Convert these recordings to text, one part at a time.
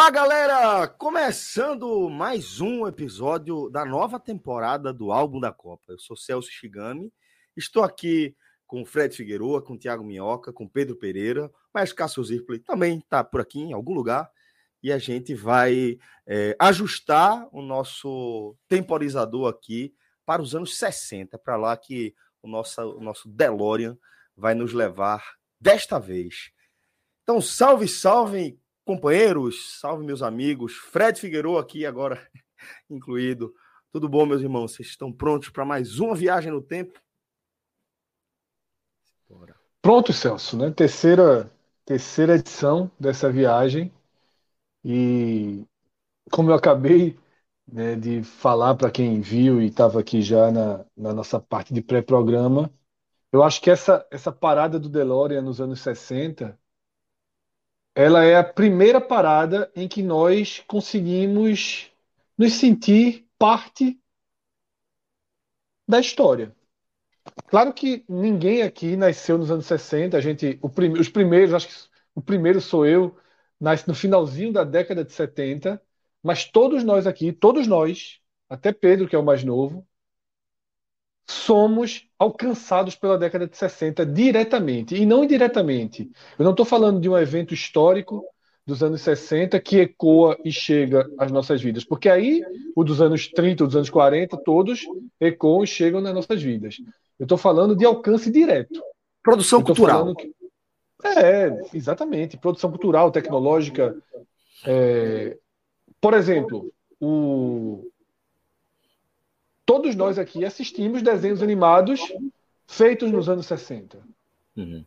Olá, galera! Começando mais um episódio da nova temporada do Álbum da Copa. Eu sou Celso Shigami, estou aqui com Fred Figueroa, com Thiago Minhoca, com Pedro Pereira, mas Cássio Zirpoli também está por aqui em algum lugar e a gente vai é, ajustar o nosso temporizador aqui para os anos 60, para lá que o nosso, o nosso DeLorean vai nos levar desta vez. Então, salve, salve, companheiros, salve meus amigos, Fred Figueiredo aqui agora incluído. Tudo bom, meus irmãos? Vocês estão prontos para mais uma viagem no tempo? Bora. Pronto, Celso, né? Terceira, terceira edição dessa viagem. E como eu acabei né, de falar para quem viu e estava aqui já na, na nossa parte de pré-programa, eu acho que essa, essa parada do DeLorean nos anos 60 ela é a primeira parada em que nós conseguimos nos sentir parte da história. Claro que ninguém aqui nasceu nos anos 60, a gente, prim, os primeiros, acho que o primeiro sou eu, nasce no finalzinho da década de 70, mas todos nós aqui, todos nós, até Pedro, que é o mais novo, somos alcançados pela década de 60 diretamente e não indiretamente. Eu não estou falando de um evento histórico dos anos 60 que ecoa e chega às nossas vidas, porque aí o dos anos 30, o dos anos 40, todos ecoam e chegam nas nossas vidas. Eu estou falando de alcance direto. Produção cultural. Que... É, exatamente. Produção cultural, tecnológica. É... Por exemplo, o todos nós aqui assistimos desenhos animados feitos nos anos 60. Uhum.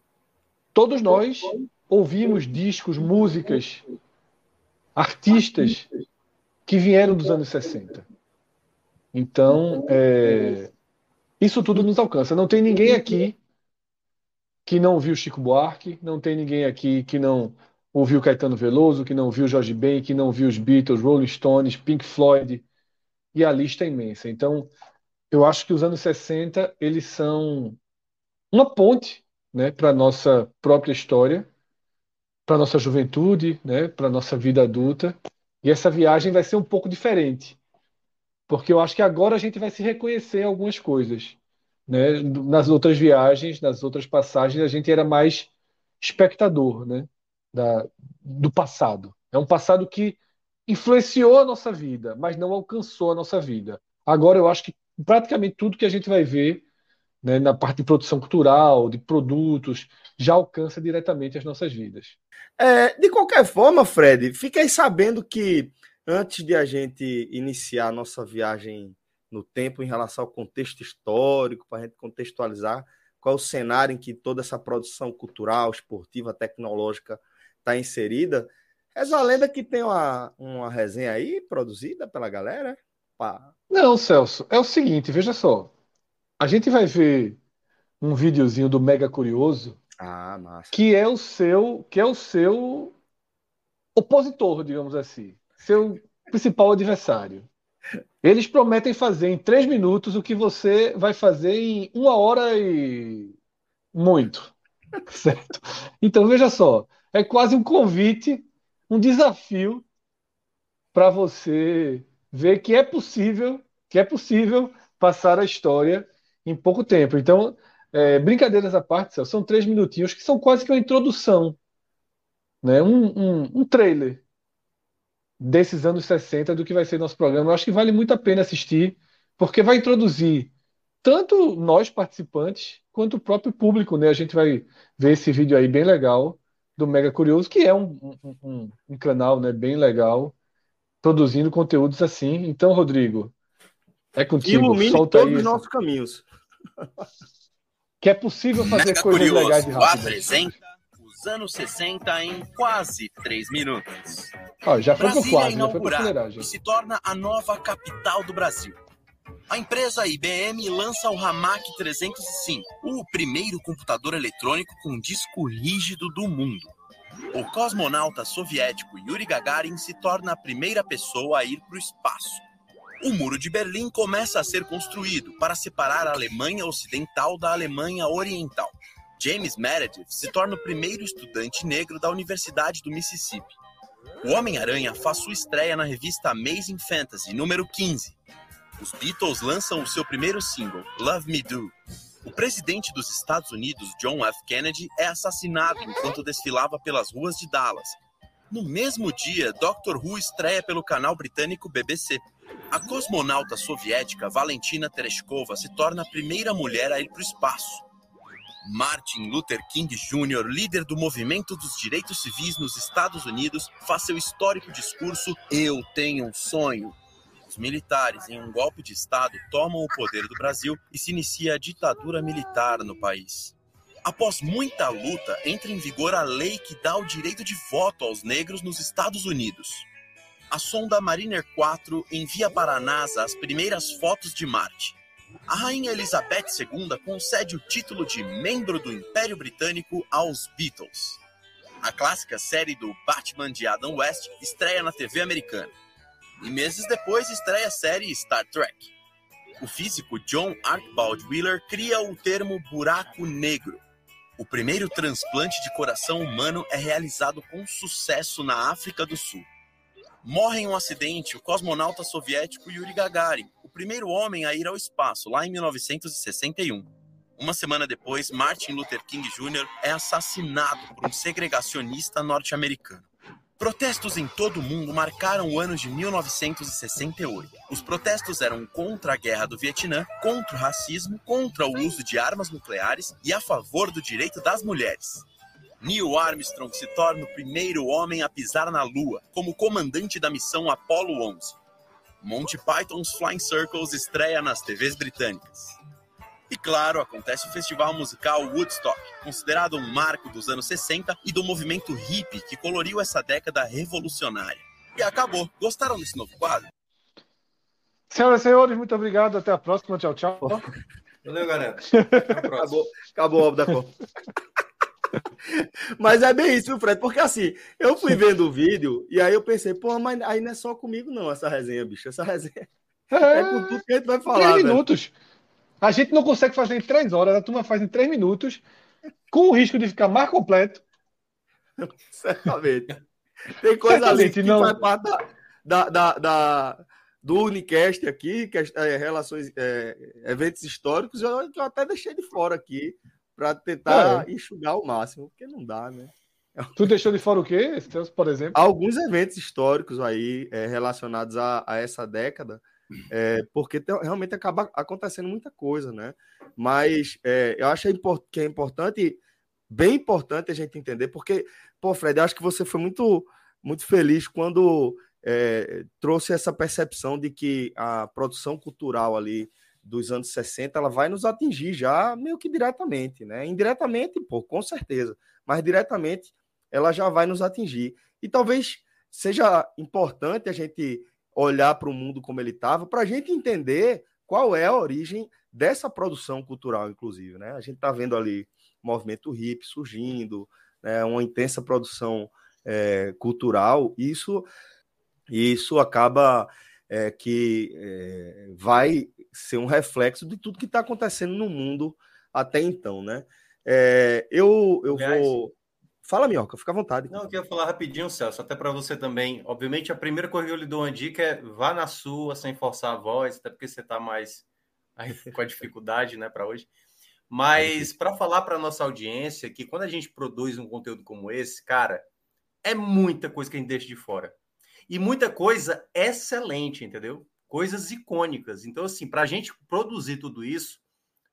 Todos nós ouvimos discos, músicas, artistas que vieram dos anos 60. Então, é, isso tudo nos alcança. Não tem ninguém aqui que não viu Chico Buarque, não tem ninguém aqui que não ouviu Caetano Veloso, que não viu Jorge Ben, que não viu os Beatles, Rolling Stones, Pink Floyd, e a lista é imensa. Então, eu acho que os anos 60 eles são uma ponte né, para a nossa própria história, para a nossa juventude, né, para a nossa vida adulta. E essa viagem vai ser um pouco diferente, porque eu acho que agora a gente vai se reconhecer algumas coisas. Né? Nas outras viagens, nas outras passagens, a gente era mais espectador né, da, do passado. É um passado que influenciou a nossa vida, mas não alcançou a nossa vida. Agora eu acho que praticamente tudo que a gente vai ver né, na parte de produção cultural, de produtos, já alcança diretamente as nossas vidas. É, de qualquer forma, Fred, fiquei sabendo que antes de a gente iniciar a nossa viagem no tempo em relação ao contexto histórico, para a gente contextualizar qual é o cenário em que toda essa produção cultural, esportiva, tecnológica está inserida, Reza a lenda que tem uma, uma resenha aí produzida pela galera. Pá. Não, Celso, é o seguinte, veja só. A gente vai ver um videozinho do Mega Curioso. Ah, massa. Que é o seu, que é o seu opositor, digamos assim. Seu principal adversário. Eles prometem fazer em três minutos o que você vai fazer em uma hora e muito. Certo? Então, veja só. É quase um convite um desafio para você ver que é possível, que é possível passar a história em pouco tempo. Então, é, brincadeiras à parte, são três minutinhos que são quase que uma introdução, né? um, um, um trailer desses anos 60 do que vai ser nosso programa. Eu acho que vale muito a pena assistir, porque vai introduzir tanto nós participantes, quanto o próprio público, né? A gente vai ver esse vídeo aí bem legal do Mega Curioso, que é um, um, um, um canal, né, bem legal, produzindo conteúdos assim. Então, Rodrigo, é contigo. Ilumine Solta todos aí os nossos caminhos. Que é possível fazer Mega coisas Curioso legais e rápidas. apresenta os anos 60 em quase 3 minutos. Ó, já foi Brasília é quadro, já foi e se torna a nova capital do Brasil. A empresa IBM lança o Hamac 305, o primeiro computador eletrônico com disco rígido do mundo. O cosmonauta soviético Yuri Gagarin se torna a primeira pessoa a ir para o espaço. O Muro de Berlim começa a ser construído para separar a Alemanha Ocidental da Alemanha Oriental. James Meredith se torna o primeiro estudante negro da Universidade do Mississippi. O Homem-Aranha faz sua estreia na revista Amazing Fantasy, número 15. Os Beatles lançam o seu primeiro single, Love Me Do. O presidente dos Estados Unidos, John F. Kennedy, é assassinado enquanto desfilava pelas ruas de Dallas. No mesmo dia, Doctor Who estreia pelo canal britânico BBC. A cosmonauta soviética Valentina Tereshkova se torna a primeira mulher a ir para o espaço. Martin Luther King Jr., líder do movimento dos direitos civis nos Estados Unidos, faz seu histórico discurso Eu Tenho um Sonho. Os militares, em um golpe de Estado, tomam o poder do Brasil e se inicia a ditadura militar no país. Após muita luta, entra em vigor a lei que dá o direito de voto aos negros nos Estados Unidos. A sonda Mariner 4 envia para a NASA as primeiras fotos de Marte. A rainha Elizabeth II concede o título de membro do Império Britânico aos Beatles. A clássica série do Batman de Adam West estreia na TV americana. E meses depois estreia a série Star Trek. O físico John Archibald Wheeler cria o termo buraco negro. O primeiro transplante de coração humano é realizado com sucesso na África do Sul. Morre em um acidente o cosmonauta soviético Yuri Gagarin, o primeiro homem a ir ao espaço, lá em 1961. Uma semana depois, Martin Luther King Jr. é assassinado por um segregacionista norte-americano. Protestos em todo o mundo marcaram o ano de 1968. Os protestos eram contra a guerra do Vietnã, contra o racismo, contra o uso de armas nucleares e a favor do direito das mulheres. Neil Armstrong se torna o primeiro homem a pisar na Lua, como comandante da missão Apollo 11. Monty Python's Flying Circles estreia nas TVs britânicas. E claro, acontece o festival musical Woodstock, considerado um marco dos anos 60 e do movimento hippie que coloriu essa década revolucionária. E acabou. Gostaram desse novo quadro? Senhoras e senhores, muito obrigado. Até a próxima. Tchau, tchau. Valeu, galera. Até a próxima. Acabou, acabou o álbum da Copa. Mas é bem isso, Fred? Porque assim, eu fui vendo o vídeo e aí eu pensei, pô, mas aí não é só comigo, não, essa resenha, bicho. Essa resenha é com tudo que a gente vai falar. Três velho. A gente não consegue fazer em três horas, a turma faz em três minutos, com o risco de ficar mais completo. Certamente. Tem coisa ali Certamente, que não. faz parte da, da, da- do Unicast aqui, que é, é, relações, é, eventos históricos, eu, que eu até deixei de fora aqui para tentar enxugar o máximo, porque não dá, né? Tu deixou de fora o quê, por exemplo? alguns eventos históricos aí é, relacionados a, a essa década, é, porque te- realmente acaba acontecendo muita coisa, né? Mas é, eu acho impor- que é importante, bem importante a gente entender, porque, pô, Fred, eu acho que você foi muito, muito feliz quando é, trouxe essa percepção de que a produção cultural ali dos anos 60 ela vai nos atingir já meio que diretamente, né? Indiretamente, pô, com certeza, mas diretamente ela já vai nos atingir. E talvez seja importante a gente olhar para o mundo como ele estava, para a gente entender qual é a origem dessa produção cultural, inclusive. Né? A gente está vendo ali o movimento hip surgindo, né? uma intensa produção é, cultural, isso, isso acaba é, que é, vai ser um reflexo de tudo que está acontecendo no mundo até então. Né? É, eu eu Aliás, vou. Fala, Minhoca, fica à vontade. Não, eu queria falar rapidinho, Celso, até para você também. Obviamente, a primeira coisa que eu lhe dou uma dica é vá na sua, sem forçar a voz, até porque você está mais com a dificuldade, né, para hoje. Mas para falar para nossa audiência que quando a gente produz um conteúdo como esse, cara, é muita coisa que a gente deixa de fora. E muita coisa excelente, entendeu? Coisas icônicas. Então, assim, para a gente produzir tudo isso,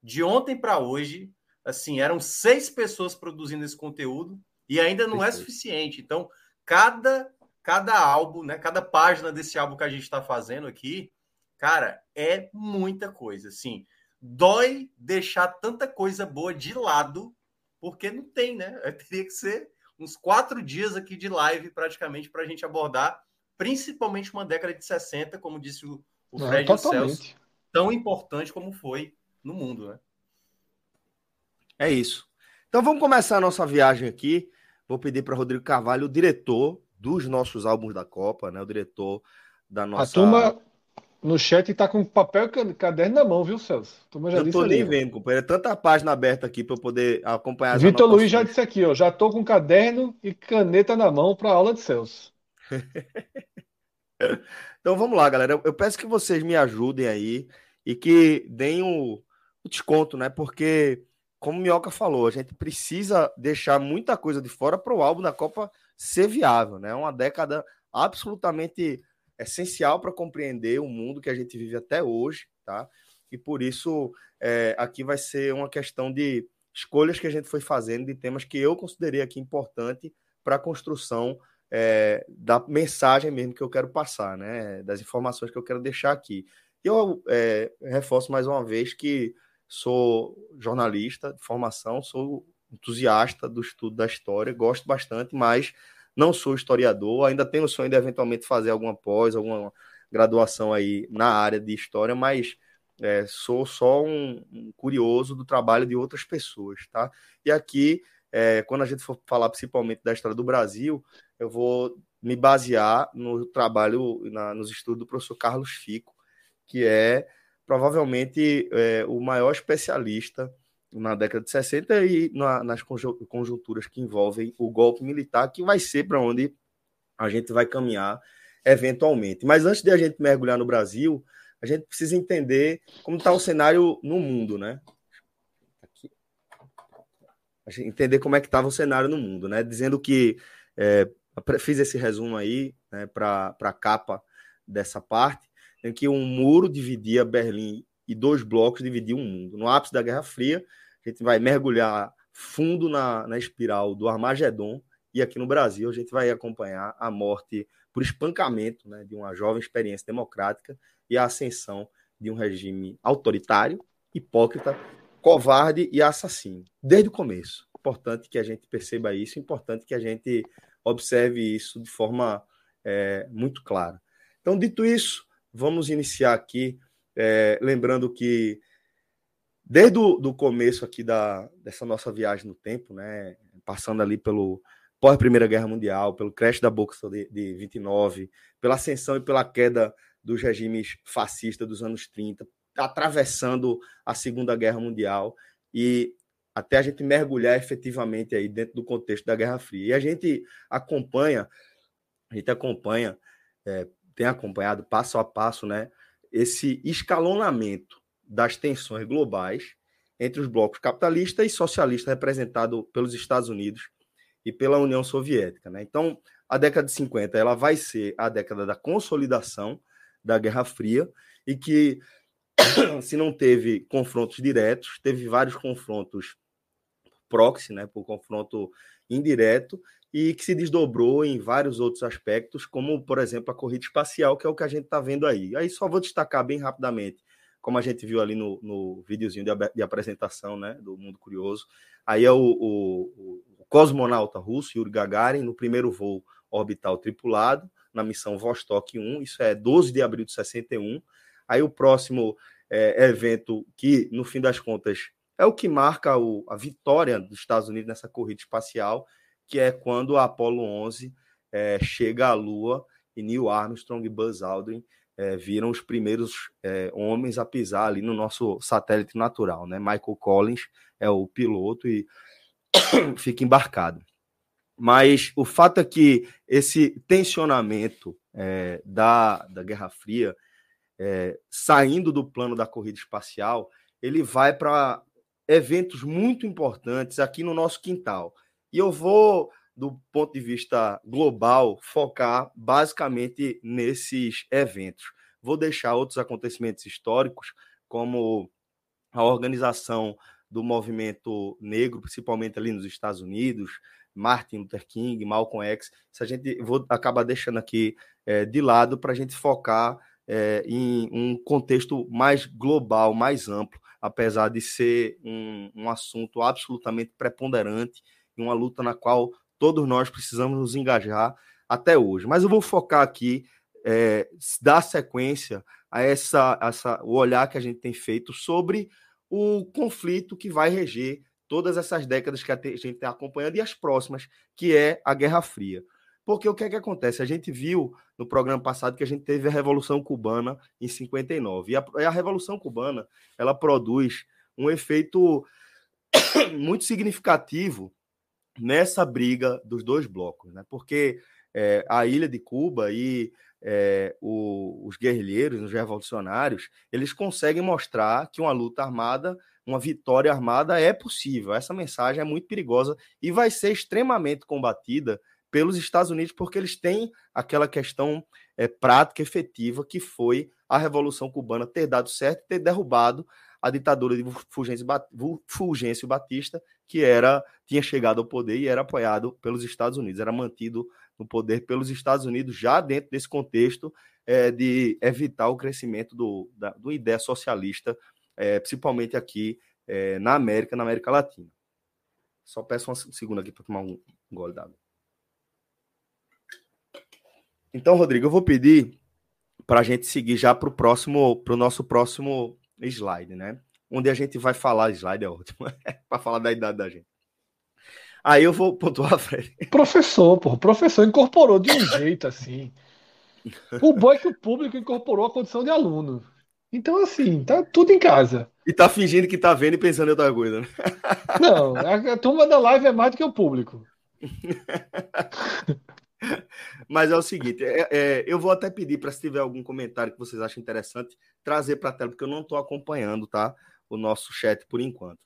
de ontem para hoje, assim, eram seis pessoas produzindo esse conteúdo e ainda não é suficiente. Então, cada cada álbum, né, cada página desse álbum que a gente está fazendo aqui, cara, é muita coisa. Assim, dói deixar tanta coisa boa de lado, porque não tem, né? Teria que ser uns quatro dias aqui de live praticamente para a gente abordar, principalmente uma década de 60, como disse o, o Fred não, Celso, tão importante como foi no mundo, né? É isso. Então vamos começar a nossa viagem aqui. Vou pedir para Rodrigo Carvalho, o diretor dos nossos álbuns da Copa, né? O diretor da nossa. A turma no chat está com papel e caderno na mão, viu, Celso? A turma já eu tô nem vendo, companheiro. É tanta página aberta aqui para eu poder acompanhar. Vitor Luiz já disse aqui, ó. Já tô com caderno e caneta na mão para a aula de Celso. então vamos lá, galera. Eu peço que vocês me ajudem aí e que deem o, o desconto, né? Porque, como o Minhoca falou, a gente precisa deixar muita coisa de fora para o álbum da Copa ser viável, né? Uma década absolutamente essencial para compreender o mundo que a gente vive até hoje, tá? E por isso é, aqui vai ser uma questão de escolhas que a gente foi fazendo de temas que eu considerei aqui importante para a construção é, da mensagem mesmo que eu quero passar, né? Das informações que eu quero deixar aqui. Eu é, reforço mais uma vez que sou jornalista de formação, sou entusiasta do estudo da história, gosto bastante, mas não sou historiador, ainda tenho o sonho de eventualmente fazer alguma pós, alguma graduação aí na área de história, mas é, sou só um, um, curioso do trabalho de outras pessoas, tá? E aqui, é, quando a gente for falar principalmente da história do Brasil, eu vou me basear no trabalho, na, nos estudos do professor Carlos Fico, que é provavelmente é, o maior especialista na década de 60 e na, nas conjunturas que envolvem o golpe militar, que vai ser para onde a gente vai caminhar eventualmente. Mas antes de a gente mergulhar no Brasil, a gente precisa entender como está o cenário no mundo, né? Aqui. Entender como é que estava o cenário no mundo, né? Dizendo que é, fiz esse resumo aí né, para a capa dessa parte, em que um muro dividia Berlim e dois blocos dividiam o mundo. No ápice da Guerra Fria, a gente vai mergulhar fundo na, na espiral do Armagedon e aqui no Brasil a gente vai acompanhar a morte por espancamento né, de uma jovem experiência democrática e a ascensão de um regime autoritário, hipócrita, covarde e assassino, desde o começo. Importante que a gente perceba isso, importante que a gente observe isso de forma é, muito clara. Então, dito isso, vamos iniciar aqui, é, lembrando que desde o do começo aqui da, dessa nossa viagem no tempo, né, passando ali pelo pós-Primeira Guerra Mundial, pelo crash da Bolsa de, de 29, pela ascensão e pela queda dos regimes fascistas dos anos 30, atravessando a Segunda Guerra Mundial e até a gente mergulhar efetivamente aí dentro do contexto da Guerra Fria. E a gente acompanha, a gente acompanha é, tem acompanhado passo a passo né, esse escalonamento das tensões globais entre os blocos capitalista e socialista representado pelos Estados Unidos e pela União Soviética. Né? Então, a década de 50 ela vai ser a década da consolidação da Guerra Fria e que, se não teve confrontos diretos, teve vários confrontos proxy, né, por confronto indireto, e que se desdobrou em vários outros aspectos, como, por exemplo, a corrida espacial, que é o que a gente está vendo aí. Aí só vou destacar bem rapidamente, como a gente viu ali no, no videozinho de, de apresentação né, do Mundo Curioso. Aí é o, o, o cosmonauta russo, Yuri Gagarin, no primeiro voo orbital tripulado, na missão Vostok 1, isso é 12 de abril de 61. Aí o próximo é, evento, que no fim das contas é o que marca o, a vitória dos Estados Unidos nessa corrida espacial, que é quando a Apollo 11 é, chega à Lua e Neil Armstrong e Buzz Aldrin é, viram os primeiros é, homens a pisar ali no nosso satélite natural, né? Michael Collins é o piloto e fica embarcado. Mas o fato é que esse tensionamento é, da, da Guerra Fria, saindo do plano da corrida espacial, ele vai para eventos muito importantes aqui no nosso quintal. E eu vou, do ponto de vista global, focar basicamente nesses eventos. Vou deixar outros acontecimentos históricos, como a organização do movimento negro, principalmente ali nos Estados Unidos, Martin Luther King, Malcolm X. Se a gente vou acabar deixando aqui é, de lado para a gente focar é, em um contexto mais global, mais amplo, apesar de ser um, um assunto absolutamente preponderante uma luta na qual todos nós precisamos nos engajar até hoje. Mas eu vou focar aqui, é, dar sequência a essa, essa, o olhar que a gente tem feito sobre o conflito que vai reger todas essas décadas que a gente está acompanhando e as próximas, que é a Guerra Fria. Porque o que é que acontece? A gente viu no programa passado que a gente teve a Revolução Cubana em 59. E a, a Revolução Cubana, ela produz um efeito muito significativo nessa briga dos dois blocos, né? Porque é, a ilha de Cuba e é, o, os guerrilheiros, os revolucionários, eles conseguem mostrar que uma luta armada, uma vitória armada é possível. Essa mensagem é muito perigosa e vai ser extremamente combatida pelos Estados Unidos, porque eles têm aquela questão é, prática, efetiva, que foi a Revolução Cubana ter dado certo, ter derrubado a ditadura de Fulgêncio Batista, que era tinha chegado ao poder e era apoiado pelos Estados Unidos, era mantido no poder pelos Estados Unidos, já dentro desse contexto é, de evitar o crescimento do, da, do ideia socialista, é, principalmente aqui é, na América, na América Latina. Só peço uma segunda aqui para tomar um gole d'água. Então, Rodrigo, eu vou pedir para a gente seguir já para o próximo, para o nosso próximo slide, né? Onde a gente vai falar, slide é ótimo, para falar da idade da gente. Aí eu vou pontuar, Fred. Professor, pô, o professor incorporou de um jeito assim. O bom é que o público incorporou a condição de aluno. Então, assim, tá tudo em casa. E tá fingindo que tá vendo e pensando em outra coisa, né? Não, a, a turma da live é mais do que o público. Mas é o seguinte, é, é, eu vou até pedir para se tiver algum comentário que vocês acham interessante, trazer para a tela, porque eu não estou acompanhando, tá? O nosso chat por enquanto.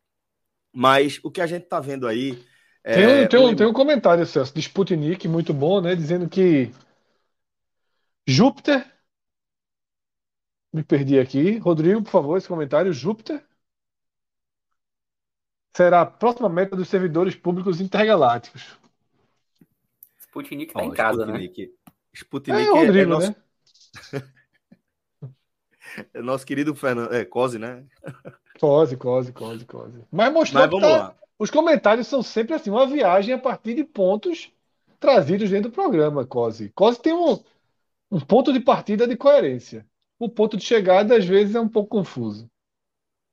Mas o que a gente está vendo aí. É, tem, um, tem, um, tem um comentário, Celso, de Sputnik, muito bom, né? Dizendo que Júpiter. Me perdi aqui. Rodrigo, por favor, esse comentário. Júpiter será a próxima meta dos servidores públicos intergalácticos. Sputnik tá Ó, em casa, né? Sputnik. né? Sputnik é, é, Rodrigo, é nosso... né? é nosso querido Fernando, é, Cose, né? Cose, Cose, Cose, Cose. Mas mostrou Mas vamos tá... lá. Os comentários são sempre assim, uma viagem a partir de pontos trazidos dentro do programa, Cose. Cose tem um, um ponto de partida de coerência. O ponto de chegada, às vezes, é um pouco confuso.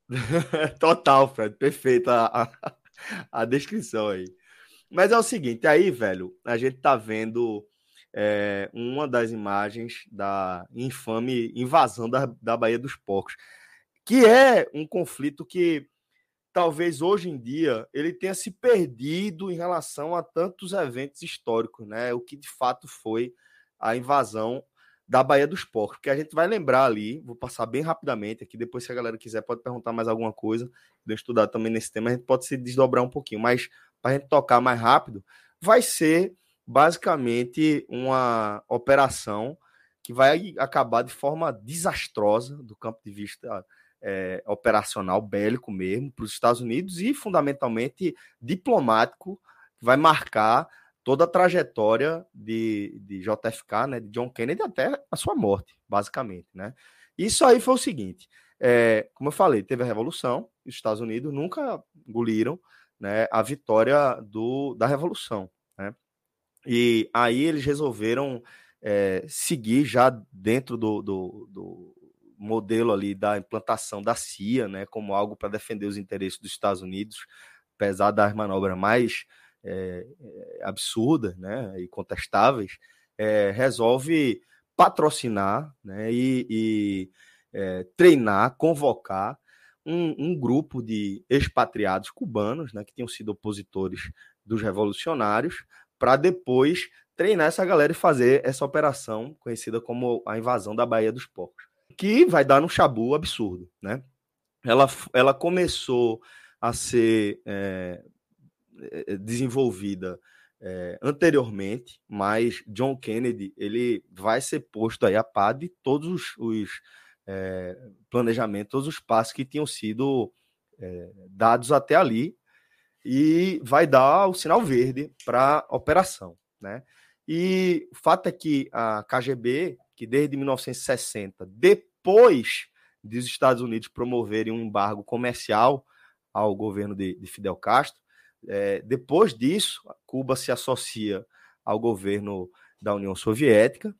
Total, Fred. Perfeita a, a, a descrição aí. Mas é o seguinte, aí, velho, a gente tá vendo é, uma das imagens da infame invasão da, da Baía dos Porcos, que é um conflito que talvez hoje em dia ele tenha se perdido em relação a tantos eventos históricos, né? O que de fato foi a invasão da Baía dos Porcos, porque a gente vai lembrar ali, vou passar bem rapidamente aqui, depois se a galera quiser pode perguntar mais alguma coisa, de estudar também nesse tema, a gente pode se desdobrar um pouquinho, mas para a gente tocar mais rápido, vai ser basicamente uma operação que vai acabar de forma desastrosa do campo de vista é, operacional, bélico mesmo, para os Estados Unidos e fundamentalmente diplomático, que vai marcar toda a trajetória de, de JFK, né, de John Kennedy até a sua morte, basicamente, né? Isso aí foi o seguinte, é, como eu falei, teve a revolução, os Estados Unidos nunca engoliram né, a vitória do, da Revolução. Né? E aí eles resolveram é, seguir já dentro do, do, do, modelo ali da implantação da CIA, né, como algo para defender os interesses dos Estados Unidos, apesar das manobras mais é, absurdas né, e contestáveis, é, resolve patrocinar né, e, e treinar, convocar um, um grupo de expatriados cubanos, né, que tinham sido opositores dos revolucionários, para depois treinar essa galera e fazer essa operação conhecida como a invasão da Baía dos Porcos, que vai dar um chabu absurdo, né? Ela, ela começou a ser é, desenvolvida é, anteriormente, mas John Kennedy ele vai ser posto aí a par de todos os, os é, planejamento, todos os passos que tinham sido é, dados até ali e vai dar o sinal verde para a operação. Né? E o fato é que a KGB, que desde 1960, depois dos Estados Unidos promoverem um embargo comercial ao governo de, de Fidel Castro, é, depois disso, Cuba se associa ao governo da União Soviética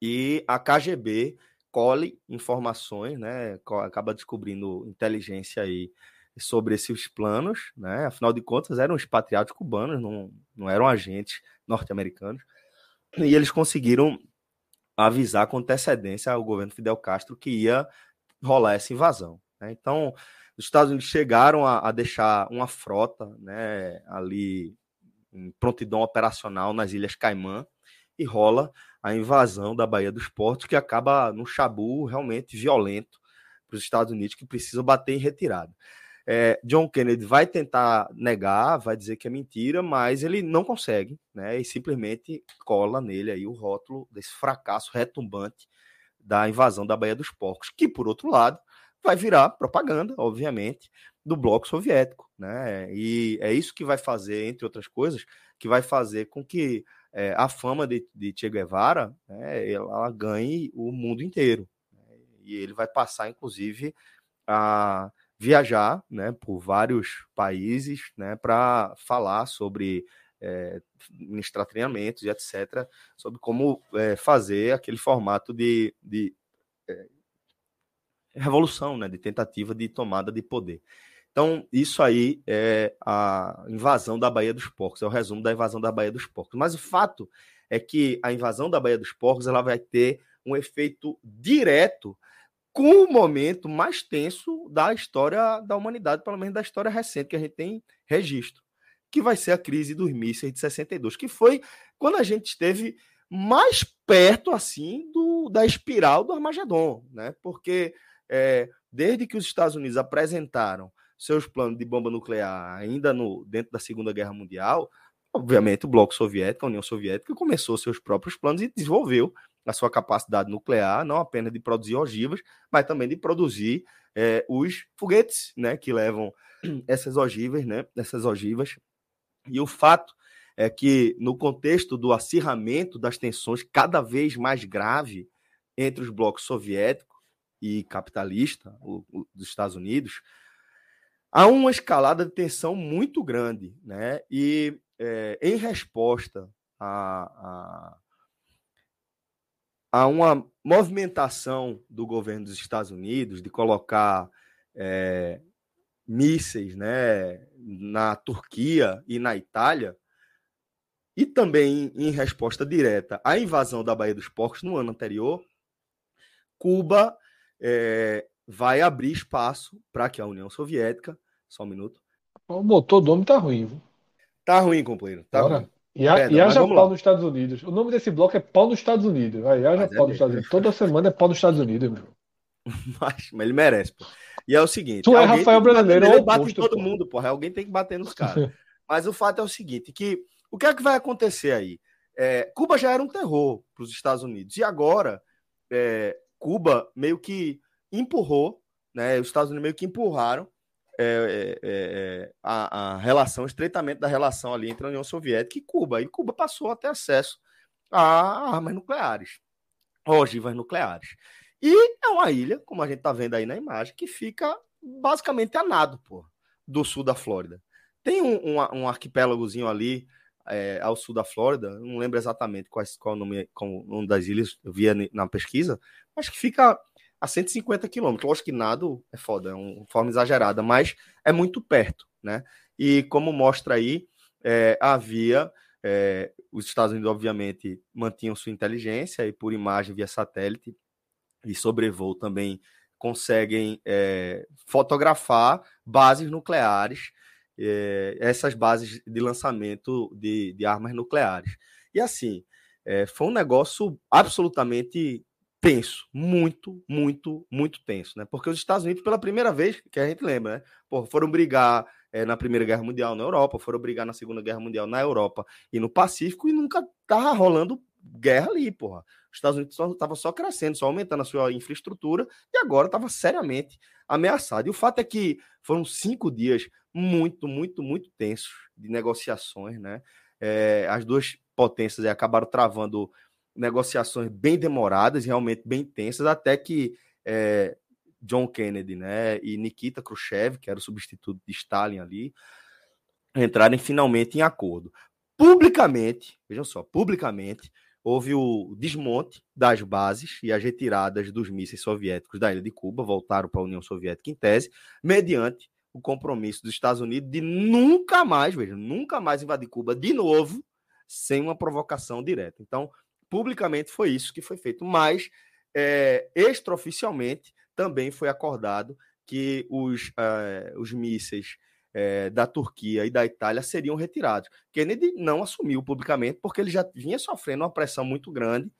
e a KGB colhe informações, né, acaba descobrindo inteligência aí sobre esses planos, né? Afinal de contas, eram expatriados cubanos, não, não eram agentes norte-americanos. E eles conseguiram avisar com antecedência ao governo Fidel Castro que ia rolar essa invasão. Né? Então, os Estados Unidos chegaram a, a, deixar uma frota né, ali em prontidão operacional nas Ilhas Caimã e rola a invasão da Baía dos Portos, que acaba num chabu realmente violento para os Estados Unidos, que precisam bater em retirada. É, John Kennedy vai tentar negar, vai dizer que é mentira, mas ele não consegue, né? E simplesmente cola nele aí o rótulo desse fracasso retumbante da invasão da Baía dos Porcos, que por outro lado vai virar propaganda, obviamente, do bloco soviético, né? E é isso que vai fazer, entre outras coisas, que vai fazer com que é, a fama de, de Che Guevara né, ela ganhe o mundo inteiro. Né? E ele vai passar, inclusive, a viajar né, por vários países né, para falar sobre é, ministrar treinamentos e etc., sobre como é, fazer aquele formato de, de revolução, né, de tentativa de tomada de poder. Então, isso aí é a invasão da Baía dos Porcos, é o resumo da invasão da Baía dos Porcos. Mas o fato é que a invasão da Baía dos Porcos ela vai ter um efeito direto com o momento mais tenso da história da humanidade, pelo menos da história recente que a gente tem registro, que vai ser a crise dos mísseis de 62, que foi quando a gente esteve mais perto assim do da espiral do Armagedon, né? Porque é, desde que os Estados Unidos apresentaram seus planos de bomba nuclear ainda no dentro da Segunda Guerra Mundial, obviamente o bloco soviético, a União Soviética começou seus próprios planos e desenvolveu a sua capacidade nuclear, não apenas de produzir ogivas, mas também de produzir é, os foguetes, né, que levam essas ogivas, né, essas ogivas. E o fato é que no contexto do acirramento das tensões cada vez mais grave entre os blocos soviético e capitalista o, o, dos Estados Unidos, há uma escalada de tensão muito grande, né? E é, em resposta a, a há uma movimentação do governo dos Estados Unidos de colocar é, mísseis né, na Turquia e na Itália, e também em resposta direta à invasão da Baía dos Porcos no ano anterior, Cuba é, vai abrir espaço para que a União Soviética. Só um minuto. O motor do homem tá ruim. Viu? Tá ruim, companheiro. Tá ruim. E, a, e haja pau nos Estados Unidos. O nome desse bloco é pau nos Estados Unidos. Aí, haja pau é nos Estados Unidos. Toda semana é pau nos Estados Unidos, meu. Mas, mas ele merece, pô. E é o seguinte: tu é Rafael Brasileiro, ele bate em todo pô. mundo, porra. Alguém tem que bater nos caras. mas o fato é o seguinte: que o que é que vai acontecer aí? É, Cuba já era um terror para os Estados Unidos. E agora, é, Cuba meio que empurrou, né? Os Estados Unidos meio que empurraram é, é, é, a, a, relação, o estreitamento da relação ali entre a União Soviética e Cuba. E Cuba passou a ter acesso a armas nucleares, ogivas nucleares. E é uma ilha, como a gente está vendo aí na imagem, que fica basicamente a nado pô, do sul da Flórida. Tem um, um, um arquipélagozinho ali é, ao sul da Flórida, não lembro exatamente qual, qual o nome, qual o nome das ilhas, eu via na pesquisa, mas que fica a 150 quilômetros. Lógico que nada é foda, é uma forma exagerada, mas é muito perto, né? E como mostra aí, é, havia. É, os Estados Unidos, obviamente, mantinham sua inteligência e por imagem via satélite e sobrevoo também conseguem é, fotografar bases nucleares, é, essas bases de lançamento de, de armas nucleares. E assim, é, foi um negócio absolutamente tenso, muito, muito, muito tenso, né? Porque os Estados Unidos, pela primeira vez, que a gente lembra, né? Pô, foram brigar é, na Primeira Guerra Mundial na Europa, foram brigar na Segunda Guerra Mundial na Europa e no Pacífico, e nunca tava rolando guerra ali, porra. Os Estados Unidos estava só, só crescendo, só aumentando a sua infraestrutura e agora estava seriamente ameaçado. E o fato é que foram cinco dias muito, muito, muito tensos de negociações, né? É, as duas potências acabaram travando negociações bem demoradas, realmente bem tensas, até que é, John Kennedy né, e Nikita Khrushchev, que era o substituto de Stalin ali, entrarem finalmente em acordo. Publicamente, vejam só, publicamente, houve o desmonte das bases e as retiradas dos mísseis soviéticos da ilha de Cuba, voltaram para a União Soviética em tese, mediante o compromisso dos Estados Unidos de nunca mais, veja, nunca mais invadir Cuba de novo, sem uma provocação direta. Então, publicamente foi isso que foi feito, mas é, extraoficialmente também foi acordado que os, uh, os mísseis é, da Turquia e da Itália seriam retirados. Kennedy não assumiu publicamente porque ele já vinha sofrendo uma pressão muito grande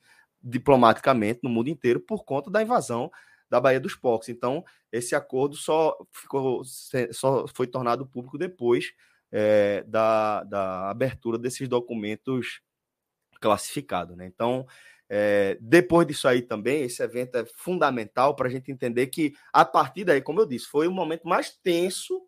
diplomaticamente no mundo inteiro por conta da invasão da Baía dos Porcos. Então, esse acordo só ficou só foi tornado público depois é, da, da abertura desses documentos classificados. Né? Então, é, depois disso aí também, esse evento é fundamental para a gente entender que, a partir daí, como eu disse, foi o momento mais tenso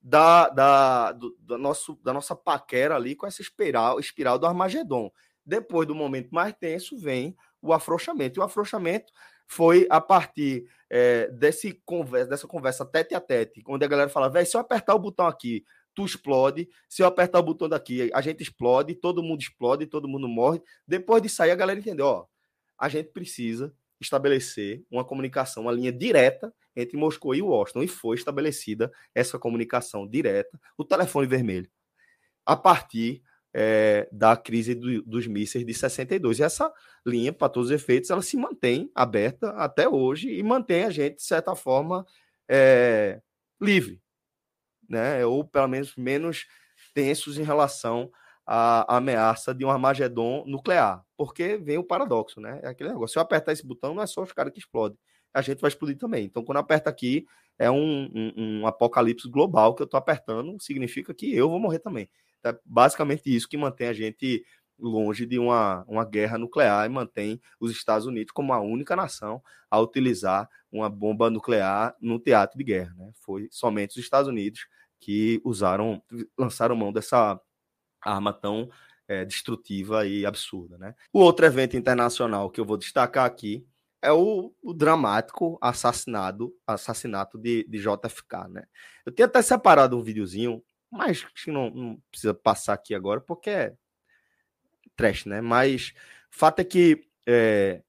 da, da, do, da, nosso, da nossa paquera ali com essa espiral, espiral do Armagedon. Depois do momento mais tenso, vem o afrouxamento. E o afrouxamento foi a partir é, desse conversa, dessa conversa tete a tete, onde a galera fala, velho, se eu apertar o botão aqui, tu explode. Se eu apertar o botão daqui, a gente explode, todo mundo explode, todo mundo morre. Depois de sair, a galera entendeu, ó, a gente precisa estabelecer uma comunicação, uma linha direta entre Moscou e Washington. E foi estabelecida essa comunicação direta, o telefone vermelho, a partir é, da crise do, dos mísseis de 62. E essa linha, para todos os efeitos, ela se mantém aberta até hoje e mantém a gente, de certa forma, é, livre né? Ou pelo menos menos tensos em relação à ameaça de um Armagedon nuclear. Porque vem o paradoxo, né? É aquele negócio. Se eu apertar esse botão, não é só os caras que explodem. A gente vai explodir também. Então, quando aperta aqui, é um, um, um apocalipse global que eu estou apertando, significa que eu vou morrer também. É basicamente isso que mantém a gente longe de uma, uma guerra nuclear e mantém os Estados Unidos como a única nação a utilizar uma bomba nuclear no teatro de guerra. Né? Foi somente os Estados Unidos que usaram, lançaram mão dessa arma tão é, destrutiva e absurda. Né? O outro evento internacional que eu vou destacar aqui é o, o dramático assassinado, assassinato de, de JFK. Né? Eu tinha até separado um videozinho, mas não, não precisa passar aqui agora, porque é trash, né? Mas fato é que é,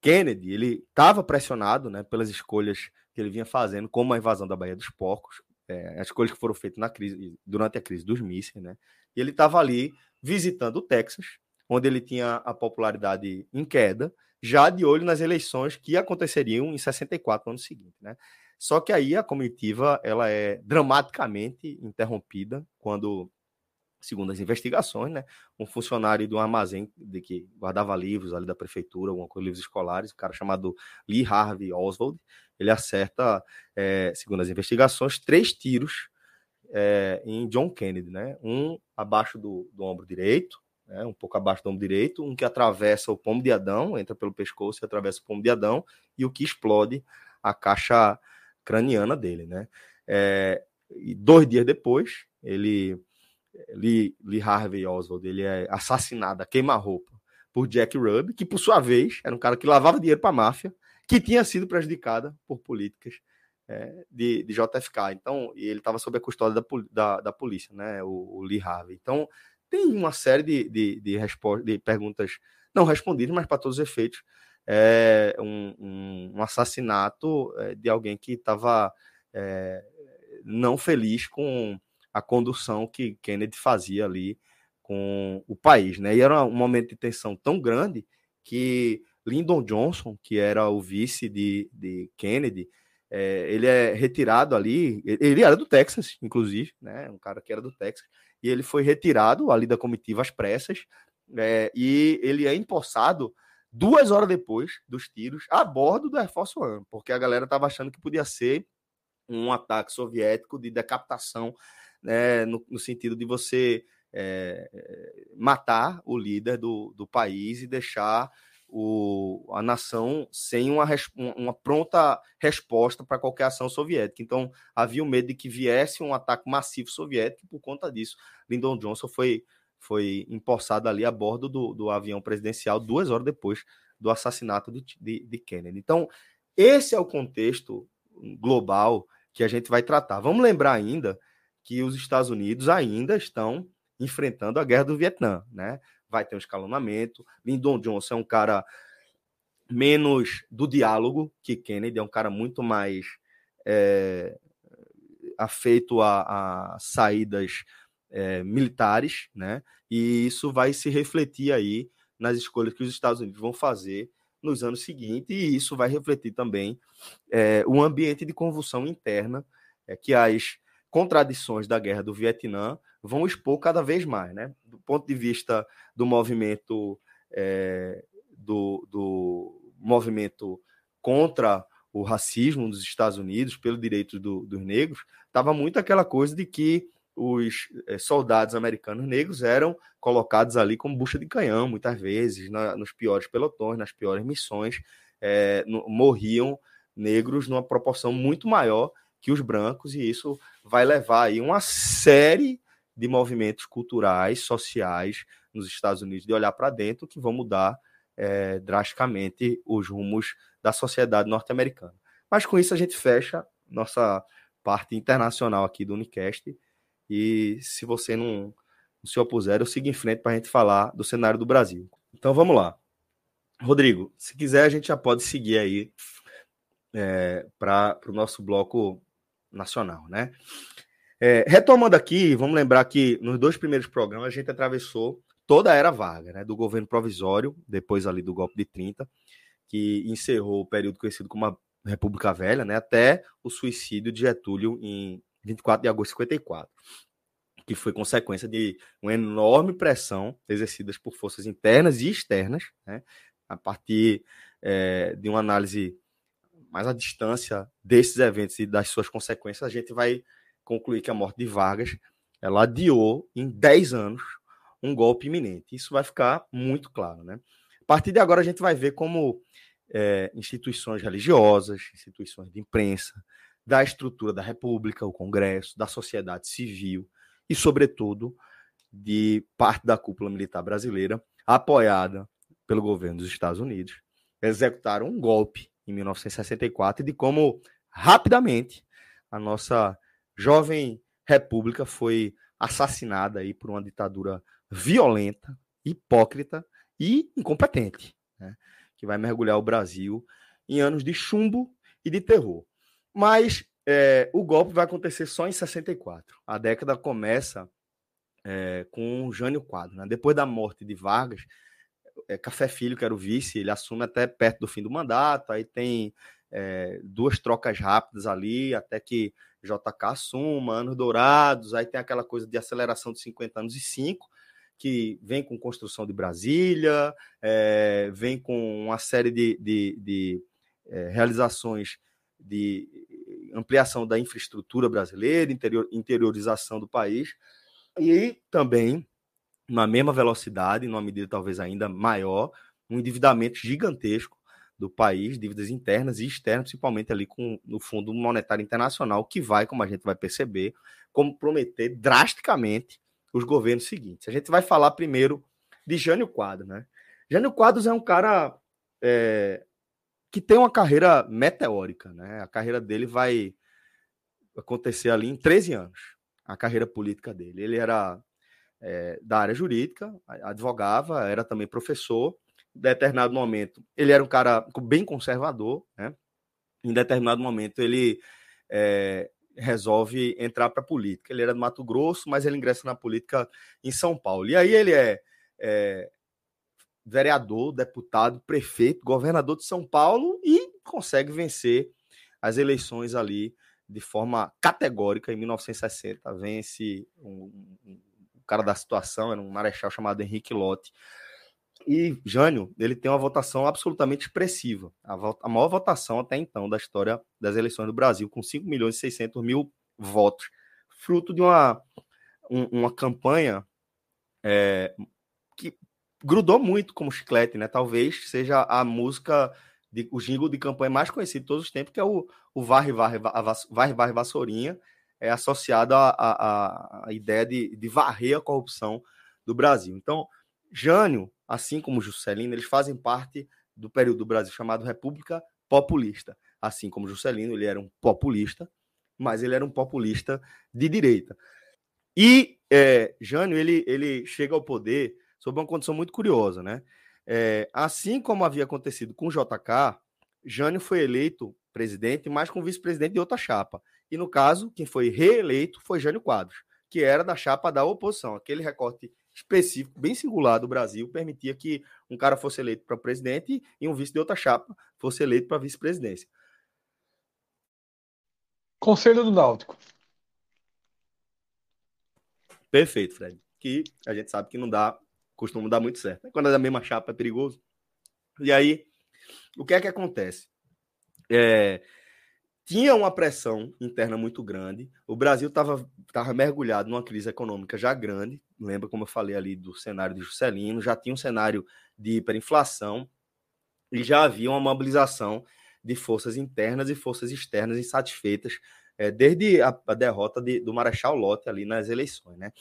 Kennedy ele estava pressionado né, pelas escolhas que ele vinha fazendo, como a invasão da Baía dos Porcos, é, as coisas que foram feitas na crise, durante a crise dos mísseis, né? E ele estava ali visitando o Texas, onde ele tinha a popularidade em queda, já de olho nas eleições que aconteceriam em 64, no ano seguinte, né? Só que aí a comitiva ela é dramaticamente interrompida quando, segundo as investigações, né, um funcionário de um armazém de que guardava livros ali da prefeitura, alguma coisa, livros escolares, um cara chamado Lee Harvey Oswald, ele acerta, é, segundo as investigações, três tiros é, em John Kennedy, né? Um abaixo do, do ombro direito, né? um pouco abaixo do ombro direito, um que atravessa o pomo de Adão, entra pelo pescoço e atravessa o pomo de Adão, e o que explode a caixa craniana dele, né? É, e dois dias depois, ele Lee, Lee Harvey Oswald, ele é assassinado queima-roupa por Jack Ruby, que por sua vez era um cara que lavava dinheiro para a máfia, que tinha sido prejudicada por políticas é, de, de, JFK. Então, ele estava sob a custódia da, da, da polícia, né? O, o, Lee Harvey. Então, tem uma série de, de, de, de perguntas não respondidas, mas para todos os efeitos, é um, um, um assassinato é, de alguém que estava é, não feliz com a condução que Kennedy fazia ali com o país, né? E era um momento de tensão tão grande que Lyndon Johnson, que era o vice de, de Kennedy, é, ele é retirado ali. Ele era do Texas, inclusive, né? Um cara que era do Texas, e ele foi retirado ali da comitiva às pressas, é, e ele é empossado duas horas depois dos tiros a bordo do Air Force One, porque a galera estava achando que podia ser um ataque soviético de decapitação, né, no, no sentido de você é, matar o líder do, do país e deixar o, a nação sem uma, uma pronta resposta para qualquer ação soviética. Então, havia o medo de que viesse um ataque massivo soviético, e por conta disso, Lyndon Johnson foi, foi empossado ali a bordo do, do avião presidencial duas horas depois do assassinato de, de, de Kennedy. Então, esse é o contexto global que a gente vai tratar. Vamos lembrar ainda que os Estados Unidos ainda estão enfrentando a guerra do Vietnã, né? Vai ter um escalonamento. Lyndon Johnson é um cara menos do diálogo que Kennedy, é um cara muito mais é, afeito a, a saídas é, militares, né? E isso vai se refletir aí nas escolhas que os Estados Unidos vão fazer nos anos seguintes, e isso vai refletir também é, o ambiente de convulsão interna é, que as contradições da guerra do Vietnã vão expor cada vez mais, né? Do ponto de vista do movimento é, do, do, movimento contra o racismo nos Estados Unidos, pelo direito do, dos negros, estava muito aquela coisa de que os é, soldados americanos negros eram colocados ali como bucha de canhão, muitas vezes, na, nos piores pelotões, nas piores missões, é, no, morriam negros numa proporção muito maior que os brancos, e isso vai levar aí uma série de movimentos culturais, sociais nos Estados Unidos de olhar para dentro que vão mudar é, drasticamente os rumos da sociedade norte-americana. Mas com isso a gente fecha nossa parte internacional aqui do Unicast. E se você não, se opuser, eu sigo em frente para a gente falar do cenário do Brasil. Então vamos lá. Rodrigo, se quiser, a gente já pode seguir aí é, para o nosso bloco nacional, né? É, retomando aqui, vamos lembrar que nos dois primeiros programas a gente atravessou toda a era Vargas, né? Do governo provisório, depois ali do golpe de 30, que encerrou o período conhecido como a República Velha, né? Até o suicídio de Getúlio em 24 de agosto de 54 que foi consequência de uma enorme pressão exercida por forças internas e externas, né? a partir é, de uma análise mais à distância desses eventos e das suas consequências, a gente vai concluir que a morte de Vargas ela adiou em 10 anos um golpe iminente. Isso vai ficar muito claro. Né? A partir de agora, a gente vai ver como é, instituições religiosas, instituições de imprensa, da estrutura da República, o Congresso, da sociedade civil e, sobretudo, de parte da cúpula militar brasileira, apoiada pelo governo dos Estados Unidos, executaram um golpe em 1964 e de como rapidamente a nossa jovem república foi assassinada aí por uma ditadura violenta, hipócrita e incompetente, né? que vai mergulhar o Brasil em anos de chumbo e de terror. Mas é, o golpe vai acontecer só em 64. A década começa é, com Jânio Quadro. Né? Depois da morte de Vargas, é, Café Filho, que era o vice, ele assume até perto do fim do mandato, aí tem é, duas trocas rápidas ali, até que JK assuma, anos dourados, aí tem aquela coisa de aceleração de 50 anos e 5, que vem com construção de Brasília, é, vem com uma série de, de, de é, realizações de ampliação da infraestrutura brasileira, interior, interiorização do país, e também na mesma velocidade, numa medida talvez ainda maior, um endividamento gigantesco do país, dívidas internas e externas, principalmente ali com no Fundo Monetário Internacional, que vai, como a gente vai perceber, comprometer drasticamente os governos seguintes. A gente vai falar primeiro de Jânio Quadros, né? Jânio Quadros é um cara é, que tem uma carreira meteórica, né? A carreira dele vai acontecer ali em 13 anos, a carreira política dele. Ele era é, da área jurídica, advogava, era também professor. Determinado momento, ele era um cara bem conservador, né? Em determinado momento, ele é, resolve entrar para a política. Ele era do Mato Grosso, mas ele ingressa na política em São Paulo. E aí ele é, é vereador, deputado, prefeito, governador de São Paulo e consegue vencer as eleições ali de forma categórica em 1960. Vence um, um cara da situação, era um marechal chamado Henrique Lotte. E Jânio, ele tem uma votação absolutamente expressiva, a, a maior votação até então da história das eleições do Brasil, com 5 milhões e 600 mil votos, fruto de uma, um, uma campanha é, que grudou muito como chiclete, né? Talvez seja a música, de, o jingle de campanha mais conhecido de todos os tempos, que é o, o Varre, Varre, Varre, Varre Vassourinha, é associado à, ideia de, de varrer a corrupção do Brasil. Então, Jânio, assim como Juscelino, eles fazem parte do período do Brasil chamado República Populista. Assim como Juscelino, ele era um populista, mas ele era um populista de direita. E é, Jânio, ele, ele chega ao poder sob uma condição muito curiosa, né? É, assim como havia acontecido com JK, Jânio foi eleito presidente, mas com vice-presidente de outra chapa. E no caso, quem foi reeleito foi Jânio Quadros, que era da chapa da oposição. Aquele recorte específico, bem singular do Brasil, permitia que um cara fosse eleito para presidente e um vice de outra chapa fosse eleito para vice-presidência. Conselho do Náutico. Perfeito, Fred. Que a gente sabe que não dá, costuma dar muito certo. Quando é da mesma chapa é perigoso. E aí, o que é que acontece? É, tinha uma pressão interna muito grande. O Brasil estava tava mergulhado numa crise econômica já grande. Lembra como eu falei ali do cenário de Juscelino? Já tinha um cenário de hiperinflação e já havia uma mobilização de forças internas e forças externas insatisfeitas é, desde a, a derrota de, do Marechal Lott ali nas eleições, né?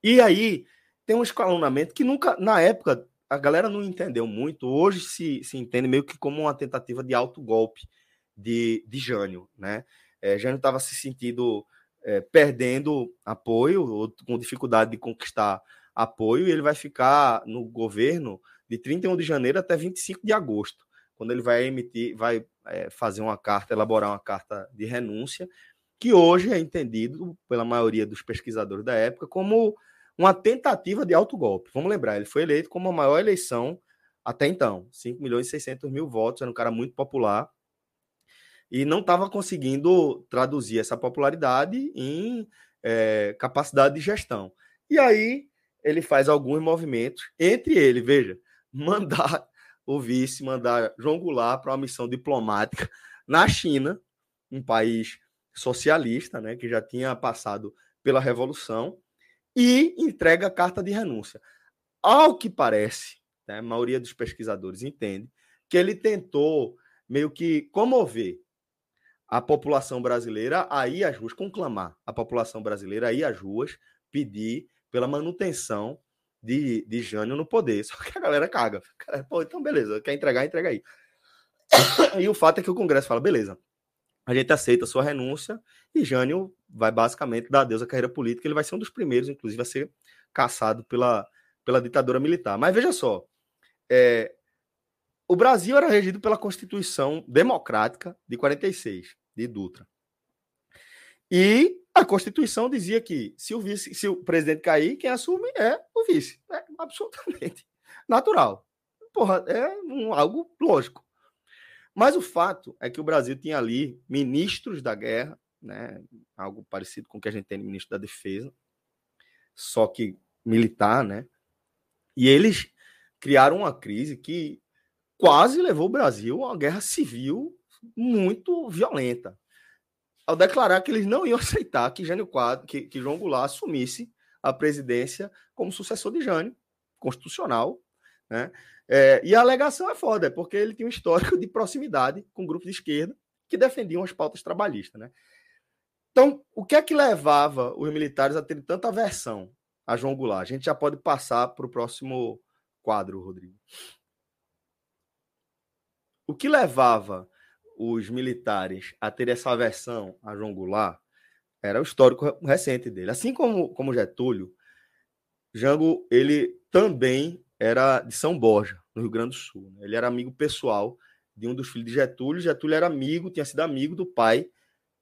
E aí tem um escalonamento que nunca, na época, a galera não entendeu muito. Hoje se, se entende meio que como uma tentativa de autogolpe de, de Jânio, né? É, Jânio estava se sentindo é, perdendo apoio, ou com dificuldade de conquistar apoio, e ele vai ficar no governo de 31 de janeiro até 25 de agosto, quando ele vai emitir, vai é, fazer uma carta, elaborar uma carta de renúncia, que hoje é entendido pela maioria dos pesquisadores da época como uma tentativa de autogolpe. Vamos lembrar, ele foi eleito como a maior eleição até então, 5 milhões e 600 mil votos, era um cara muito popular, e não estava conseguindo traduzir essa popularidade em é, capacidade de gestão. E aí ele faz alguns movimentos, entre ele, veja, mandar o vice mandar João Goulart para uma missão diplomática na China, um país socialista, né, que já tinha passado pela revolução, e entrega a carta de renúncia. Ao que parece, né, a maioria dos pesquisadores entende que ele tentou meio que comover a população brasileira a ir às ruas, conclamar a população brasileira a ir às ruas, pedir pela manutenção de, de Jânio no poder. Só que a galera caga. Pô, então beleza, quer entregar, entrega aí. E o fato é que o Congresso fala: beleza, a gente aceita a sua renúncia e Jânio vai basicamente dar adeus à carreira política. Ele vai ser um dos primeiros, inclusive, a ser caçado pela, pela ditadura militar. Mas veja só: é, o Brasil era regido pela Constituição Democrática de 46, de Dutra. E a Constituição dizia que se o vice, se o presidente cair, quem assume é o vice. É absolutamente natural. Porra, é um, algo lógico. Mas o fato é que o Brasil tinha ali ministros da guerra, né? Algo parecido com o que a gente tem no ministro da Defesa, só que militar, né? E eles criaram uma crise que quase levou o Brasil a uma guerra civil muito violenta ao declarar que eles não iam aceitar que Jânio Quadro, que, que João Goulart assumisse a presidência como sucessor de Jânio, constitucional, né? É, e a alegação é foda, porque ele tinha um histórico de proximidade com grupos de esquerda que defendiam as pautas trabalhistas, né? Então, o que é que levava os militares a ter tanta aversão a João Goulart? A gente já pode passar para o próximo quadro, Rodrigo. O que levava os militares a ter essa aversão a João Goulart era o histórico recente dele. Assim como, como Getúlio, Jango ele também era de São Borja, no Rio Grande do Sul. Né? Ele era amigo pessoal de um dos filhos de Getúlio. Getúlio era amigo, tinha sido amigo do pai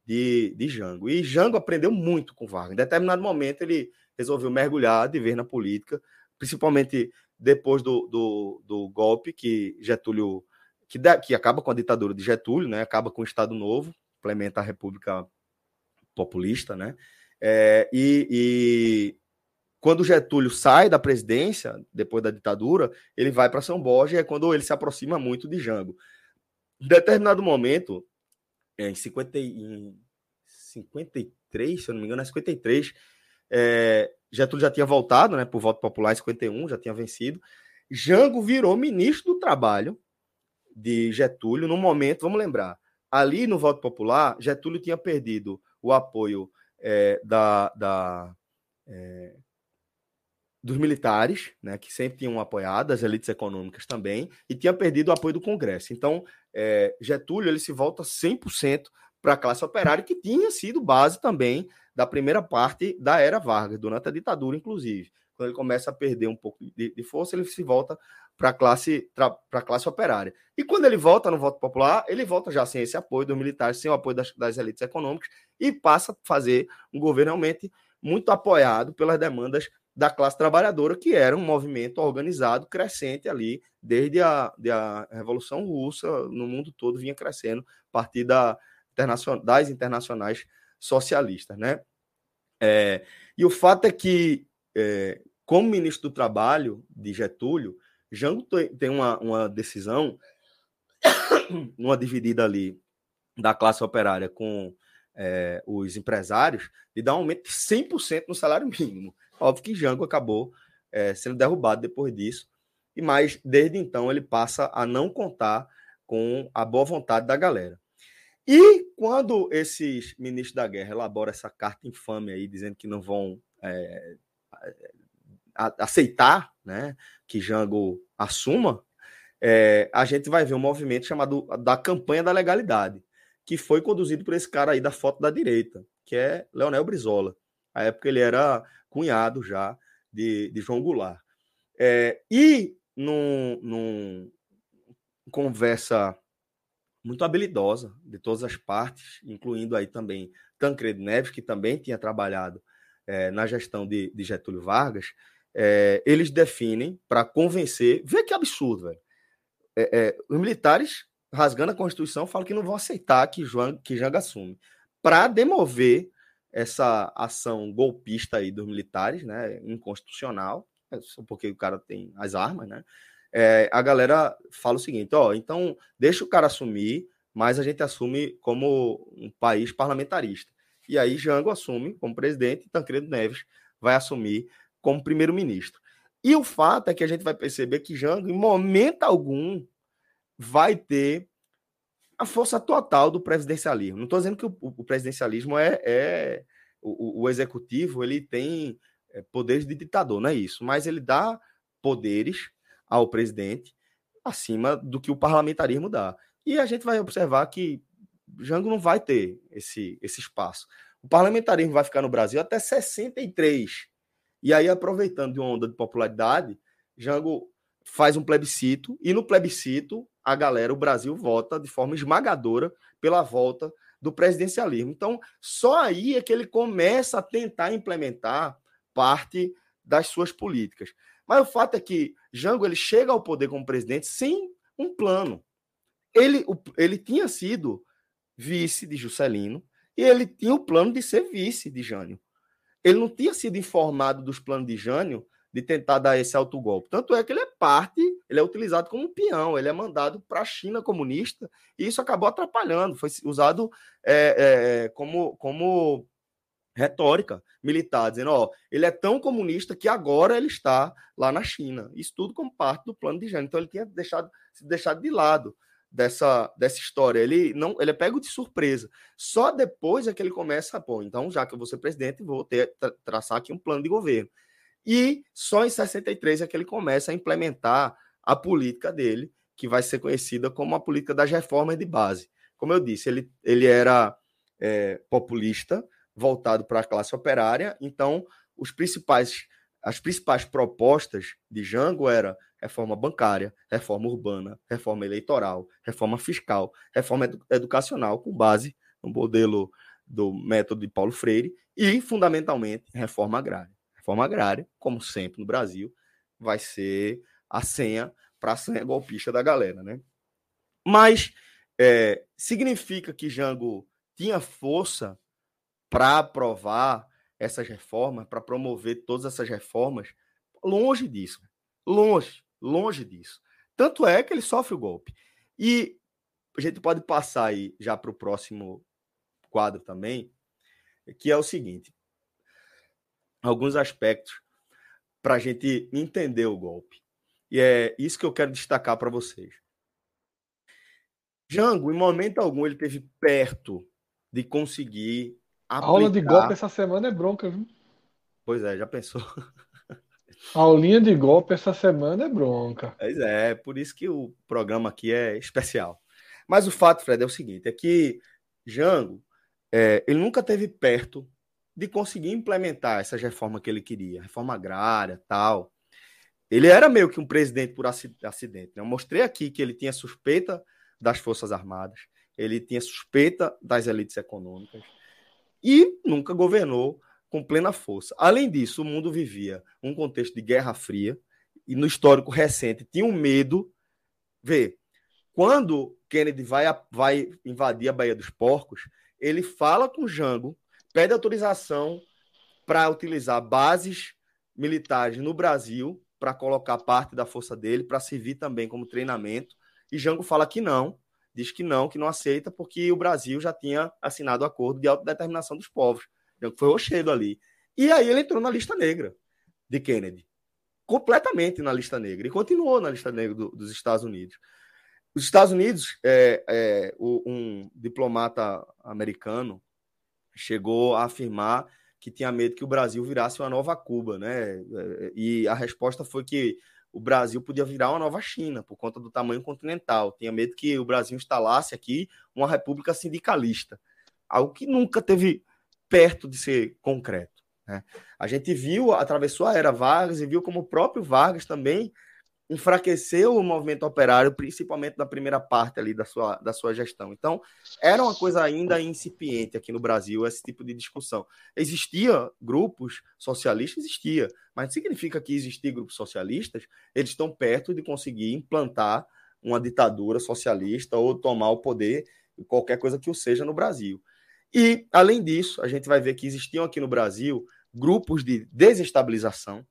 de, de Jango. E Jango aprendeu muito com Vargas. Em determinado momento, ele resolveu mergulhar de vez na política, principalmente depois do, do, do golpe que Getúlio que, dá, que acaba com a ditadura de Getúlio, né? acaba com o Estado Novo, implementa a República Populista, né? É, e, e, quando Getúlio sai da presidência, depois da ditadura, ele vai para São Borja e é quando ele se aproxima muito de Jango. Em determinado momento, é, em, 50, em 53, se eu não me engano, é 53, é, Getúlio já tinha voltado, né, por voto popular em 51, já tinha vencido. Jango virou ministro do Trabalho de Getúlio no momento, vamos lembrar, ali no voto popular, Getúlio tinha perdido o apoio é, da, da é, dos militares, né, que sempre tinham apoiado, as elites econômicas também, e tinha perdido o apoio do Congresso. Então, é, Getúlio ele se volta 100% para a classe operária, que tinha sido base também da primeira parte da era Vargas, durante a ditadura, inclusive. Quando ele começa a perder um pouco de, de força, ele se volta para a classe, pra classe operária. E quando ele volta no voto popular, ele volta já sem esse apoio dos militares, sem o apoio das, das elites econômicas, e passa a fazer um governo realmente muito apoiado pelas demandas da classe trabalhadora, que era um movimento organizado, crescente ali, desde a, de a Revolução Russa, no mundo todo, vinha crescendo, a partir da, das internacionais socialistas. Né? É, e o fato é que, é, como ministro do Trabalho de Getúlio, Jango tem uma, uma decisão, uma dividida ali da classe operária com é, os empresários, de dar um aumento de 100% no salário mínimo. Óbvio que Jango acabou é, sendo derrubado depois disso, e mais desde então ele passa a não contar com a boa vontade da galera. E quando esses ministros da guerra elaboram essa carta infame aí, dizendo que não vão é, aceitar né, que Jango assuma, é, a gente vai ver um movimento chamado da campanha da legalidade, que foi conduzido por esse cara aí da foto da direita, que é Leonel Brizola. Na época ele era cunhado já de, de João Goulart. É, e num, num conversa muito habilidosa de todas as partes, incluindo aí também Tancredo Neves, que também tinha trabalhado é, na gestão de, de Getúlio Vargas, é, eles definem para convencer. Vê que absurdo, velho. É, é, os militares, rasgando a Constituição, falam que não vão aceitar que, João, que Janga assume. Para demover essa ação golpista aí dos militares, né, inconstitucional, é só porque o cara tem as armas, né? É, a galera fala o seguinte: ó, então deixa o cara assumir, mas a gente assume como um país parlamentarista. E aí Jango assume como presidente e Tancredo Neves vai assumir como primeiro-ministro. E o fato é que a gente vai perceber que Jango, em momento algum, vai ter a força total do presidencialismo. Não estou dizendo que o, o presidencialismo é, é o, o, executivo ele tem é, poderes de ditador, não é isso, mas ele dá poderes ao presidente acima do que o parlamentarismo dá. E a gente vai observar que Jango não vai ter esse, esse espaço. O parlamentarismo vai ficar no Brasil até 63. E aí, aproveitando de uma onda de popularidade, Jango faz um plebiscito, e no plebiscito a galera, o Brasil vota de forma esmagadora pela volta do presidencialismo. Então, só aí é que ele começa a tentar implementar parte das suas políticas. Mas o fato é que Jango ele chega ao poder como presidente sem um plano. Ele, ele tinha sido vice de Juscelino e ele tinha o plano de ser vice de Jânio. Ele não tinha sido informado dos planos de Jânio de tentar dar esse autogolpe. Tanto é que ele é parte, ele é utilizado como peão, ele é mandado para a China comunista, e isso acabou atrapalhando, foi usado é, é, como, como retórica militar, dizendo, ó, ele é tão comunista que agora ele está lá na China. Isso tudo como parte do plano de Jânio. Então ele tinha deixado, se deixado de lado dessa, dessa história. Ele não, ele é pego de surpresa. Só depois é que ele começa, pô, então já que eu vou ser presidente, vou ter tra traçar aqui um plano de governo. E só em 63 é que ele começa a implementar a política dele, que vai ser conhecida como a política das reformas de base. Como eu disse, ele, ele era é, populista, voltado para a classe operária, então os principais, as principais propostas de Jango era reforma bancária, reforma urbana, reforma eleitoral, reforma fiscal, reforma edu educacional, com base no modelo do método de Paulo Freire, e, fundamentalmente, reforma agrária. Reforma agrária, como sempre no Brasil, vai ser a senha para a senha golpista da galera, né? Mas é, significa que Jango tinha força para aprovar essas reformas, para promover todas essas reformas? Longe disso. Longe, longe disso. Tanto é que ele sofre o golpe. E a gente pode passar aí já para o próximo quadro também, que é o seguinte: alguns aspectos para a gente entender o golpe. E é isso que eu quero destacar para vocês. Jango, em momento algum, ele teve perto de conseguir. Aplicar... A aula de golpe essa semana é bronca, viu? Pois é, já pensou? A aulinha de golpe essa semana é bronca. Pois é, por isso que o programa aqui é especial. Mas o fato, Fred, é o seguinte: é que Jango, é, ele nunca teve perto de conseguir implementar essas reformas que ele queria, reforma agrária, tal. Ele era meio que um presidente por acidente. Né? Eu mostrei aqui que ele tinha suspeita das Forças Armadas, ele tinha suspeita das elites econômicas e nunca governou com plena força. Além disso, o mundo vivia um contexto de Guerra Fria e no histórico recente tinha um medo. Vê, quando Kennedy vai, vai invadir a Baía dos Porcos, ele fala com Jango pede autorização para utilizar bases militares no Brasil para colocar parte da força dele para servir também como treinamento. E Jango fala que não, diz que não, que não aceita, porque o Brasil já tinha assinado o acordo de autodeterminação dos povos. Foi rochedo ali. E aí ele entrou na lista negra de Kennedy. Completamente na lista negra. E continuou na lista negra do, dos Estados Unidos. Os Estados Unidos, é, é, um diplomata americano, chegou a afirmar que tinha medo que o Brasil virasse uma nova Cuba, né? E a resposta foi que o Brasil podia virar uma nova China por conta do tamanho continental. Tinha medo que o Brasil instalasse aqui uma república sindicalista, algo que nunca teve perto de ser concreto. Né? A gente viu, atravessou a era Vargas e viu como o próprio Vargas também enfraqueceu o movimento operário, principalmente na primeira parte ali da sua, da sua gestão. Então, era uma coisa ainda incipiente aqui no Brasil, esse tipo de discussão. Existia grupos socialistas? Existia, mas significa que existir grupos socialistas, eles estão perto de conseguir implantar uma ditadura socialista ou tomar o poder, qualquer coisa que o seja no Brasil. E, além disso, a gente vai ver que existiam aqui no Brasil grupos de desestabilização,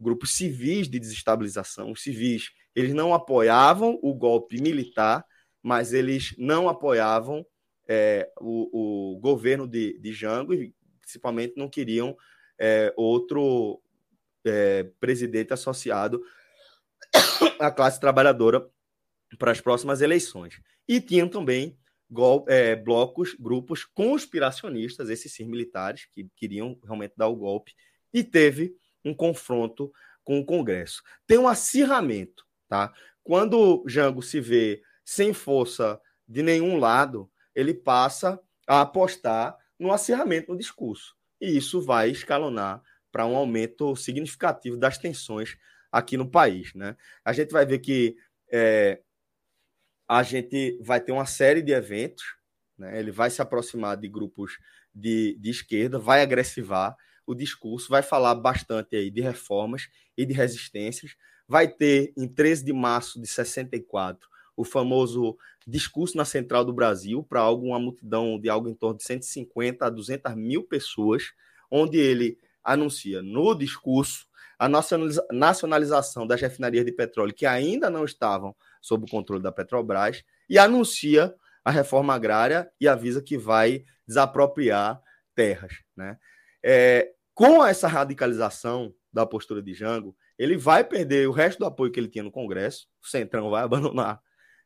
grupos civis de desestabilização. Os civis, eles não apoiavam o golpe militar, mas eles não apoiavam é, o, o, governo de, de Jango e principalmente não queriam é, outro é, presidente associado à classe trabalhadora para as próximas eleições. E tinham também gol, é, blocos, grupos conspiracionistas, esses sim militares, que queriam realmente dar o golpe, e teve um confronto com o Congresso. Tem um acirramento, tá? Quando Jango se vê sem força de nenhum lado, ele passa a apostar no acirramento no discurso. E isso vai escalonar para um aumento significativo das tensões aqui no país. Né? A gente vai ver que é, a gente vai ter uma série de eventos, né? ele vai se aproximar de grupos de, de esquerda, vai agressivar, o discurso, vai falar bastante aí de reformas e de resistências. Vai ter, em 13 de março de 64, o famoso discurso na Central do Brasil, para alguma multidão de algo em torno de 150 a 200 mil pessoas, onde ele anuncia no discurso a nacionalização das refinarias de petróleo que ainda não estavam sob o controle da Petrobras e anuncia a reforma agrária e avisa que vai desapropriar terras. Né? É, com essa radicalização da postura de Jango, ele vai perder o resto do apoio que ele tinha no Congresso. O Centrão vai abandonar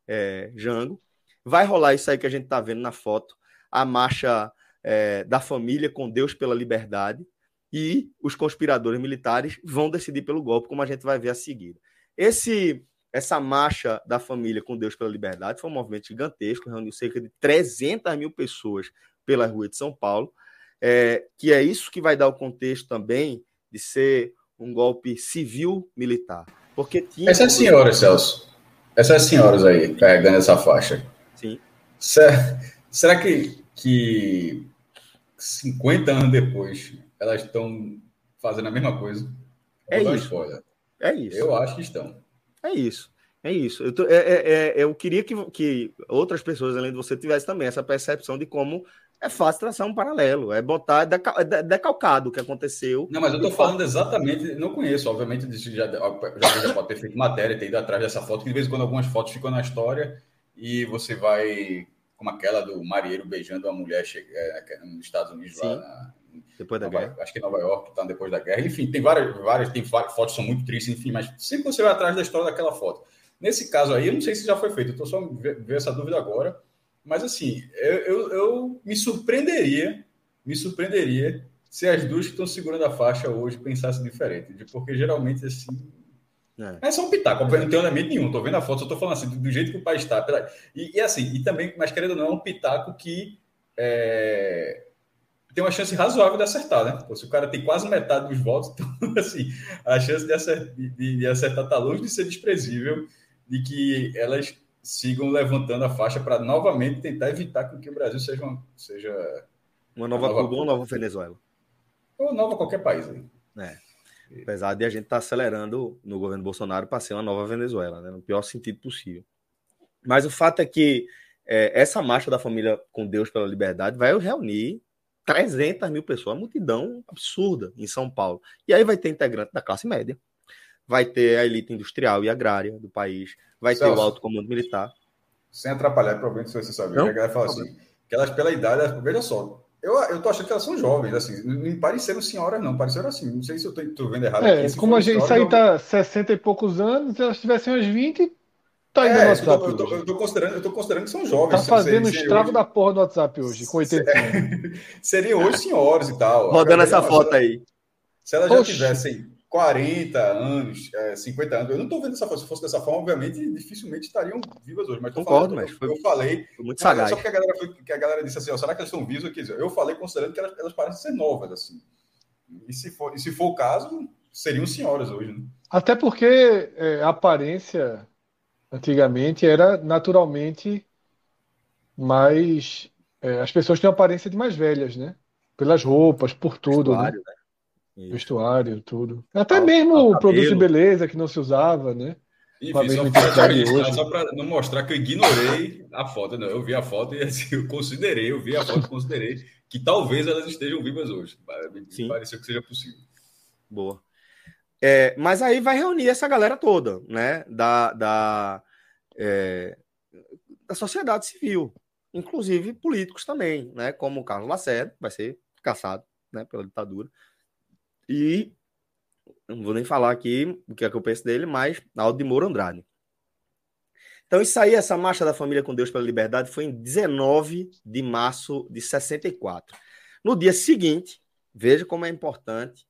é, Jango. Vai rolar isso aí que a gente está vendo na foto, a marcha é, da família com Deus pela liberdade. E os conspiradores militares vão decidir pelo golpe, como a gente vai ver a seguir. Esse, essa marcha da família com Deus pela liberdade foi um movimento gigantesco, reuniu cerca de 300 mil pessoas pela rua de São Paulo é, que é isso que vai dar o contexto também de ser um golpe civil-militar. Porque tinha. Essas senhoras, Celso, essas senhoras aí, carregando essa faixa. Sim. Será, será que, que 50 anos depois elas estão fazendo a mesma coisa? É isso. É isso. Eu acho que estão. É isso. É isso. Eu, tô, é, é, é, eu queria que, que outras pessoas, além de você, tivessem também essa percepção de como é fácil traçar um paralelo, é botar é decalcado o que aconteceu. Não, mas eu estou falando exatamente, não conheço, obviamente, já, já, já pode ter feito matéria, ter ido atrás dessa foto, que de vez em quando algumas fotos ficam na história e você vai, como aquela do marinheiro beijando uma mulher é, nos Estados Unidos Sim. lá. Na, Depois da Nova, guerra. Acho que Nova York está depois da guerra. Enfim, tem várias, várias, tem várias fotos que são muito tristes, enfim, mas sempre você vai atrás da história daquela foto. Nesse caso aí, eu não sei se já foi feito, eu estou só vendo essa dúvida agora. Mas assim, eu, eu, eu, me surpreenderia, me surpreenderia se as duas que estão segurando a faixa hoje pensassem diferente. Porque geralmente assim. É. é só um pitaco, não tenho elemento nenhum, tô vendo a foto, tô falando assim, do jeito que o pai está. E, e assim, e também, mas querendo ou não, é um pitaco que é, tem uma chance razoável de acertar, né? Pô, se o cara tem quase metade dos votos, então, assim, a chance de acertar, de, de acertar tá longe de ser desprezível de que elas sigam levantando a faixa para novamente tentar evitar que o Brasil seja uma, seja uma nova, uma nova Cuba ou uma nova Venezuela. Ou nova qualquer país. Aí. É. Apesar de a gente estar tá acelerando no governo Bolsonaro para ser uma nova Venezuela, né? no pior sentido possível. Mas o fato é que é, essa marcha da família com Deus pela liberdade vai reunir 300 mil pessoas, uma multidão absurda em São Paulo. E aí vai ter integrante da classe média, vai ter a elite industrial e agrária do país, vai Celso, ter o alto comando militar. Sem atrapalhar, provavelmente você sabe. Não? A galera fala assim, que elas pela idade, veja só, eu, eu tô achando que elas são jovens, assim, não pareceram senhoras, não, pareceram assim, não sei se eu tô, tô vendo errado. É, aqui, como a gente, isso aí tá 60 e poucos anos, se elas tivessem uns 20, tá indo é, no WhatsApp. Eu tô, eu, tô, eu, tô, considerando, eu tô considerando que são jovens. Tá fazendo o estrago hoje... da porra do WhatsApp hoje, com 80 anos. Seriam hoje senhoras e tal. Rodando essa foto aí. Se elas já tivessem 40 anos, é, 50 anos. Eu não estou vendo essa forma. Se fosse dessa forma, obviamente, dificilmente estariam vivas hoje. Mas Concordo, mas foi, eu falei. Foi muito sagaz. Só que a galera, foi, que a galera disse assim: ó, será que elas estão vivas? Eu falei considerando que elas, elas, parecem ser novas. assim. E se for, e se for o caso, seriam senhoras hoje. Né? Até porque é, a aparência antigamente era naturalmente mais. É, as pessoas têm aparência de mais velhas, né? Pelas roupas, por tudo. né? né? Isso. Vestuário, tudo. Até mesmo o produto de beleza que não se usava, né? Enfim, só, para não mostrar que eu ignorei a foto, não. Eu vi a foto e assim, eu considerei, eu vi a foto e considerei que talvez elas estejam vivas hoje. Sim. Pareceu que seja possível. Boa. É, mas aí vai reunir essa galera toda, né? Da, da, é, da sociedade civil, inclusive políticos também, né? Como o Carlos Lacerda, vai ser caçado né, pela ditadura. E não vou nem falar aqui o que é que eu penso dele, mas Aldo de Moura Andrade. Então, isso aí, essa marcha da família com Deus pela liberdade, foi em 19 de março de 64. No dia seguinte, veja como é importante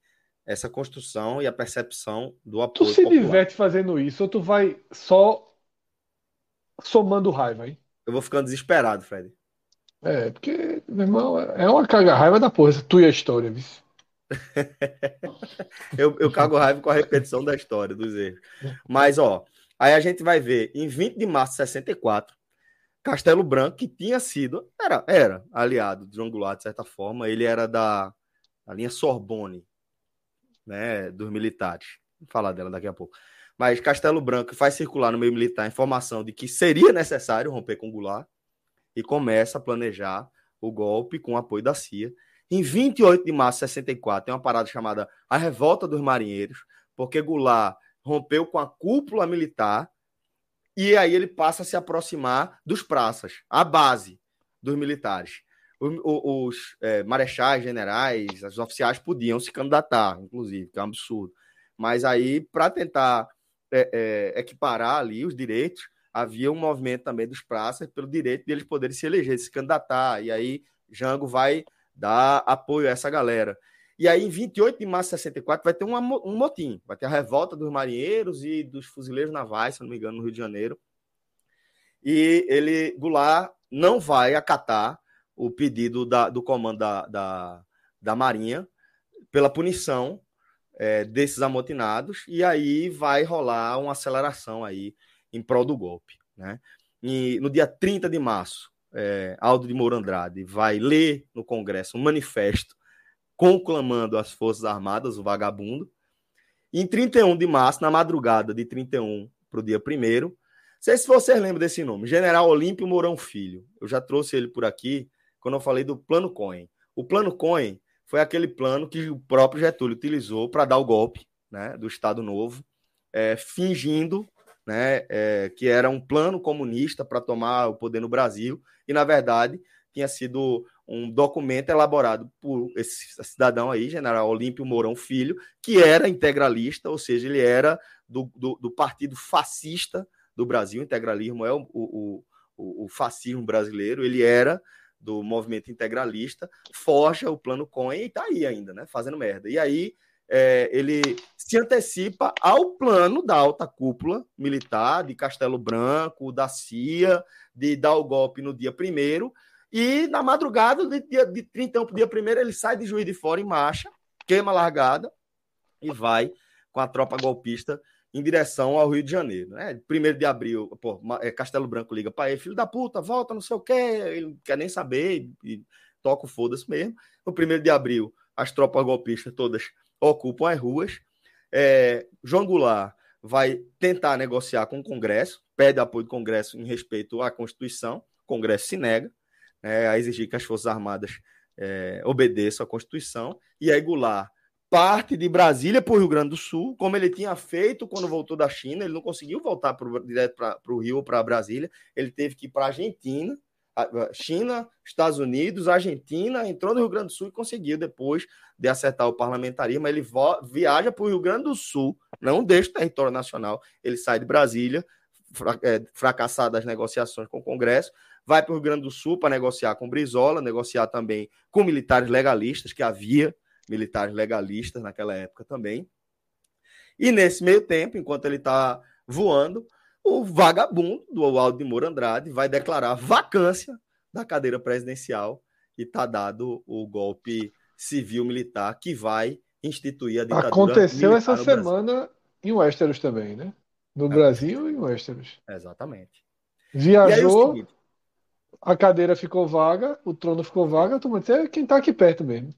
essa construção e a percepção do apoio. Tu se popular. diverte fazendo isso ou tu vai só somando raiva, hein? Eu vou ficando desesperado, Fred. É, porque, meu irmão, é uma caga-raiva da porra, tu e a história, viu? eu, eu cago raiva com a repetição da história, dos erros. Mas, ó, aí a gente vai ver, em 20 de março de 64, Castelo Branco, que tinha sido, era, era aliado de João Goulart, de certa forma, ele era da, da linha Sorbonne, né, dos militares. Vou falar dela daqui a pouco. Mas Castelo Branco faz circular no meio militar a informação de que seria necessário romper com Goulart e começa a planejar o golpe com o apoio da CIA em 28 de março de 64, tem uma parada chamada A Revolta dos Marinheiros, porque Goulart rompeu com a cúpula militar e aí ele passa a se aproximar dos praças, a base dos militares. Os, é, marechais, generais, os oficiais podiam se candidatar, inclusive, que é um absurdo. Mas aí, para tentar é, é, equiparar ali os direitos, havia um movimento também dos praças pelo direito deles poderem se eleger, se candidatar. E aí Jango vai dar apoio a essa galera. E aí, em 28 de março de 64, vai ter um, um motim. Vai ter a revolta dos marinheiros e dos fuzileiros navais, se não me engano, no Rio de Janeiro. E ele, Goulart, não vai acatar o pedido da, do comando da, da, da Marinha pela punição é, desses amotinados. E aí vai rolar uma aceleração aí em prol do golpe. Né? E no dia 30 de março, é, Aldo de Moura Andrade vai ler no Congresso um manifesto conclamando as Forças Armadas, o vagabundo. E em 31 de março, na madrugada de 31 para o dia 1 não sei se vocês lembram desse nome, General Olímpio Mourão Filho. Eu já trouxe ele por aqui quando eu falei do Plano Cohen. O Plano Cohen foi aquele plano que o próprio Getúlio utilizou para dar o golpe né, do Estado Novo, é, fingindo né, é, que era um plano comunista para tomar o poder no Brasil, e na verdade tinha sido um documento elaborado por esse cidadão aí, general Olímpio Mourão Filho, que era integralista, ou seja, ele era do, do, do partido fascista do Brasil, integralismo é o, o, o, o, fascismo brasileiro, ele era do movimento integralista, forja o plano Cohen e está aí ainda, né, fazendo merda. E aí é, ele se antecipa ao plano da alta cúpula militar, de Castelo Branco, da CIA, de dar o golpe no dia primeiro, e na madrugada de, dia, de 31 para o dia primeiro, ele sai de Juiz de Fora em marcha, queima a largada e vai com a tropa golpista em direção ao Rio de Janeiro. Né? Primeiro de abril, pô, é, Castelo Branco liga para ele, filho da puta, volta, não sei o quê, ele não quer nem saber e, e toca o foda-se mesmo. No primeiro de abril, as tropas golpistas todas ocupam as ruas. É, João Goulart vai tentar negociar com o Congresso, pede apoio do Congresso em respeito à Constituição, o Congresso se nega é, a exigir que as Forças Armadas é, obedeçam à Constituição, e aí Goulart parte de Brasília para o Rio Grande do Sul, como ele tinha feito quando voltou da China, ele não conseguiu voltar pro, direto para o Rio ou para Brasília, ele teve que ir para a Argentina, China, Estados Unidos, Argentina, entrou no Rio Grande do Sul e conseguiu, depois de acertar o parlamentarismo, ele viaja para o Rio Grande do Sul, não deixa o território nacional, ele sai de Brasília, é, fracassado as negociações com o Congresso, vai para o Rio Grande do Sul para negociar com Brizola, negociar também com militares legalistas, que havia militares legalistas naquela época também. E nesse meio tempo, enquanto ele está voando, o vagabundo do Aldo de Moura Andrade vai declarar vacância da cadeira presidencial e está dado o golpe civil-militar que vai instituir a ditadura Aconteceu essa semana em Westeros também, né? No é. Brasil e em Westeros. Exatamente. Viajou, aí, a cadeira ficou vaga, o trono ficou vaga, tu é quem tá aqui perto mesmo.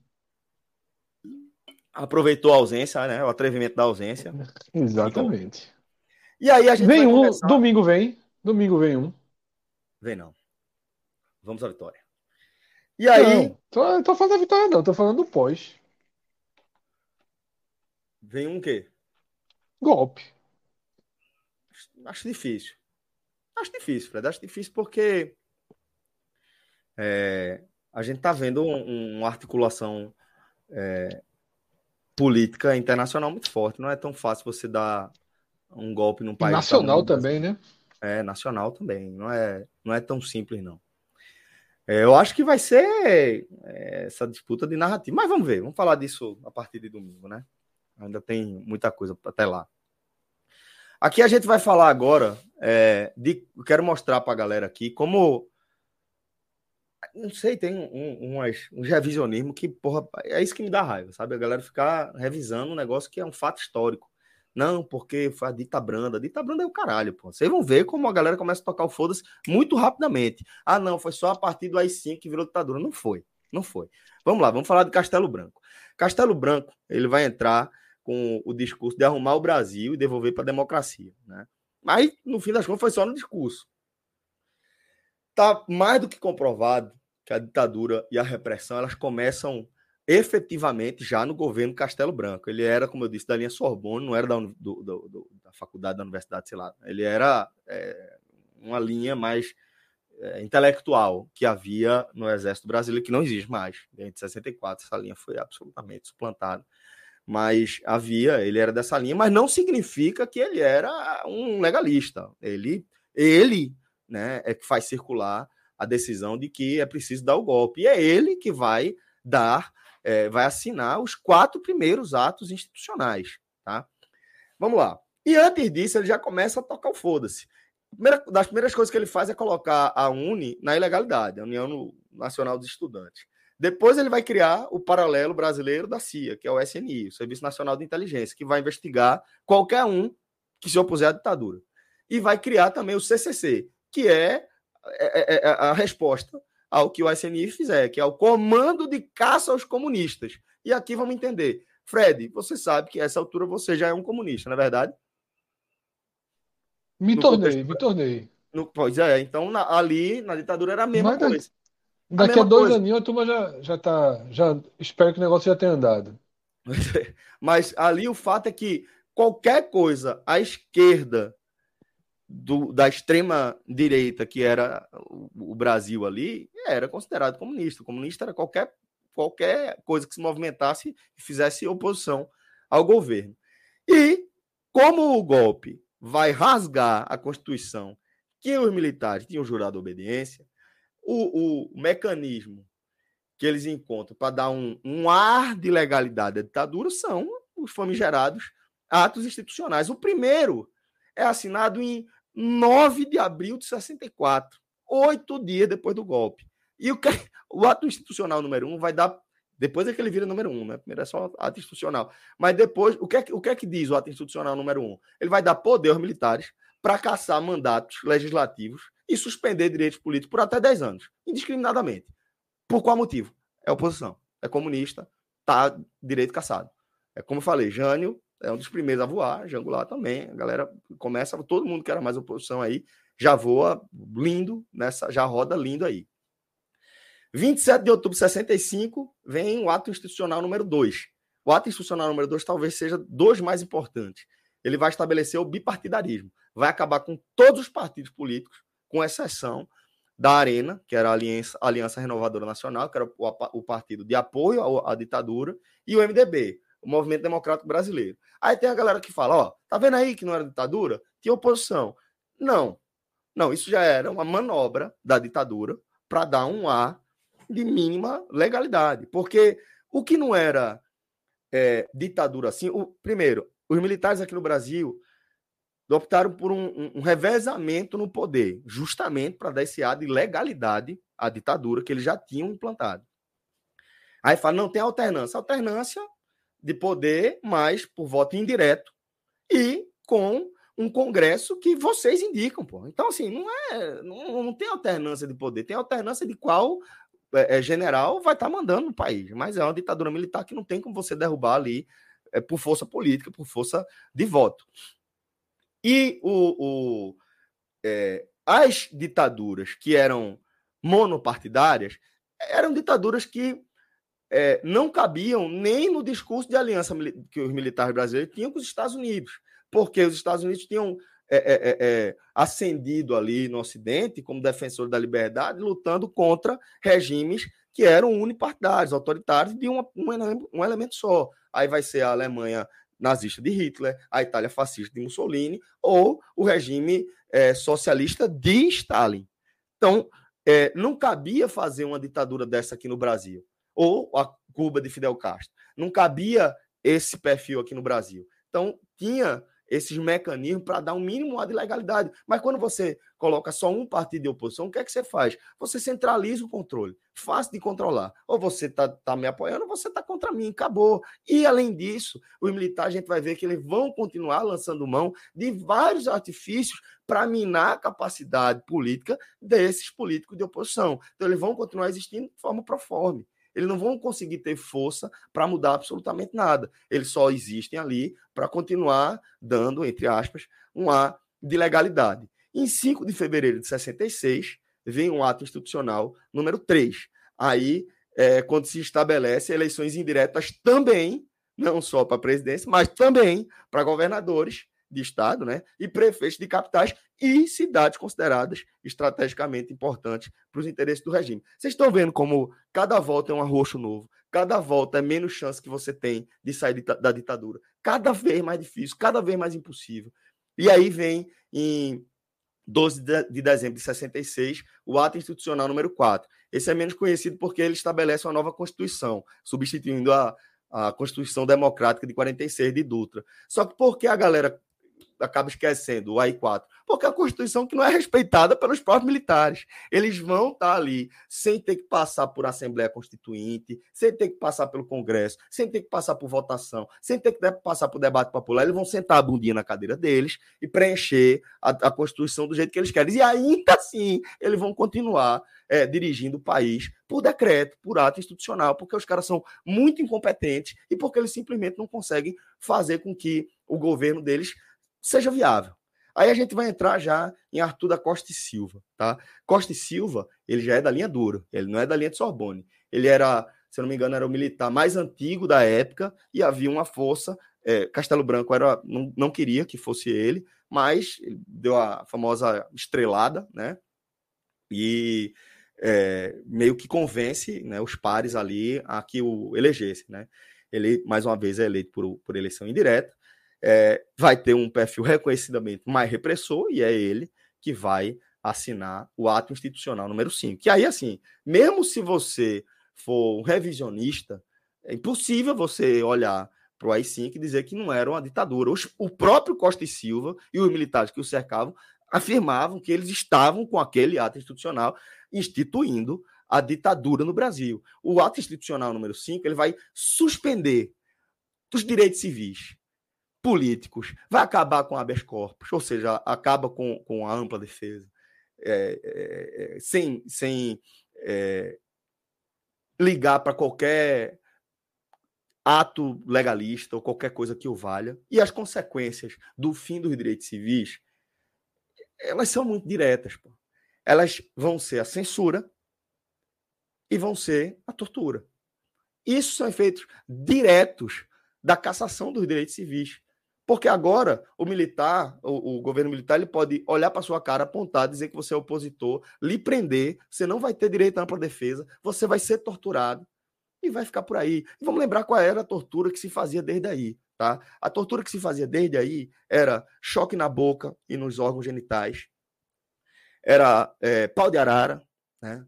Aproveitou a ausência, né? O atrevimento da ausência. Exatamente. E aí a gente vem um, começar... domingo vem, domingo vem um. Vem não. Vamos à vitória. E aí, não, tô, tô falando da vitória não, tô falando do pós. Vem um quê? Golpe. Acho difícil. Acho difícil, Fred. Acho difícil porque é, a gente está vendo um, uma articulação é, política internacional muito forte. Não é tão fácil você dar um golpe num país. Nacional também, né? É, nacional também. Não é, não é tão simples, não. É, eu acho que vai ser é, essa disputa de narrativa. Mas vamos ver, vamos falar disso a partir de domingo, né? Ainda tem muita coisa até lá. Aqui a gente vai falar agora é, de. Quero mostrar para a galera aqui como não sei, tem um, um, revisionismo que, porra, é isso que me dá raiva, sabe? A galera ficar revisando um negócio que é um fato histórico. Não, porque foi a dita branda. A dita branda é o caralho, pô. Vocês vão ver como a galera começa a tocar o foda-se muito rapidamente. Ah, não, foi só a partir do AI-5 que virou ditadura. Não foi, não foi. Vamos lá, vamos falar de Castelo Branco. Castelo Branco, ele vai entrar com o discurso de arrumar o Brasil e devolver para a democracia, né? Mas, no fim das contas, foi só no discurso. Tá mais do que comprovado que a ditadura e a repressão elas começam efetivamente já no governo Castelo Branco. Ele era, como eu disse, da linha Sorbonne, não era da, do, do, da faculdade da universidade, sei lá. Ele era é, uma linha mais é, intelectual que havia no Exército Brasileiro, que não existe mais. Desde 64, essa linha foi absolutamente suplantada. Mas havia, ele era dessa linha, mas não significa que ele era um legalista. Ele, ele né, é que faz circular a decisão de que é preciso dar o golpe. E é ele que vai dar, é, vai assinar os quatro primeiros atos institucionais. Tá? Vamos lá. E antes disso, ele já começa a tocar o foda-se. Primeira, das primeiras coisas que ele faz é colocar a UNE na ilegalidade, a União Nacional dos Estudantes. Depois ele vai criar o paralelo brasileiro da CIA, que é o SNI, o Serviço Nacional de Inteligência, que vai investigar qualquer um que se opuser à ditadura. E vai criar também o CCC, que é é, é, é, a resposta ao que o SNI fizer, que é o comando de caça aos comunistas. E aqui vamos entender. Fred, você sabe que a essa altura você já é um comunista, não é verdade? Me no tornei, contexto... me tornei. No, pois é, então na, ali na ditadura era a mesma Mas coisa. Daqui a, a dois coisa. aninhos a turma já, já tá. Já, espero que o negócio já tenha andado. Mas ali o fato é que qualquer coisa à esquerda do, da extrema direita, que era o, o Brasil ali, era considerado comunista. O comunista era qualquer, qualquer coisa que se movimentasse e fizesse oposição ao governo. E, como o golpe vai rasgar a Constituição que os militares tinham jurado obediência, o, o mecanismo que eles encontram para dar um, um ar de legalidade à ditadura são os famigerados atos institucionais. O primeiro é assinado em 9 de abril de 64, oito dias depois do golpe. E o, que, o ato institucional número um vai dar. Depois é que ele vira número um, né? Primeiro é só ato institucional. Mas depois, o que, é, o que é que diz o ato institucional número um? Ele vai dar poder aos militares para caçar mandatos legislativos e suspender direitos políticos por até 10 anos, indiscriminadamente. Por qual motivo? É oposição. É comunista, tá direito caçado. É como eu falei, Jânio é um dos primeiros a voar, Jangular também. A galera começa, todo mundo que era mais oposição aí, já voa lindo nessa, já roda lindo aí. 27 de outubro de 65 vem o ato institucional número 2. O ato institucional número 2 talvez seja dos mais importantes. Ele vai estabelecer o bipartidarismo. Vai acabar com todos os partidos políticos, com exceção da Arena, que era a Aliança, Aliança Renovadora Nacional, que era o, o partido de apoio à, à ditadura, e o MDB, o Movimento Democrático Brasileiro. Aí tem a galera que fala, ó, tá vendo aí que não era ditadura? Tinha oposição. Não. Não, isso já era uma manobra da ditadura para dar um ar de mínima legalidade. Porque o que não era é, ditadura assim, o, primeiro, os militares aqui no Brasil optaram por um, um, revezamento no poder, justamente para dar esse ar de legalidade à ditadura que eles já tinham implantado. Aí fala, não tem alternância. Alternância de poder, mas por voto indireto e com um Congresso que vocês indicam, pô. Então, assim, não é. Não, não tem alternância de poder, tem alternância de qual é, é, general vai estar tá mandando no país. Mas é uma ditadura militar que não tem como você derrubar ali é, por força política, por força de voto. E o, o é, as ditaduras que eram monopartidárias eram ditaduras que é, não cabiam nem no discurso de aliança que os militares brasileiros tinham com os Estados Unidos, porque os Estados Unidos tinham é, é, é, é ascendido ali no Ocidente como defensor da liberdade, lutando contra regimes que eram unipartidários, autoritários, de uma, um, um elemento só. Aí vai ser a Alemanha nazista de Hitler, a Itália fascista de Mussolini, ou o regime é, socialista de Stalin. Então, é, não cabia fazer uma ditadura dessa aqui no Brasil ou a Cuba de Fidel Castro. Não cabia esse perfil aqui no Brasil. Então, tinha esses mecanismos para dar um mínimo de legalidade. Mas quando você coloca só um partido de oposição, o que é que você faz? Você centraliza o controle. Fácil de controlar. Ou você está tá me apoiando, ou você está contra mim. Acabou. E, além disso, os militares, a gente vai ver que eles vão continuar lançando mão de vários artifícios para minar a capacidade política desses políticos de oposição. Então, eles vão continuar existindo de forma proforme eles não vão conseguir ter força para mudar absolutamente nada. Eles só existem ali para continuar dando, entre aspas, um ar de legalidade. Em 5 de fevereiro de 66, vem um ato institucional número 3. Aí, é, quando se estabelece eleições indiretas também, não só para presidência, mas também para governadores de estado, né, e prefeitos de capitais e cidades consideradas estrategicamente importantes para os interesses do regime. Vocês estão vendo como cada volta é um arroxo novo, cada volta é menos chance que você tem de sair da ditadura, cada vez mais difícil, cada vez mais impossível. E aí vem em 12 de dezembro de 66, o ato institucional número 4. Esse é menos conhecido porque ele estabelece uma nova Constituição, substituindo a, a Constituição Democrática de 46 de Dutra. Só que por que a galera acaba esquecendo o AI4, porque a Constituição que não é respeitada pelos próprios militares. Eles vão estar ali sem ter que passar por Assembleia Constituinte, sem ter que passar pelo Congresso, sem ter que passar por votação, sem ter que passar por debate popular. Eles vão sentar a bundinha na cadeira deles e preencher a, a Constituição do jeito que eles querem. E ainda assim, eles vão continuar é, dirigindo o país por decreto, por ato institucional, porque os caras são muito incompetentes e porque eles simplesmente não conseguem fazer com que o governo deles seja viável. Aí a gente vai entrar já em Arthur da Costa e Silva, tá? Costa e Silva, ele já é da linha dura, ele não é da linha de Sorbonne. Ele era, se eu não me engano, era o militar mais antigo da época e havia uma força é, Castelo Branco era, não, não queria que fosse ele, mas deu a famosa estrelada, né? E é, meio que convence né, os pares ali a que o elegesse, né? Ele, mais uma vez, é eleito por, por eleição indireta, é, vai ter um perfil reconhecidamente mais repressor, e é ele que vai assinar o ato institucional número 5. Que aí, assim, mesmo se você for um revisionista, é impossível você olhar para o AI-5 e dizer que não era uma ditadura. O próprio Costa e Silva e os militares que o cercavam afirmavam que eles estavam com aquele ato institucional instituindo a ditadura no Brasil. O ato institucional número 5 ele vai suspender os direitos civis, políticos, vai acabar com habeas corpus, ou seja, acaba com, com a ampla defesa, é, é, é sem, sem é, ligar para qualquer ato legalista ou qualquer coisa que o valha. E as consequências do fim dos direitos civis, elas são muito diretas. Pô. Elas vão ser a censura e vão ser a tortura. Isso são efeitos diretos da cassação dos direitos civis. Porque agora o militar, o, o governo militar, ele pode olhar para sua cara, apontar, dizer que você é opositor, lhe prender, você não vai ter direito à ampla defesa, você vai ser torturado e vai ficar por aí. E vamos lembrar qual era a tortura que se fazia desde aí, tá? A tortura que se fazia desde aí era choque na boca e nos órgãos genitais, era é, pau de arara, né?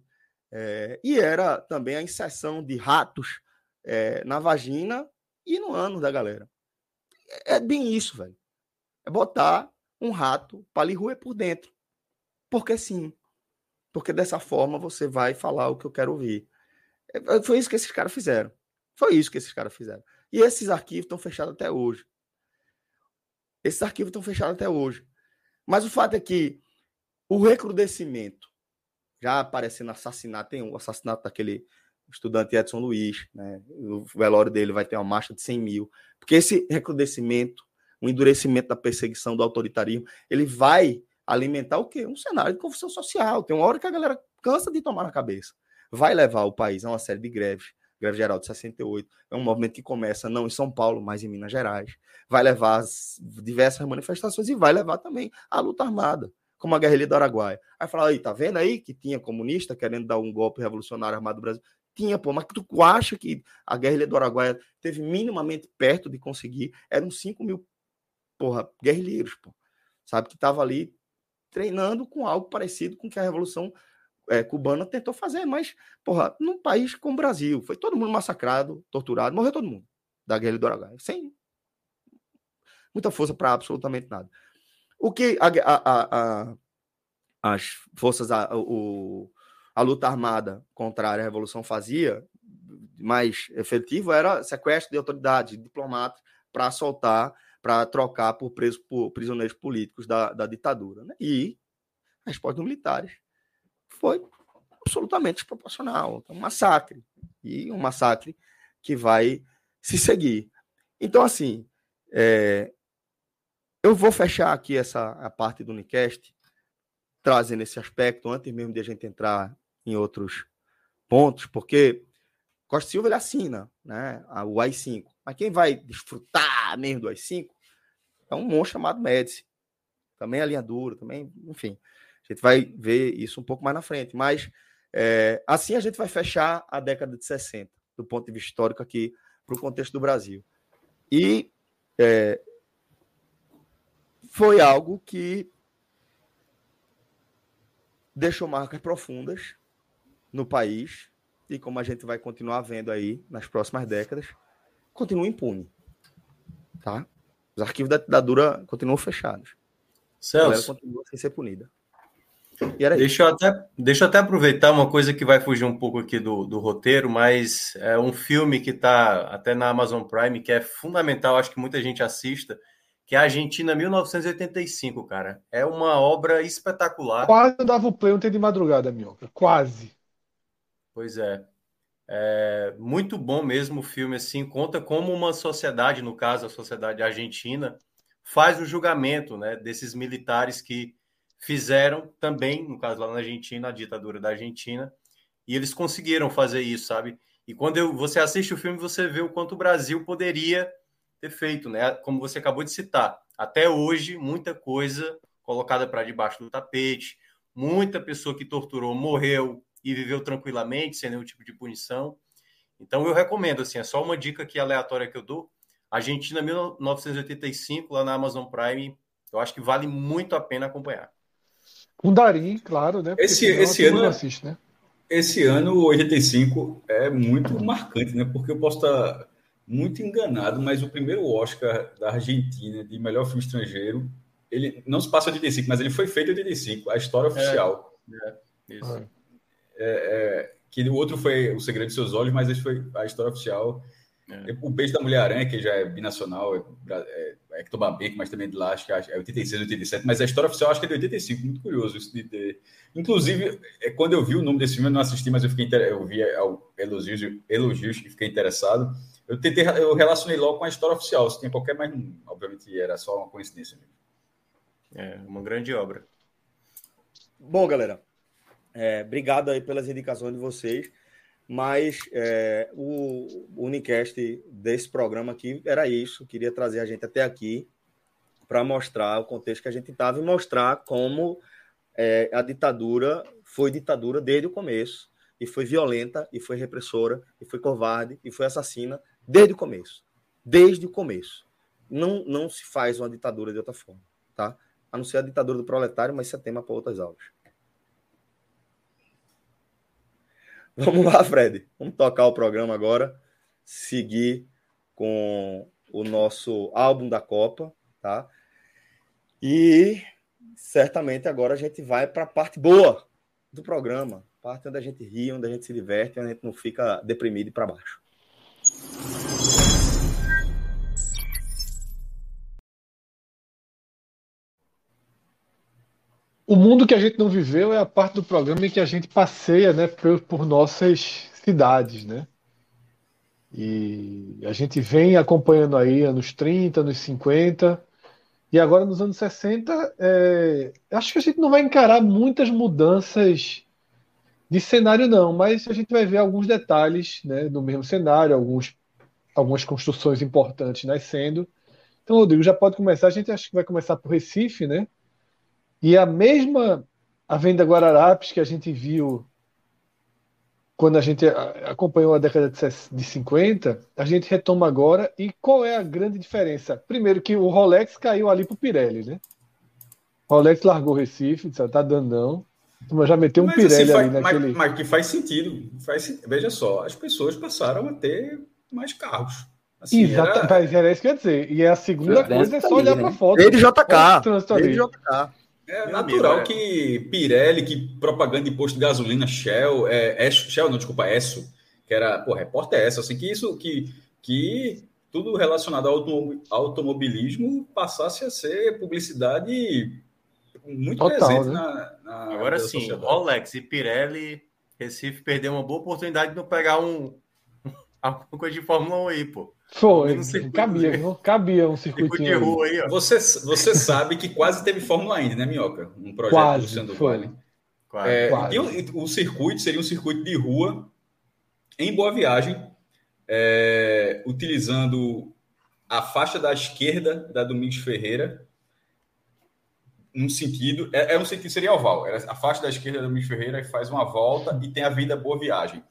É, e era também a inserção de ratos é, na vagina e no ânus da galera é bem isso, velho. É botar um rato para lhe roer por dentro. Porque sim. Porque dessa forma você vai falar o que eu quero ouvir. É, é, foi isso que esses caras fizeram. Foi isso que esses caras fizeram. E esses arquivos estão fechados até hoje. Esses arquivos estão fechados até hoje. Mas o fato é que o recrudescimento, já aparecendo assassinato, tem o um assassinato daquele estudante Edson Luiz, né? o velório dele vai ter uma marcha de 100 mil. Porque esse recrudescimento, o endurecimento da perseguição do autoritarismo, ele vai alimentar o quê? Um cenário de confusão social. Tem uma hora que a galera cansa de tomar na cabeça. Vai levar o país a uma série de greves. Greve Geral de 68 é um movimento que começa não em São Paulo, mas em Minas Gerais. Vai levar diversas manifestações e vai levar também a luta armada, como a guerrilha do Araguaia. Aí fala aí, tá vendo aí que tinha comunista querendo dar um golpe revolucionário armado no Brasil? Tinha, pô, mas tu acha que a guerrilha do Araguaia teve minimamente perto de conseguir? Eram 5 mil, porra, guerrilheiros, pô, sabe, que tava ali treinando com algo parecido com que a Revolução é, Cubana tentou fazer, mas, porra, num país como o Brasil, foi todo mundo massacrado, torturado, morreu todo mundo da guerrilha do Araguaia, sem muita força para absolutamente nada. O que a, a, a, as forças, o, a luta armada contrária à revolução fazia, mais efetivo, era sequestro de autoridades, de diplomatas, para soltar, para trocar por, presos, por prisioneiros políticos da, da ditadura. Né? E a resposta dos militares foi absolutamente desproporcional. Um massacre. E um massacre que vai se seguir. Então, assim, é, eu vou fechar aqui essa a parte do Unicast, trazendo esse aspecto, antes mesmo de a gente entrar em outros pontos, porque Costa Silva ele assina né, o AI-5. Mas quem vai desfrutar mesmo do AI-5 é um monstro chamado Médici. Também a linha dura, também, enfim. A gente vai ver isso um pouco mais na frente. Mas é, assim a gente vai fechar a década de 60, do ponto de vista histórico aqui, para o contexto do Brasil. E é, foi algo que deixou marcas profundas no país e como a gente vai continuar vendo aí nas próximas décadas, continua impune. Tá? Os arquivos da ditadura continuam fechados. Celso. A continua sem ser punida. deixa, eu até, deixa eu até aproveitar uma coisa que vai fugir um pouco aqui do, do roteiro, mas é um filme que está até na Amazon Prime, que é fundamental, acho que muita gente assista, que é a Argentina 1985, cara. É uma obra espetacular. Quase dava o play ontem de madrugada, Minhoca. Quase. Pois é. É muito bom mesmo o filme, assim, conta como uma sociedade, no caso a sociedade argentina, faz o julgamento né, desses militares que fizeram também, no caso lá na Argentina, a ditadura da Argentina, e eles conseguiram fazer isso, sabe? E quando eu, você assiste o filme, você vê o quanto o Brasil poderia ter feito, né? Como você acabou de citar, até hoje muita coisa colocada para debaixo do tapete, muita pessoa que torturou morreu e viveu tranquilamente sem nenhum tipo de punição. Então eu recomendo assim, é só uma dica aqui aleatória que eu dou. Argentina 1985 lá na Amazon Prime, eu acho que vale muito a pena acompanhar. Com Darim, claro, né? esse esse ano assiste, né? Esse ano 85 é muito marcante, né? Porque eu posso estar muito enganado, mas o primeiro Oscar da Argentina de melhor filme estrangeiro, ele não se passa de 85, mas ele foi feito em 85, a história oficial. É, é isso. É, é, que o outro foi O Segredo de Seus Olhos, mas esse foi a história oficial. É. O Beijo da Mulher-Aranha, que já é binacional, é, é, é Hector mas também de lá, acho que é 86, 87, mas a história oficial acho que é de 85, muito curioso isso de ter. Inclusive, é, quando eu vi o nome desse filme, eu não assisti, mas eu fiquei eu vi elogios, elogios e fiquei interessado. Eu tentei, eu relacionei logo com a história oficial, se tinha qualquer, mas obviamente era só uma coincidência. É, uma grande obra. Bom, galera, é, obrigado aí pelas indicações de vocês. Mas é, o, Unicast desse programa aqui era isso. Queria trazer a gente até aqui para mostrar o contexto que a gente estava e mostrar como é, a ditadura foi ditadura desde o começo. E foi violenta, e foi repressora, e foi covarde, e foi assassina desde o começo. Desde o começo. Não, não se faz uma ditadura de outra forma, tá? A não ser a ditadura do proletário, mas isso é tema para outras aulas. Vamos lá, Fred. Vamos tocar o programa agora. Seguir com o nosso álbum da Copa, tá? E certamente agora a gente vai para a parte boa do programa, parte onde a gente ri, onde a gente se diverte, onde a gente não fica deprimido e para baixo. O mundo que a gente não viveu é a parte do programa em que a gente passeia né, por, por nossas cidades, né? E a gente vem acompanhando aí anos 30, anos 50, e agora nos anos 60, é, acho que a gente não vai encarar muitas mudanças de cenário, não, mas a gente vai ver alguns detalhes né, do mesmo cenário, alguns, algumas construções importantes nascendo. Então, Rodrigo, já pode começar. A gente acho que vai começar por Recife, né? E a mesma a venda Guararapes que a gente viu quando a gente acompanhou a década de 50, a gente retoma agora. E qual é a grande diferença? Primeiro que o Rolex caiu ali pro Pirelli, né? O Rolex largou o Recife, disse, tá dando não. Mas já meteu um mas, assim, Pirelli assim, ali naquele... Mas, mas, que faz sentido. Faz, veja só, as pessoas passaram a ter mais carros. Assim, Exato, era... era isso que eu ia dizer. E a segunda coisa é só olhar para a foto. Ele JK. Ele JK. É Meu natural amigo, é. que Pirelli, que propaganda de posto de gasolina, Shell, é, é, Shell não, desculpa, Esso, que era, pô, repórter é essa, assim, que isso, que, que tudo relacionado ao automobilismo passasse a ser publicidade muito Total, presente né? na, na, Agora sim, Rolex e Pirelli, Recife perdeu uma boa oportunidade de não pegar um alguma coisa de Fórmula 1 aí, pô. Foi, cabia, não cabia um circuito de rua aí, ó. Você, você sabe que quase teve Fórmula Indy, né, Minhoca? Um projeto quase, do Luciano foi. Quase, é, quase. o, o, circuito seria um circuito de rua em Boa Viagem, é, utilizando a faixa da esquerda da Domingos Ferreira, num sentido, é, é um sentido, seria oval, era a faixa da esquerda da Domingos Ferreira faz uma volta e tem a vida Boa Viagem.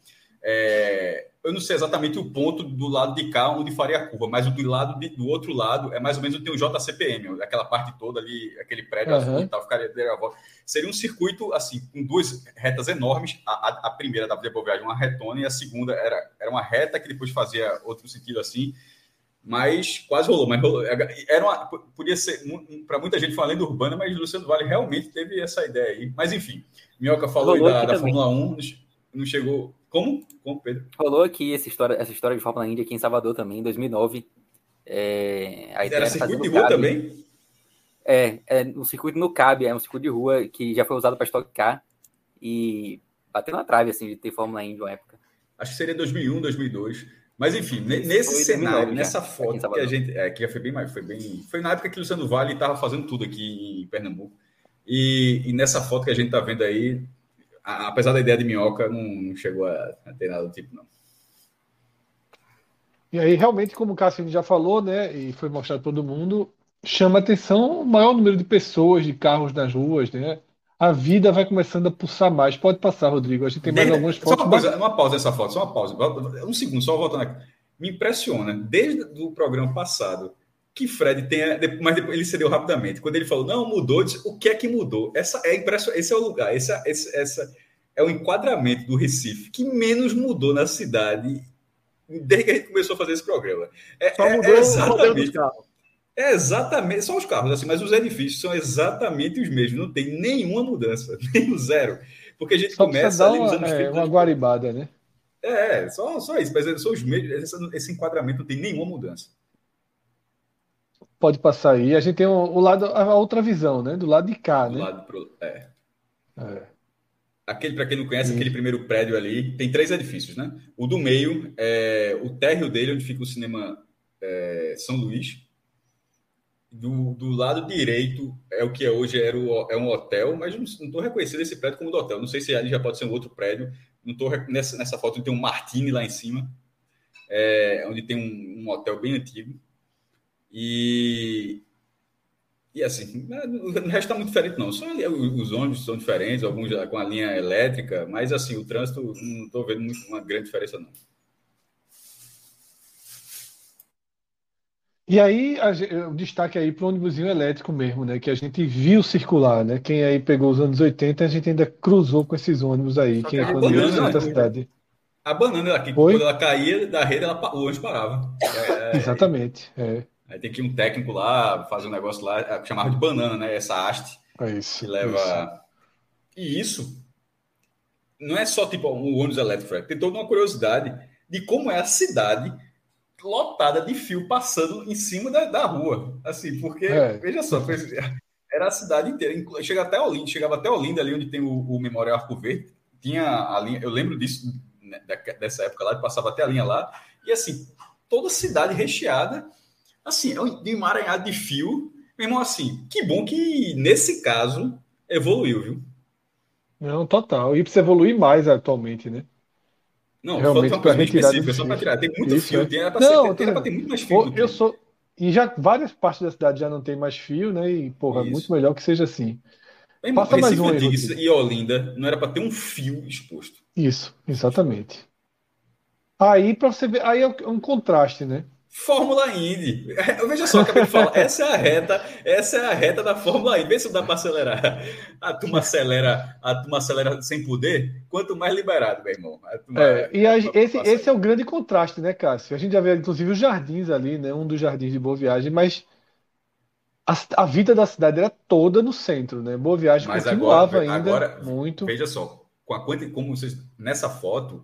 É, eu não sei exatamente o ponto do lado de cá onde faria a curva, mas o do lado de, do outro lado é mais ou menos tem o JCPM, aquela parte toda ali, aquele prédio uhum. azul e tal, ficaria. Seria um circuito assim, com duas retas enormes. A, a, a primeira da Via Viagem uma retona e a segunda era, era uma reta que depois fazia outro sentido assim. Mas quase rolou, mas rolou. Era uma, podia ser para muita gente falando urbana, mas Luciano Vale realmente teve essa ideia aí. Mas enfim, Minhoca falou da, da Fórmula 1, não chegou como? Como, Pedro? Rolou aqui essa história, essa história de Fórmula Indy aqui em Salvador também, em 2009. É, a era circuito de rua Cab. também? É, é um circuito no CAB, é um circuito de rua que já foi usado para Stock Car e bateu na trave, assim, de ter Fórmula Indy uma época. Acho que seria 2001, 2002. Mas enfim, nesse cenário, nessa foto que a gente. É, que foi bem mais. Foi, bem, foi na época que o Luciano Vale estava fazendo tudo aqui em Pernambuco. E, e, nessa foto que a gente está vendo aí, apesar da ideia de minhoca, não, não chegou a, a, ter nada do tipo, não. E aí, realmente, como o Cássio já falou, né, e foi mostrado todo mundo, chama atenção o maior número de pessoas, de carros nas ruas, né? A vida vai começando a pulsar mais. Pode passar, Rodrigo. A gente tem mais Desde- algumas só fotos. uma, coisa, uma pausa nessa foto, só uma pausa. Um segundo, só voltando aqui. Me impressiona, desde o programa passado, que Fred tenha. Mas depois ele cedeu rapidamente. Quando ele falou, não, mudou, disse, o que é que mudou? Essa é impression... Esse é o lugar, esse, é- esse- essa é o enquadramento do Recife que menos mudou na cidade desde que a gente começou a fazer esse programa. É, Só é- mudou é exatamente. É exatamente, são os carros, assim, mas os edifícios são exatamente os mesmos, não tem nenhuma mudança, nem o zero. Porque a gente Só começa ali nos uma, anos é, 30. uma guaribada, né? É, só, só isso, mas são os mesmos, esse, esse enquadramento não tem nenhuma mudança. Pode passar aí. A gente tem o, o lado, a outra visão, né? Do lado de cá, Do né? lado pro, é. É. Aquele, para quem não conhece, Sim. aquele primeiro prédio ali, tem três edifícios, né? O do meio é o térreo dele, onde fica o cinema é, São Luís. Do, do lado direito é o que é hoje era o, é um hotel, mas não estou reconhecendo esse prédio como do hotel. Não sei se ali já pode ser um outro prédio. Não tô, nessa, nessa foto tem um Martini lá em cima, é, onde tem um, um hotel bem antigo. E, e assim, o resto está muito diferente, não. Só os ônibus são diferentes, alguns já com a linha elétrica, mas assim, o trânsito não estou vendo muito, uma grande diferença, não. E aí, a o destaque aí para o ônibusinho elétrico mesmo, né? Que a gente viu circular, né? Quem aí pegou os anos 80, a gente ainda cruzou com esses ônibus aí. Só Quem que é quando banana, visitar a né? cidade. A banana, ela, que, Oi? quando ela caía da rede, ela, o ônibus parava. É, Exatamente. É, aí tem que ir um técnico lá, fazer um negócio lá, é, chamava de banana, né? Essa haste é isso. que isso. leva. E isso não é só tipo um ônibus elétrico, tem toda uma curiosidade de como é a cidade lotada de fio passando em cima da, da rua. Assim, porque, É. veja só, era a cidade inteira. Chega até Olinda, chegava até Olinda, ali onde tem o, o Memorial Arco Verde. Tinha a linha, eu lembro disso, né, dessa época lá, passava até a linha lá. E assim, toda a cidade recheada, assim, é um- emaranhado de fio. Meu irmão, assim, que bom que nesse caso evoluiu, viu? Não, total. E precisa evoluir mais atualmente, né? Não, Realmente, bem retirar só para tirar. Tem muito Isso, fio, é. tem, era pra, Não, ser, tem, era ter muito mais fio. Eu que- sou. E já várias partes da cidade já não tem mais fio, né? E, porra, é Isso. muito melhor que seja assim. Irmão, Passa mais um Rodrigo. e Olinda não era para ter um fio exposto. Isso, exatamente. Aí, para você ver, aí é um contraste, né? Fórmula Indy. Veja só, acabei de falar. Essa é a reta, essa é a reta da Fórmula Indy. Vê se dá para acelerar. A turma acelera, a turma acelera sem poder, quanto mais liberado, meu irmão. Turma- É, e a- a- esse, passa- esse é o grande contraste, né, Cássio? A gente já vê, inclusive, os jardins ali, né? Um dos jardins de Boa Viagem, mas a, a vida da cidade era toda no centro, né? Boa Viagem Mas continuava agora- ainda agora- muito. Veja só, com a quanti- como vocês nessa foto,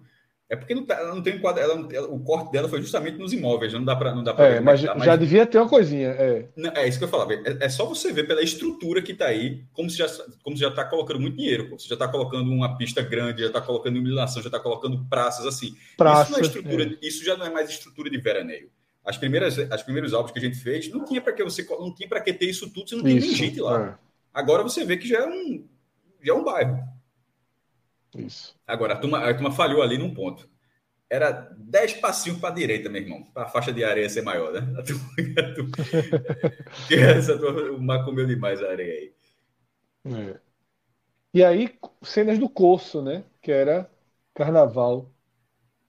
é porque não tá- não tem enquadra, ela ela- o corte dela foi justamente nos imóveis, não dá para não dá para É, mas já devia ter uma coisinha. É, Não, é isso que eu falava. É, é só você ver pela estrutura que está aí, como se já como se já está colocando muito dinheiro. Pô. Você já está colocando uma pista grande, já está colocando iluminação, já está colocando praças assim. praça. isso, é é. isso já não é mais estrutura de veraneio. As primeiras, as primeiros álbuns que a gente fez, não tinha para que você não tinha para que ter isso tudo, se não tinha nem Isso, gente lá. é, Agora você vê que já é um já é um bairro. Isso. Agora a turma, a turma falhou ali num ponto. Era 10 passinhos para a direita, meu irmão, para a faixa de areia ser maior, né? A turma, a turma, essa turma, o mar comeu demais a areia aí. É. E aí, cenas do Corso, né? Que era carnaval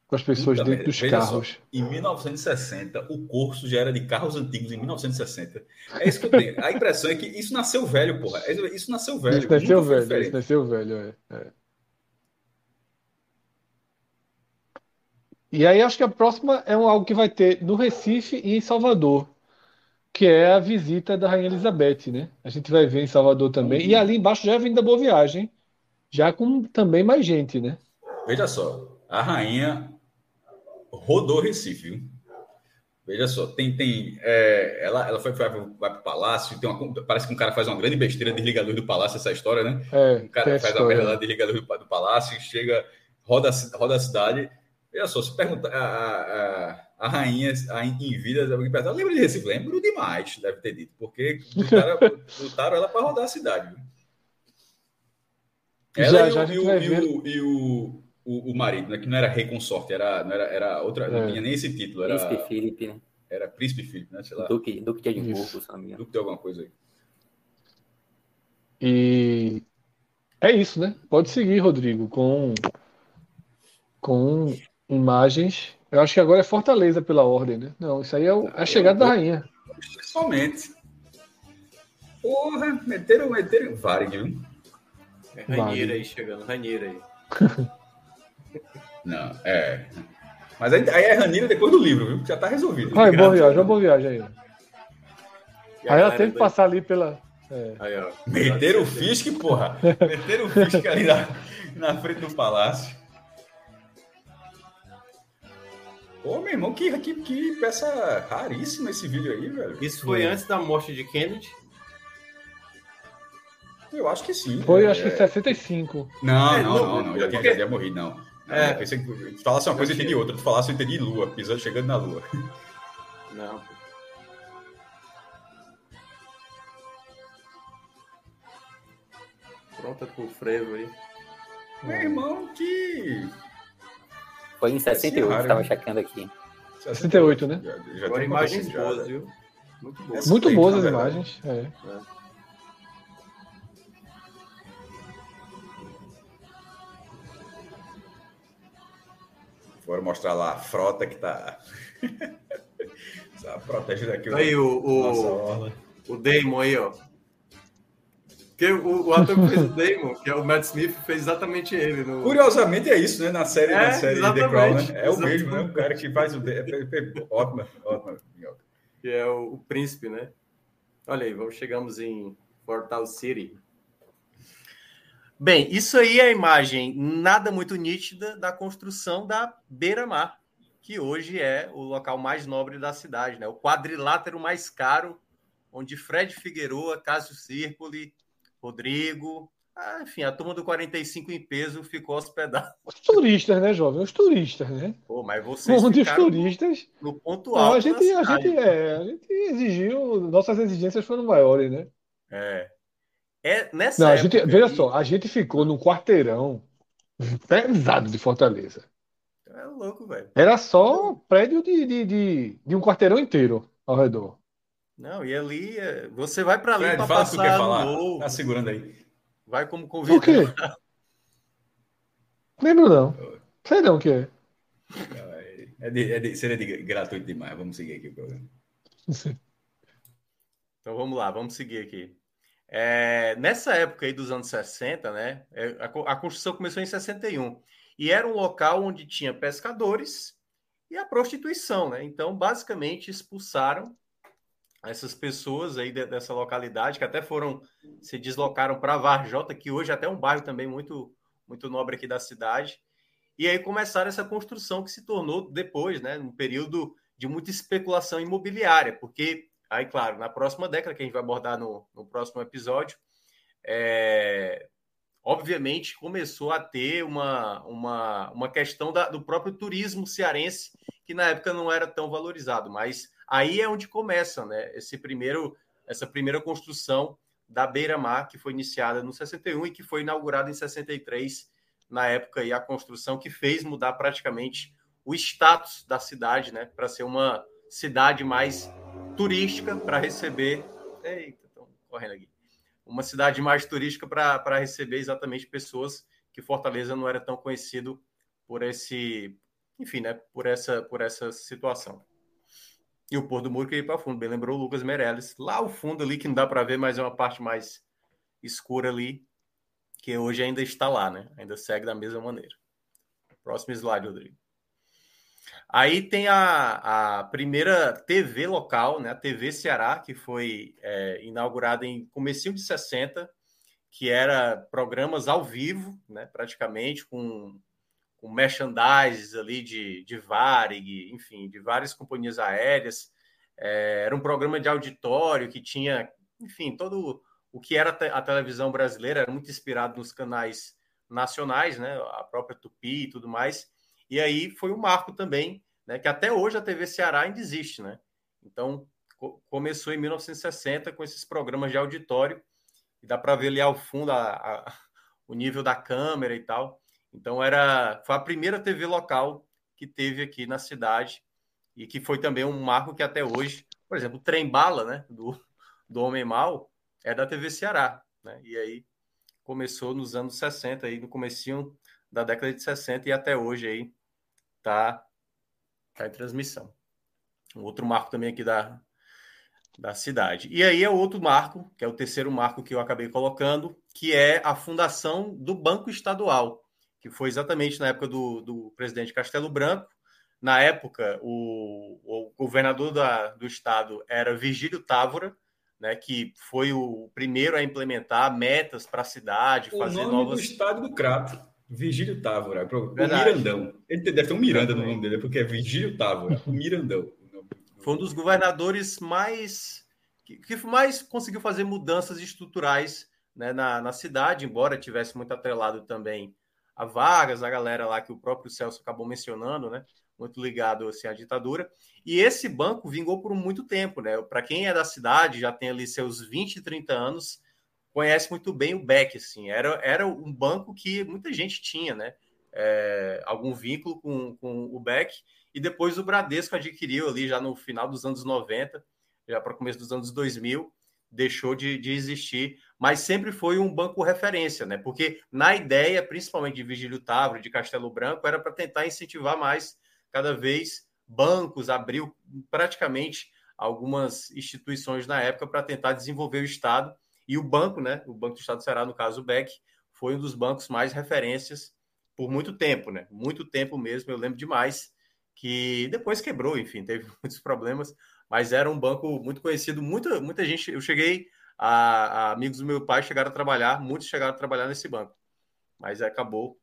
com as pessoas Puta dentro merda, dos veja só, carros. Em 1960, o curso já era de carros antigos em 1960. É isso que eu tenho. A impressão é que isso nasceu velho, porra. Isso nasceu velho. Isso nasceu velho, isso nasceu velho, é, é. E aí acho que a próxima é um, algo que vai ter no Recife e em Salvador, que é a visita da Rainha Elizabeth, né? A gente vai ver em Salvador também. E ali embaixo já é a Avenida Boa Viagem, já com também mais gente, né? Veja só, a rainha rodou Recife, viu? Veja só, tem, tem, é, ela, ela foi, vai, vai para o palácio, tem uma, parece que um cara faz uma grande besteira, desliga a luz do palácio, essa história, né? É, Um cara faz uma merda história. lá, desliga a luz do, do palácio, chega, roda, a roda a cidade. Veja só, se perguntar a, a, a, rainha a, em vida, alguém perguntar, lembra de Recife? Lembro demais, deve ter dito, porque botaram, botaram ela para rodar a cidade. Já, Ela e, já e, o, vai e, o, e o, o, o marido, né? Que não era rei consorte, era, não era, era outra, é. não tinha nem esse título. Era, Príncipe Felipe, né? Era Príncipe Felipe, né? Sei lá. Duque, Duque de Edimburgo, engano. Duque de alguma coisa aí. E é isso, né? Pode seguir, Rodrigo, com, com imagens. Eu acho que agora é Fortaleza pela ordem, né? Não, isso aí é, o, é a chegada da rainha. Somente. Porra, meteram, meteram Varig, viu? É Rainheira aí chegando, Rainheira aí. Não, é. Mas aí, aí é Ranira depois do livro, viu? Já tá resolvido. Vai, boa viagem, boa viagem aí. Aí ela tem que passar ali pela. É. Aí, ó. Meteram o Fisk, porra. Meteram o Fisk ali na, na frente do palácio. Pô, meu irmão, que, que, que peça raríssima esse vídeo aí, velho. Isso foi é. antes da morte de Kennedy? Eu acho que sim. Foi, é... acho que 65. Não, é, não, não, não, Já, tinha, já tinha morrido, não. É. Pensei que tu falasse uma coisa, eu entendi outra. Tu falasse, eu entendi lua, pisando, chegando na lua. Não, Pronta pro frevo aí. Meu irmão, que. Foi em 68, raro, tava checando aqui. 68, né? Já, já Agora imagens boas, viu? Muito boas. Muito boas as imagens. É. é. Foram mostrar lá a frota que tá. protegendo aqui aí, o, o, o Damon aí, ó. Porque o, o, ator que fez o Damon, que é o Matt Smith, fez exatamente ele. No... Curiosamente é isso, né? Na série, é, na série The Crown, né? É o mesmo, né? O cara que faz o. É, é, é, ótimo, ótimo. Que é o, o príncipe, né? Olha aí, vamos, chegamos em Portal City. Bem, isso aí é a imagem nada muito nítida da construção da beira-mar, que hoje é o local mais nobre da cidade, né? O quadrilátero mais caro, onde Fred Figueroa, Cássio Circoli, Rodrigo, ah, enfim, a turma do 45 em peso ficou hospedada. Os turistas, né, jovem? Os turistas, né? Pô, mas vocês Onde os turistas... no, no ponto alto Não, a gente, a gente, é, a gente exigiu, nossas exigências foram maiores, né? É. É, nessa Não, a gente, veja só, a gente ficou num quarteirão pesado de Fortaleza. É louco, velho. Era só prédio de, de, de, de, um quarteirão inteiro ao redor. Não, e ali, é, você vai para ali para passar que quer falar. Novo. Tá segurando aí. Vai como convidado. Por quê? Lembro não. Sei não o que é. É de, é de, seria de, gratuito demais. Vamos seguir aqui o programa. Então vamos lá, vamos seguir aqui. É, nessa época aí dos anos 60, né, é, a, a, construção começou em 61 e era um local onde tinha pescadores e a prostituição, né? Então, basicamente, expulsaram essas pessoas aí de, dessa localidade que até foram se deslocaram para Varjota, que hoje é até é um bairro também muito muito nobre aqui da cidade. E aí começaram essa construção que se tornou depois, né, um período de muita especulação imobiliária, porque Aí, claro, na próxima década, que a gente vai abordar no, no próximo episódio, é, obviamente começou a ter uma, uma, uma questão da, do próprio turismo cearense, que na época não era tão valorizado, mas aí é onde começa né, esse primeiro, essa primeira construção da beira-mar, que foi iniciada no 61 e que foi inaugurada em 63, na época, e a construção que fez mudar praticamente o status da cidade, né, para ser uma cidade mais turística para receber. Eita, estão correndo aqui. Uma cidade mais turística para receber exatamente pessoas que Fortaleza não era tão conhecido por esse, enfim, né, por essa, por essa situação. E o Pôr do Muro que ia para fundo, bem lembrou o Lucas Meirelles. Lá ao fundo ali, que não dá para ver, mas é uma parte mais escura ali, que hoje ainda está lá, né? Ainda segue da mesma maneira. Próximo slide, Rodrigo. Aí tem a, a primeira TV local, né, a TV Ceará, que foi é, inaugurada em comecinho de 60, que era programas ao vivo, né, praticamente, com, com merchandise ali de, de Varig, enfim, de várias companhias aéreas. É, era um programa de auditório que tinha, enfim, todo o que era a televisão brasileira, era muito inspirado nos canais nacionais, né, a própria Tupi e tudo mais. E aí foi um marco também, né, que até hoje a TV Ceará ainda existe, né? Então, co começou em 1960 com esses programas de auditório, e dá para ver ali ao fundo a, a, o nível da câmera e tal. Então era foi a primeira TV local que teve aqui na cidade e que foi também um marco que até hoje, por exemplo, o Trem Bala, né, do, do Homem Mal, é da TV Ceará, né? E aí começou nos anos 60 aí no comecinho da década de 60 e até hoje aí tá tá em transmissão. Um outro marco também aqui da da cidade. E aí é outro marco, que é o terceiro marco que eu acabei colocando, que é a fundação do Banco Estadual, que foi exatamente na época do, do presidente Castelo Branco. Na época, o, o governador da, do estado era Virgílio Távora, né, que foi o primeiro a implementar metas para a cidade, o fazer nome novas. do estado do Crato. Virgílio Távora. O Mirandão. Ele deve ter um Miranda no nome dele, porque é Virgílio Távora, o Mirandão. Foi um dos governadores mais que, que mais conseguiu fazer mudanças estruturais né, na, na cidade, embora tivesse muito atrelado também a Vargas, a galera lá que o próprio Celso acabou mencionando, né? Muito ligado assim, à ditadura. E esse banco vingou por muito tempo, né? Para quem é da cidade, já tem ali seus 20, 30 anos, conhece muito bem o Beck, assim. Era, era um banco que muita gente tinha, né? É, algum vínculo com, com o Beck. E depois o Bradesco adquiriu ali já no final dos anos 90 já para o começo dos anos 2000, deixou de, de existir, mas sempre foi um banco referência, né? Porque na ideia, principalmente de Vigílio Távora, de Castelo Branco, era para tentar incentivar mais, cada vez, bancos, abriu praticamente algumas instituições na época para tentar desenvolver o Estado. E o banco, né? O Banco do Estado do Ceará, no caso o BEC, foi um dos bancos mais referências por muito tempo, né? Muito tempo mesmo, eu lembro demais que depois quebrou, enfim, teve muitos problemas, mas era um banco muito conhecido. Muita, muita gente, eu cheguei, a, a amigos do meu pai chegaram a trabalhar, muitos chegaram a trabalhar nesse banco, mas acabou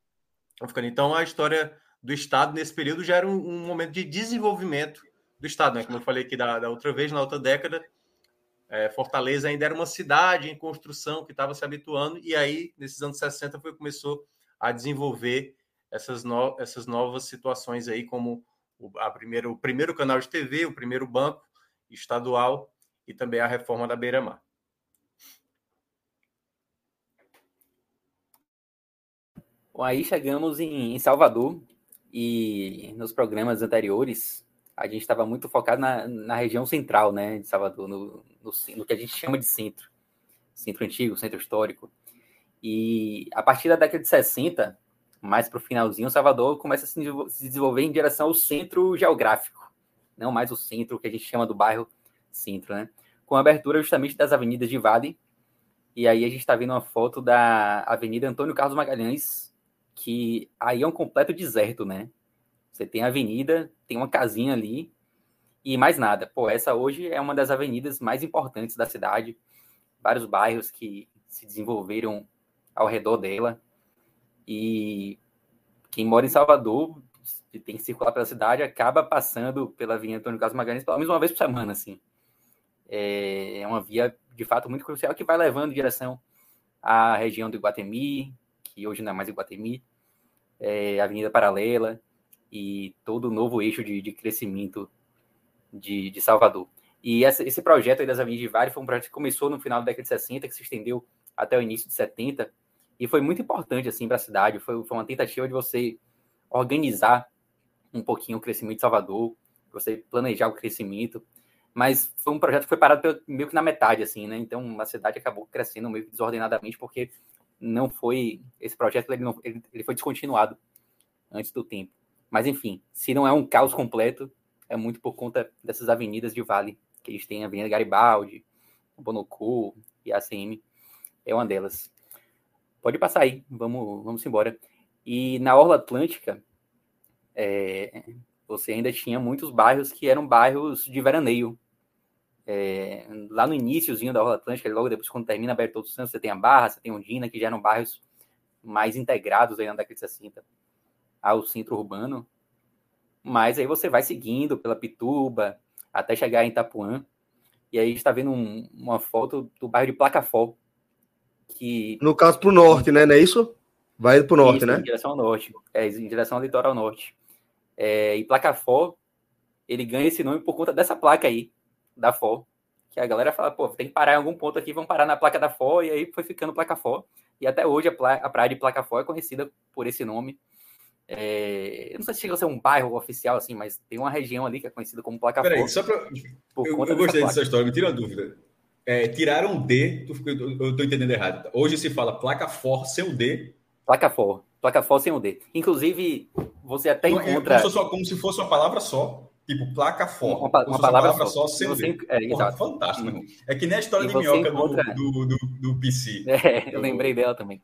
ficando. Então, a história do Estado nesse período já era um, um momento de desenvolvimento do Estado, né? Como eu falei aqui da, da outra vez, na outra década, é, Fortaleza ainda era uma cidade em construção que estava se habituando, e aí, nesses anos 60, foi começou a desenvolver essas, no, essas novas situações aí, como o, a primeiro, o primeiro canal de TV, o primeiro banco, estadual e também a reforma da Beira-Mar. Bom, aí chegamos em, Salvador e nos programas anteriores a gente estava muito focado na, na região central né, de Salvador, no, no, no, que a gente chama de centro, centro antigo, centro histórico. E a partir da década de 60, mais para o finalzinho, Salvador começa a se desenvolver em direção ao centro geográfico não mais o centro, que a gente chama do bairro centro, né? Com a abertura justamente das avenidas de Vale. E aí a gente está vendo uma foto da Avenida Antônio Carlos Magalhães, que aí é um completo deserto, né? Você tem a avenida, tem uma casinha ali e mais nada. Pô, essa hoje é uma das avenidas mais importantes da cidade. Vários bairros que se desenvolveram ao redor dela. E quem mora em Salvador que tem que circular pela cidade acaba passando pela via Antônio Carlos Magalhães pelo menos uma vez por semana, assim. É, é uma via, de fato, muito crucial que vai levando em direção à região do Iguatemi, que hoje não é mais Iguatemi, é, Avenida Paralela e todo o novo eixo de, de crescimento de, de, Salvador. E essa, esse projeto das Avenidas de Vale foi um projeto que começou no final da década de 60, que se estendeu até o início de 70, e foi muito importante assim para a cidade. Foi, foi uma tentativa de você organizar um pouquinho o crescimento de Salvador, você planejar o crescimento, mas foi um projeto que foi parado meio que na metade, assim, né? Então a cidade acabou crescendo meio que desordenadamente porque não foi esse projeto ele, não, ele, ele foi descontinuado antes do tempo. Mas enfim, se não é um caos completo, é muito por conta dessas avenidas de vale que eles têm, a Avenida Garibaldi, Bonocu e a ACM é uma delas. Pode passar aí, vamos, vamos embora. E na Orla Atlântica, é, você ainda tinha muitos bairros que eram bairros de veraneio. É, lá no iníciozinho da Orla Atlântica, logo depois, quando termina a Bertoldo Santos, você tem a Barra, você tem Ondina, que já eram bairros mais integrados aí na década de 60 ao centro urbano. Mas aí você vai seguindo pela Pituba até chegar em Itapuã. E aí está vendo um, uma foto do bairro de Placafó. Que... No caso, para o norte, né? Não é isso? Vai para o norte, isso, né? Em direção ao norte. É, em direção ao litoral norte. É, e placa Fó, ele ganha esse nome por conta dessa placa aí, da Fó. Que a galera fala, pô, tem que parar em algum ponto aqui, vamos parar na placa da Fó, e aí foi ficando placa Fó. E até hoje a, a praia de Placafó é conhecida por esse nome. É, eu não sei se chega a ser um bairro oficial, assim, mas tem uma região ali que é conhecida como Placafó. Peraí, só pra. Eu, eu gostei dessa história, me tira uma dúvida. É, tiraram D, eu estou entendendo errado. Hoje se fala placa for sem o D. Placa for, placa for sem o D. Inclusive, você até então, encontra. É como, se como se fosse uma palavra só. Tipo, placa for. Uma, uma palavra, palavra, só, só D. É, Porra, fantástico. Uhum. É que nem a história e de minhoca encontra... do, do, do, do, PC. É, eu, eu lembrei dela também.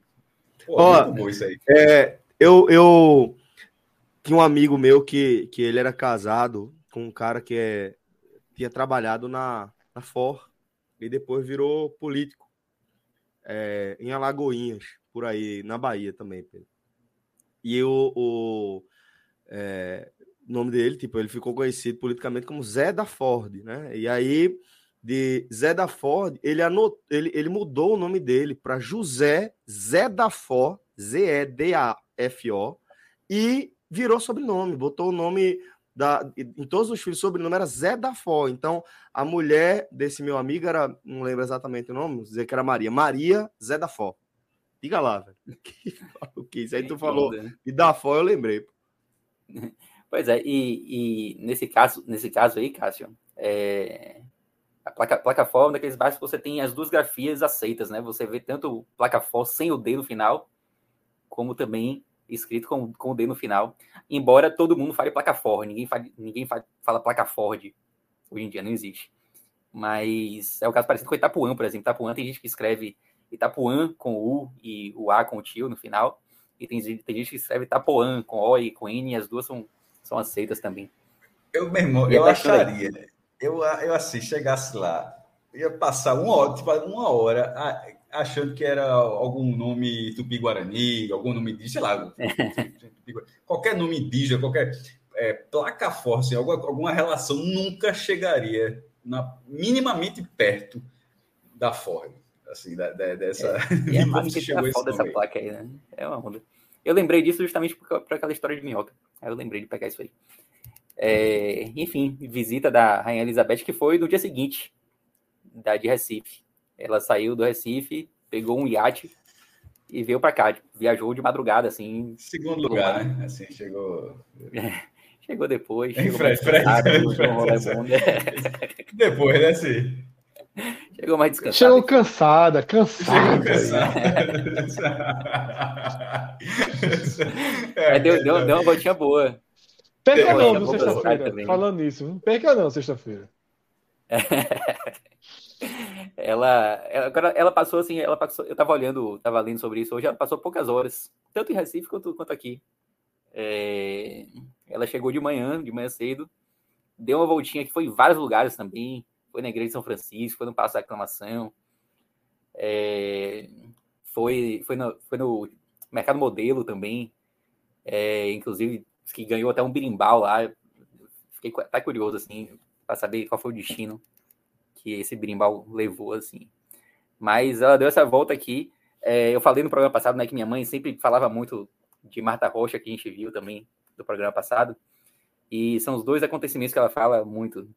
Pô, Ó, muito bom isso aí. É, eu, eu tinha um amigo meu que, que ele era casado com um cara que é, tinha trabalhado na, na For e depois virou político é, em Alagoinhas, por aí, na Bahia também, Pedro. E o, o é, nome dele, tipo, ele ficou conhecido politicamente como Zé da Ford, né? E aí, de Zé da Ford, ele, anot, ele, ele mudou o nome dele para José Zé da Ford, Z-E-D-A-F-O, e virou sobrenome, botou o nome da, em todos os filhos, o sobrenome era Zé da Fó. Então, a mulher desse meu amigo era, não lembro exatamente o nome, dizer que era Maria. Maria Zé da Fó. Diga lá, velho. O que isso aí tu falou né? e da Fó eu lembrei. Pois é, e, e, nesse caso, nesse caso aí, Cássio, é, a placa, FO é daqueles bairros que você tem as duas grafias aceitas, né? Você vê tanto placa FO sem o D no final, como também escrito com, com o D no final. Embora todo mundo fale placa Ford, ninguém, fala, ninguém fala placa Ford. Hoje em dia não existe. Mas é o caso parecido com Itapuã, por exemplo. Itapuã tem gente que escreve Itapuã com U e o A com o tio no final. E tem, tem gente que escreve Itapuã com O e com N, e as duas são, são aceitas também. Eu, meu irmão, eu acharia, eu, eu assim, chegasse lá, ia passar uma hora, tipo, uma hora achando que era algum nome tupi-guarani, algum nome de, sei lá, qualquer nome indígena, qualquer é, placa forte, alguma, alguma relação nunca chegaria na, minimamente perto da Ford, assim, da, da, dessa... É, é massa que chegou foda essa placa aí, né? É uma onda. Eu lembrei disso justamente por, por aquela história de minhoca. Aí eu lembrei de pegar isso aí. É, enfim, visita da Rainha Elizabeth, que foi no dia seguinte, da de Recife. Ela saiu do Recife, pegou um iate e veio para cá. Tipo, viajou de madrugada, assim. Segundo lugar, né? Assim, chegou. chegou depois. Chegou Fred, Fred, Depois, né? Sim. Chegou mais descansada. Chegou cansada, cansada. é, deu, deu, deu uma voltinha boa. Perca não, sexta-feira. Falando nisso, perca não, sexta-feira. ela, ela, ela passou assim, ela passou, eu estava olhando, estava lendo sobre isso hoje, ela passou poucas horas, tanto em Recife quanto, quanto aqui. É, ela chegou de manhã, de manhã cedo, deu uma voltinha que foi em vários lugares também, foi na igreja de São Francisco, foi no Passo da Aclamação, é, foi, foi, no, foi no Mercado Modelo também, é, inclusive que ganhou até um birimbau lá, fiquei até curioso assim, para saber qual foi o destino que esse brimbal levou, assim. Mas ela deu essa volta aqui. É, eu falei no programa passado, né, que minha mãe sempre falava muito de Marta Rocha, que a gente viu também do programa passado. E são os dois acontecimentos que ela fala muito.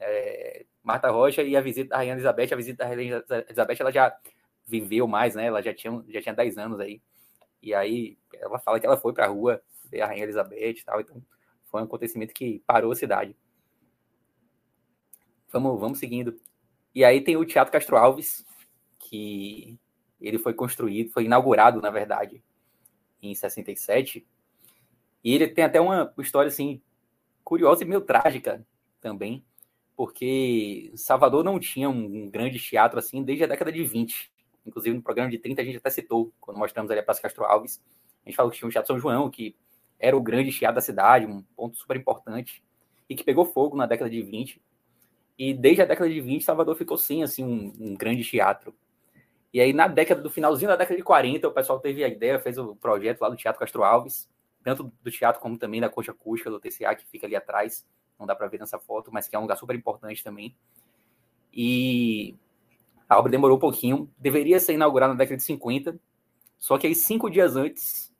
É, Marta Rocha e a visita da Rainha Elizabeth. A visita da Rainha Elizabeth, ela já viveu mais, né? Ela já tinha, já tinha 10 anos aí. E aí ela fala que ela foi para a rua ver a Rainha Elizabeth e tal. Então foi um acontecimento que parou a cidade. Vamos, vamos seguindo. E aí tem o Teatro Castro Alves, que ele foi construído, foi inaugurado, na verdade, em 67. E ele tem até uma história assim curiosa e meio trágica também, porque Salvador não tinha um grande teatro assim desde a década de 20. Inclusive no programa de 30 a gente até citou, quando mostramos ali a Praça Castro Alves, a gente falou que tinha o Teatro São João, que era o grande teatro da cidade, um ponto super importante, e que pegou fogo na década de 20 e desde a década de 20, Salvador ficou sem assim, um, um, grande teatro. E aí, na década do finalzinho da década de 40, o pessoal teve a ideia, fez o projeto lá do Teatro Castro Alves, tanto do teatro como também da Concha Acústica do TCA, que fica ali atrás, não dá para ver nessa foto, mas que é um lugar super importante também. E a obra demorou um pouquinho, deveria ser inaugurada na década de 50, só que aí, cinco dias antes,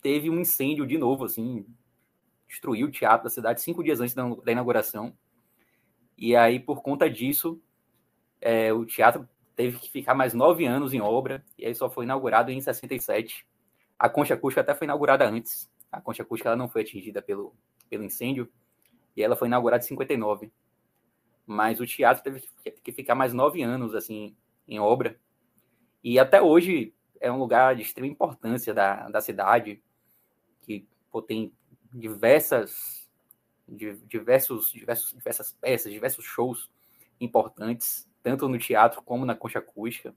teve um incêndio de novo, assim, destruiu o teatro da cidade, cinco dias antes da, inauguração. E aí, por conta disso, é, o teatro teve que ficar mais nove anos em obra, e aí só foi inaugurado em 67. A concha acústica até foi inaugurada antes. A concha acústica ela não foi atingida pelo, pelo incêndio, e ela foi inaugurada em 59. Mas o teatro teve que ficar mais nove anos assim em obra. E até hoje é um lugar de extrema importância da, da cidade, que pô, tem diversas, diversos, diversos, diversas peças, diversos shows importantes, tanto no teatro como na concha acústica.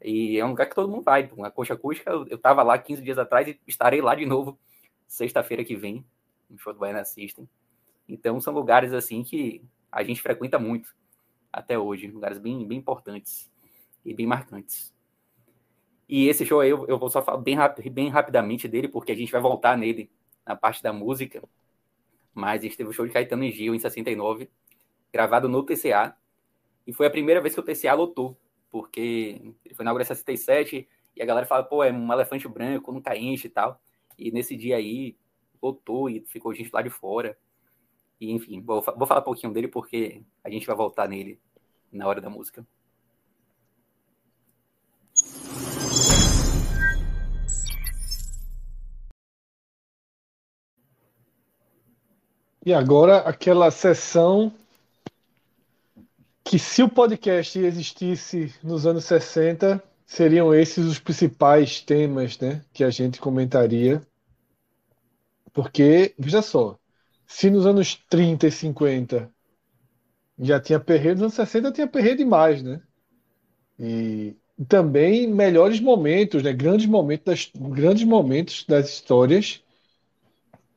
E é um lugar que todo mundo vai. Na concha acústica, eu estava lá 15 dias atrás e estarei lá de novo sexta-feira que vem, no show do Baiana System. Então, são lugares assim que a gente frequenta muito até hoje, lugares bem, bem importantes e bem marcantes. E esse show aí eu, eu vou só falar bem, bem rapidamente dele, porque a gente vai voltar nele na parte da música. Mas a gente teve o show de Caetano e Gil em 69, gravado no TCA. E foi a primeira vez que o TCA lotou, porque ele foi inaugurado em 67 e a galera fala, pô, é um elefante branco, nunca enche e tal. E nesse dia aí, lotou e ficou gente lá de fora. E, enfim, vou, vou falar um pouquinho dele porque a gente vai voltar nele na hora da música. E agora aquela sessão que se o podcast existisse nos anos 60, seriam esses os principais temas, né, que a gente comentaria. Porque, veja só, se nos anos 30 e 50 já tinha perreio, nos anos 60 tinha perreio demais, né? E também melhores momentos, né? Grandes momentos das, grandes momentos das histórias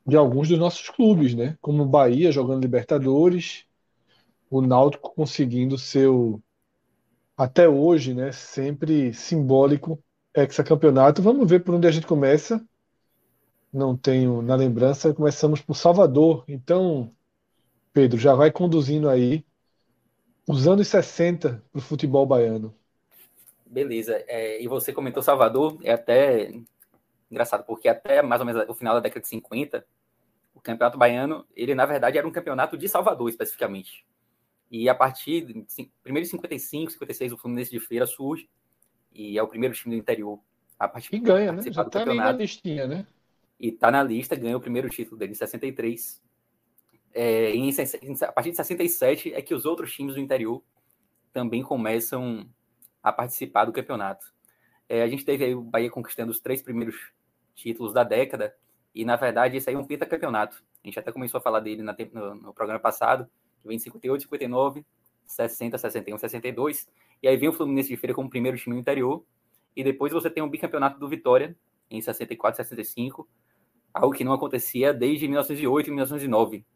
de alguns dos nossos clubes, né? Como o Bahia jogando Libertadores, o Náutico conseguindo seu até hoje, né? Sempre simbólico hexacampeonato. Vamos ver por onde a gente começa não tenho na lembrança. Começamos por Salvador. Então, Pedro, já vai conduzindo aí os anos 60 para o futebol baiano. Beleza. É, e você comentou Salvador, é até engraçado, porque até mais ou menos o final da década de 50, o Campeonato Baiano, ele na verdade era um campeonato de Salvador especificamente. E a partir de primeiro de 55, 56, o Fluminense de Feira surge e é o primeiro time do interior a partir e ganha, né? Já tá na listinha, né? E está na lista, ganhou o primeiro título dele em 63. É, em, a partir de 67 é que os outros times do interior também começam a participar do campeonato. É, a gente teve aí o Bahia conquistando os três primeiros títulos da década, e na verdade esse aí é um pentacampeonato. A gente até começou a falar dele na, no, no, programa passado, que vem em 58, 59, 60, 61, 62, e aí vem o Fluminense de Feira como primeiro time do interior, e depois você tem o bicampeonato do Vitória, em 64, 65, algo que não acontecia desde 1908 e 1909,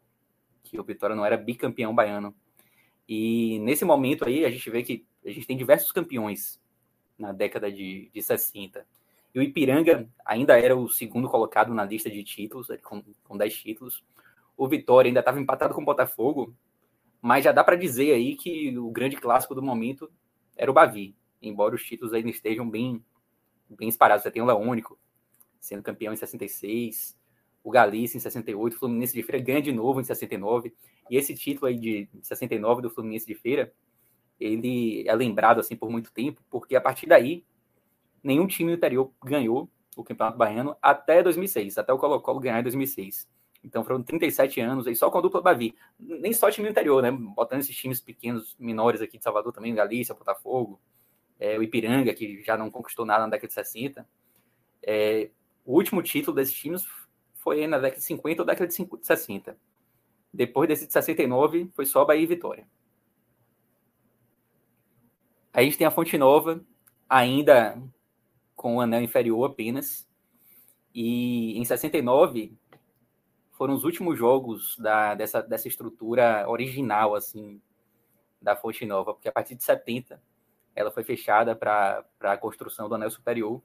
que o Vitória não era bicampeão baiano. E nesse momento aí a gente vê que a gente tem diversos campeões na década de, de 60. E o Ipiranga ainda era o segundo colocado na lista de títulos, com, com 10 títulos. O Vitória ainda estava empatado com o Botafogo, mas já dá para dizer aí que o grande clássico do momento era o Bavi, embora os títulos ainda estejam bem, bem espalhados. Você tem o Leônico, sendo campeão em 66, o Galícia em 68, o Fluminense de Feira ganha de novo em 69, e esse título aí de 69 do Fluminense de Feira, ele é lembrado assim por muito tempo, porque a partir daí nenhum time interior ganhou o Campeonato Baiano até 2006, até o Colo-Colo ganhar em 2006. Então foram 37 anos aí só com a dupla Bavi. Nem só time interior, né? Botando esses times pequenos, menores aqui de Salvador também, Galícia, Botafogo, é, o Ipiranga, que já não conquistou nada na década de 60. É, o último título desses times foi na década de 50 ou década de 60. Depois desse de 69, foi só Bahia e Vitória. Aí a gente tem a Fonte Nova, ainda com o anel inferior apenas. E em 69 foram os últimos jogos da, dessa, dessa estrutura original, assim, da Fonte Nova, porque a partir de 70 ela foi fechada para a construção do anel superior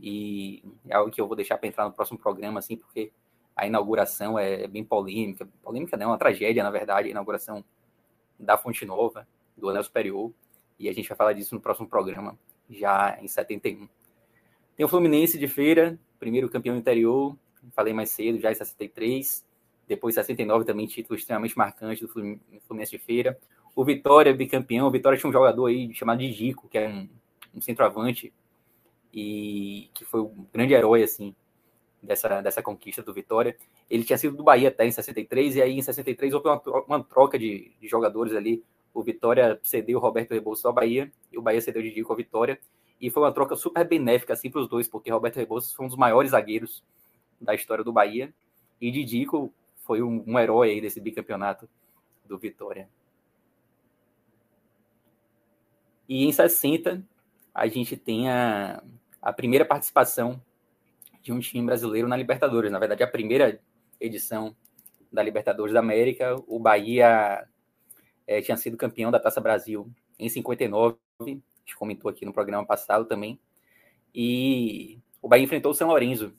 e é algo que eu vou deixar para entrar no próximo programa, assim, porque a inauguração é bem polêmica. Polêmica não, é uma tragédia, na verdade, a inauguração da Fonte Nova, do Anel Superior, e a gente vai falar disso no próximo programa, já em 71. Tem o Fluminense de Feira, primeiro campeão interior, falei mais cedo, já em 63. Depois, 69, também título extremamente marcante do Fluminense de Feira. o Vitória bicampeão. O Vitória tinha um jogador aí chamado de Gico, que é um, um centroavante e que foi um grande herói assim dessa, dessa conquista do Vitória. Ele tinha sido do Bahia até em 63 e aí em 63 houve uma, troca de, de jogadores ali. O Vitória cedeu o Roberto Rebouças ao Bahia e o Bahia cedeu de Dico ao Vitória. E foi uma troca super benéfica assim para os dois, porque Roberto Rebouças foi um dos maiores zagueiros da história do Bahia e Didico foi um, um herói aí desse bicampeonato do Vitória. E em 60 a gente tem a, a primeira participação de um time brasileiro na Libertadores. Na verdade, a primeira edição da Libertadores da América, o Bahia é, tinha sido campeão da Taça Brasil em 59, a gente comentou aqui no programa passado também, e o Bahia enfrentou o São Lourenço.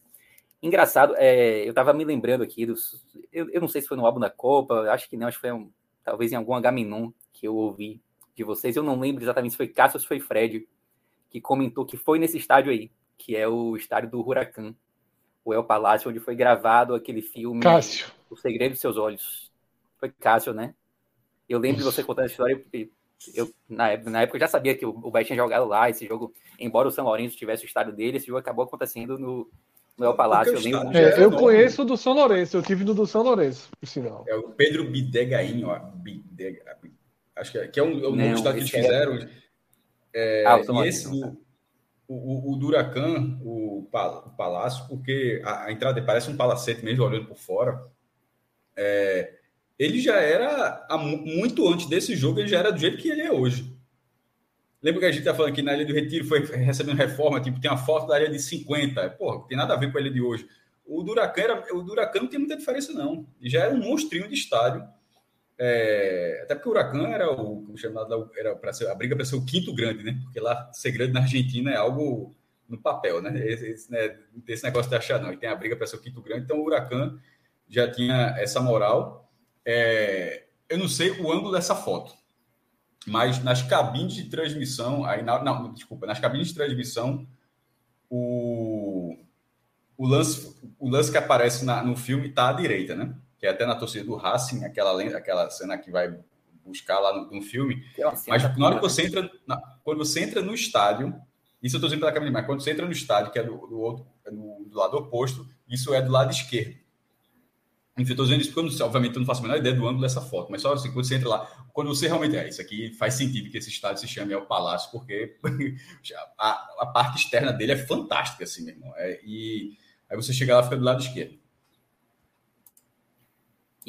Engraçado, é, eu estava me lembrando aqui dos. Eu, eu, não sei se foi no álbum da Copa, acho que não, acho que foi um, talvez em algum H-Minum que eu ouvi de vocês. Eu não lembro exatamente se foi Cássio ou se foi Fred que comentou que foi nesse estádio aí, que é o estádio do Huracan, o El Palácio, onde foi gravado aquele filme Cássio. O Segredo de Seus Olhos. Foi Cássio, né? Eu lembro Isso. de você contando a história, porque eu, na, época, na época eu já sabia que o, o Bahia tinha jogado lá, esse jogo, embora o São Lourenço tivesse o estádio dele, esse jogo acabou acontecendo no, no El Palácio. Eu, lembro é, eu conheço do São Lourenço, eu tive no do São Lourenço, por sinal. É o Pedro Bidegain, ó. Bidega, acho que é, que é um, é um novo estádio que eles é fizeram. É... É, e esse do, o, o, Duracan, o, o Palácio, porque a, a, entrada parece um palacete mesmo, olhando por fora. É, ele já era, muito antes desse jogo, ele já era do jeito que ele é hoje. Lembra que a gente tá falando que na Ilha do Retiro foi recebendo reforma, tipo, tem uma foto da Ilha de 50. Porra, tem nada a ver com a Ilha de hoje. O Duracan, era, o Duracan não tem muita diferença, não. Já era um monstrinho de estádio é, até porque o Huracan era o chamado era para ser a briga para ser o quinto grande, né? Porque lá ser grande na Argentina é algo no papel, né? Esse, esse, né? Esse negócio de achar, não. E tem a briga para ser o quinto grande. Então o Huracan já tinha essa moral. É, eu não sei o ângulo dessa foto, mas nas cabines de transmissão, aí na, não, desculpa, nas cabines de transmissão, o, o lance, o lance que aparece na, no filme está à direita, né? Que é até na torcida do Racing, aquela, aquela cena que vai buscar lá no, no filme. Mas na hora que você entra, na, quando você entra no estádio, isso eu estou dizendo pela câmera, mas quando você entra no estádio, que é do, do outro, é do, do, lado oposto, isso é do lado esquerdo. Enfim, eu estou dizendo isso porque, eu não, obviamente, eu não faço a menor ideia do ângulo dessa foto, mas só assim, quando você entra lá, quando você realmente é, isso aqui faz sentido que esse estádio se chame o Palácio, porque a, a, parte externa dele é fantástica, assim, meu irmão. É, e aí você chega lá e fica do lado esquerdo.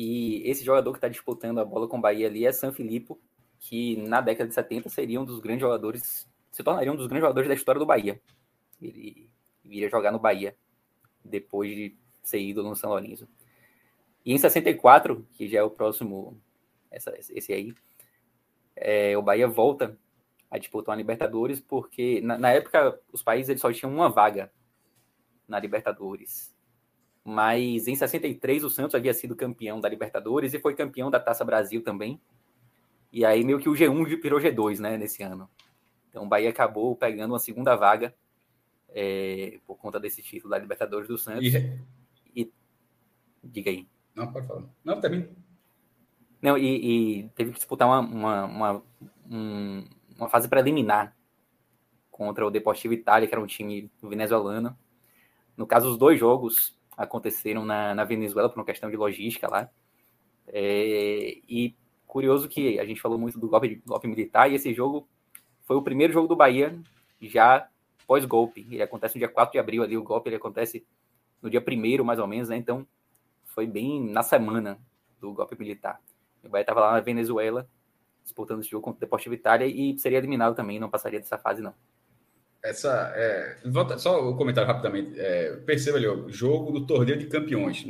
E esse jogador que está disputando a bola com o Bahia ali é San Filippo, que na década de 70 seria um dos grandes jogadores, se tornaria um dos grandes jogadores da história do Bahia. Ele iria jogar no Bahia depois de ser ídolo no São Lourenço. E em 64, que já é o próximo, essa, esse aí, é, o Bahia volta a disputar a Libertadores, porque na, na, época os países eles só tinham uma vaga na Libertadores mas em 63 o Santos havia sido campeão da Libertadores e foi campeão da Taça Brasil também. E aí meio que o G1 virou G2, né, nesse ano. Então o Bahia acabou pegando uma segunda vaga é, por conta desse título da Libertadores do Santos. E... e... Diga aí. Não, pode falar. Não, também. Não, e, e teve que disputar uma, uma, uma, um, uma fase preliminar contra o Deportivo Itália, que era um time venezuelano. No caso, os dois jogos aconteceram na, na Venezuela por uma questão de logística lá. É, e curioso que a gente falou muito do golpe, golpe militar, e esse jogo foi o primeiro jogo do Bahia já pós-golpe. Ele acontece no dia 4 de abril ali, o golpe ele acontece no dia 1 mais ou menos, né? Então foi bem na semana do golpe militar. O Bahia estava lá na Venezuela disputando esse jogo contra o Deportivo Itália e seria eliminado também, não passaria dessa fase não essa é, volta, só um comentário rapidamente. É, perceba ali, o jogo do torneio de campeões.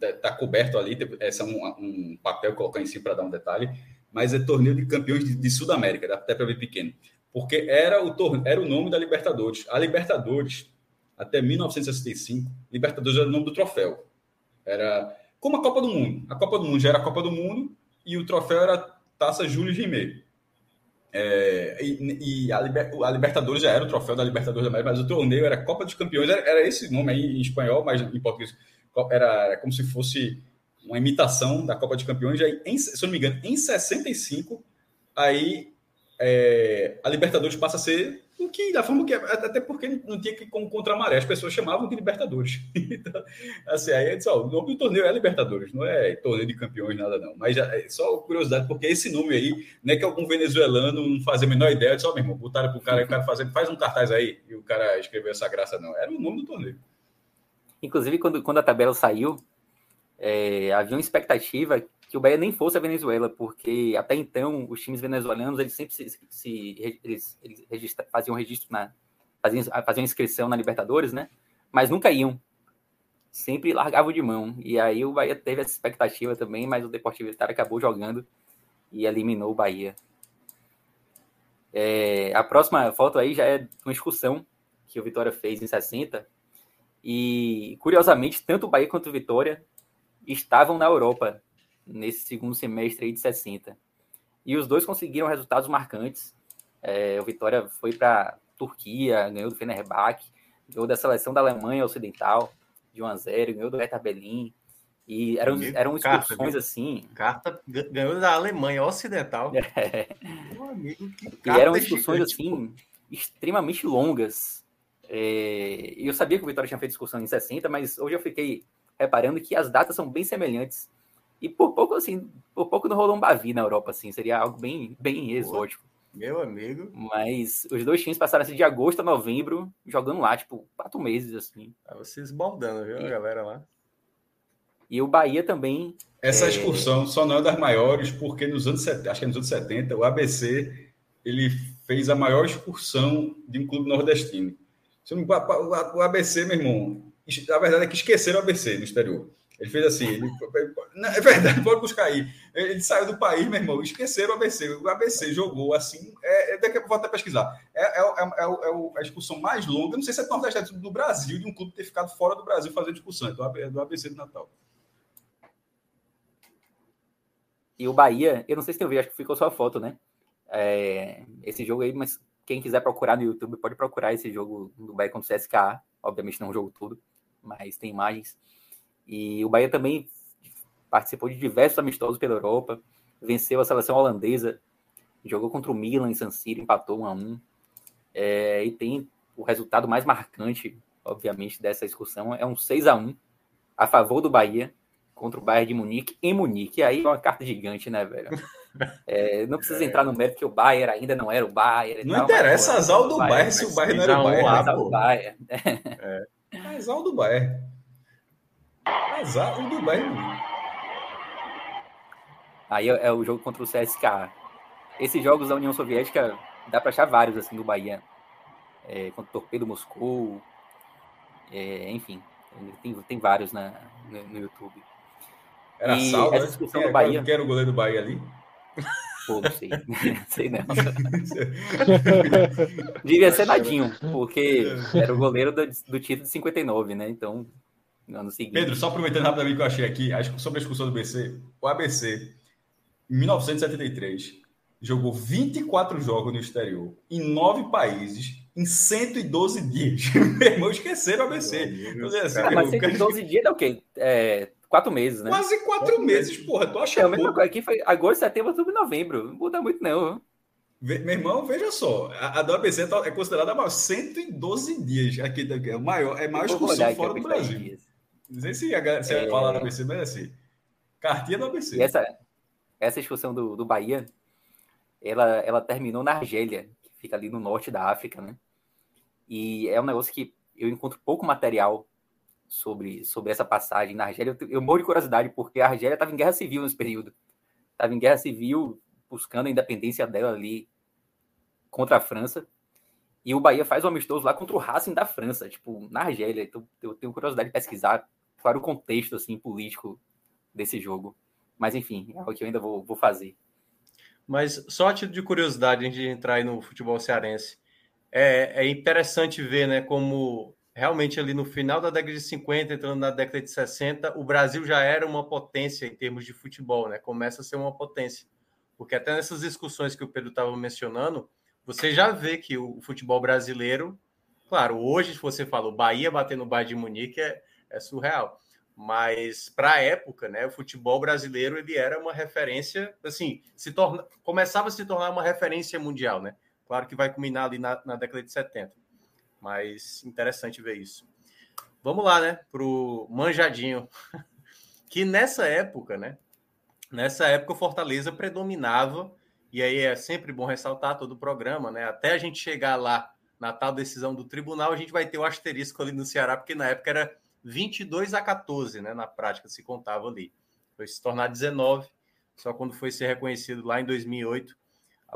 Está coberto ali, esse é um, um papel colocar em cima para dar um detalhe, mas é torneio de campeões de, de Sudamérica, dá até para ver pequeno. Porque era o, torneio, era o nome da Libertadores. A Libertadores, até 1965, Libertadores era o nome do troféu. Era como a Copa do Mundo. A Copa do Mundo já era a Copa do Mundo e o troféu era Taça Júlio Rimet. É, e, e a, Liber, a, Libertadores já era o troféu da Libertadores da América, mas o torneio era Copa dos Campeões, era, era esse nome aí em espanhol, mas em português era, era, como se fosse uma imitação da Copa dos Campeões. Já em, se eu não me engano, em 65, aí é, a Libertadores passa a ser o que, da forma que é, até porque não tinha que contra a maré, as pessoas chamavam de Libertadores. então, assim, aí disse, ó, o nome do torneio é Libertadores, não é torneio de campeões, nada não. Mas já, é só curiosidade, porque esse nome aí, não é que algum venezuelano não fazia a menor ideia, só, meu irmão, botaram pro cara, o cara fazendo, faz um cartaz aí, e o cara escreveu essa graça, não. Era o nome do torneio. Inclusive, quando, quando a tabela saiu, é, havia uma expectativa que o Bahia nem fosse a Venezuela, porque até então os times venezuelanos eles sempre se, se eles, eles registra, faziam registro na faziam, faziam inscrição na Libertadores, né? Mas nunca iam. Sempre largavam de mão. E aí o Bahia teve essa expectativa também, mas o Deportivo Vitória acabou jogando e eliminou o Bahia. É, a próxima foto aí já é uma excursão que o Vitória fez em 60. E, curiosamente, tanto o Bahia quanto o Vitória estavam na Europa nesse segundo semestre aí de 60. E os dois conseguiram resultados marcantes. É, o Vitória foi para Turquia, ganhou do Fenerbahçe, ganhou da seleção da Alemanha Ocidental de 1 a 0, ganhou do Hertha Berlim. E eram, eram excursões assim. Carta ganhou da Alemanha Ocidental. É. amigo, e eram excursões assim extremamente longas. É, eu sabia que o Vitória tinha feito excursão em 60, mas hoje eu fiquei reparando que as datas são bem semelhantes. E por pouco, assim, por pouco não rolou um Bavi na Europa, assim, seria algo bem, bem exótico. Meu amigo. Mas os dois times passaram assim, de agosto a novembro, jogando lá, tipo, quatro meses, assim. Tá vocês baldando, viu, e, a galera lá. E o Bahia também. Essa é... excursão só não é das maiores, porque nos anos 70, acho que é nos anos 70, o ABC ele fez a maior excursão de um clube nordestino. O ABC, meu irmão, a verdade é que esqueceram o ABC no exterior. Ele fez assim, ele, é verdade, pode buscar aí. Ele saiu do país, meu irmão, esqueceram o ABC. O ABC jogou assim, é, é, daqui a pouco vou até pesquisar. É, é, é, é, a expulsão mais longa, não sei se é tão do Brasil, de um clube ter ficado fora do Brasil fazendo expulsão, então do ABC do Natal. E o Bahia, eu não sei se tem vídeo, acho que ficou só a foto, né? É, esse jogo aí, mas quem quiser procurar no YouTube, pode procurar esse jogo do Bahia contra o CSKA. Obviamente não é um jogo todo, mas tem imagens. E o Bahia também participou de diversos amistosos pela Europa, venceu a seleção holandesa, jogou contra o Milan em San Siro, empatou 1 a 1 é, e tem o resultado mais marcante, obviamente, dessa excursão, é um 6 a 1 a favor do Bahia contra o Bayern de Munique em Munique. E aí é uma carta gigante, né, velho? É, não precisa entrar no mérito que o Bayern ainda não era o Bayern. Não tal, interessa azar do Bayern se o Bayern não era o Bayern. Azar do Bayern. É. Azar do Bayern. Azar o do Bayern. Aí é, é, o jogo contra o CSKA. Esses jogos da União Soviética dá para achar vários assim do Bahia. É, contra o Torpedo Moscou. É, enfim, tem, tem vários na, no, no YouTube. Era e Salva, essa né? discussão do Bahia. Quem era o goleiro do Bahia ali? Pô, não sei. sei não. Devia ser Nadinho, porque era o goleiro do, do título de 59, né? Então, no ano seguinte. Pedro, só aproveitando rapidamente que eu achei aqui, sobre a discussão do BC, o ABC, em 1973, jogou 24 jogos no exterior, em nove países, em 112 dias. Meu irmão, esqueceram o ABC. Deus, assim, cara, mas 112 dias é o quê? É, quatro meses, né? Quase quatro meses, porra. Tu acha é, pouco? Aqui foi agosto, setembro, outubro novembro. Não muda muito, não. Meu irmão, veja só, a, a do ABC é considerada a maior, 112 dias. Aqui é o maior, é a maior excursão fora do Brasil. Dias. Não sei se você é... falar do ABC, mas é assim. Cartinha do ABC. E essa, essa excursão do, do Bahia, ela, ela terminou na Argélia, que fica ali no norte da África, né? E é um negócio que eu encontro pouco material sobre, sobre essa passagem na Argélia. Eu, eu morro de curiosidade, porque a Argélia estava em guerra civil nesse período. Estava em guerra civil, buscando a independência dela ali contra a França. E o Bahia faz um amistoso lá contra o Racing da França, tipo, na Argélia. Então, eu tenho curiosidade de pesquisar qual o contexto assim, político desse jogo. Mas, enfim, é o que eu ainda vou, vou fazer. Mas só a título de curiosidade, antes de entrar aí no futebol cearense, é, é interessante ver né, como realmente ali no final da década de 50, entrando na década de 60, o Brasil já era uma potência em termos de futebol, né? Começa a ser uma potência. Porque até nessas discussões que o Pedro estava mencionando, você já vê que o futebol brasileiro, claro, hoje se você fala o Bahia batendo no Bayern de Munique é, é surreal. mas para a época, né, o futebol brasileiro ele era uma referência, assim, se torna, começava a se tornar uma referência mundial, né? Claro que vai culminar ali na, na década de 70, mas interessante ver isso. Vamos lá, né, pro manjadinho, que nessa época, né, nessa época o Fortaleza predominava e aí é sempre bom ressaltar todo o programa, né? Até a gente chegar lá na tal decisão do tribunal, a gente vai ter o asterisco ali no Ceará, porque na época era 22 a 14, né? Na prática se contava ali. Foi se tornar 19, só quando foi ser reconhecido lá em 2008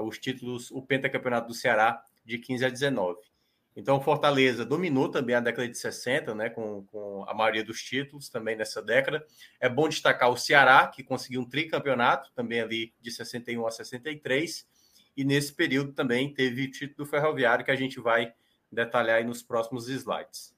os títulos, o pentacampeonato do Ceará de 15 a 19. Então, Fortaleza dominou também a década de 60, né, com, com, a maioria dos títulos também nessa década. É bom destacar o Ceará, que conseguiu um tricampeonato, também ali de 61 a 63. E nesse período também teve título do Ferroviário, que a gente vai detalhar aí nos próximos slides.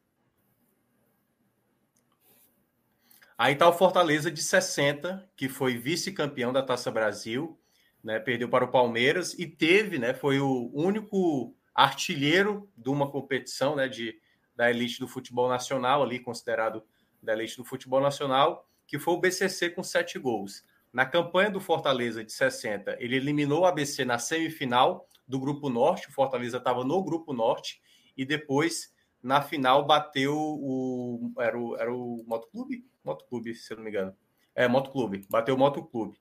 Aí está o Fortaleza de 60, que foi vice-campeão da Taça Brasil, né, perdeu para o Palmeiras e teve, né, foi o único artilheiro de uma competição né, de, da elite do futebol nacional, ali considerado da elite do futebol nacional, que foi o BCC com sete gols. Na campanha do Fortaleza de 60, ele eliminou o ABC na semifinal do Grupo Norte, o Fortaleza estava no Grupo Norte, e depois, na final, bateu o. Era o, era o Motoclube? Motoclube, se eu não me engano. É, Motoclube, bateu o Motoclube.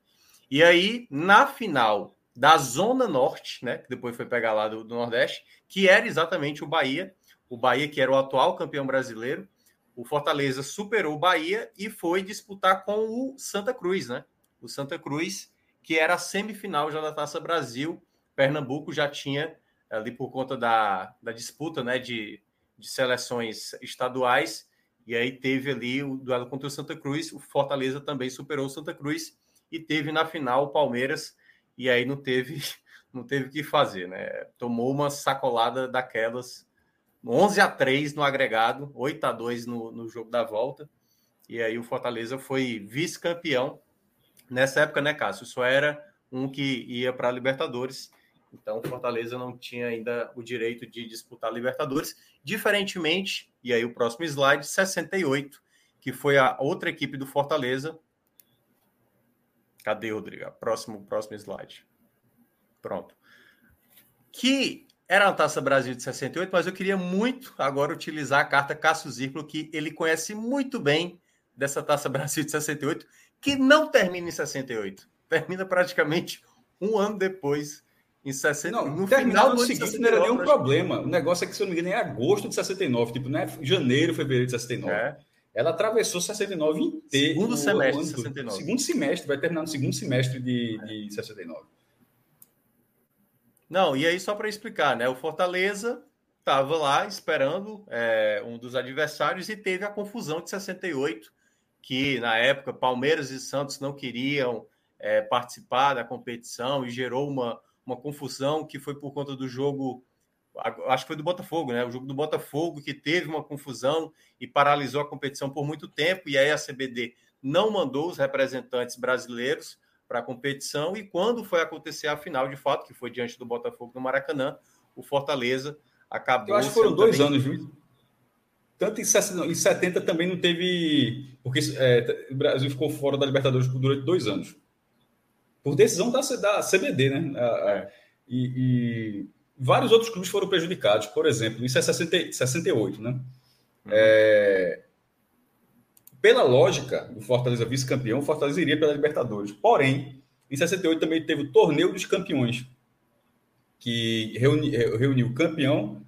E aí, na final, da Zona Norte, né? Que depois foi pegar lá do, do, Nordeste, que era exatamente o Bahia. O Bahia, que era o atual campeão brasileiro. O Fortaleza superou o Bahia e foi disputar com o Santa Cruz, né? O Santa Cruz, que era a semifinal já da Taça Brasil. Pernambuco já tinha, ali por conta da, da disputa né, de, de seleções estaduais, e aí teve ali o duelo contra o Santa Cruz. O Fortaleza também superou o Santa Cruz e teve na final o Palmeiras e aí não teve não teve o que fazer, né? Tomou uma sacolada daquelas, 11 a 3 no agregado, 8 a 2 no, no jogo da volta. E aí o Fortaleza foi vice-campeão nessa época, né, Cássio? Só era um que ia para a Libertadores. Então, Fortaleza não tinha ainda o direito de disputar Libertadores, diferentemente, e aí o próximo slide, 68, que foi a outra equipe do Fortaleza Cadê, Rodrigo? Próximo, próximo slide. Pronto. Que era a Taça Brasil de 68, mas eu queria muito agora utilizar a carta Cássio Zirplo, que ele conhece muito bem dessa Taça Brasil de 68, que não termina em 68. Termina praticamente um ano depois, em 69. Não, no final do seguinte 69, não era nenhum problema. O negócio é que, se eu não me engano, é agosto de 69, tipo, não é janeiro, fevereiro de 69. É. Ela atravessou 69 inteiro. Segundo semestre de 69. Segundo semestre, vai terminar no segundo semestre de, de 69. Não, e aí só para explicar, né? O Fortaleza estava lá esperando é, um dos adversários e teve a confusão de 68, que na época Palmeiras e Santos não queriam é, participar da competição e gerou uma, uma confusão que foi por conta do jogo acho que foi do Botafogo, né? O jogo do Botafogo que teve uma confusão e paralisou a competição por muito tempo, e aí a CBD não mandou os representantes brasileiros para a competição, e quando foi acontecer a final, de fato, que foi diante do Botafogo no Maracanã, o Fortaleza acabou. Eu acho que foram dois também... anos, viu? Tanto em 70 também não teve. Porque é, o Brasil ficou fora da Libertadores durante dois anos. Por decisão da, da CBD, né? É. E, e vários outros clubes foram prejudicados. Por exemplo, isso é 60, 68, né? Uhum. É... Pela lógica, o Fortaleza vice-campeão, Fortaleza iria pela Libertadores. Porém, em 68 também teve o Torneio dos Campeões, que reuni, reuniu o campeão,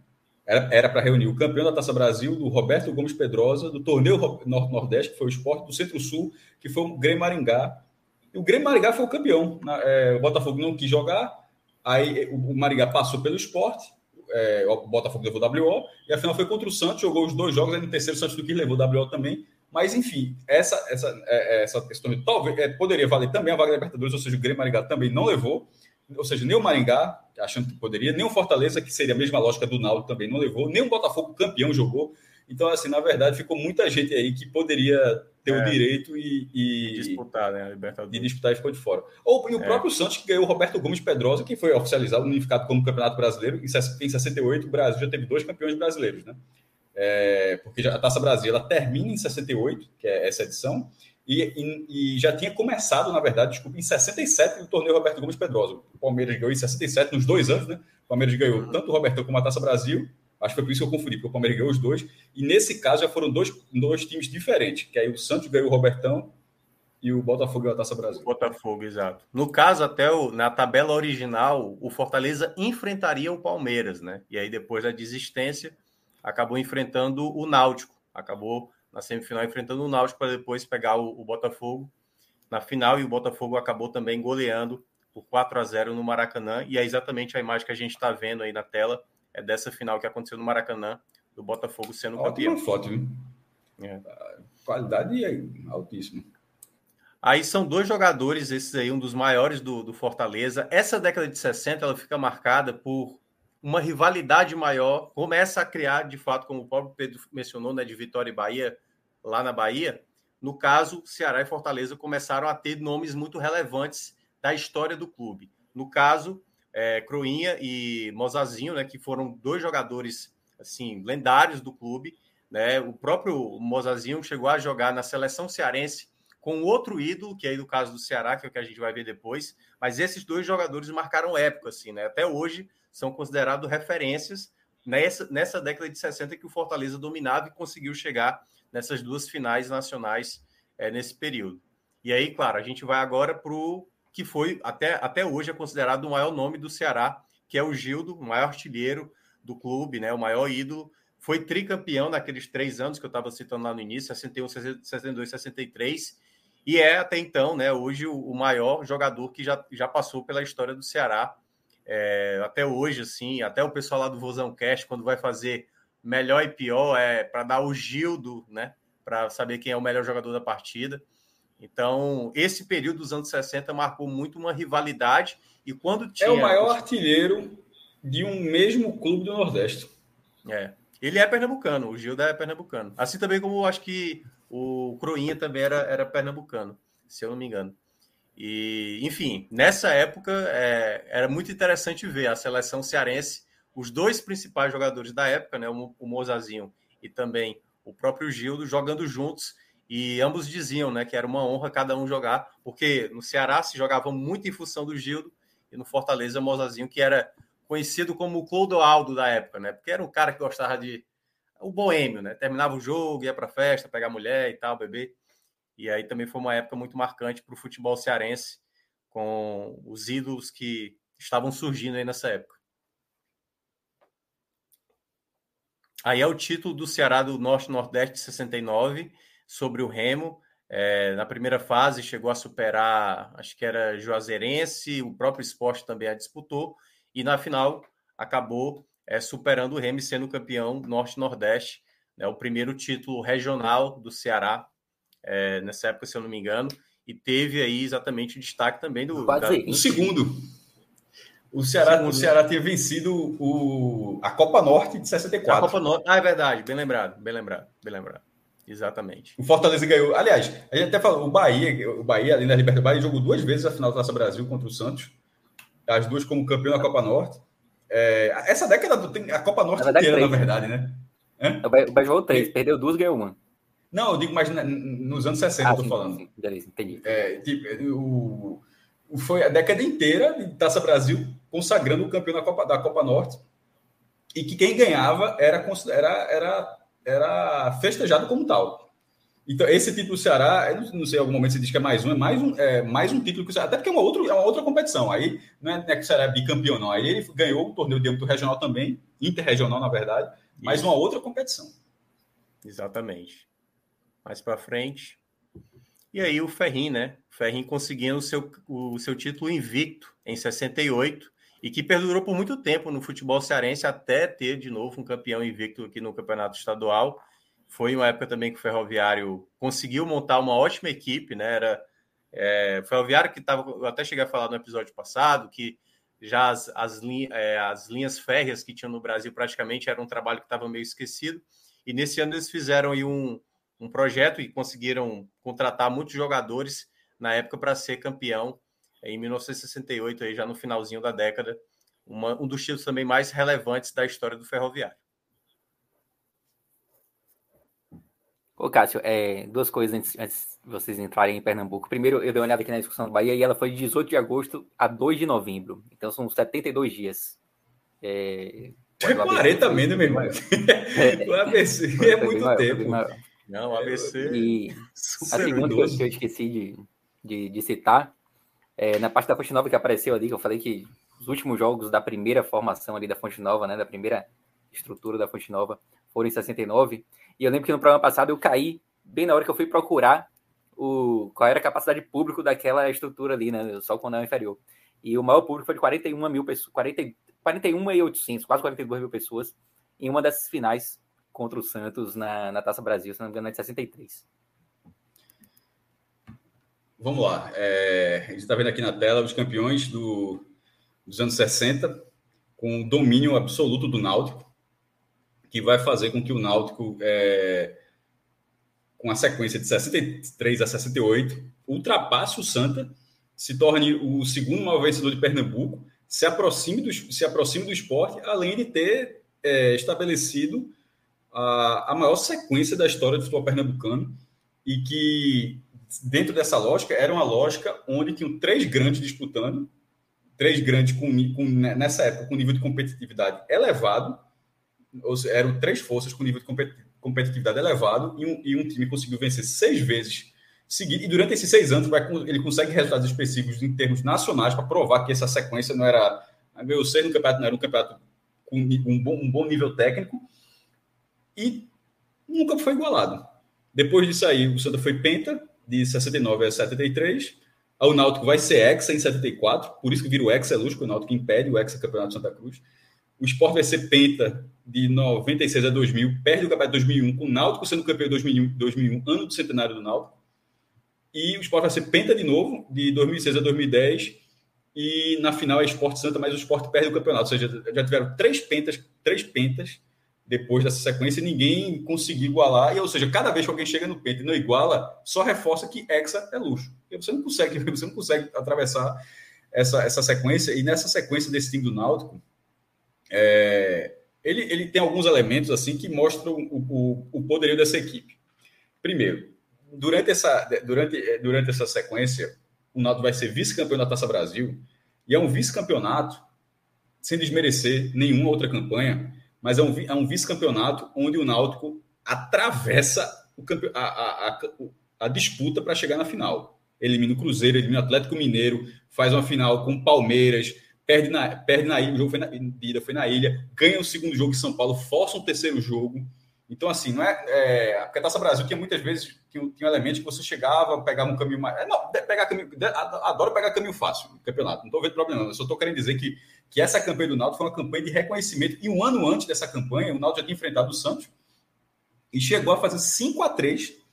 era para reunir o campeão da Taça Brasil, do Roberto Gomes Pedrosa, do Torneio Nordeste, que foi o esporte, do Centro-Sul, que foi o Grêmio Maringá. E o Grêmio Maringá foi o campeão. É, o Botafogo não quis jogar, Aí o Maringá passou pelo esporte, é, o Botafogo levou WO, e a final foi contra o Santos, jogou os dois jogos, aí no terceiro o Santos do que levou WO também. Mas, enfim, essa, essa, é, é, essa questão talvez é, poderia valer também a vaga da Libertadores, ou seja, o Grêmio Maringá também não levou, ou seja, nem o Maringá, achando que poderia, nem o Fortaleza, que seria a mesma lógica do Naldo, também não levou, nem o Botafogo campeão jogou. Então, assim, na verdade, ficou muita gente aí que poderia ter é, o direito e, e, disputar, né, a Libertadores. De disputar e ficou de fora. Ou e o é. próprio Santos, que ganhou o Roberto Gomes Pedrosa, que foi oficializado, unificado como Campeonato Brasileiro. Em 68, o Brasil já teve dois campeões brasileiros, né? é, porque a Taça Brasil ela termina em 68, que é essa edição, e, e, e, já tinha começado, na verdade, desculpa, em 67 o torneio Roberto Gomes Pedrosa. O Palmeiras ganhou em 67, nos dois anos, né? O Palmeiras ganhou uhum. tanto o Robertão como a Taça Brasil. Acho que foi por isso que eu confundi, porque o Palmeiras ganhou os dois. E nesse caso já foram dois, dois times diferentes, que aí o Santos ganhou o Robertão e o Botafogo ganhou a Taça Brasil. Botafogo, exato. No caso, até o, na tabela original, o Fortaleza enfrentaria o Palmeiras, né? E aí depois da desistência, acabou enfrentando o Náutico. Acabou na semifinal enfrentando o Náutico para depois pegar o, o, Botafogo na final e o Botafogo acabou também goleando por 4 a 0 no Maracanã e é exatamente a imagem que a gente está vendo aí na tela é dessa final que aconteceu no Maracanã do Botafogo sendo Ótima campeão. foto, viu? É. Qualidade é altíssima. Aí são dois jogadores, esses aí, um dos maiores do, do Fortaleza. Essa década de 60 ela fica marcada por uma rivalidade maior, começa a criar, de fato, como o próprio Pedro mencionou, né, de Vitória e Bahia, lá na Bahia. No caso, Ceará e Fortaleza começaram a ter nomes muito relevantes da história do clube. No caso, é, Croinha e Mozazinho, né, que foram dois jogadores assim lendários do clube. Né? O próprio Mozazinho chegou a jogar na seleção cearense com outro ídolo, que é aí do caso do Ceará, que é o que a gente vai ver depois. Mas esses dois jogadores marcaram época, assim, né? Até hoje são considerados referências nessa, nessa década de 60 que o Fortaleza dominava e conseguiu chegar nessas duas finais nacionais é, nesse período. E aí, claro, a gente vai agora para o que foi até, até hoje é considerado o maior nome do Ceará, que é o Gildo, o maior artilheiro do clube, né, o maior ídolo. Foi tricampeão naqueles três anos que eu estava citando lá no início, 61, 62, 63, e é até então, né, hoje o, maior jogador que já, já passou pela história do Ceará é, até hoje, assim, até o pessoal lá do Vozão Cast, quando vai fazer melhor e pior, é para dar o Gildo, né? Para saber quem é o melhor jogador da partida. Então, esse período dos anos 60 marcou muito uma rivalidade. E quando tinha. É o maior artilheiro de um mesmo clube do Nordeste. É. Ele é pernambucano, o Gildo é pernambucano. Assim também como acho que o Croinha também era, era pernambucano, se eu não me engano. E, enfim, nessa época é, era muito interessante ver a seleção cearense, os dois principais jogadores da época, né, o, o Mozazinho e também o próprio Gildo, jogando juntos. E ambos diziam né, que era uma honra cada um jogar, porque no Ceará se jogava muito em função do Gildo e no Fortaleza, Mozazinho, que era conhecido como o Clodoaldo da época, né? Porque era um cara que gostava de. O boêmio, né? Terminava o jogo, ia para festa, pegar mulher e tal, beber. E aí também foi uma época muito marcante para o futebol cearense, com os ídolos que estavam surgindo aí nessa época. Aí é o título do Ceará do Norte-Nordeste de 69, sobre o Remo. É, na primeira fase chegou a superar, acho que era Juazeirense, o próprio esporte também a disputou, e na final acabou é, superando o Remo sendo campeão Norte-Nordeste, né, o primeiro título regional do Ceará é, nessa época, se eu não me engano, e teve aí exatamente o destaque também do. Da... O segundo. O Ceará, segundo. o Ceará tinha vencido o, a Copa Norte de 64. A Copa Norte, ah, é verdade, bem lembrado, bem lembrado, bem lembrado. Exatamente. O Fortaleza ganhou. Aliás, a gente até falou, o Bahia, o Bahia, ali na Libertadores, Bahia jogou duas vezes a final da Taça Brasil contra o Santos. As duas como campeão da Copa Norte. É, essa década tem a Copa Norte na verdade, inteira, três, na verdade, né? né? O Bahia jogou três, perdeu duas, ganhou uma. Não, eu digo mais nos anos 60, ah, eu tô sim, falando. Sim, beleza, entendi. É, tipo, o, o, foi a década inteira de Taça Brasil consagrando o campeão da Copa, da Copa Norte. E que quem ganhava era, era, era, era festejado como tal. Então, esse título do Ceará, não sei, em algum momento você diz que é mais um, é mais um, é mais um título que o Ceará, até porque é uma, outra, é uma outra competição. Aí não é, é que o Ceará é bicampeão, não. Aí ele ganhou o torneio de âmbito regional também, interregional, na verdade, mas uma outra competição. Exatamente mais para frente. E aí o Ferrin, né? O Ferrin conseguindo o seu, o seu título invicto em 68 e que perdurou por muito tempo no futebol cearense até ter de novo um campeão invicto aqui no campeonato estadual. Foi uma época também que o Ferroviário conseguiu montar uma ótima equipe, né? Era é, Ferroviário que estava, eu até cheguei a falar no episódio passado, que já as, as, linha, é, as linhas férreas que tinham no Brasil praticamente era um trabalho que estava meio esquecido. E nesse ano eles fizeram aí um, um projeto e conseguiram contratar muitos jogadores na época para ser campeão em 1968, aí já no finalzinho da década, uma, um dos títulos também mais relevantes da história do ferroviário. Ô, Cássio, é, duas coisas antes, antes, de vocês entrarem em Pernambuco. Primeiro, eu dei uma olhada aqui na discussão do Bahia e ela foi de 18 de agosto a 2 de novembro. Então são 72 dias. É, é 40 menos, meu irmão. o ABC é muito tempo. Não, o ABC. E a segunda coisa que eu esqueci de, de, de citar, é, na parte da Fonte Nova que apareceu ali, que eu falei que os últimos jogos da primeira formação ali da Fonte Nova, né, da primeira estrutura da Fonte Nova, foram em 69. E eu lembro que no programa passado eu caí bem na hora que eu fui procurar o, qual era a capacidade público daquela estrutura ali, né? Só o é inferior. E o maior público foi de 41 mil pessoas, 40, 41.800, quase 42 mil pessoas, em uma dessas finais contra o Santos na, na Taça Brasil, se não me engano, é de 63. Vamos lá. É, a gente está vendo aqui na tela os campeões do, dos anos 60, com o domínio absoluto do Náutico que vai fazer com que o Náutico, é, com a sequência de 63 a 68, ultrapasse o Santa, se torne o segundo maior vencedor de Pernambuco, se aproxime do, se aproxime do esporte, além de ter é, estabelecido a, a maior sequência da história do futebol pernambucano e que, dentro dessa lógica, era uma lógica onde tinham três grandes disputando, três grandes com, com, nessa época com nível de competitividade elevado, eram três forças com nível de competitividade elevado e um, e um time conseguiu vencer seis vezes seguidas. E durante esses seis anos, ele consegue resultados específicos em termos nacionais para provar que essa sequência não era. Meu seis no campeonato não era um campeonato com um bom, um bom nível técnico e nunca foi igualado. Depois disso aí, o Santa foi penta, de 69 a 73. O Náutico vai ser hexa em 74, por isso que vira o hexa é lógico, o Náutico impede o hexa campeonato de Santa Cruz. O Sport vai ser penta de 96 a 2000, perde o campeonato de 2001, com o Náutico sendo campeão de 2001, 2001, ano do centenário do Náutico. E o Sport vai ser penta de novo, de 2006 a 2010. E na final é Sport Santa, mas o Sport perde o campeonato. Ou seja, já tiveram três pentas, três pentas depois dessa sequência, ninguém conseguiu igualar. E, ou seja, cada vez que alguém chega no penta e não iguala, só reforça que Hexa é luxo. E você não consegue, você não consegue atravessar essa, essa sequência. E nessa sequência desse time do Náutico, é, ele, ele tem alguns elementos assim que mostram o, o, o poderio dessa equipe. Primeiro, durante essa, durante, durante essa sequência, o Náutico vai ser vice-campeão da Taça Brasil, e é um vice-campeonato, sem desmerecer nenhuma outra campanha, mas é um, é um vice-campeonato onde o Náutico atravessa o a, a, a, a disputa para chegar na final. Elimina o Cruzeiro, elimina o Atlético Mineiro, faz uma final com Palmeiras, perde na, perde na ilha, o jogo foi na, foi na ilha, ganha o segundo jogo em São Paulo, força um terceiro jogo. Então, assim, não é. é porque a Taça Brasil tinha muitas vezes tinha, tinha elementos que você chegava, pegava um caminho mais. É, não, pegar caminho. Adoro pegar caminho fácil no campeonato, não estou vendo problema, não. Eu só estou querendo dizer que, que essa campanha do Náutico foi uma campanha de reconhecimento. E um ano antes dessa campanha, o Náutico já tinha enfrentado o Santos e chegou a fazer 5 a 3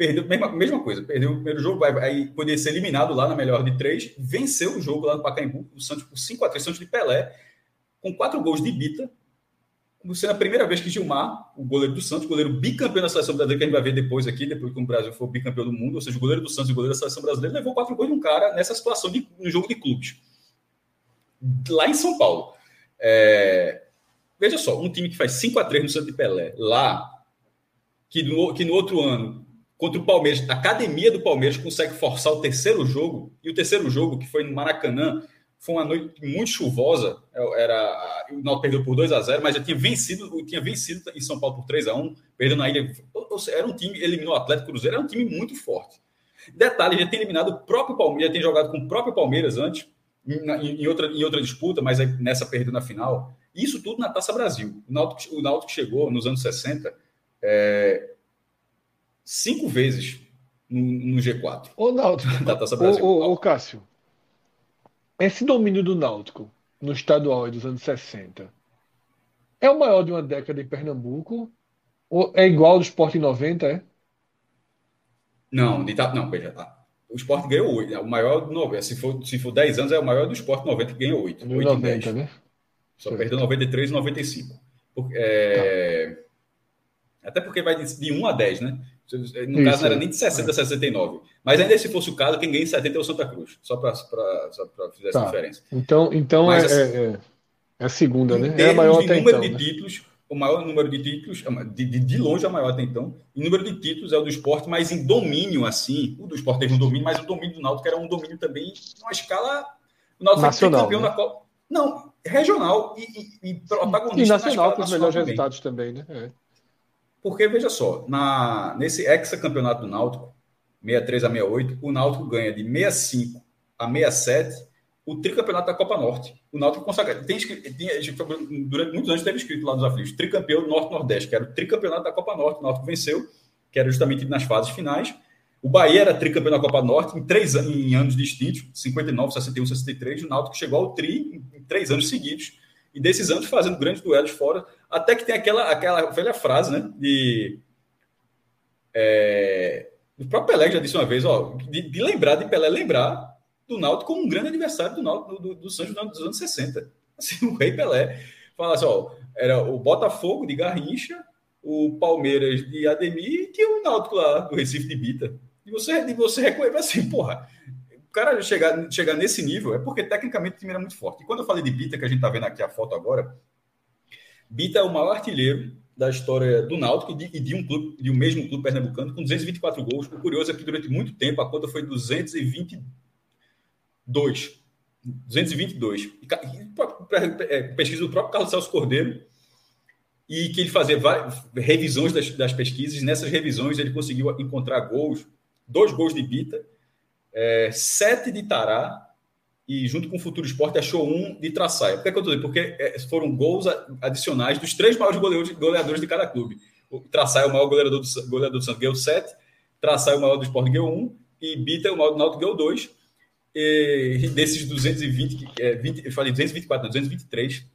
Perdeu, mesma, mesma coisa, perdeu o primeiro jogo, aí poderia ser eliminado lá na melhor de três, venceu o jogo lá no Pacaembu, o Santos por 5x3, Santos de Pelé, com quatro gols de Bita, sendo a primeira vez que Gilmar, o goleiro do Santos, goleiro bicampeão da seleção brasileira, que a gente vai ver depois aqui, depois que o Brasil for bicampeão do mundo, ou seja, o goleiro do Santos e o goleiro da seleção brasileira, levou quatro gols de um cara nessa situação de no jogo de clubes. Lá em São Paulo. É... Veja só, um time que faz 5 a 3 no Santos de Pelé, lá, que no, que no outro ano contra o Palmeiras. A academia do Palmeiras consegue forçar o terceiro jogo, e o terceiro jogo, que foi no Maracanã, foi uma noite muito chuvosa. É, era, o Náutico perdeu por 2 a 0 mas já tinha vencido, tinha vencido em São Paulo por 3 a 1 perdendo na ilha. Era um time, eliminou o Atlético Cruzeiro, era um time muito forte. Detalhe, já tem eliminado o próprio Palmeiras, já tem jogado com o próprio Palmeiras antes, em, em, outra, em outra disputa, mas nessa perdeu na final. Isso tudo na Taça Brasil. O Náutico, o Náutico chegou nos anos 60 é, cinco vezes no, no G4. Ô, Náutico. Da Taça Brasil. Ô, ô, ô, Cássio, esse domínio do Náutico no estadual dos anos 60 é o maior de uma década em Pernambuco? Ou é igual ao do Sport em 90, é? Não, de, não, veja, tá. O Sport ganhou 8. É o maior 90. Se for, se for 10 anos, é o maior do Sport 90, que ganhou 8. 8 90, né? Só certo. perdeu 93 e 95. Porque, é... tá. Até porque vai de, de 1 a 10, né? No Isso, caso, não era nem de 60 a 69. Mas ainda se fosse o caso, quem ganha em 70 é o Santa Cruz. Só para fazer essa tá. diferença. Então, então Mas, é, assim, é, é, a segunda, né? É a maior de número então, de né? títulos, o maior número de títulos, de, de, de, longe a maior até então. O número de títulos é o do esporte, mas em domínio, assim. O do esporte teve um domínio, mas o domínio do Náutico era um domínio também, uma escala. O Náutico Nacional, campeão né? da Copa. Não, regional e, e, e protagonista. E nacional com os melhores também. resultados também, né? É. Porque, veja só, na, nesse ex-campeonato do Náutico, 63 a 68, o Náutico ganha de 65 a 67 o tricampeonato da Copa Norte. O Náutico consegue. Tem, tem, durante muitos anos teve escrito lá nos aflitos, tricampeão Norte-Nordeste, que era o tricampeonato da Copa Norte. O Náutico venceu, que era justamente nas fases finais. O Bahia era tricampeão da Copa Norte em três em anos distintos, 59, 61, 63. O Náutico chegou ao tri em três anos seguidos. E desses anos fazendo grandes duelos fora. Até que tem aquela, aquela velha frase, né? De. É, o próprio Pelé já disse uma vez, ó, de, de lembrar de Pelé lembrar do Náutico como um grande adversário do, Náutico, do, do Santos dos anos 60. Assim, o Rei Pelé fala assim, ó, era o Botafogo de Garrincha, o Palmeiras de Ademir e tinha o Náutico lá do Recife de Bita. E você, e você reconhece assim, porra, o cara chegar, chegar nesse nível é porque tecnicamente o time era muito forte. E quando eu falei de Bita, que a gente tá vendo aqui a foto agora, Bita é o maior artilheiro da história do Náutico e de, e de, um clube, de um mesmo clube pernambucano com 224 gols. O curioso é que durante muito tempo a conta foi 220 2. 222. É, pesquisa do próprio Carlos Celso Cordeiro, e que ele fazia várias revisões das, das pesquisas. Nessas revisões, ele conseguiu encontrar gols, dois gols de Bita, é, sete de Tará, e junto com o Futuro Esporte achou um de Traçaia. Por que, é que eu estou? Porque é, foram gols adicionais dos três maiores goleadores, de cada clube. O Traçaia, o maior goleador do, goleador do Santos, ganhou 7, Traçaia, o maior do Esporte, ganhou 1, e Bita, o maior do Náutico, ganhou 2 e desses 220, é, 20, eu falei 224, não, 223.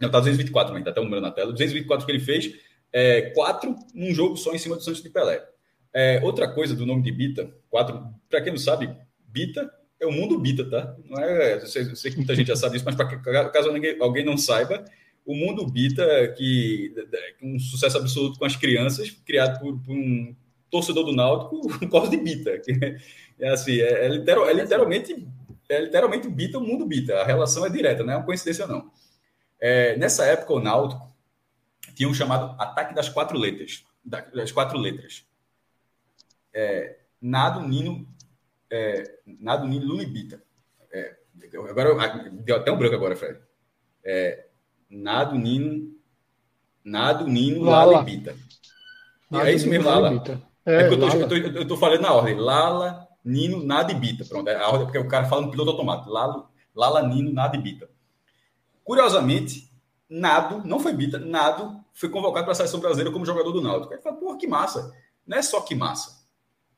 Não, tá 224 ainda, tá até o número na tela. 224 que ele fez, é, num jogo só em cima do Santos de Pelé. É, outra coisa do nome de Bita, quatro, para quem não sabe, Bita é o mundo Bita, tá? Não é, eu sei, eu sei que muita gente já sabe isso, mas para caso ninguém, alguém não saiba, o mundo Bita, que um sucesso absoluto com as crianças, criado por, por um torcedor do Náutico, por causa de Bita. Que, é assim, é, é, literal, é literalmente é literalmente bita, o mundo bita. A relação é direta, não é uma coincidência, não. É, nessa época, o Náutico tinha um chamado ataque das quatro letras. Das quatro letras. É, Nado, Nino, é, Nado, Nino, Lula e Bita. É, agora, deu até um branco agora, Fred. É, Nado, Nino, Nado, Nino, Lala, Lala e Bita. Nado, é isso mesmo, Lala. É, é eu tô, eu, tô, eu tô falando na ordem. Lala, Nino, nada e Bita. Pronto, é a ordem porque o cara fala no piloto automático. Lala, Lala, Nino, nada e Bita. Curiosamente, Nado, não foi Bita, Nado foi convocado para a seleção brasileira como jogador do Náutico. Aí fala, porra, que massa. Não é só que massa.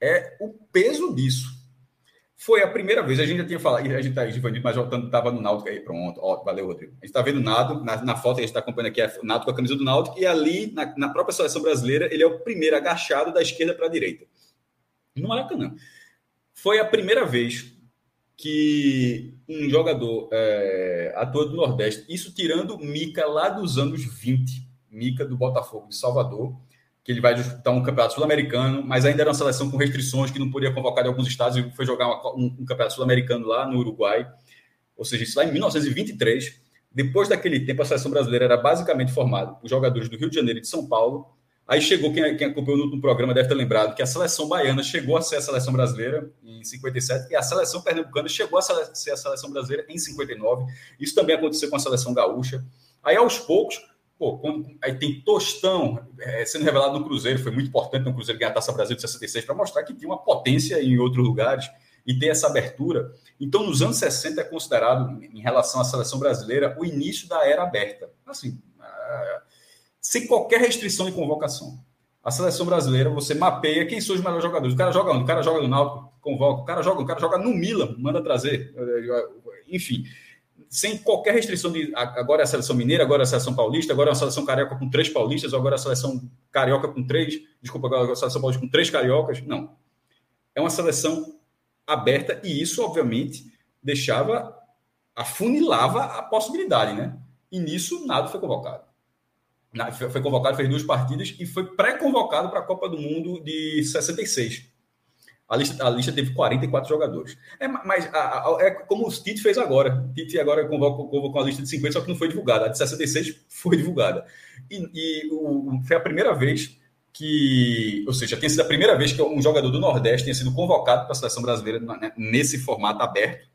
É o peso disso. Foi a primeira vez, a gente já tinha falado, a gente tá Givanildo, mas estava no Náutico aí, pronto. Ó, valeu, Rodrigo. A gente está vendo o Nado, na, na, foto a gente está acompanhando aqui, é o Nado com a camisa do Náutico, e ali, na, na própria seleção brasileira, ele é o primeiro agachado da esquerda para a direita. No Maracanã. Foi a primeira vez que um jogador é, ator do Nordeste, isso tirando Mica lá dos anos 20, Mica do Botafogo de Salvador, que ele vai disputar um campeonato sul-americano, mas ainda era uma seleção com restrições que não podia convocar de alguns estados e foi jogar uma, um, um, campeonato sul-americano lá no Uruguai. Ou seja, isso lá em 1923. Depois daquele tempo, a seleção brasileira era basicamente formada por jogadores do Rio de Janeiro e de São Paulo, Aí chegou, quem, quem acompanhou no programa deve ter lembrado que a seleção baiana chegou a ser a seleção brasileira em 57 e a seleção pernambucana chegou a ser a seleção brasileira em 59. Isso também aconteceu com a seleção gaúcha. Aí aos poucos, pô, quando, aí tem Tostão é, sendo revelado no Cruzeiro, foi muito importante no Cruzeiro ganhar a Taça Brasil de 66 para mostrar que tinha uma potência em outros lugares e ter essa abertura. Então, nos anos 60 é considerado, em relação à seleção brasileira, o início da era aberta. Assim, sem qualquer restrição de convocação. A seleção brasileira, você mapeia quem são os melhores jogadores. O cara joga onde? O cara joga no Náutico, convoca. O cara joga, o cara joga no Milan, manda trazer. Enfim, sem qualquer restrição de agora é a seleção mineira, agora é a seleção paulista, agora é a seleção carioca com três paulistas, agora é a seleção carioca com três, desculpa, agora é a seleção paulista com três cariocas. Não. É uma seleção aberta e isso, obviamente, deixava, afunilava a possibilidade, né? E nisso nada foi convocado foi convocado, fez duas partidas e foi pré-convocado para a Copa do Mundo de 66. A lista, a lista teve 44 jogadores. É, mas a, a, é como o Tite fez agora. O Tite agora convocou, convocou a lista de 50, só que não foi divulgada. A de 66 foi divulgada. E, e o, foi a primeira vez que, ou seja, tinha sido a primeira vez que um jogador do Nordeste tinha sido convocado para a seleção brasileira né, nesse formato aberto.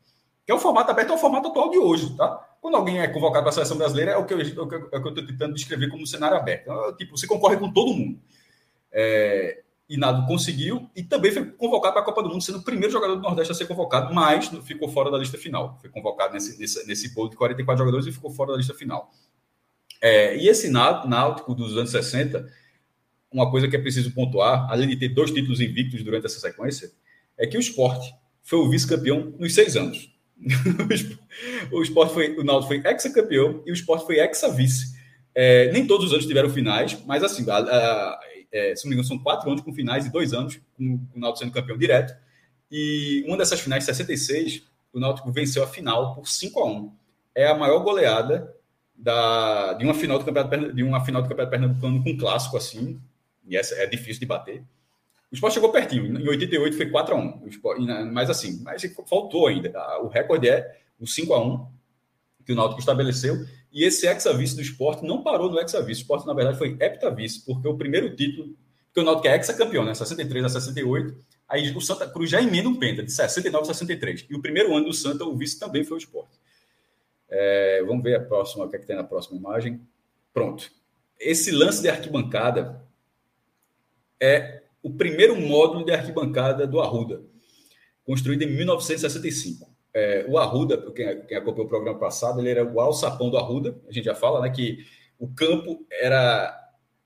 Que é o formato aberto, é o formato atual de hoje, tá? Quando alguém é convocado para a seleção brasileira, é o que eu é estou tentando descrever como um cenário aberto. Então, tipo, você concorre com todo mundo. É, e Nado conseguiu, e também foi convocado para a Copa do Mundo, sendo o primeiro jogador do Nordeste a ser convocado, mas ficou fora da lista final. Foi convocado nesse, nesse, nesse bolo de 44 jogadores e ficou fora da lista final. É, e esse Náutico dos anos 60, uma coisa que é preciso pontuar, além de ter dois títulos invictos durante essa sequência, é que o esporte foi o vice-campeão nos seis anos. o esporte foi, o Náutico foi ex-campeão e o esporte foi ex-vice. É, nem todos os anos tiveram finais, mas assim, a, a, é, se não me engano, são quatro anos com finais e dois anos com, com o Náutico sendo campeão direto. E uma dessas finais, 66, o Náutico venceu a final por 5 a 1 É a maior goleada da, de uma final do campeonato de uma final do campeonato pernambucano com um clássico assim. E essa é difícil de bater. O esporte chegou pertinho. Em 88 foi 4 a 1 esporte, Mas assim, mas faltou ainda. O recorde é o 5 a 1 que o Náutico estabeleceu. E esse ex-vice do esporte não parou no ex-vice. O esporte, na verdade, foi heptavice, porque o primeiro título, porque o Náutico é ex-campeão, né? 63 a 68. Aí o Santa Cruz já emenda um penta, de 69 a 63. E o primeiro ano do Santa, o vice também foi o esporte. É, vamos ver a próxima, o que é que tem na próxima imagem. Pronto. Esse lance de arquibancada é o primeiro módulo de arquibancada do Arruda, construído em 1965 é, o Arruda, quem, quem acompanhou o programa passado, ele era o alçapão do Arruda. A gente já fala né, que o campo era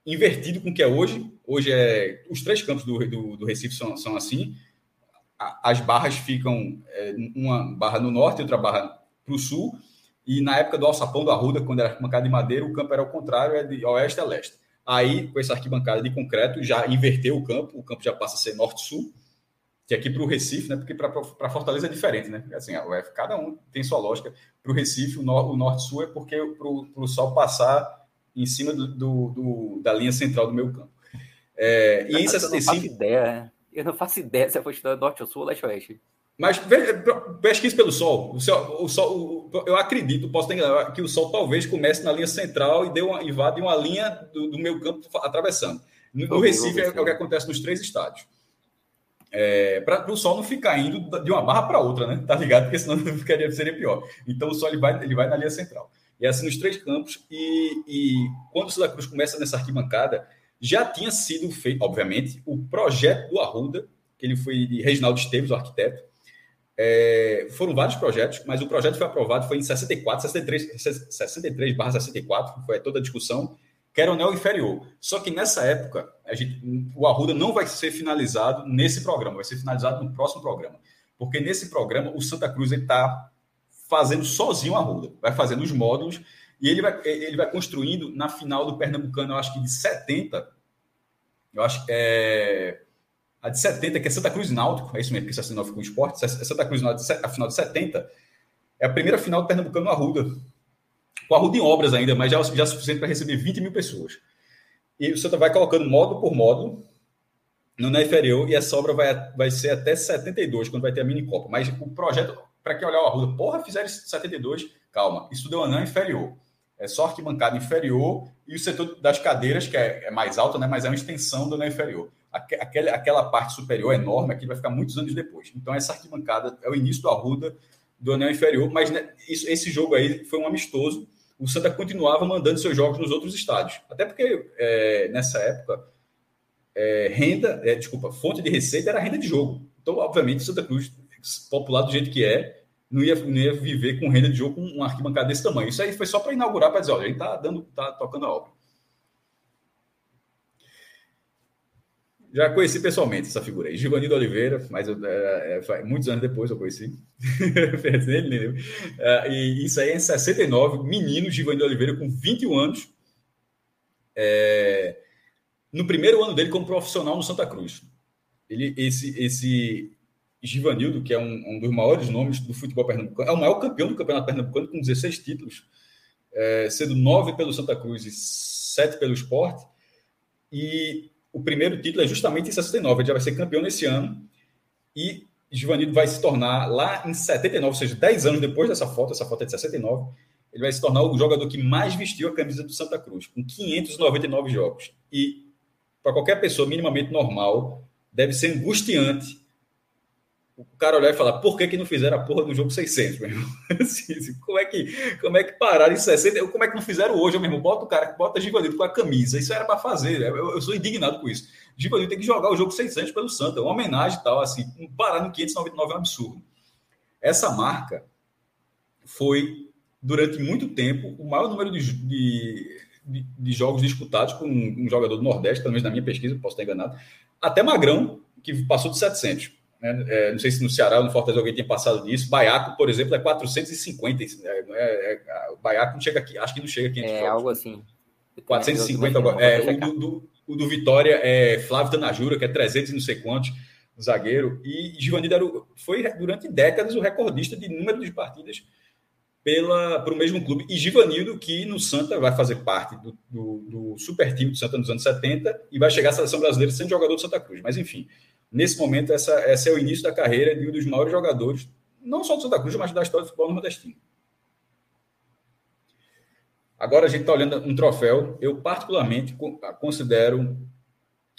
invertido com o que é hoje. Hoje é os três campos do, do, do Recife são, são assim. As barras ficam é, uma barra no norte outra barra para o sul. E na época do alçapão do Arruda, quando era arquibancada de madeira, o campo era ao contrário, é de oeste a leste. Aí, com essa arquibancada de concreto, já inverteu o campo, o campo já passa a ser norte-sul que aqui para o Recife, né? Porque para Fortaleza é diferente, né? Assim, UF, cada um tem sua lógica. Para o Recife, o, nor, o norte-sul é porque para o sol passar em cima do, do, do, da linha central do meu campo. É, e em 65. Eu não faço ideia, né? Eu não faço ideia se é estudar norte ou sul ou leste ou oeste. Mas pesquise pelo sol. O, sol, o sol o, eu acredito, posso ter que o sol talvez comece na linha central e, dê uma, e vá de uma linha do, do meu campo atravessando. No, no Recife é, é o que acontece nos três estádios é, para o sol não ficar indo de uma barra para outra, né? Tá ligado? Porque senão ficaria, seria pior. Então o sol ele vai, ele vai na linha central. E é assim nos três campos. E, e quando o Santa Cruz começa nessa arquibancada, já tinha sido feito, obviamente, o projeto do Arruda, que ele foi de Reginaldo Esteves, o arquiteto. É, foram vários projetos, mas o projeto foi aprovado foi em 64, 63, 63 barra 64, foi toda a discussão que era o anel inferior. Só que nessa época, gente, o Arruda não vai ser finalizado nesse programa, vai ser finalizado no próximo programa. Porque nesse programa, o Santa Cruz está fazendo sozinho o Arruda, vai fazendo os módulos e ele vai, ele vai construindo na final do Pernambucano, eu acho que de 70, eu acho que é. A de 70, que é Santa Cruz Náutico, é isso mesmo, que 69 com o esporte, é Santa Cruz Náutico, a final de 70, é a primeira final do Pernambucano no Arruda com a Ruda em obras ainda, mas já, já é suficiente para receber 20 mil pessoas. E o Santa vai colocando módulo por módulo no na inferior e essa obra vai, vai ser até 72, quando vai ter a mini Copa. Mas o projeto, para quem olhar o Arruda, porra, fizeram 72, calma, isso deu anão inferior. É só arquibancada inferior e o setor das cadeiras, que é, é mais alto, né, mas é uma extensão do anão inferior. Aquela, aquela parte superior enorme aqui vai ficar muitos anos depois. Então, essa arquibancada é o início do Arruda do anel inferior, mas né, isso, esse jogo aí foi um amistoso. O Santa continuava mandando seus jogos nos outros estádios. Até porque é, nessa época, é, renda, é, desculpa, fonte de receita era renda de jogo. Então, obviamente, Santa Cruz, popular do jeito que é, não ia, não ia viver com renda de jogo com um arquibancada desse tamanho. Isso aí foi só para inaugurar, para dizer, olha, a gente está dando, tá tocando a obra. Já conheci pessoalmente essa figura aí, Givanildo Oliveira, mas eu, é, é, muitos anos depois eu conheci. é, e isso aí é em 69, menino Givanildo Oliveira com 21 anos. É, no primeiro ano dele como profissional no Santa Cruz. Ele, esse, esse Givanildo, que é um, um dos maiores nomes do futebol pernambucano, é o maior campeão do Campeonato Pernambucano com 16 títulos, é, sendo nove pelo Santa Cruz e sete pelo esporte. E o primeiro título é justamente em 69, ele já vai ser campeão nesse ano. E Givanildo vai se tornar, lá em 79, ou seja, 10 anos depois dessa foto, essa foto é de 69, ele vai se tornar o jogador que mais vestiu a camisa do Santa Cruz, com 599 jogos. E, para qualquer pessoa minimamente normal, deve ser angustiante o cara olhar e falar, por que, que não fizeram a porra do jogo 600, meu irmão? Assim, assim, como, é que, como é que pararam em 60? Como é que não fizeram hoje, meu irmão? Bota o cara bota Givanildo com a camisa. Isso era para fazer. Eu, eu, sou indignado com isso. Givanildo tem que jogar o jogo 600 pelo Santa. Uma homenagem e tal, assim. Parar no 599 é um absurdo. Essa marca foi, durante muito tempo, o maior número de, de, de, de jogos disputados com um, um jogador do Nordeste, pelo menos na minha pesquisa, posso estar enganado, até Magrão, que passou de 700. Né? É, não sei se no Ceará ou no Fortaleza alguém tem passado disso. Baiaco, por exemplo, é 450. É, é, é, o Baiaco não chega aqui, acho que não chega aqui. É algo assim. 450 agora. É, o, do, do, o do Vitória é Flávio Tanajura, que é 300 e não sei quantos, zagueiro. E Givanildo foi durante décadas o recordista de número de partidas pela, para o mesmo clube. E Givanildo, que no Santa vai fazer parte do, do, do super time do Santa nos anos 70 e vai chegar à seleção brasileira sendo jogador do Santa Cruz. Mas enfim, nesse momento, essa, esse é o início da carreira de um dos maiores jogadores, não só do Santa Cruz, mas da história do futebol nordestino. Agora a gente está olhando um troféu, eu particularmente considero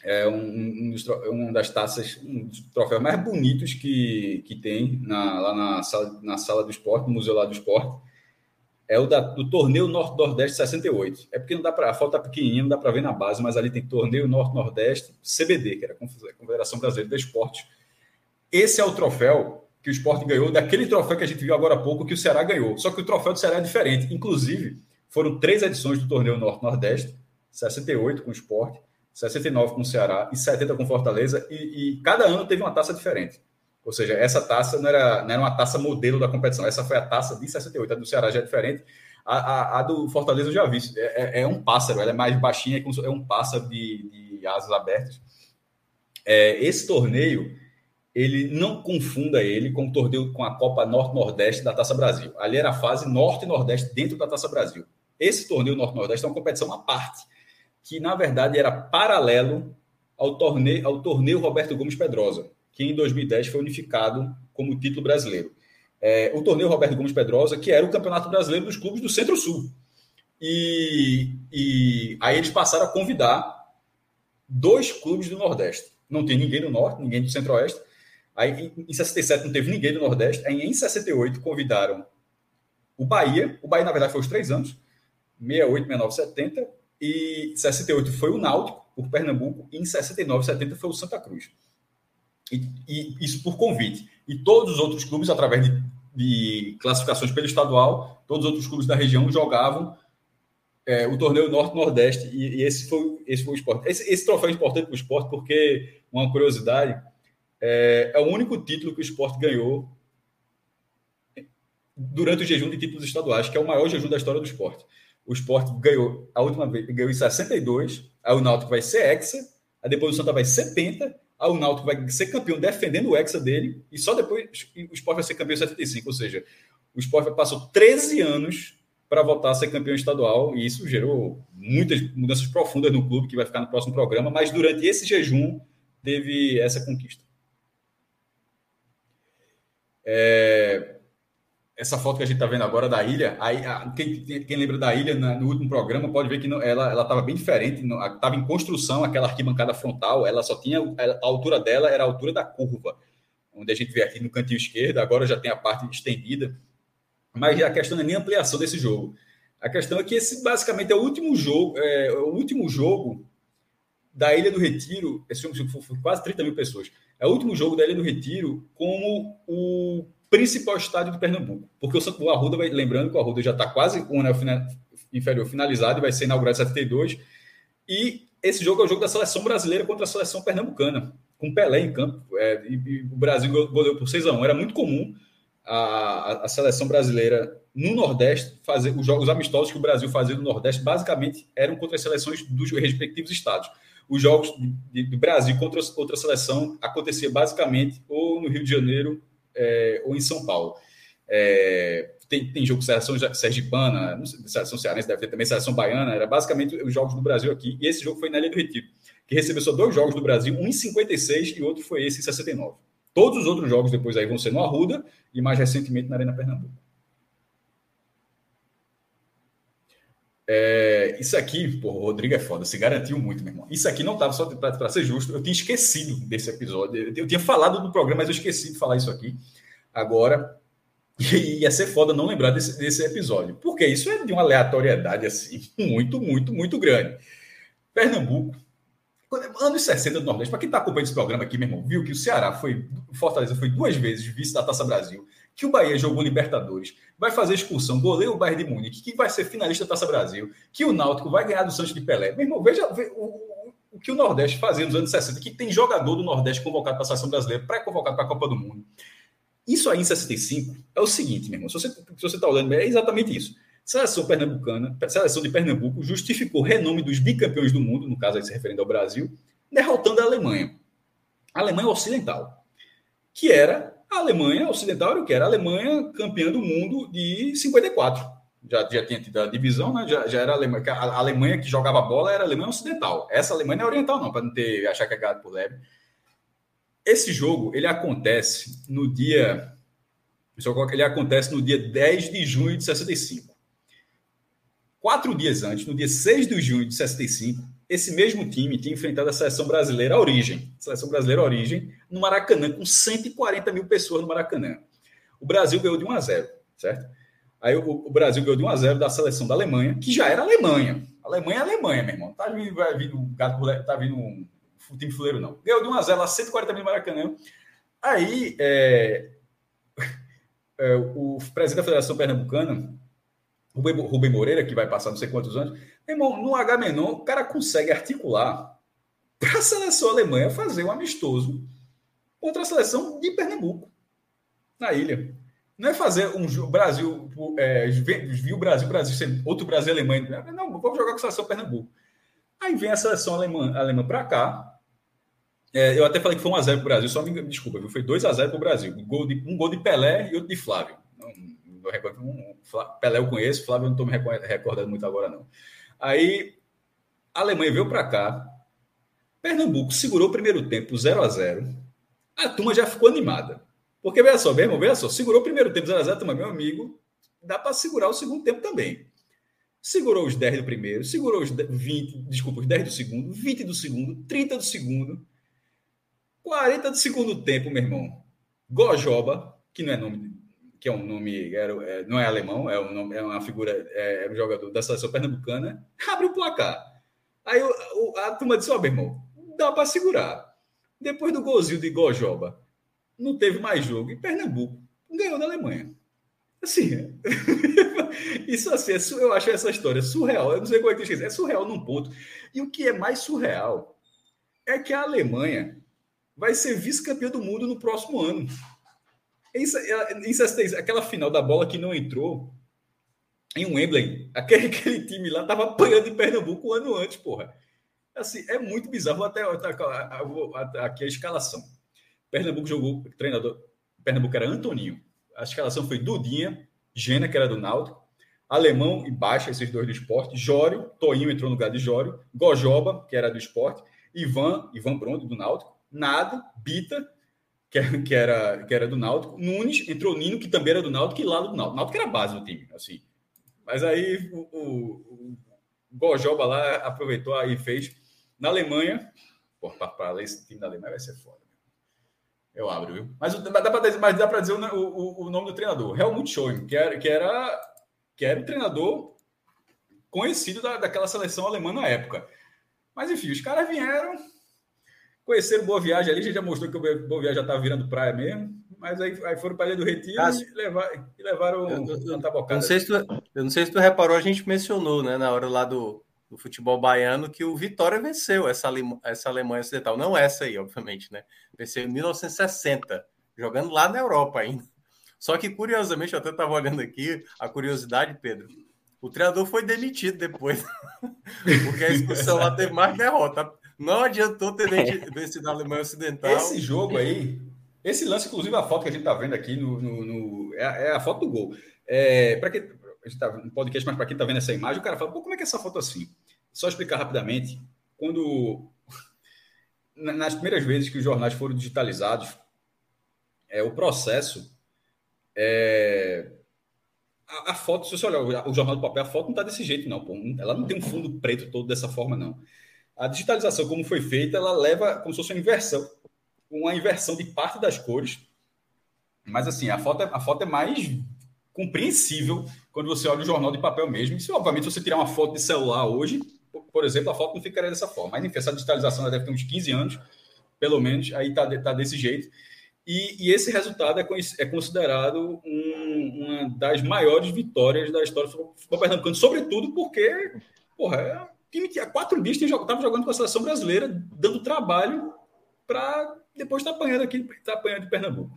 é, um, um, uma das taças, um dos troféus mais bonitos que, que tem na, lá na sala, na sala do esporte, no Museu lá do Esporte, é o da, do Torneio Norte-Nordeste 68. É porque não dá para. A foto tá pequenininha, não dá para ver na base, mas ali tem Torneio Norte-Nordeste, CBD, que era a Confederação Brasileira de Esporte. Esse é o troféu que o esporte ganhou, daquele troféu que a gente viu agora há pouco, que o Ceará ganhou. Só que o troféu do Ceará é diferente. Inclusive, foram três edições do Torneio Norte-Nordeste: 68 com o esporte, 69 com o Ceará e 70 com Fortaleza. E, e cada ano teve uma taça diferente. Ou seja, essa taça não era, não era uma taça modelo da competição, essa foi a taça de 68. A do Ceará já é diferente. A, a, a do Fortaleza eu já vi. É, é, é, um pássaro, ela é mais baixinha, é um pássaro de, de asas abertas. É, esse torneio, ele não confunda ele com o torneio com a Copa Norte-Nordeste da Taça Brasil. Ali era a fase Norte e Nordeste dentro da Taça Brasil. Esse torneio Norte-Nordeste é uma competição à parte, que na verdade era paralelo ao torneio, ao torneio Roberto Gomes Pedrosa que em 2010 foi unificado como título brasileiro. É, o torneio Roberto Gomes Pedrosa, que era o campeonato brasileiro dos clubes do Centro-Sul. E, e aí eles passaram a convidar dois clubes do Nordeste. Não tem ninguém do Norte, ninguém do Centro-Oeste. Aí em 67 não teve ninguém do Nordeste. Aí em 68 convidaram o Bahia. O Bahia, na verdade, foi os três anos: 68, 69, 70. E 68 foi o Náutico, por Pernambuco. E em 69, 70 foi o Santa Cruz. E, e, isso por convite. E todos os outros clubes, através de, de classificações pelo estadual, todos os outros clubes da região jogavam é, o torneio Norte-Nordeste. E, e, esse, foi, esse foi o esporte. Esse, esse troféu é importante para o esporte, porque, uma curiosidade, é, é o único título que o esporte ganhou durante o jejum de títulos estaduais, que é o maior jejum da história do esporte. O esporte ganhou a última vez, ganhou em 62, aí o Náutico vai ser hexa, aí depois o Santa vai ser penta, o Náutico vai ser campeão defendendo o Hexa dele, e só depois o Sport vai ser campeão em 75. Ou seja, o Sport passou 13 anos para voltar a ser campeão estadual, e isso gerou muitas mudanças profundas no clube, que vai ficar no próximo programa, mas durante esse jejum teve essa conquista. É, essa foto que a gente está vendo agora da ilha, aí, quem, quem, lembra da ilha no último programa pode ver que não, ela estava bem diferente, estava em construção aquela arquibancada frontal, ela só tinha a altura dela era a altura da curva, onde a gente vê aqui no cantinho esquerdo, agora já tem a parte estendida, mas a questão não é nem a ampliação desse jogo. A questão é que esse basicamente é o último jogo, é, o último jogo da Ilha do Retiro, esse jogo foi quase 30 mil pessoas. É o último jogo da Ilha do Retiro como o principal estádio de Pernambuco. Porque o, o Arruda, vai, lembrando que o Arruda já está quase com o anel inferior finalizado e vai ser inaugurado em 72. E esse jogo é o jogo da seleção brasileira contra a seleção pernambucana, com Pelé em campo. É, e, e, o Brasil goleou por 6 a 1 Era muito comum a, a, seleção brasileira no Nordeste fazer os jogos amistosos que o Brasil fazia no Nordeste, basicamente eram contra as seleções dos respectivos estados. Os jogos do Brasil contra outra seleção acontecia basicamente ou no Rio de Janeiro é, ou em São Paulo. É, tem, tem jogo seleção sergipana, seleção cearense, deve ter também seleção baiana, era basicamente os jogos do Brasil aqui, e esse jogo foi na Ilha do Retiro, que recebeu só dois jogos do Brasil, um em 56 e outro foi esse em 69. Todos os outros jogos depois aí vão ser no Arruda e mais recentemente na Arena Pernambuco. É, isso aqui, pô, o Rodrigo é foda, se garantiu muito, meu irmão. Isso aqui não estava só para ser justo, eu tinha esquecido desse episódio. Eu tinha falado do programa, mas eu esqueci de falar isso aqui. Agora, ia ser foda não lembrar desse, desse episódio, porque isso é de uma aleatoriedade assim, muito, muito, muito grande. Pernambuco, anos 60 do Nordeste, para quem está acompanhando esse programa aqui, meu irmão, viu que o Ceará foi, Fortaleza foi duas vezes vice da Taça Brasil, que o Bahia jogou Libertadores, vai fazer expulsão, goleiro o Bayern de Munique, que vai ser finalista da Taça Brasil, que o Náutico vai ganhar do Santos de Pelé. Meu irmão, veja, o, o, que o Nordeste fazia nos anos 60, que tem jogador do Nordeste convocado para a Seleção Brasileira, pré-convocado para a Copa do Mundo. Isso aí em 65 é o seguinte, meu irmão, se você está olhando, é exatamente isso. Seleção pernambucana, seleção de Pernambuco justificou o renome dos bicampeões do mundo, no caso aí se referindo ao Brasil, derrotando a Alemanha. A Alemanha Ocidental, que era a Alemanha Ocidental era o que? Era a Alemanha campeã do mundo de 54. Já, já tinha tido a divisão, né? já, já era a Alemanha, a Alemanha que jogava bola era a Alemanha Ocidental. Essa Alemanha não é oriental, não, para não ter achar que é gado por leve. Esse jogo ele acontece no dia. Ele acontece no dia 10 de junho de 65. Quatro dias antes, no dia 6 de junho de 65, esse mesmo time tinha enfrentado a seleção brasileira origem, seleção brasileira origem, no Maracanã, com 140 mil pessoas no Maracanã. O Brasil ganhou de 1 a 0, certo? Aí o, o Brasil ganhou de 1 a 0 da seleção da Alemanha, que já era Alemanha. Alemanha é Alemanha, meu irmão. Tá vindo, vai vindo gato, tá vindo um, um time fuleiro, não. Ganhou de 1 a 0 lá, 140 mil no Maracanã. Aí é, é, o presidente da Federação Pernambucana, Rubem Moreira, que vai passar não sei quantos anos, irmão, no H menor, o cara consegue articular para a seleção alemã fazer um amistoso contra a seleção de Pernambuco, na ilha. Não é fazer um Brasil, é, viu o Brasil, Brasil outro Brasil Alemanha. Não, vamos jogar com a seleção Pernambuco. Aí vem a seleção alemã, alemã para cá. É, eu até falei que foi 1x0 para o Brasil, só me desculpa, viu? foi 2x0 para o Brasil. Um gol, de, um gol de Pelé e outro de Flávio. Não, não recordo, um, Pelé eu conheço, Flávio eu não estou me recordando muito agora, não. Aí a Alemanha veio para cá, Pernambuco segurou o primeiro tempo 0 a 0 a turma já ficou animada. Porque, veja só, mesmo, veja só, segurou o primeiro tempo 0 a 0 turma, meu amigo, dá para segurar o segundo tempo também. Segurou os 10 do primeiro, segurou os 20, desculpa, os 10 do segundo, 20 do segundo, 30 do segundo, 40 do segundo tempo, meu irmão. Gojoba, que não é nome que é um nome, é, não é alemão, é, um nome, é uma figura, é, é um jogador da seleção pernambucana, abre o placar. Aí o, a turma disse: Ó, oh, meu irmão, dá para segurar. Depois do golzinho de Gojoba, não teve mais jogo. E Pernambuco ganhou da Alemanha. Assim, isso assim, é, eu acho essa história surreal. Eu não sei como é que eu É surreal num ponto. E o que é mais surreal é que a Alemanha vai ser vice-campeã do mundo no próximo ano. Isso, isso, aquela final da bola que não entrou em Wembley, aquele, aquele time lá tava apanhando em Pernambuco um ano antes, porra. Assim, é muito bizarro. Até, até aqui a escalação. Pernambuco jogou, treinador. Pernambuco era Antoninho. A escalação foi Dudinha, Gena, que era do Náutico, Alemão e Baixa, esses dois do esporte, Jório, Toinho entrou no lugar de Jório, Gojoba, que era do esporte, Ivan, Ivan Pronto, do Náutico, Nado, Bita, que, era, que era do Náutico. Nunes, entrou Nino, que também era do Náutico, e Lalo do Náutico. Náutico era a base do time, assim. Mas aí o, o, o Gojoba lá aproveitou e fez. Na Alemanha, pô, para esse time da Alemanha vai ser foda. Eu abro, viu? Mas dá para dizer, mas dá dizer o, o, o, nome do treinador, Helmut Schoen, que era, que era, que era o treinador conhecido da, daquela seleção alemã na época. Mas enfim, os caras vieram, Conheceram Boa Viagem ali, a gente já mostrou que o Boa Viagem já estava virando praia mesmo, mas aí, aí foram para a Ilha do Retiro e, levar, e levaram eu, eu, eu, não sei se tu, eu não sei se tu reparou, a gente mencionou, né, na hora lá do, do futebol baiano, que o Vitória venceu essa, essa Alemanha Ocidental. Não essa aí, obviamente, né? Venceu em 1960, jogando lá na Europa ainda. Só que, curiosamente, eu até estava olhando aqui, a curiosidade, Pedro, o treinador foi demitido depois, porque a expulsão lá teve mais derrota. Não adiantou ter vencido a Alemanha Ocidental. Esse jogo aí, esse lance, inclusive, a foto que a gente está vendo aqui no, no, no é, a, é, a, foto do gol. É, para que gente tá no podcast, mas para quem está vendo essa imagem, o cara fala: Pô, como é que é essa foto assim? Só explicar rapidamente. Quando nas primeiras vezes que os jornais foram digitalizados, é o processo. É, a, a, foto, se você olhar o, o, jornal do papel, a foto não está desse jeito, não. Pô. Ela não tem um fundo preto todo dessa forma, não. A digitalização, como foi feita, ela leva como se fosse uma inversão, uma inversão de parte das cores. Mas assim, a foto, é, a foto é mais compreensível quando você olha o jornal de papel mesmo. Se, obviamente, você tirar uma foto de celular hoje, por exemplo, a foto não ficaria dessa forma. Mas, enfim, essa digitalização deve ter uns 15 anos, pelo menos, aí está tá desse jeito. E, e, esse resultado é, é considerado um, uma das maiores vitórias da história do futebol pernambucano, sobretudo porque, porra, é, o time tinha quatro dias, estava jogando com a seleção brasileira, dando trabalho para depois estar tá apanhando aqui, estar tá apanhando de Pernambuco.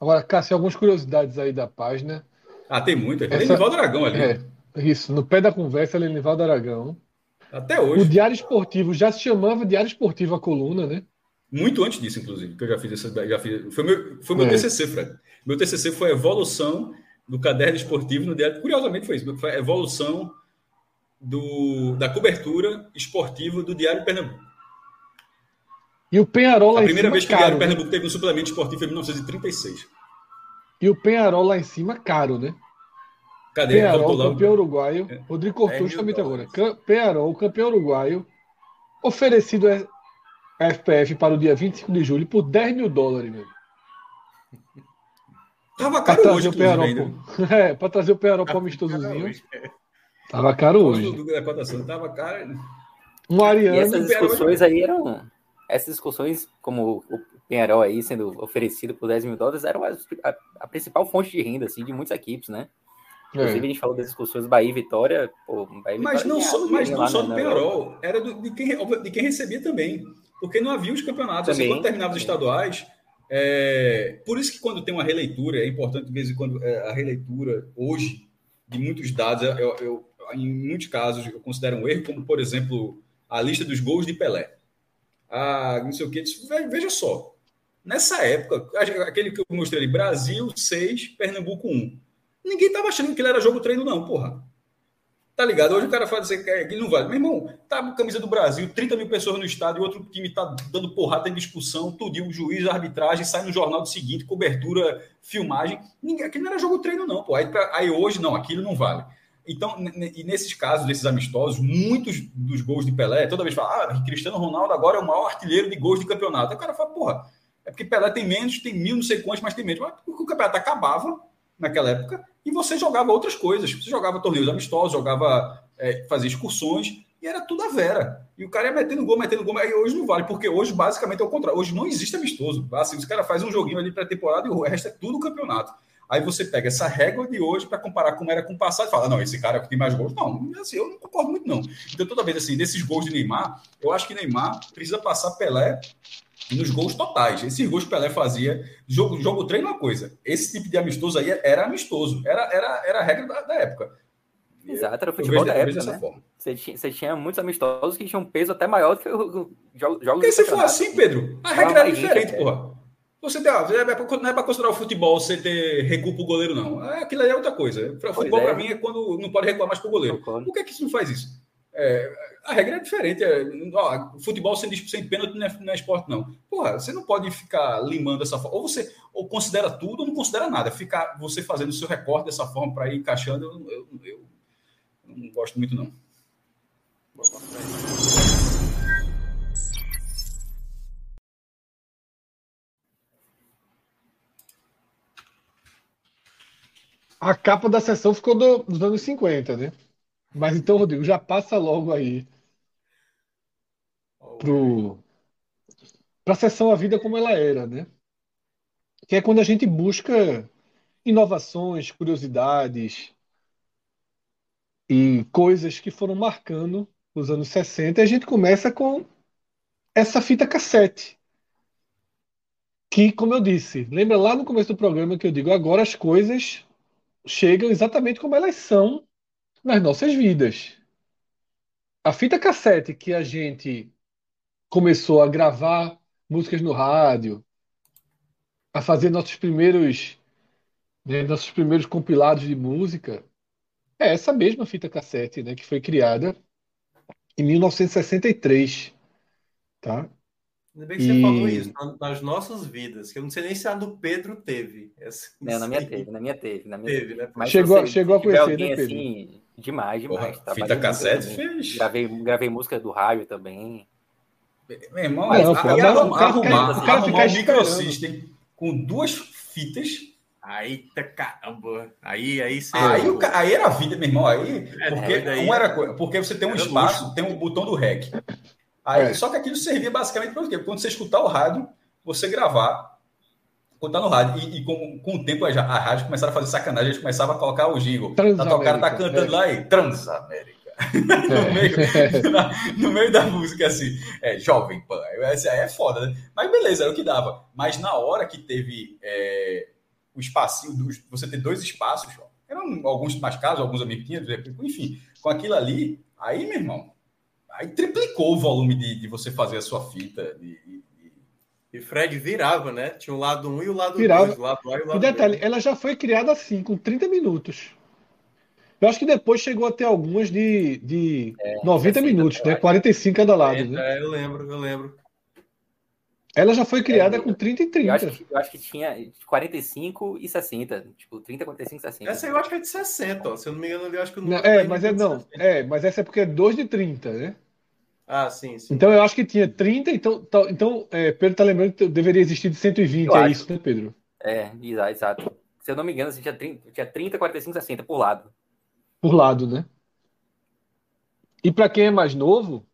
Agora, Cássio, algumas curiosidades aí da página. Ah, tem muita. Essa... Lenivaldo Aragão ali. É, isso, no pé da conversa, Lenivaldo Aragão. Até hoje. O Diário Esportivo já se chamava Diário Esportivo a coluna, né? Muito antes disso, inclusive, que eu já fiz essa. Já fiz, foi meu, foi meu é. TCC, Fred. Meu TCC foi a evolução do caderno esportivo no diário. Curiosamente foi isso, foi a evolução do, da cobertura esportiva do Diário Pernambuco. E o Penharol lá A primeira vez que o Diário né? Pernambuco teve um suplemento esportivo foi em 1936. E o Penharol lá em cima, caro, né? Cadê? Penharol, campeão uruguaio. É. Rodrigo Cortucci também tá agora. Penharol, campeão uruguaio. Oferecido a FPF para o dia 25 de julho por 10 mil dólares, meu. Tava caro pra hoje, o Penharol, É, para trazer o Penharol para amistosozinho. Tava caro hoje. Tava caro. Um Ariano. E essas discussões aí eram. Essas discussões, como o Penharol aí sendo oferecido por 10 mil dólares, eram a, a, a principal fonte de renda assim, de muitas equipes, né? Inclusive, é. a gente falou das discussões Bahia e Vitória. Pô, Bahia mas Vitória não só, mas não só do Penharol, era do, de, quem, de quem recebia também porque não havia os campeonatos. Assim, quando terminava os estaduais, é... por isso que quando tem uma releitura, é importante de vez em quando é, a releitura, hoje, de muitos dados, eu, eu, em muitos casos, eu considero um erro, como, por exemplo, a lista dos gols de Pelé. Ah, não sei o que, veja só. Nessa época, aquele que eu mostrei ali, Brasil 6, Pernambuco 1. Ninguém estava achando que ele era jogo treino, não, porra. Tá ligado? Hoje o cara fala assim, que não vale. Meu irmão, tá com camisa do Brasil, 30 mil pessoas no estádio, outro time tá dando porrada, tem discussão, tudo, o juiz, a arbitragem, sai no jornal do seguinte, cobertura, filmagem. Ninguém, aquilo não era jogo treino, não, pô. Aí, aí hoje, não, aquilo não vale. Então, e nesses casos, desses amistosos, muitos dos gols de Pelé, toda vez fala, ah, Cristiano Ronaldo agora é o maior artilheiro de gols de campeonato. Aí o cara fala, porra, é porque Pelé tem menos, tem mil, não sei quantos, mas tem menos. Mas porque o campeonato acabava naquela época e você jogava outras coisas. Você jogava torneios amistosos, jogava, é, fazia excursões, e era tudo a vera. E o cara ia metendo gol, metendo gol, mas hoje não vale, porque hoje basicamente é o contrário. Hoje não existe amistoso. Assim, os caras fazem um joguinho ali pré-temporada e o resto é tudo campeonato. Aí você pega essa régua de hoje para comparar como era com o passado e fala: não, esse cara tem mais gols. Não, assim, eu não concordo muito, não. Então, toda vez assim, desses gols de Neymar, eu acho que Neymar precisa passar Pelé nos gols totais. Esses gols que Pelé fazia, jogo, jogo treino é uma coisa. Esse tipo de amistoso aí era amistoso, era, era, era a regra da, da época. Exato, era o futebol da época. Né? Você, tinha, você tinha muitos amistosos que tinham um peso até maior do que o jogo. Porque se for assim, Pedro, a regra era diferente, é. porra. Você tem, não é para considerar o futebol você ter recuo pro goleiro, não. É, aquilo aí é outra coisa. O futebol, é. para mim, é quando não pode recuar mais pro goleiro. Por que, é que isso não faz isso? É, a regra é diferente. É, ó, futebol sem, sem pênalti não é, não é, esporte, não. Porra, você não pode ficar limando dessa forma. Ou você ou considera tudo ou não considera nada. Ficar você fazendo o seu recorte dessa forma para ir encaixando, eu, eu, eu, não gosto muito, não. A capa da sessão ficou do, dos anos 50, né? Mas então, Rodrigo, já passa logo aí para a sessão A Vida Como Ela Era, né? Que é quando a gente busca inovações, curiosidades e coisas que foram marcando os anos 60. E a gente começa com essa fita cassete. Que, como eu disse, lembra lá no começo do programa que eu digo, agora as coisas chegam exatamente como elas são nas nossas vidas. A fita cassete que a gente começou a gravar músicas no rádio, a fazer nossos primeiros, né, nossos primeiros compilados de música, é essa mesma fita cassete, né, que foi criada em 1963, tá? Ainda bem que você falou isso, nas nossas vidas, que eu não sei nem se a do Pedro teve. Essa, não, na minha teve, na minha teve. Na minha teve, teve. né? Mas chegou, você, chegou a conhecer, né, Pedro? Assim, demais, demais. Porra, fita cassete fez. Gravei, gravei música do rádio também. Meu irmão, não, pô, aí, arrumar, arrumar, arrumar um microsystem com duas fitas Aí tá caramba. Aí, aí, você... aí, o, aí era a vida, meu irmão. Aí, é, porque, daí, era, porque você tem um espaço, luxo. tem um botão do REC. Aí, é. Só que aquilo servia basicamente para quê? Quando você escutar o rádio, você gravar, botar no rádio. E, e com, com o tempo a, a rádio começava a fazer sacanagem, a gente começava a colocar o jingle. Tá, o cara tá cantando é. lá e Transamérica. no, é. meio, na, no meio da música, assim, é Jovem Pan. Aí é foda, né? Mas beleza, era o que dava. Mas na hora que teve é, o espacinho, dos, você ter dois espaços, eram alguns mais caros, alguns amigos tinham, enfim, com aquilo ali, aí, meu irmão, aí triplicou o volume de, de você fazer a sua fita. De, de... E Fred virava, né? Tinha o lado 1 um e o lado 2. O lado A e o lado e detalhe, ela já foi criada assim, com 30 minutos. Eu acho que depois chegou até algumas de, de é, 90 minutos, né? 45 cada lado. É, né? eu lembro, eu lembro. Ela já foi criada é, com 30 e 30. Eu acho, que, eu acho, que, tinha 45 e 60. Tipo, 30, 45 e 60. Essa eu acho que é de 60, ó. Se eu não me engano, eu acho que não. É, mas é não. É, mas essa é porque é 2 de 30, né? Ah, sim, sim. Então eu acho que tinha 30, então, tá, então é, Pedro tá lembrando que deveria existir de 120, eu é acho. isso, né, Pedro? É, exato. Se eu não me engano, assim, tinha, 30, tinha 30, 45, 60 por lado. Por lado, né? E para quem é mais novo,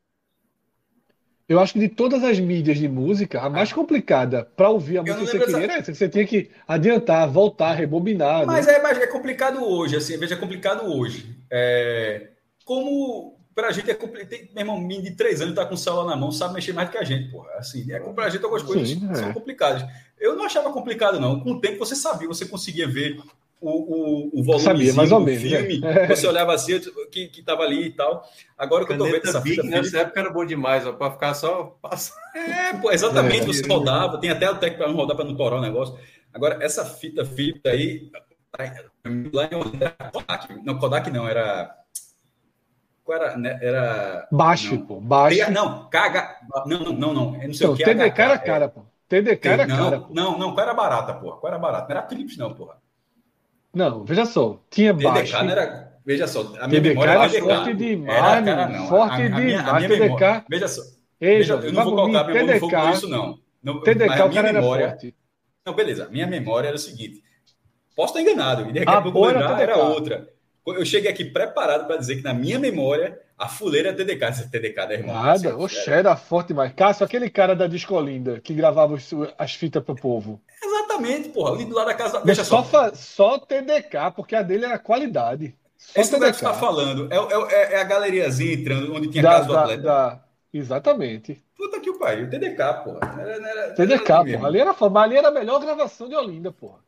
eu acho que de todas as mídias de música, a mais complicada para ouvir a música que você queria era essa. Você tinha que adiantar, voltar, rebobinar. Mas né? é, mas é complicado hoje, assim, veja, é complicado hoje. É, como pra gente é complicado. Meu irmão, menino de três anos tá com o celular na mão, sabe mexer mais do que a gente, porra. Assim, é, pra gente algumas coisas Sim, é. são complicadas. Eu não achava complicado, não. Com o tempo você sabia, você conseguia ver o, o, o volume Sabia, mais ou menos, filme, né? você olhava assim, que, que tava ali e tal. Agora que eu tô vendo essa fita. Nessa época era bom demais, para ficar só. É, pô, exatamente, é, você rodava, tem até o tec para não rodar para não torar o negócio. Agora, essa fita fita aí. Lá em Kodak. Não, Kodak não, era. Qual era? Né? Era. Baixo, não. pô. Baixo. Não, KH. Não, não, não, não. Eu não sei então, o que. TDK era cara, pô. TDK era cara. Pô. Não, não, qual era barata, porra? Qual era barata? Não era Philips, não, porra. Não, veja só, tinha baixo. TDK não era. Veja só, a minha TDK memória era TDK. forte demais, era, cara, não. forte a, a, demais. A minha, TDK. Memória, veja só. veja, eu não vou colocar meu TDK, fogo por isso, não. não TDK, o cara memória, era forte. Não, beleza. Minha memória era o seguinte. Posso estar enganado, e daqui a pouco lembrar era outra. Eu cheguei aqui preparado para dizer que na minha memória a fuleira é TDK, essa TDK da irmã. Nada, assim, oxe, era forte demais. Cássio, aquele cara da Discolinda que gravava as fitas pro povo. Exatamente, porra. Ali do lado da casa. Deixa só. Só, só TDK, porque a dele era qualidade. Só Esse lugar que você tá falando é, é, é, a galeriazinha entrando, onde tinha da, casa do atleta. Da, Exatamente. Puta que o pariu, TDK, porra. Era, era, TDK, era porra. Ali era, ali era a melhor gravação de Olinda, porra.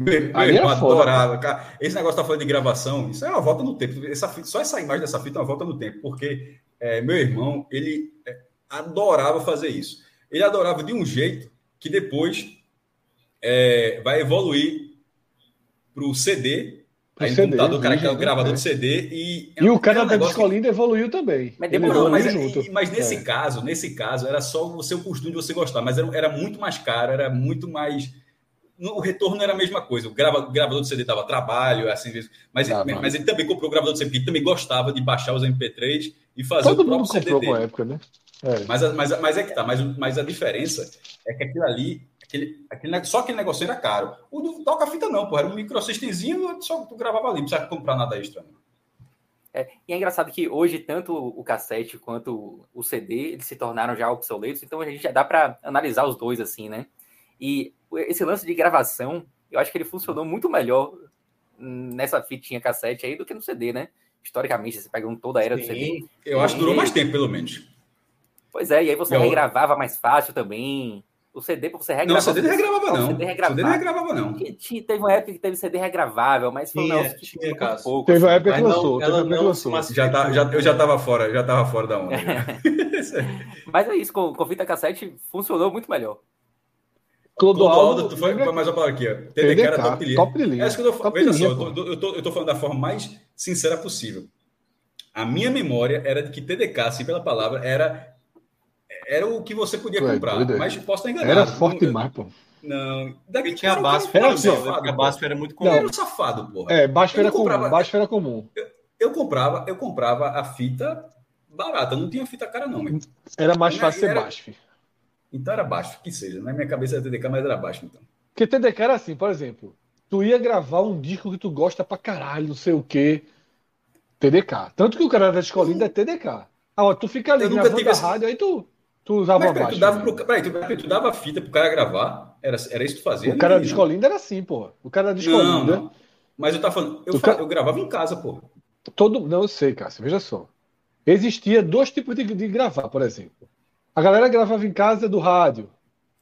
Meu, meu irmão adorava, cara. Esse negócio tá falando de gravação, isso é uma volta no tempo. Essa fita, só essa imagem dessa fita é uma volta no tempo, porque é, meu irmão, ele é, adorava fazer isso. Ele adorava de um jeito que depois é, vai evoluir para o CD, o CD, computador, cara, que é o gravador é. de CD e e o cara é da Discolinda que... evoluiu também. Mas demorou, mas, junto. mas nesse é. caso, nesse caso era só o seu costume de você gostar, mas era, era muito mais caro, era muito mais o retorno não era a mesma coisa. O, grava, o gravador de CD dava trabalho, assim, mas, ah, mas ele também comprou o gravador de CD, porque ele também gostava de baixar os MP3 e fazer Todo o próprio mundo CD comprou dele. época, né? É. Mas, mas, mas é que tá, mas, mas a diferença é que aquilo ali, aquele, aquele, só aquele negócio era caro. O do toca-fita não, pô, era um microsystemzinho, só tu gravava ali, não precisava comprar nada extra. Não. É, e é engraçado que hoje tanto o cassete quanto o CD eles se tornaram já obsoletos, então a gente já dá para analisar os dois assim, né? E esse lance de gravação, eu acho que ele funcionou muito melhor nessa fitinha cassete aí do que no CD, né? Historicamente, você pega toda a era Sim, do CD. Eu acho que durou mais tempo, pelo menos. Pois é, e aí você eu... regravava mais fácil também. O CD, você regravava. Não, o CD não regravava, não. O CD, regravava. CD não regravava, não. Tinha, teve uma época que teve CD regravável, mas foi tinha, não, tinha, tinha pouco. Teve uma época que lançou. Ela não, lançou. Já tá, já, eu já tava fora, já tava fora da onda. mas é isso, com, com fita cassete funcionou muito melhor. Clodoaldo, tu foi, foi mais uma palavra aqui, ó. TDK, TDK era top linha. Top linha. É isso que eu tô, veja linha, só, eu tô, eu, tô, eu tô falando da forma mais sincera possível. A minha memória era de que TDK, assim pela palavra, era era o que você podia é comprar. doido, é? mas posso estar enganado. Era forte Não, demais, pô. Não. Daqui tinha a era Basf, Era assim, a pô. Basf era muito comum. Era um safado, porra. É, Eu era não comum. comprava- Baixo era comum. Eu comprava, eu comprava a fita barata, não tinha fita cara, não. Era mais fácil ser era- baixo. Então era baixo, que seja. Na minha cabeça era TDK, mas era baixo, então. Porque TDK era assim, por exemplo, tu ia gravar um disco que tu gosta pra caralho, não sei o quê. TDK. Tanto que o cara da escolinha é TDK. Agora, tu fica ali gravando tive a esse- rádio, aí tu, tu usava Mas peraí, baixo. tu dava, né? pro, peraí, tu, peraí, tu dava fita pro cara gravar? Era, era isso que tu fazia? O cara da escolinha era assim, porra. O cara da escolinha. não. Mas eu tava falando, eu, fa- ca- eu gravava em casa, pô. Todo... Não, eu sei, Cássio, veja só. Existia dois tipos de, de gravar, por exemplo. A galera gravava em casa do rádio.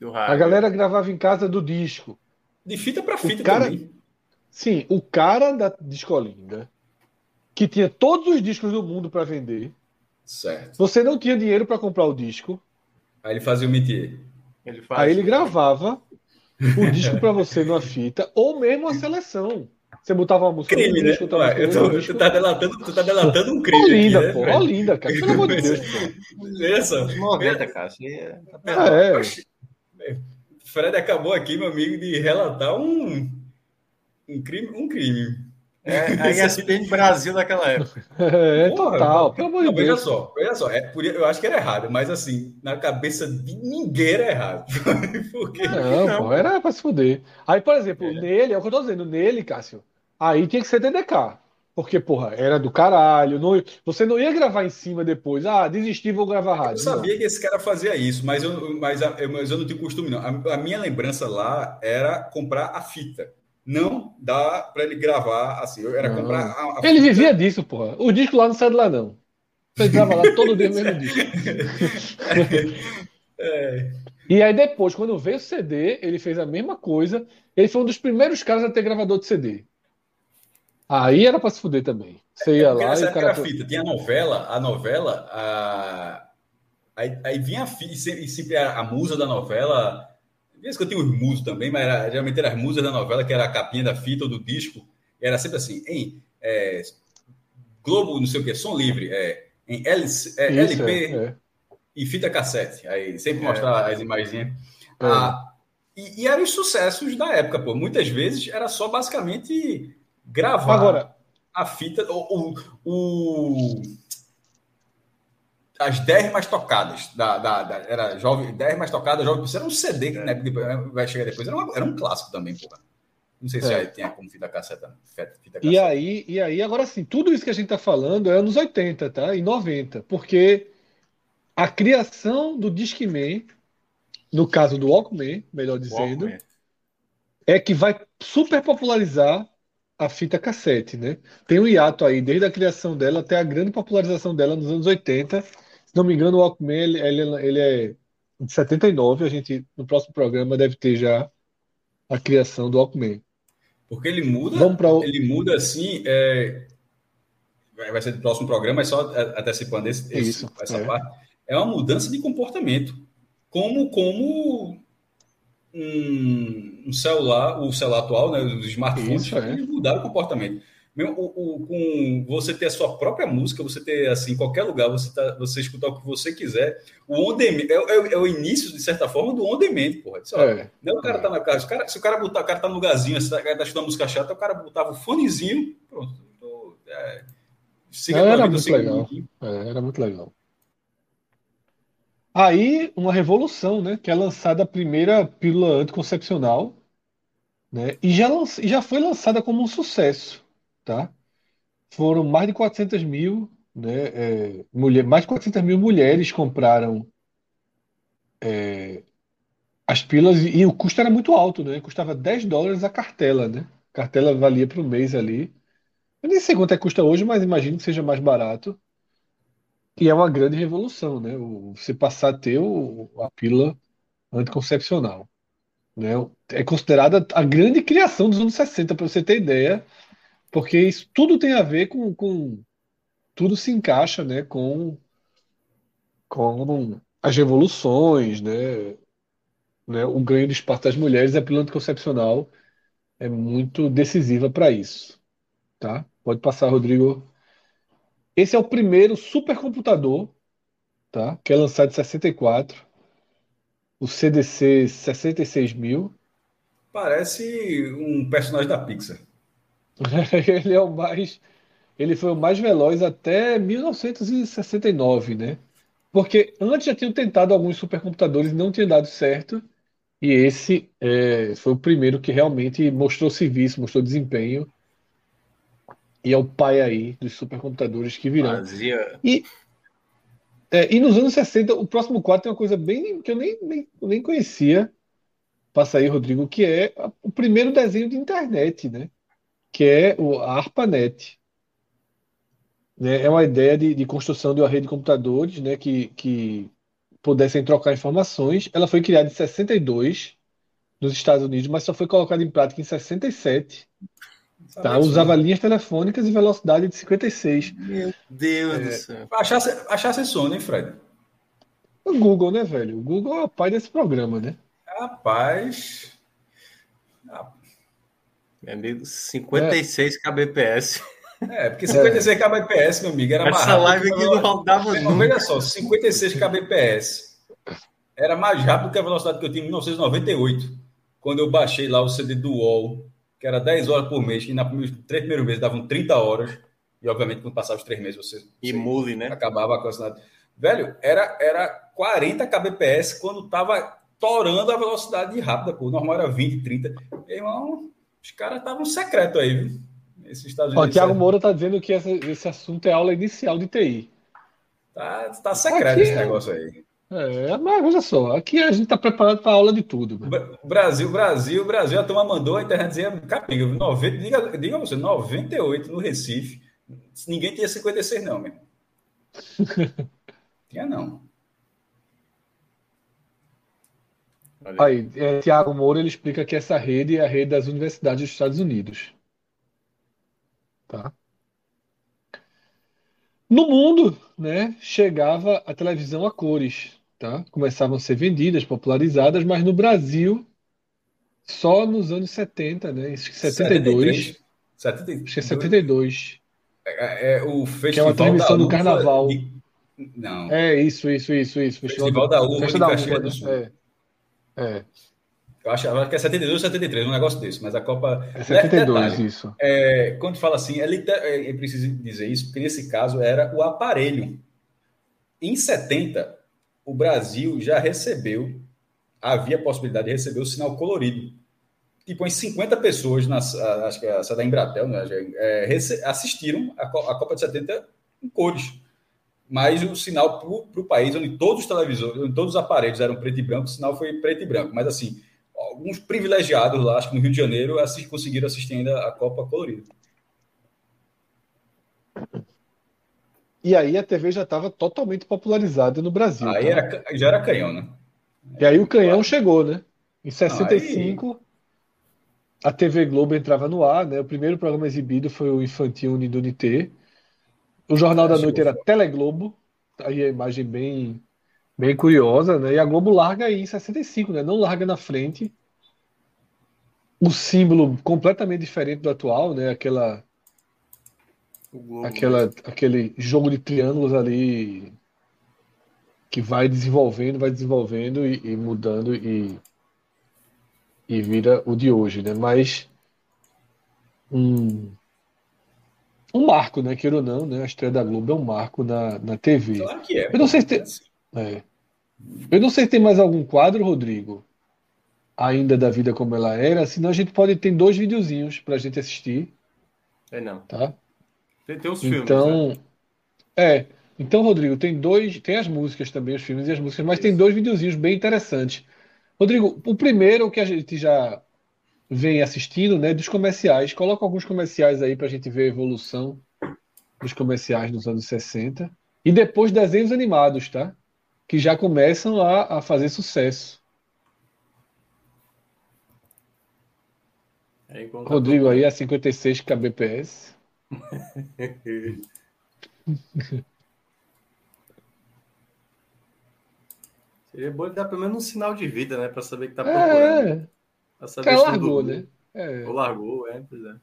Do A rádio. galera gravava em casa do disco. De fita pra fita cara- também. Sim, o cara da Discolinda, que tinha todos os discos do mundo para vender, Certo. você não tinha dinheiro para comprar o disco, Aí ele fazia o métier. Ele faz. aí ele gravava o disco para você numa fita, ou mesmo a seleção. Você botava uma música Crime, né? botava Ué, música eu tô, tu, tá delatando, tu tá delatando um crime Olinda, aqui, né? pô, Fred? Olinda, cara. Pelo amor de Deus, pô. Só. 90, cara. É- tá. É, Fred acabou aqui, meu amigo, de relatar um, um crime. Um crime. É a ESPN Brasil daquela época. é, Porra, total. Pelo amor de veja Deus. só, veja só. É, por- eu acho que era errado, mas assim, na cabeça de ninguém era errado. Porque Não, Não, pô, pô. era pra se fuder. Aí, por exemplo, É. nele, é o que eu tô dizendo, nele, Cássio, aí tinha que ser TDK. Porque, porra, era do caralho. não- você não ia gravar em cima depois. Ah, desisti, vou gravar eu rádio. sabia que esse cara fazia isso, mas eu, mas, a- eu, mas eu não tinha costume, não. A, a minha lembrança lá era comprar a fita. Não dá para ele gravar assim. Eu era Não. comprar a, a Não. Ele fita. vivia disso, porra. O disco lá não sai de lá, não. Você grava lá todo dia mesmo disco. É, E aí depois, quando veio o CD, ele fez a mesma coisa. Ele foi um dos primeiros caras a ter gravador de CD. Aí era pra se fuder também. Você ia porque lá e o época cara. era fita. Tinha a novela, a novela, a... Aí, aí vinha a fita, e sempre, a, a musa da novela. Às que eu tinha os musos também, mas era, geralmente era as musas da novela, que era a capinha da fita ou do disco. Era sempre assim, em é, Globo, não sei o que, som livre, é, em LC, é, Isso, LP é, é. e fita cassete. Aí sempre É. mostrar as imagens. É. Ah, e, e eram os sucessos da época, pô. Muitas vezes era só basicamente gravar Agora, a fita, o, o- o- as 10 mais tocadas da, da, da- era jovem, 10 mais tocadas, jovem, isso era um CD que né, depois- vai chegar depois, era, uma- era um clássico também, pô. Não sei se É. já tinha como fita casseta, fita, fita E aí, e aí, agora sim, tudo isso que a gente está falando é anos 80, tá? E 90, porque a criação do Discman, no caso do Walkman, melhor dizendo, Walkman. é que vai super popularizar a fita cassete, né? Tem um hiato aí, desde a criação dela até a grande popularização dela nos anos 80. Se não me engano, o Walkman, ele, ele- ele é de 79, a gente, no próximo programa, deve ter já a criação do Walkman. Porque ele muda, Vamos para o... ele muda assim, é, vai ser do próximo programa, mas só a- antecipando esse, esse- Isso, essa é. parte, é uma mudança de comportamento. Como, como um, um celular, o celular atual, né, os smartphones, Isso, é. mudaram o comportamento. Mesmo o, o- com você ter a sua própria música, você ter assim, em qualquer lugar, você, tá, você escutar o que você quiser. O on demand, é, é- é o início, de certa forma, do on demand, porra. Isso, ó, É, não, o cara tá na casa. Se o cara, se o cara botar, o cara tá no lugarzinho, se o cara tá música chata, o cara botava o fonezinho, pronto. Tô, é, siga Não, tua era vida, muito legal. é, era muito legal. Aí, uma revolução, né? Que é lançada a primeira pílula anticoncepcional, né? E já, já foi lançada como um sucesso, tá? Foram mais de 400 mil, né? é, mulher, mais de 400 mil mulheres compraram é, as pílulas e, e o custo era muito alto, né? Custava 10 dólares a cartela, né? A cartela valia para o mês ali. Eu nem sei quanto é que custa hoje, mas imagino que seja mais barato. E é uma grande revolução, né? Você passar a ter a pílula anticoncepcional, né? É considerada a grande criação dos anos 60, para você ter ideia, porque isso tudo tem a ver com, com tudo se encaixa, né? Com, com as revoluções, né? Né? O ganho de espaço das mulheres, a pílula anticoncepcional é muito decisiva para isso, tá? Pode passar, Rodrigo. Esse é o primeiro supercomputador tá? Que é lançado em 64. O CDC 66 mil. Parece um personagem da Pixar. Ele é o mais. Ele foi o mais veloz até 1969, né? Porque antes já tinham tentado alguns supercomputadores e não tinha dado certo. E esse é, foi o primeiro que realmente mostrou serviço, mostrou desempenho. E é o pai aí dos supercomputadores que virão. Fazia. E, é, e nos anos 60, o próximo quadro tem uma coisa bem que eu nem, nem, nem conhecia. Passa aí, Rodrigo, que é a- o primeiro desenho de internet, né? Que é o, a ARPANET. Né? É uma ideia de, de construção de uma rede de computadores, né? Que, que pudessem trocar informações. Ela foi criada em 62 nos Estados Unidos, mas só foi colocada em prática em 67. Tá? Sabe Usava linhas telefônicas e velocidade de 56. Meu Deus É. do céu. né? Achasse, achasse sono, hein, Fred? O Google, né, velho? O Google é o pai desse programa, né? Rapaz. Meu amigo, 56 kbps. É, porque 56 kbps, meu amigo, era mais Essa rápido live que aqui não rodava Não, nunca. veja só, 56 kbps era mais rápido que a velocidade que eu tinha em 1998, quando eu baixei lá o CD do UOL, que era 10 horas por mês, que na três primeiros meses davam 30 horas, e obviamente quando passava os três meses você, E mule, né? acabava com a velocidade. Velho, era, era 40 kbps quando tava torando a velocidade rápida, pô. O normal era 20, 30. Meu irmão, os caras estavam secreto aí, viu? Esses Estados Ó, Unidos. Tiago Moura tá dizendo que essa- esse assunto é aula inicial de TI. Tá, tá secreto Aqui esse é- negócio aí. É, mas veja só, aqui a gente tá preparado para aula de tudo. Mano. Bra- Brasil, Brasil, Brasil, a turma mandou a internet dizer, capiga, 90, diga, diga você, 98 no Recife. Ninguém tinha 56, não, meu. tinha não. Aí, é, Tiago Moura ele explica que essa rede é a rede das universidades dos Estados Unidos. Tá? No mundo, né, chegava a televisão a cores, tá? Começavam a ser vendidas, popularizadas, mas no Brasil só nos anos 70, né? Acho que 72, 73. acho que é 72. É, é o festival Que é uma transmissão do carnaval. de- Não. É isso, isso, isso, isso. Festival da Uva Festa da Uva, do né? Sul. É. É, Eu acho que é 72 ou 73, um negócio desse, mas a Copa. é 72, Detalhe, isso. é, quando fala assim, é, liter- é, é preciso dizer isso, porque nesse caso era o aparelho. Em 70, o Brasil já recebeu, havia a possibilidade de receber o sinal colorido. Tipo, em 50 pessoas, nas, a- acho que é essa da Embratel, né, é, rece- assistiram a, a Copa de 70 em cores. Mas o sinal para o país, onde todos os televisores, onde todos os aparelhos eram preto e branco, o sinal foi preto e branco. Mas assim, alguns privilegiados lá, acho que no Rio de Janeiro, assi- conseguiram assistir ainda a Copa colorida. E aí a TV já estava totalmente popularizada no Brasil. Aí tá? era, já era canhão, né? E aí o canhão chegou, né? Em 65, a TV Globo entrava no ar, né? O primeiro programa exibido foi o Infantil Unidunité. O Jornal da Noite era. Teleglobo. Aí a imagem bem, bem curiosa, né? E a Globo larga aí em 65, né? Não larga na frente. O símbolo completamente diferente do atual, né? Aquela, Globo. aquela, aquele jogo de triângulos ali que vai desenvolvendo, vai desenvolvendo e, e mudando e, e vira o de hoje, né? Mas um, um marco, né? Queira ou não, né? A estreia da Globo é um marco na, na TV. Claro que é. Eu não sei se tem- É. Eu não sei se tem mais algum quadro, Rodrigo, ainda da vida como ela era, senão a gente pode ter dois videozinhos pra gente assistir, É, não. tá? Tem, tem os filmes, né? Então, é. Então, Rodrigo, tem dois, tem as músicas também, os filmes e as músicas, mas tem dois videozinhos bem interessantes. Rodrigo, o primeiro que a gente já vem assistindo, né, dos comerciais. Coloca alguns comerciais aí pra gente ver a evolução dos comerciais nos anos 60. E depois desenhos animados, tá? Que já começam a, a fazer sucesso. Aí, tá Rodrigo aí a 56 kbps. Seria bom ele dar pelo menos um sinal de vida, né? Pra saber que tá procurando. É, Pra saber cara não largou, né? É. Ou largou, é, pois é.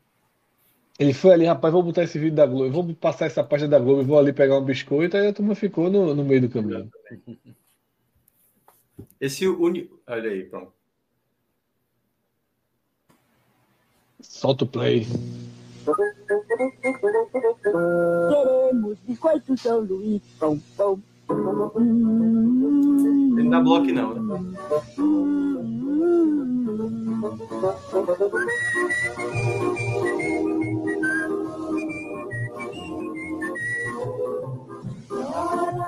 Ele foi ali, rapaz, vou botar esse vídeo da Globo, vou passar essa página da Globo, vou ali pegar um biscoito, aí a turma ficou no, no meio do caminho. Esse uni... Olha aí, pronto. Solta o play. Queremos biscoito São Luís. Pão, pão. Ele não dá bloco, não. Né?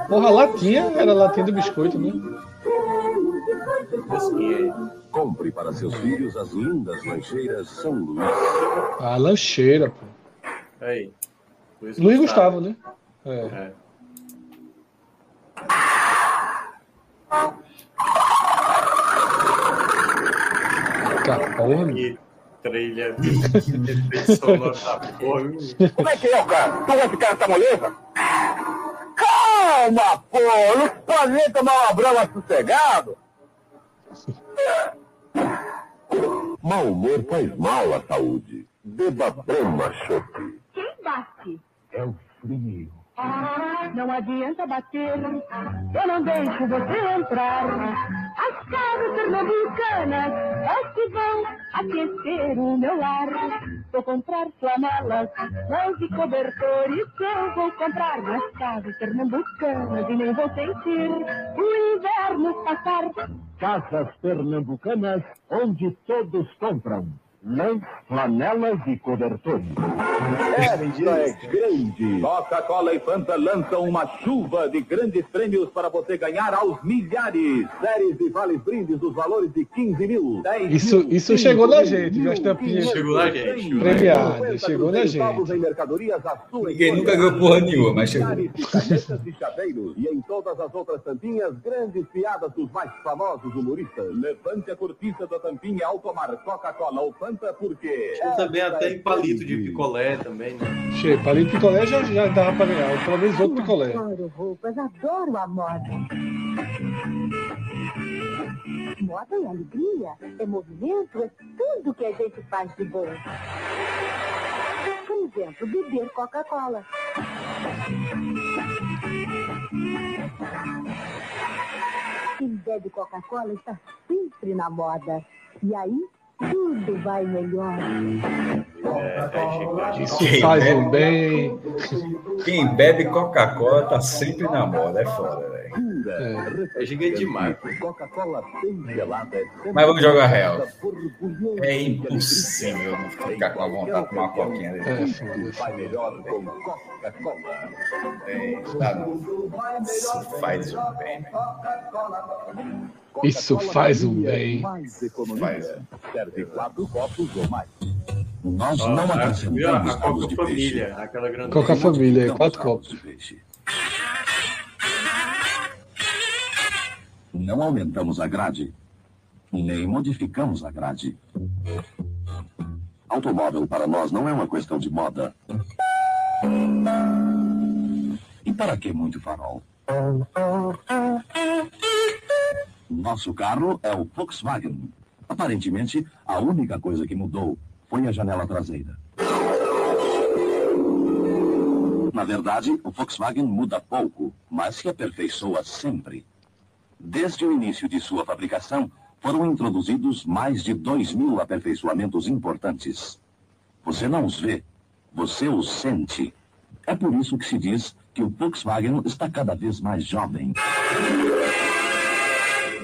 Porra, latinha era latinha do biscoito, né? Compre para seus filhos as lindas lancheiras São Luís. A lancheira, pô. Aí. Luiz Gustavo, né? É. É. Tá. Que trilha de sonoro da porra. Como é que é, cara? Tu vai ficar nessa moleza? Calma, pô! Não pode nem tomar uma brama sossegado. Mau humor faz mal à saúde. Beba Brahma Chopp. Bate? É o frio. Não adianta bater, eu não deixo você entrar. As casas pernambucanas é que vão aquecer o meu lar. Vou comprar flanelas, lãs e cobertores. Eu vou comprar nas casas pernambucanas e nem vou sentir o inverno passar. Casas pernambucanas, onde todos compram. Lãs, flanelas e cobertores. Esta é grande. Coca-Cola e Fanta lançam uma chuva de grandes prêmios para você ganhar aos milhares. Séries de vales brindes dos valores de 15 mil, 10 Isso, mil, isso 5 chegou na gente? As tampinhas Chegou na gente. premiadas, 50 chegou na gente. em mercadorias sua Ninguém nunca ganhou porra nenhuma, mas chegou. De e chaveiros. E em todas as outras tampinhas, grandes piadas dos mais famosos humoristas. Levante a cortiça da tampinha ao tomar Coca-Cola ou Fanta, porque... Tinha também até em palito de picolé também, né? Cheio, palito de picolé já, já dava pra ganhar, pelo menos outro picolé. Adoro roupas, adoro a moda. Moda é alegria, é movimento, é tudo que a gente faz de bom. Por exemplo, beber Coca-Cola. Quem bebe Coca-Cola está sempre na moda. E aí, tudo vai melhor. É, é gigante. Isso Quem faz bebe- um bem. Quem bebe Coca-Cola tá sempre na moda, é foda, velho. É. É gigante demais. Coca-Cola bem gelada. é Mas vamos jogar real. É impossível não ficar com a vontade de tomar uma coquinha dele. É, Vai melhor com Coca-Cola. É, tá não. Isso faz um bem, velho. Isso faz um bem. Mais economia. Faz. Serve quatro copos ou mais. Nós Ó, não a, viu a, acrescentamos a Coca de Família, peixe. aquela grande. Coca Família, quatro copos. de peixe. Não aumentamos a grade, nem modificamos a grade. Automóvel para nós não é uma questão de moda. E para que muito farol? Nosso carro é o Volkswagen. Aparentemente, a única coisa que mudou foi a janela traseira. Na verdade, o Volkswagen muda pouco, mas se aperfeiçoa sempre. Desde o início de sua fabricação, foram introduzidos mais de 2 mil aperfeiçoamentos importantes. Você não os vê, você os sente. É por isso que se diz que o Volkswagen está cada vez mais jovem.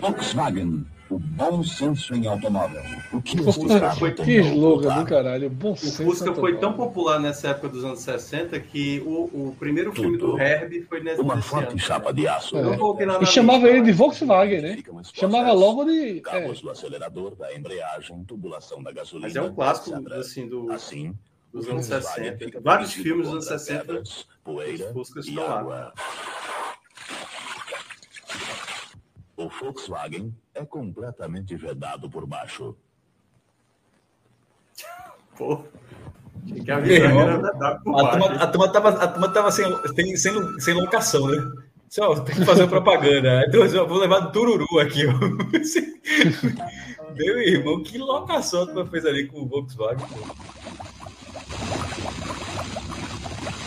Volkswagen, o bom senso em automóvel. O que o Fusca foi Que slogan do caralho. Bom O. Fusca foi tão popular nessa época dos anos 60 que o, o primeiro filme do Tudo. Herbie foi nesse, Uma nesse forte ano. chapa de aço. Na E chamava ele de Volkswagen, né? Chamava logo de. É, Cabos do acelerador, da embreagem, tubulação da gasolina. Mas é um clássico assim, do, Assim, dos anos Volkswagen 60. fica Vários filmes dos anos contra 60 pedras, poeira os Fuscas estão lá. O Volkswagen é completamente vedado por baixo. Pô, que irmão, por A turma, baixo. a turma tava, a turma tava sem, sem, sem, sem locação, né? Só tem que fazer propaganda. Então, eu vou levar do Tururu aqui. Meu irmão, que locação a turma fez ali com o Volkswagen.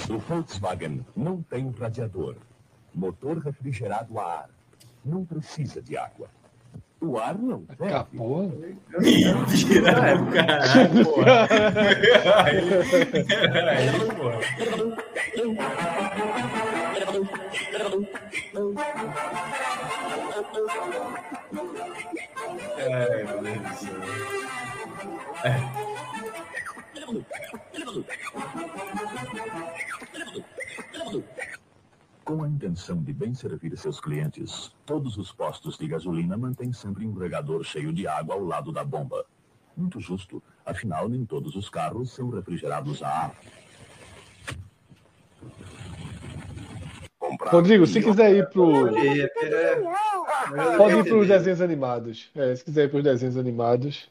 O Volkswagen não tem radiador. Motor refrigerado a ar. Não precisa de água. O ar não. Capô. Mentira, é, caralho, porra. Peraí, porra. Ai, meu Deus do céu. Com a intenção de bem servir seus clientes, todos os postos de gasolina mantêm sempre um regador cheio de água ao lado da bomba. Muito justo, afinal, nem todos os carros são refrigerados a ar. Comprar Rodrigo, se quiser ir pro. Pode ir para os desenhos animados. É, se quiser ir para os desenhos animados.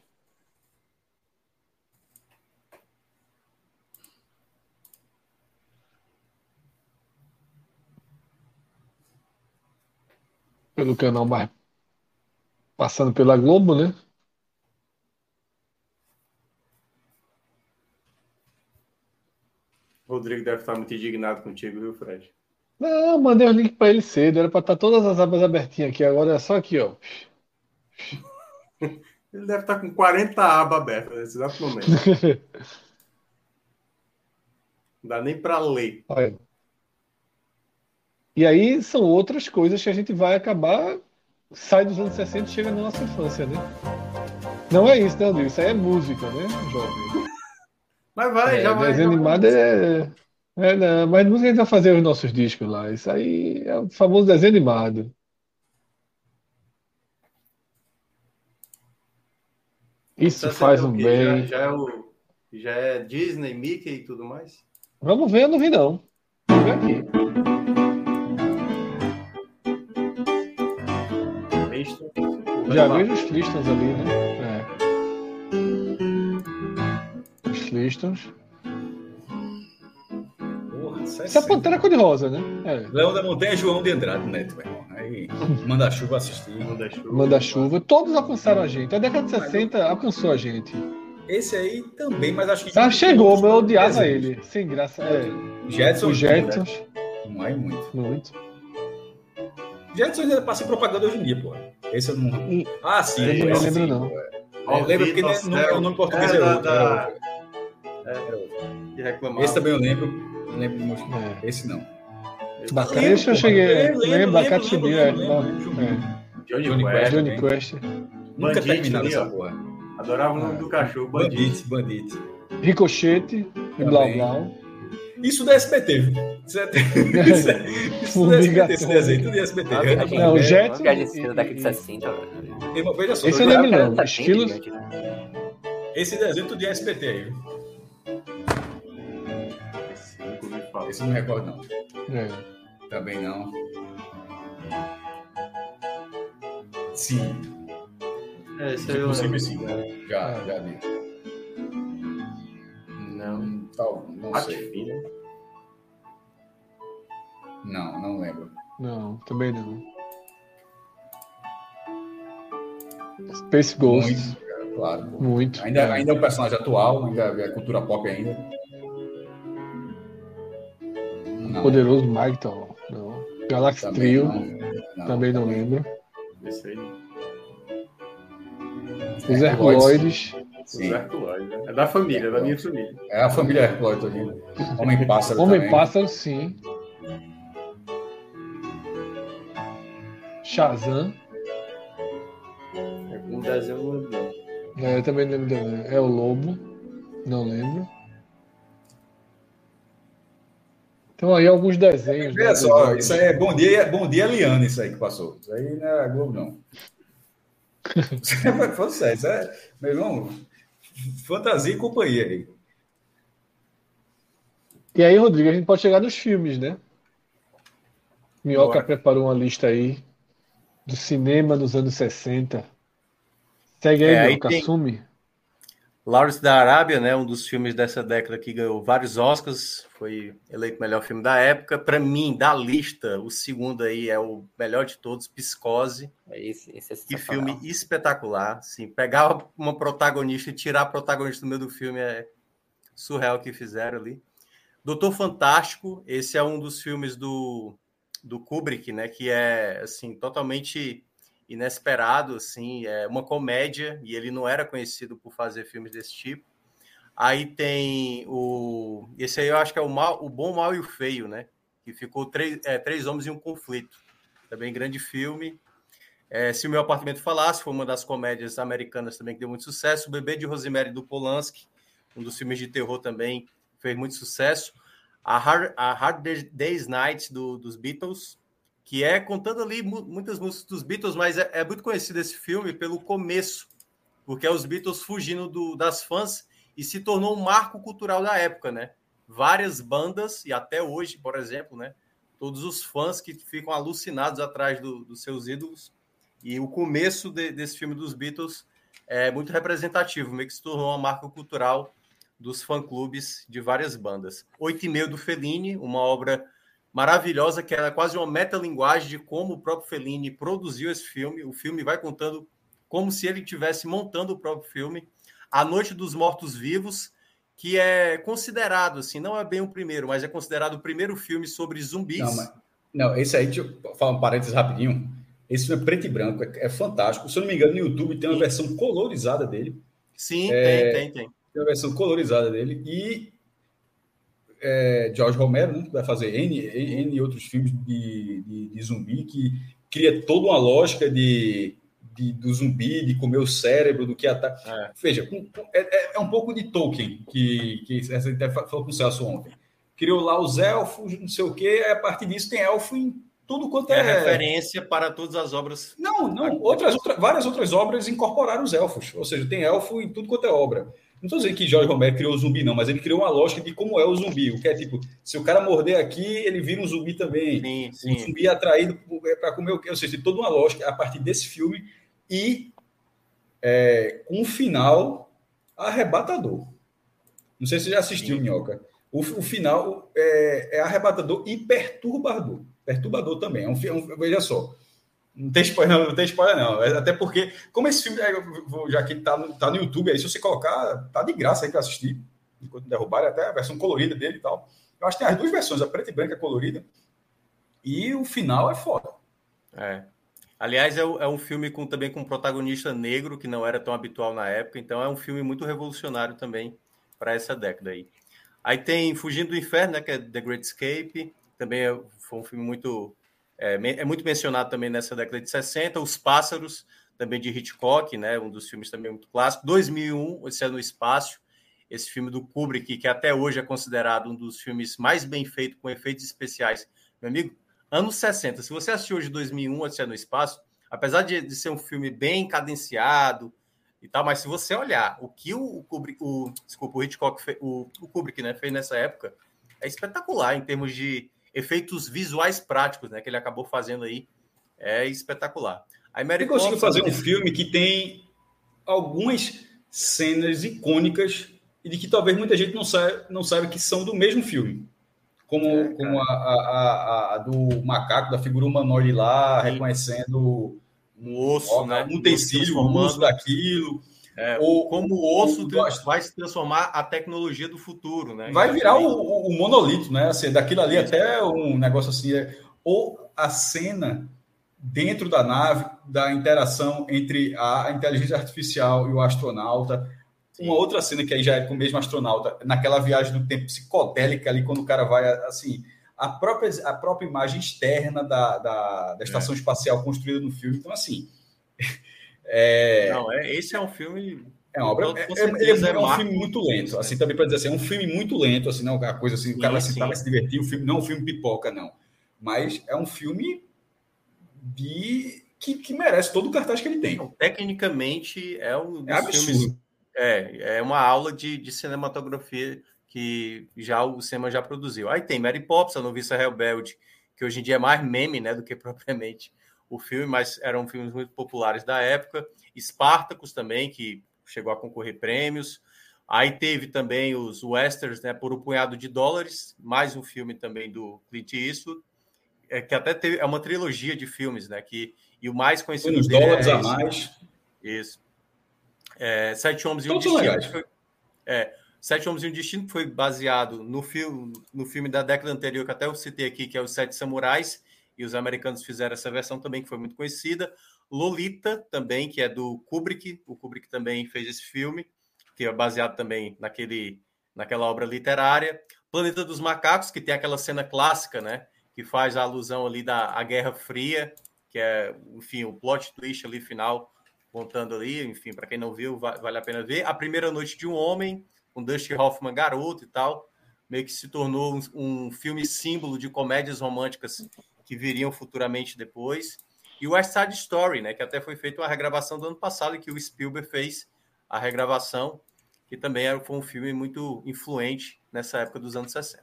Pelo canal mais. Passando pela Globo, né? Rodrigo deve estar muito indignado contigo, viu, Fred? Não, mandei o link para ele cedo. Era para estar todas as abas abertinhas aqui. Agora é só aqui, ó. Ele deve estar com 40 abas abertas nesse exato momento. Não dá nem para ler. Olha. E aí são outras coisas que a gente vai acabar. Sai dos anos 60 e chega na nossa infância, né? Não é isso, né, Rodrigo? Isso aí é música, né, jovem? Mas vai, É, já vai. desenho animado é. é não, mas música a gente vai fazer os nossos discos lá. Isso aí é o famoso desenho animado. Isso Você faz um bem. Já, já é o, já é Disney, Mickey e tudo mais? Vamos ver, eu não vi não. Vamos ver aqui. Já vejo os Flintstones ali, né? É. Os. Porra, é Essa é a sério. Pantera Cor-de-Rosa, né? É. Leão da Montanha é João de Andrade Neto, meu irmão. Aí manda chuva assistir. Manda-chuva. Manda-chuva. Todos alcançaram a gente. A década de 60 alcançou a gente. Esse aí também, mas acho que. Ah, chegou, mas eu odiava Desenhos. ele. Sem graça. É. Jetson. Os Jetsons. Não é muito. Muito. Jetson ainda passa em propaganda hoje em dia, pô. Esse eu não. Hum. Ah, sim. Eu não esse lembro, não. pô. É, lembra porque não, não, o nome português É, é, outro. da- era outro. Que reclamava. Esse também eu lembro. Eu lembro meu- É. Esse não. Bacalhau eu cheguei. Lembro, a Catibia. É. Johnny, Johnny Quest. Johnny Quest. Nunca terminaram essa porra. Adorava o É. nome do cachorro, Bandite. Bandite, Bandite. Ricochete. E. Blau Blau. Isso do SBT, viu? Isso, é... isso, é... isso do SBT, esse desenho, tudo de SBT. Uma viagem- Não, o uma Jetson viagem da década de 60. Irmão, Veja só, Esse eu lembro não. Década de Esquilos. 70, esse desenho tudo de SBT aí. viu? Esse nunca ouvi falar. Esse eu não recordo, não. É. Também não. Sim, É, esse aí eu lembro. sim. já, É. já vi. Não. Tal, não Arte sei. fina. Não, não lembro. Não, também não. Space Ghost. Muito, cara, claro. pô. Muito. Ainda, ainda é um personagem atual, ainda é cultura pop ainda. Não, Poderoso Magneton. Não. Galaxy também Trio. não. Também não lembro. Esse aí. Os Herculoides. Sim. Os né? É da família, é da minha família. É a família Herculóide todinha. Homem Pássaro Homem também. Pássaro, sim. Shazam. É um desenho não lembro, não. É, eu também lembro. dele. É o Lobo. Não lembro. Então aí alguns desenhos. né, Veja só, isso aí é Bom Dia, Bom Dia Liana, isso aí que passou. Isso aí não é Globo, não. Falando sério, isso é, meu irmão, fantasia e companhia aí. E aí, Rodrigo, a gente pode chegar nos filmes, né? Minhoca Bora. preparou uma lista aí do cinema dos anos 60. Segue aí, É, Minhoca, tem- assume. Lawrence da Arábia, né, um dos filmes dessa década que ganhou vários Oscars, foi eleito melhor filme da época. Para mim, da lista, o segundo aí é o melhor de todos, Psicose. Esse, esse é Que filme espetacular. Sim, pegar uma protagonista e tirar a protagonista do meio do filme é surreal o que fizeram ali. Doutor Fantástico, esse é um dos filmes do, do Kubrick, né? Que é assim totalmente inesperado, assim, é uma comédia e ele não era conhecido por fazer filmes desse tipo. Aí tem o esse aí eu acho que é o mal, o bom, mal e o feio, né? Que ficou três, é, três homens em um conflito. Também grande filme. É, Se o meu apartamento falasse, foi uma das comédias americanas também que deu muito sucesso. O Bebê de Rosemary do Polanski, um dos filmes de terror também fez muito sucesso. A Hard, a Hard Day's Night do, dos Beatles, que é contando ali muitas músicas dos Beatles, mas é, é, muito conhecido esse filme pelo começo, porque é os Beatles fugindo do, das fãs e se tornou um marco cultural da época, né? Várias bandas, e até hoje, por exemplo, né? Todos os fãs que ficam alucinados atrás do, dos seus ídolos. E o começo de, desse filme dos Beatles é muito representativo, meio que se tornou uma marca cultural dos fã-clubes de várias bandas. Oito e meio do Fellini, uma obra maravilhosa, que era quase uma metalinguagem de como o próprio Fellini produziu esse filme. O filme vai contando como se ele estivesse montando o próprio filme. A Noite dos Mortos Vivos, que é considerado, assim, não é bem o primeiro, mas é considerado o primeiro filme sobre zumbis. Não, mas, não esse aí, deixa eu falar um parênteses rapidinho. Esse filme é preto e branco, é, é, fantástico. Se eu não me engano, no YouTube tem uma Sim. versão colorizada dele. Sim, é, tem, tem, tem. Tem uma versão colorizada dele. E é, George Romero, né, que vai fazer N, N outros filmes de, de, de, zumbi, que cria toda uma lógica de, de, do zumbi, de comer o cérebro, do que ataca. É. Veja, é, é, é, um pouco de Tolkien, que, que essa até falou com o Celso ontem. Criou lá os elfos, não sei o quê, a partir disso tem elfo em tudo quanto é. é referência para todas as obras. Não, não, outras, outras, várias outras obras incorporaram os elfos, ou seja, tem elfo em tudo quanto é obra. Não estou dizendo que Jorge Romero criou o zumbi, não, mas ele criou uma lógica de como é o zumbi. O que é tipo, se o cara morder aqui, ele vira um zumbi também. Sim, sim. Um zumbi é atraído para comer o quê? Ou seja, tem toda uma lógica a partir desse filme e é, com um final arrebatador. Não sei se você já assistiu, sim. Minhoca. O, o final é, é, arrebatador e perturbador. Perturbador também. É um, é um, veja só. Não tem spoiler, não, não tem spoiler, não. É, até porque, como esse filme, já que tá no, tá no YouTube, aí se você colocar, tá de graça aí para assistir. Enquanto derrubarem, até a versão colorida dele e tal. Eu acho que tem as duas versões, a preta e branca colorida. E o final é foda. É. Aliás, é, é um filme com, também com um protagonista negro, que não era tão habitual na época. Então, é um filme muito revolucionário também para essa década aí. Aí tem Fugindo do Inferno, né, que é The Great Escape. Também é, foi um filme muito é, é, muito mencionado também nessa década de 60. Os Pássaros, também de Hitchcock, né? um dos filmes também muito clássicos. 2001, esse é no Espaço, esse filme do Kubrick, que até hoje é considerado um dos filmes mais bem feitos, com efeitos especiais. Meu amigo, anos 60. Se você assistiu hoje 2001, Odisseia é no Espaço, apesar de, de, ser um filme bem cadenciado e tal, mas se você olhar o que o, Kubrick, o, desculpa, o Hitchcock, fez, o, o Kubrick né, fez nessa época, é espetacular em termos de efeitos visuais práticos, né? Que ele acabou fazendo aí. É espetacular. A Mary eu consigo fazer um filme que tem algumas cenas icônicas e de que talvez muita gente não saiba, não saiba que são do mesmo filme. Como, é, como a, a, a, a, do macaco, da figura humanoide lá, Sim. reconhecendo um osso, ó, né? um utensílio, um uso daquilo. É, ou como o osso vai se transformar a tecnologia do futuro, né? Vai virar o, o, monolito, né? Assim, daquilo ali até um negócio assim. É, ou a cena dentro da nave, da interação entre a inteligência artificial e o astronauta. Sim. Uma outra cena que aí já é com o mesmo astronauta, naquela viagem do tempo psicodélica ali, quando o cara vai assim. A própria, a própria imagem externa da, da, da estação é. espacial construída no filme. Então, assim, é... Não, é, esse é um filme. É uma obra. É, é, é, é, um filme muito lento, assim, também para dizer assim, é um filme muito lento, assim, não a coisa assim, sim, o cara vai se, vai se divertir, um filme, não é um filme pipoca, não. Mas é um filme de que, que merece todo o cartaz que ele tem. Tecnicamente é um dos é absurdo. filmes. É, é uma aula de, de cinematografia que já o cinema já produziu. Aí tem Mary Poppins, a noviça rebelde, que hoje em dia é mais meme, né, do que propriamente o filme, mas eram filmes muito populares da época. Spartacus também, que chegou a concorrer prêmios. Aí teve também os westerns, né, por um punhado de dólares, mais um filme também do Clint Eastwood, é, que até teve, é uma trilogia de filmes, né, que e o mais conhecido Uns dólares é a mais. Isso. É, Sete Homens e um Destino. Foi, é, Sete Homens e um Destino, foi baseado no filme, no filme da década anterior, que até eu citei aqui, que é Os Sete Samurais, e os americanos fizeram essa versão também, que foi muito conhecida. Lolita, também, que é do Kubrick, o Kubrick também fez esse filme, que é baseado também naquele, naquela obra literária. Planeta dos Macacos, que tem aquela cena clássica, né? Que faz a alusão ali da a Guerra Fria, que é, enfim, o plot twist ali final, contando ali, enfim, para quem não viu, vale a pena ver. A Primeira Noite de um Homem, com Dusty Hoffman garoto e tal, meio que se tornou um, um filme símbolo de comédias românticas que viriam futuramente depois. E o West Side Story, né, que até foi feita uma regravação do ano passado, que o Spielberg fez a regravação, que também foi um filme muito influente nessa época dos anos 60.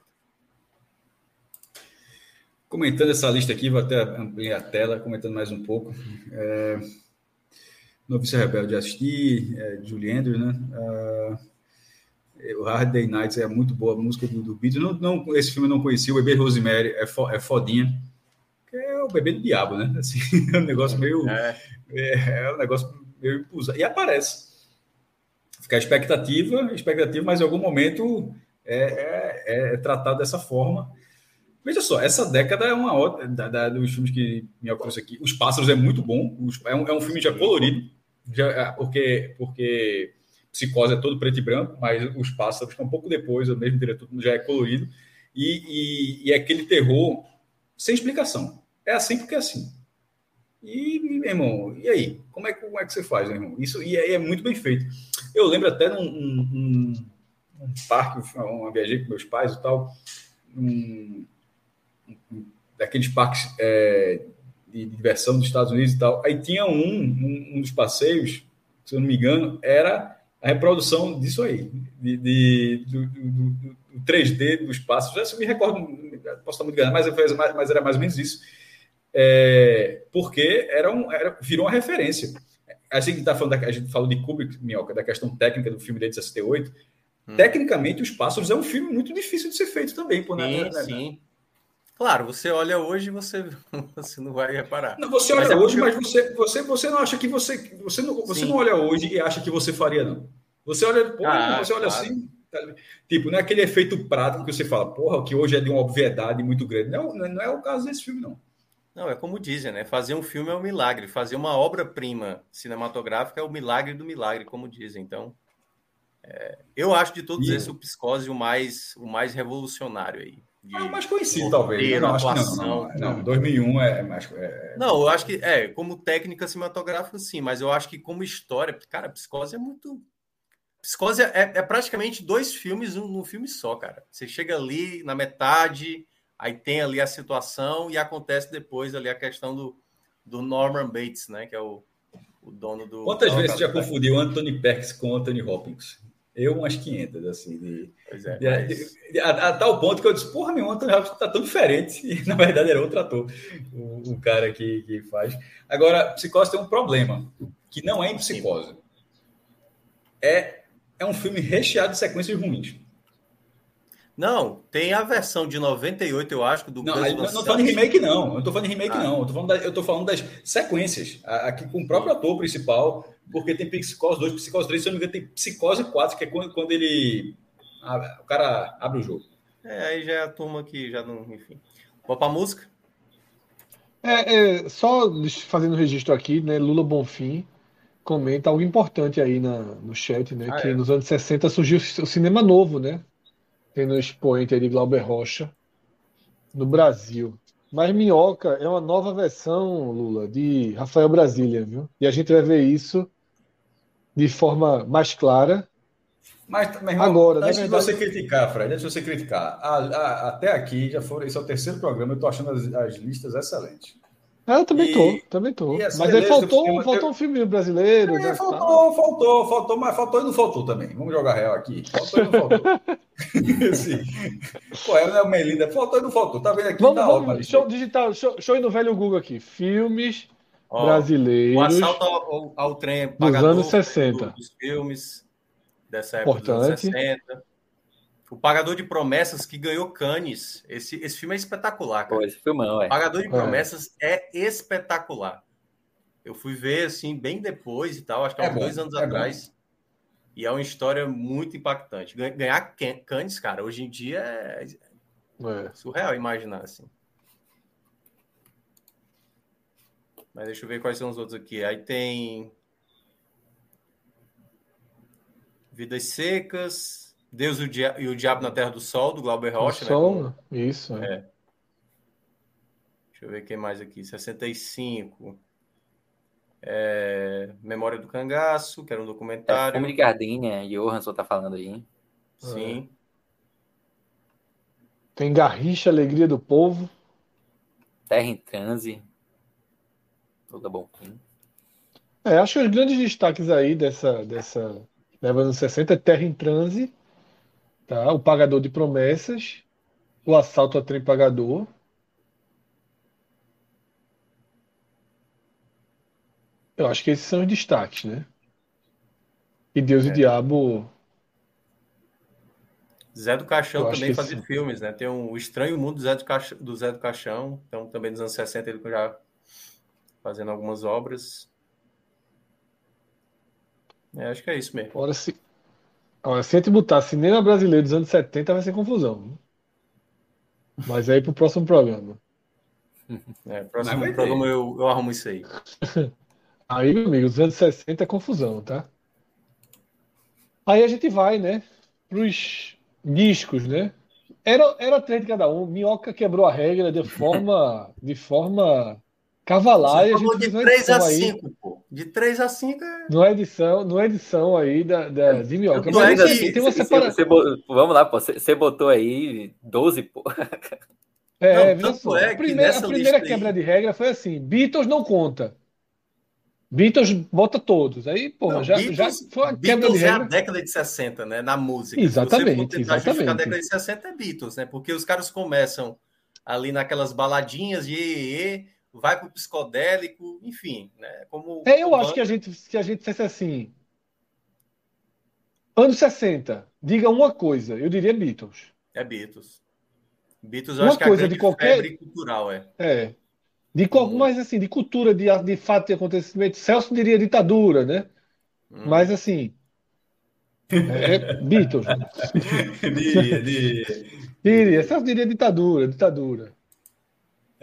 Comentando essa lista aqui, vou até ampliar a tela, comentando mais um pouco. É... Novice Rebelde assisti, é, Julie Andrews, né? Uh, o Hard Day Nights é muito boa, a música do, do Beatles. Não, não, esse filme eu não conheci, o Bebê Rosemary é, fo, é fodinha o bebê do diabo, né? Assim, é um negócio meio. É, é, é um negócio meio impulso. E aparece. Fica a expectativa, expectativa, mas em algum momento é, é, é, tratado dessa forma. Veja só, essa década é uma outra da, da, dos filmes que me alcançam aqui. Os Pássaros é muito bom, os, é, um, é um filme já colorido, já, é, porque, porque Psicose é todo preto e branco, mas Os Pássaros, é um pouco depois, o mesmo diretor já é colorido, e, e, e é aquele terror sem explicação. É assim porque é assim. E, meu irmão, e aí? Como é, como é que você faz, meu irmão? Isso e aí é muito bem feito. Eu lembro até num um, um, um parque, uma viajei com meus pais e tal, um, daqueles parques é, de, diversão dos Estados Unidos e tal. Aí tinha um, um, dos passeios, se eu não me engano, era a reprodução disso aí, de, de do, do, do, 3D dos passos. Já se me recordo, posso estar muito enganado, mas, mas era mais ou menos isso é, porque era um, era, virou uma referência. A gente está falando, da, a gente falou de Kubrick, Minhoca, da questão técnica do filme dele de 68. Hum. Tecnicamente, Os Pássaros é um filme muito difícil de ser feito também. Né? sim, né? sim. Claro, você olha hoje você, você não vai reparar. Não, você olha mas é hoje, mas você, você, você não acha que você. Você não, você não olha hoje e acha que você faria, não. Você olha, pô, ah, você olha claro. assim. Tá tipo, não é aquele efeito prático que você fala, porra, que hoje é de uma obviedade muito grande. Não, não é o caso desse filme, não. Não, é como dizem, né? Fazer um filme é um milagre, fazer uma obra-prima cinematográfica é o milagre do milagre, como dizem. Então, é, eu acho de todos esses o Psicose o mais, o mais revolucionário aí. De ah, mais conhecido, talvez. Não, atuação. Não, não, não, 2001 é mais. É... Não, eu acho que, é, como técnica cinematográfica, sim, mas eu acho que como história, cara, Psicose é muito. Psicose é, é praticamente dois filmes num, num filme só, cara. Você chega ali na metade Aí tem ali a situação e acontece depois ali a questão do, do Norman Bates, né? Que é o, o dono do. Quantas vezes você já confundiu Anthony Perkins com Anthony Hopkins? Eu, umas 500, assim. De, pois é, de, mas... de, a, a, tal ponto que eu disse, porra, meu, Anthony Hopkins tá tão diferente. E, na verdade, era outro ator, o, o cara que, que faz. Agora, Psicose tem um problema, que não é em Psicose. É, é um filme recheado de sequências ruins. Não, tem a versão de 98, eu acho, do Não, eu não tô falando de remake, não. Eu não tô falando de remake, ah. não. Eu tô, falando da, eu tô falando das sequências. Aqui com o próprio ator principal, porque tem Psicose 2, Psicose 3, se eu não me engano, tem Psicose 4, que é quando, quando ele. o cara abre o jogo. É, aí já é a turma que já não. Enfim. Vou pra música? É, é, só fazendo registro aqui, né? Lula Bonfim comenta algo importante aí na, no chat, né? Ah, que é. nos anos 60 surgiu o cinema novo, né? Tendo um expoente de Glauber Rocha no Brasil. Mas Minhoca é uma nova versão, Lula, de Rafael Brasília, viu? E a gente vai ver isso de forma mais clara. Mas, mas agora, antes verdade... de você criticar, Fred, antes de você criticar, a, a, até aqui já foram, esse é o terceiro programa, eu estou achando as, as listas excelentes. Ah, eu também e, tô, também tô. Mas aí faltou, filme, faltou um filme brasileiro. É, né, faltou, tá. faltou, faltou, mas faltou e não faltou também. Vamos jogar real aqui. Faltou e não faltou. Pô, é o Melinda. Faltou e não faltou. Tá vendo aqui? Vamos, tá vamos, show digital, show, show no velho Google aqui. Filmes Ó, brasileiros. O assalto ao, ao trem dos anos 60. Dos filmes dessa época Importante. dos anos 60. O Pagador de Promessas, que ganhou Cannes. Esse, esse filme é espetacular, cara. Pô, esse filmão, é. Pagador de é. Promessas é. é espetacular. Eu fui ver, assim, bem depois e tal, acho que há é uns dois anos é atrás. E é uma história muito impactante. Ganhar Cannes, cara, hoje em dia é, é. surreal imaginar assim. Mas deixa eu ver quais são os outros aqui. Aí tem Vidas Secas, Deus e o, Dia e o Diabo na Terra do Sol, do Glauber Rocha. O Sol, né? isso. É. é. Deixa eu ver quem mais aqui. 65. É... Memória do Cangaço, que era um documentário. É, Fome de Gardenia, Johansson tá falando aí. Sim. É. Tem Garrincha, Alegria do Povo. Terra em Transe. Toda bom. É, acho que os grandes destaques aí dessa, dessa leva anos 60 é Terra em Transe, tá? O Pagador de Promessas, O Assalto a Trem Pagador. Eu acho que esses são os destaques, né? E Deus é. e Diabo. Zé do Caixão também fazia sim. filmes, né? Tem um o Estranho Mundo do Zé do, Caixão, do Zé do Caixão, então também nos anos 60 ele já fazendo algumas obras. É, acho que é isso mesmo. Ora, se, Ora, se a gente botar cinema brasileiro dos anos 70, vai ser confusão. Mas aí pro próximo programa. É, próximo programa eu, eu arrumo isso aí. Aí, meu amigo, os anos 60 é confusão, tá? Aí a gente vai, né? Pros discos, né? Era, era três de cada um. Minhoca quebrou a regra de forma, de forma Cavalar, Você falou de 3 a 5, pô. De 3 a 5 é. Não é edição, não é edição aí da, da, de minhoca. Mas é assim, tem uma separação. vamos lá, pô. Você botou aí 12, pô. É, não, só, é a primeira, a primeira quebra aí... de regra foi assim: Beatles não conta. Beatles bota todos. Aí, pô, já, Beatles, já foi a quebra de regra. é a década de 60, né? Na música. Exatamente. Se você exatamente. a década de 60 é Beatles, né? Porque os caras começam ali naquelas baladinhas de e, vai para o psicodélico, enfim, né? Como é, eu acho que a gente que a gente dissesse assim, anos 60, diga uma coisa, eu diria Beatles. É Beatles. Beatles eu uma acho que coisa é a de qualquer cultural é. É. De qual, hum. mas assim, de cultura, de, de fato e acontecimento, Celso diria ditadura, né? Hum. Mas assim, é, Beatles. diria, diria. diria, Celso diria ditadura, ditadura.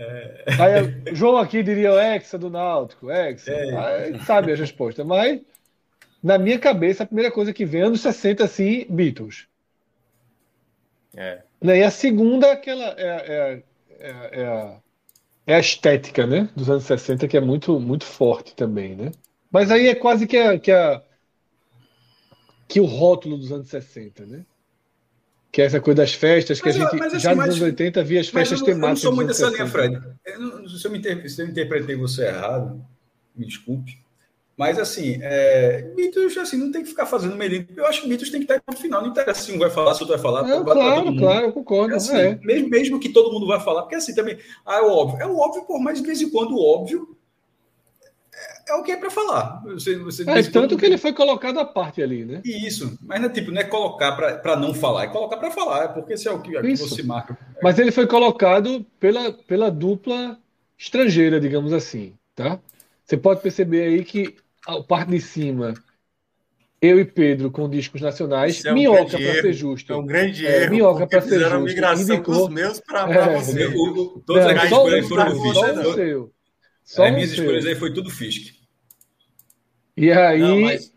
É... Aí, João aqui diria o Hexa do Náutico, Hexa. É. Sabe a resposta, mas na minha cabeça, a primeira coisa que vem, anos 60, assim, Beatles. É. Né, e a segunda é aquela. É, é, é, é, a, é a estética, né? Dos anos 60, que é muito, muito forte também, né? Mas aí é quase que a, que a. que o rótulo dos anos 60, né? Que é essa coisa das festas, que mas, a gente mas, assim, já nos anos 80 via as festas temáticas. Eu não sou muito dessa linha, Fred. Não, se, eu me inter... se eu interpretei você errado, me desculpe. Mas assim, é... Beatles assim, não tem que ficar fazendo meio. Eu acho que Beatles tem que estar no final. Não interessa se um vai falar, se outro vai falar. É, claro, claro, eu concordo. É assim, é. Mesmo, mesmo que todo mundo vai falar, porque assim também. Ah, é o óbvio. É o óbvio, por mais de vez em quando o óbvio é o que é para falar. Você, você é, tanto que ele foi colocado à parte ali, né? Isso, mas não é tipo, não é colocar para não falar, é colocar para falar, é porque esse é o que, é que você marca. Mas ele foi colocado pela, pela dupla estrangeira, digamos assim, tá? Você pode perceber aí que a parte de cima, eu e Pedro com discos nacionais, é um Minhoca para ser justo. É um grande é, erro. Minhoca para ser justo. migração indicou... dos meus para é, você. todos as escolhas foram o seu. Só as minhas escolhas aí foi tudo Fisk. E aí. Não, mas...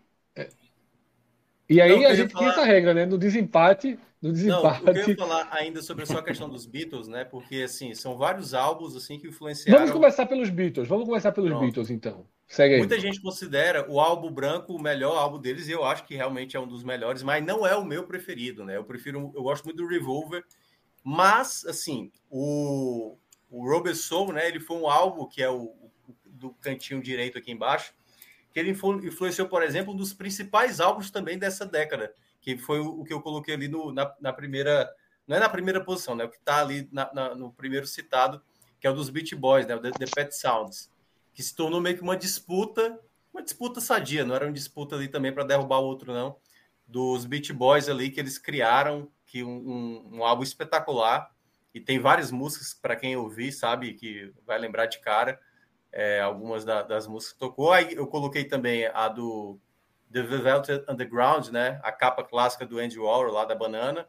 E aí não, a gente falar... tinha essa regra, né? No desempate. No desempate. Não, eu queria falar ainda sobre a sua questão dos Beatles, né? Porque assim, são vários álbuns assim que influenciaram. Vamos começar pelos Beatles. Vamos começar pelos Pronto. Beatles, então. Segue aí. Muita gente considera o álbum branco o melhor álbum deles, e eu acho que realmente é um dos melhores, mas não é o meu preferido, né? Eu prefiro, eu gosto muito do Revolver, mas assim, o, o Robert Soul, né? Ele foi um álbum que é o do cantinho direito aqui embaixo que ele influenciou, por exemplo, um dos principais álbuns também dessa década, que foi o que eu coloquei ali no, na, na primeira, não é na primeira posição, né? O que está ali na, na, no primeiro citado, que é o dos Beach Boys, né? O The, The Pet Sounds, que se tornou meio que uma disputa, uma disputa sadia, não era uma disputa ali também para derrubar o outro, não, dos Beach Boys ali que eles criaram, que um, um, um álbum espetacular, e tem várias músicas para quem ouvir, sabe, que vai lembrar de cara é, algumas da, das músicas que tocou. Aí eu coloquei também a do The Velvet Underground, né? A capa clássica do Andy Warhol lá da banana.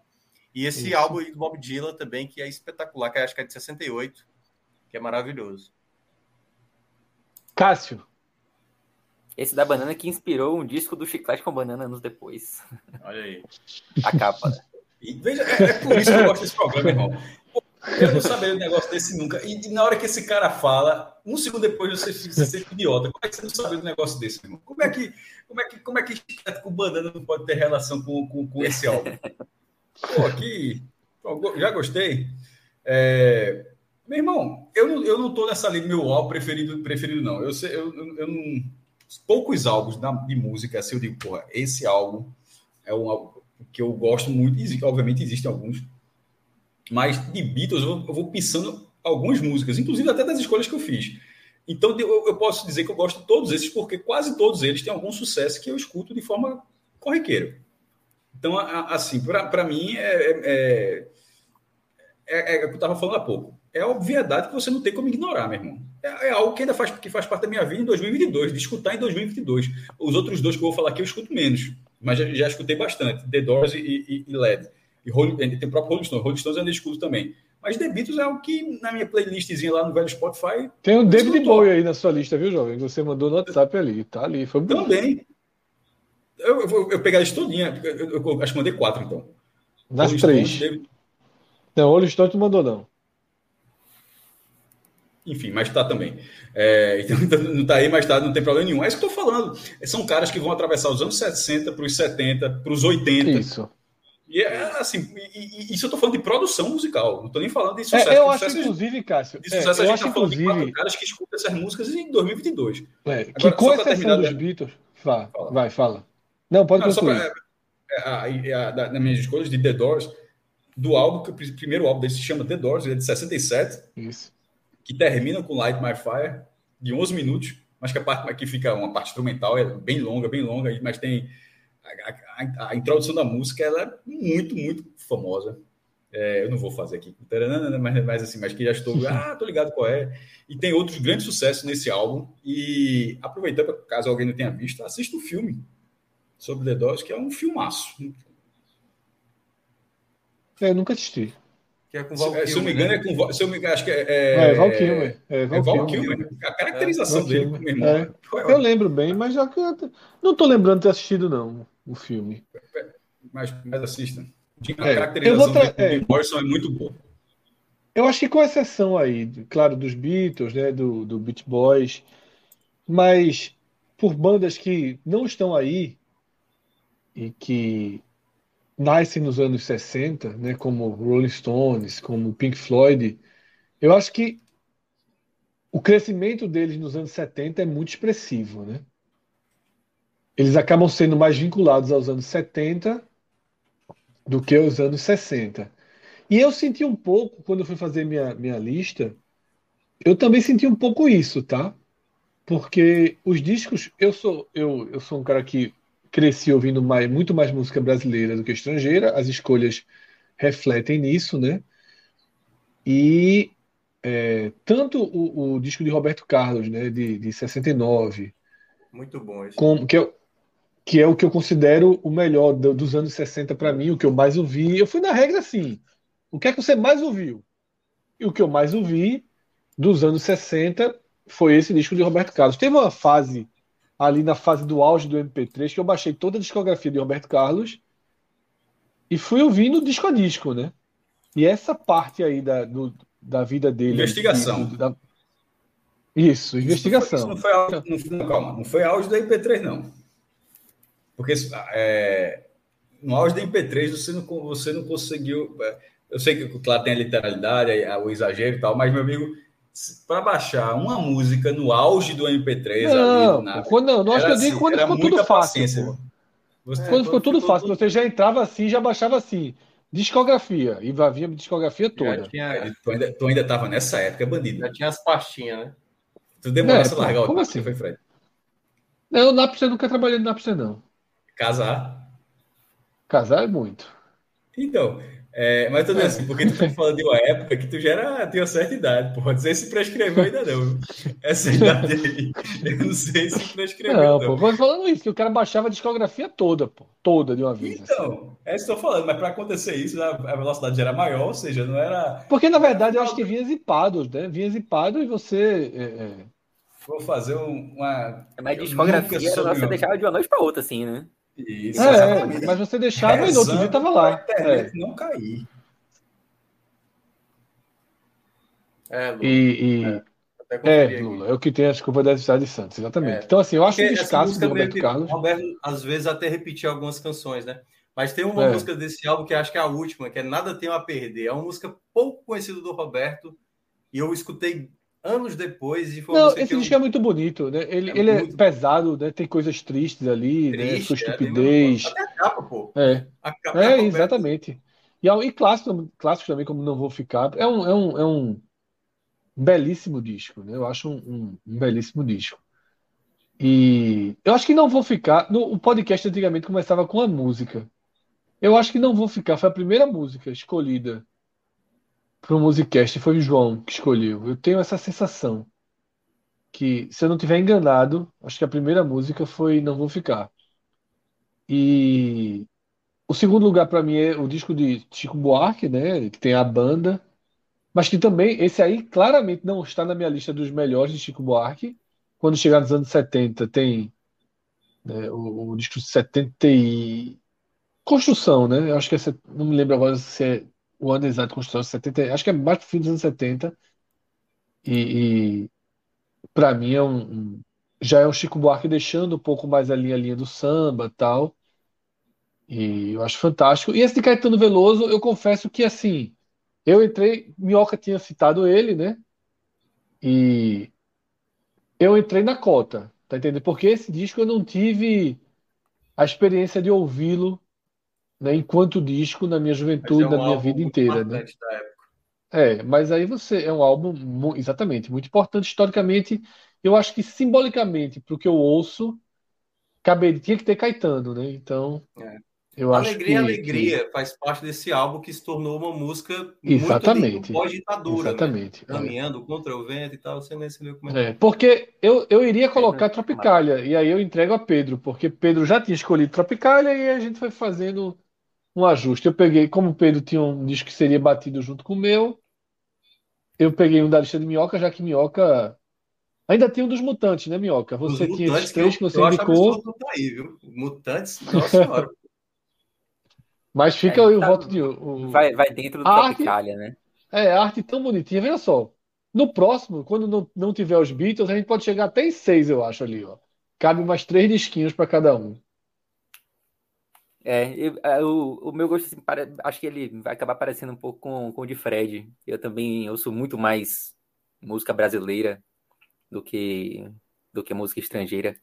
E esse Isso. álbum aí do Bob Dylan também, que é espetacular, que acho que é de 68, que é maravilhoso. Cássio, Esse da banana que inspirou um disco do Chiclete com banana anos depois. Olha aí. A capa. E veja, é, é por isso que eu gosto desse programa, irmão. Eu não sabia um negócio desse nunca. E, na hora que esse cara fala, um segundo depois você fica, você idiota. Como é que você não sabe um negócio desse, irmão? Como é que, como é que, como é que com banana não pode ter relação com, com, com esse álbum? Pô, aqui. já gostei. É, meu irmão, eu não, eu não tô nessa linha, meu álbum preferido, preferido não. Eu, eu, eu, não. Poucos álbuns da- de música, assim, eu digo, porra, esse álbum é um álbum que eu gosto muito. Obviamente existem alguns. Mas de Beatles eu, eu vou pensando algumas músicas, inclusive até das escolhas que eu fiz. Então eu, eu posso dizer que eu gosto de todos esses, porque quase todos eles têm algum sucesso que eu escuto de forma corriqueira. Então, assim, para mim, é, é, é, é, é o que eu estava falando há pouco. É a obviedade que você não tem como ignorar, meu irmão. É, é algo que ainda faz, que faz parte da minha vida em 2022, de escutar em 2022. Os outros dois que eu vou falar aqui eu escuto menos, mas já, já escutei bastante. The Doors e, e, e LED. E Rolling, tem o próprio Rolling Stones. Rolling Stones eu ainda escuto também. Mas The Beatles é algo que na minha playlistzinha lá no velho Spotify tem o David. Bowie aí na sua lista, viu, jovem? Você mandou no WhatsApp ali, tá ali. Foi bom. também. Eu, eu, eu pegar isso todinha. Eu, eu- eu acho que mandei quatro, então. Das Rolling três. Stones, David- Não, Rolling Stone tu mandou não. Enfim, mas tá também. É, então não tá aí, mas tá, não tem problema nenhum. É isso que eu tô falando. São caras que vão atravessar os anos 60 para os 70, para os 80. Isso. E é assim, e, e- isso eu tô falando de produção musical. Não tô nem falando de É, sucesso. eu de acho, sucesso, inclusive, Cássio, de é, sucesso a eu gente acho, tá falando de inclusive, quatro caras que escutam essas músicas em 2022. é, que Agora, com só exceção dos? Beatles, vá, Fala. vai, fala. Não, pode Não, só concluir. pra, é, a, a, da- das minhas escolhas de The Doors, do álbum, que o pr- primeiro álbum dele se chama The Doors, ele é de 67. Isso. que termina com Light My Fire, de 11 minutos, mas que a parte que fica uma parte instrumental é bem longa, bem longa, mas tem a, a- a introdução da música, ela é muito, muito famosa. É, eu não vou fazer aqui, mas, mas assim, mas que já estou, ah, tô ligado qual é. E tem outros grandes sucessos nesse álbum. E aproveitando, caso alguém não tenha visto, assista o filme sobre The Doors, que é um filmaço. É, eu nunca assisti. Que é com Se, Val se eu me engano, né? é com, Val- se eu me engano, acho que é, É, Val Kilmer. É, É Val Val Kilmer. Kilmer. A caracterização Val dele, meu irmão. É. Eu lembro bem, mas já que eu não tô lembrando de ter assistido, não, o filme. Mas, mas assista. A É, eu caracterização tra- do Jim Morrison é muito boa. Eu acho que com exceção aí, claro, dos Beatles, né, do, do Beach Boys, mas por bandas que não estão aí e que nascem nos anos 60, né, como Rolling Stones, como Pink Floyd, eu acho que o crescimento deles nos anos 70 é muito expressivo, né? Eles acabam sendo mais vinculados aos anos 70 do que aos anos 60. E eu senti um pouco, quando eu fui fazer minha, minha lista, eu também senti um pouco isso, tá? Porque os discos, eu sou, eu, eu sou um cara que cresci ouvindo mais, muito mais música brasileira do que estrangeira, as escolhas refletem nisso, né? E é, tanto o, o disco de Roberto Carlos, né, de, de 69, Muito bom esse. como, que, é, que é o que eu considero o melhor do- dos anos 60 para mim, o que eu mais ouvi. Eu fui na regra assim: o que é que você mais ouviu? E o que eu mais ouvi dos anos 60 foi esse disco de Roberto Carlos. Teve uma fase ali na fase do auge do MP3 que eu baixei toda a discografia de Roberto Carlos e fui ouvindo disco a disco, né? E essa parte aí da, do- da vida dele. Investigação. da- Isso, investigação. Isso não foi, não foi- não, calma, não foi auge da MP3, não. Porque é, no auge da MP3 você não, você não conseguiu. é, Eu sei que, claro, tem a literalidade, a- o exagero e tal, mas, meu amigo, para baixar uma música no auge do MP3 Não, ali, na, quando, não, acho que eu digo assim, quando era ficou tudo fácil. Você- Quando ficou tudo fácil, você já entrava assim, já baixava assim. Discografia. E vai vir a discografia Já toda. tinha, Tu ainda, tu ainda tava nessa época, bandido. já tinha as pastinhas, né? Tu demorasse É, a largar o como assim? foi, Fred? Não, o Napster eu nunca trabalhei no Napster, não. Casar. Casar é muito. Então, É, mas tô dizendo assim, porque tu tá falando de uma época que tu já era, tinha certa idade, pô. Não sei se prescreveu ainda não. Essa idade aí. Eu não sei se prescreveu. Não, não. pô, falando isso, que o cara baixava a discografia toda, pô. Toda de uma vez. Então, assim. é isso que eu tô falando, mas para acontecer isso, a velocidade já era maior, ou seja, não era. Porque na verdade eu acho que vinha zipado, né? Vinha zipado e você. É, é... Vou fazer uma. Mas discografia era você deixava de uma noite para outra, assim, né? Isso, é, mas você deixava Rezando e no outro dia estava lá. É. Não cair. É, E, e... É, é Lula, é o que tem a desculpa da cidade de Santos, exatamente. É. Então, assim, eu acho Porque um descasso do Roberto Carlos. Roberto, às vezes, até repetir algumas canções, né? Mas tem uma é. música desse álbum que acho que é a última, que é Nada Tenho a Perder. É uma música pouco conhecida do Roberto, e eu escutei anos depois. E foi Não, esse disco eu... é muito bonito, né? Ele é, ele é pesado, né? Tem coisas tristes ali, né? Triste, né? Sua estupidez. É, a capa, pô. É, capa, é exatamente. E, e clássico, clássico também, como não vou ficar. É um, é um, é um belíssimo disco, né? Eu acho um, um, um belíssimo disco. E eu acho que não vou ficar. No, o podcast antigamente começava com a música. Eu acho que não vou ficar. Foi a primeira música escolhida para o Musicast foi o João que escolheu. Eu tenho essa sensação que, se eu não tiver enganado, acho que a primeira música foi Não Vou Ficar. E o segundo lugar para mim é o disco de Chico Buarque, né, que tem a banda, mas que também esse aí claramente não está na minha lista dos melhores de Chico Buarque. Quando chegar nos anos 70 tem né, o, o disco de 70 e Construção, né? Eu acho que é, não me lembro agora se é o ano exato construção, 70, acho que é mais pro fim dos anos 70. E, e para mim é um, um, já é um Chico Buarque deixando um pouco mais a linha, a linha do samba tal. E eu acho fantástico. E esse de Caetano Veloso, eu confesso que assim, eu entrei, Minhoca tinha citado ele, né? E eu entrei na cota, tá entendendo? Porque esse disco eu não tive a experiência de ouvi-lo né, enquanto disco na minha juventude, é um na minha vida inteira, né? É, mas aí você é um álbum exatamente muito importante historicamente. Eu acho que simbolicamente para o que eu ouço, caberia, tinha que ter Caetano, né? Então, é. eu alegria, acho que alegria que... faz parte desse álbum que se tornou uma música exatamente, muito ditadura, né? exatamente, né? caminhando é. contra o vento e tal. Você nem se como é. é porque eu, eu iria colocar Tropicália e aí eu entrego a Pedro, porque Pedro já tinha escolhido Tropicália e a gente foi fazendo um ajuste. Eu peguei, como o Pedro tinha um disco que seria batido junto com o meu, eu peguei um da lista de Minhoca, já que Minhoca. Ainda tem um dos Mutantes, né, Minhoca? Você Os tinha esses três que, eu, que você eu indicou. Tá aí, viu? Mutantes, nossa senhora. Mas fica aí o tá, voto de. O, vai, vai dentro do Tropicália, né? É, a arte tão bonitinha. Veja só. No próximo, quando não, não tiver os Beatles, a gente pode chegar até em seis, eu acho, ali, ó. Cabe mais três disquinhos para cada um. É, eu, é, o, meu gosto, assim, para, acho que ele vai acabar parecendo um pouco com, com o de Fred. Eu também ouço muito mais música brasileira do que, do que música estrangeira.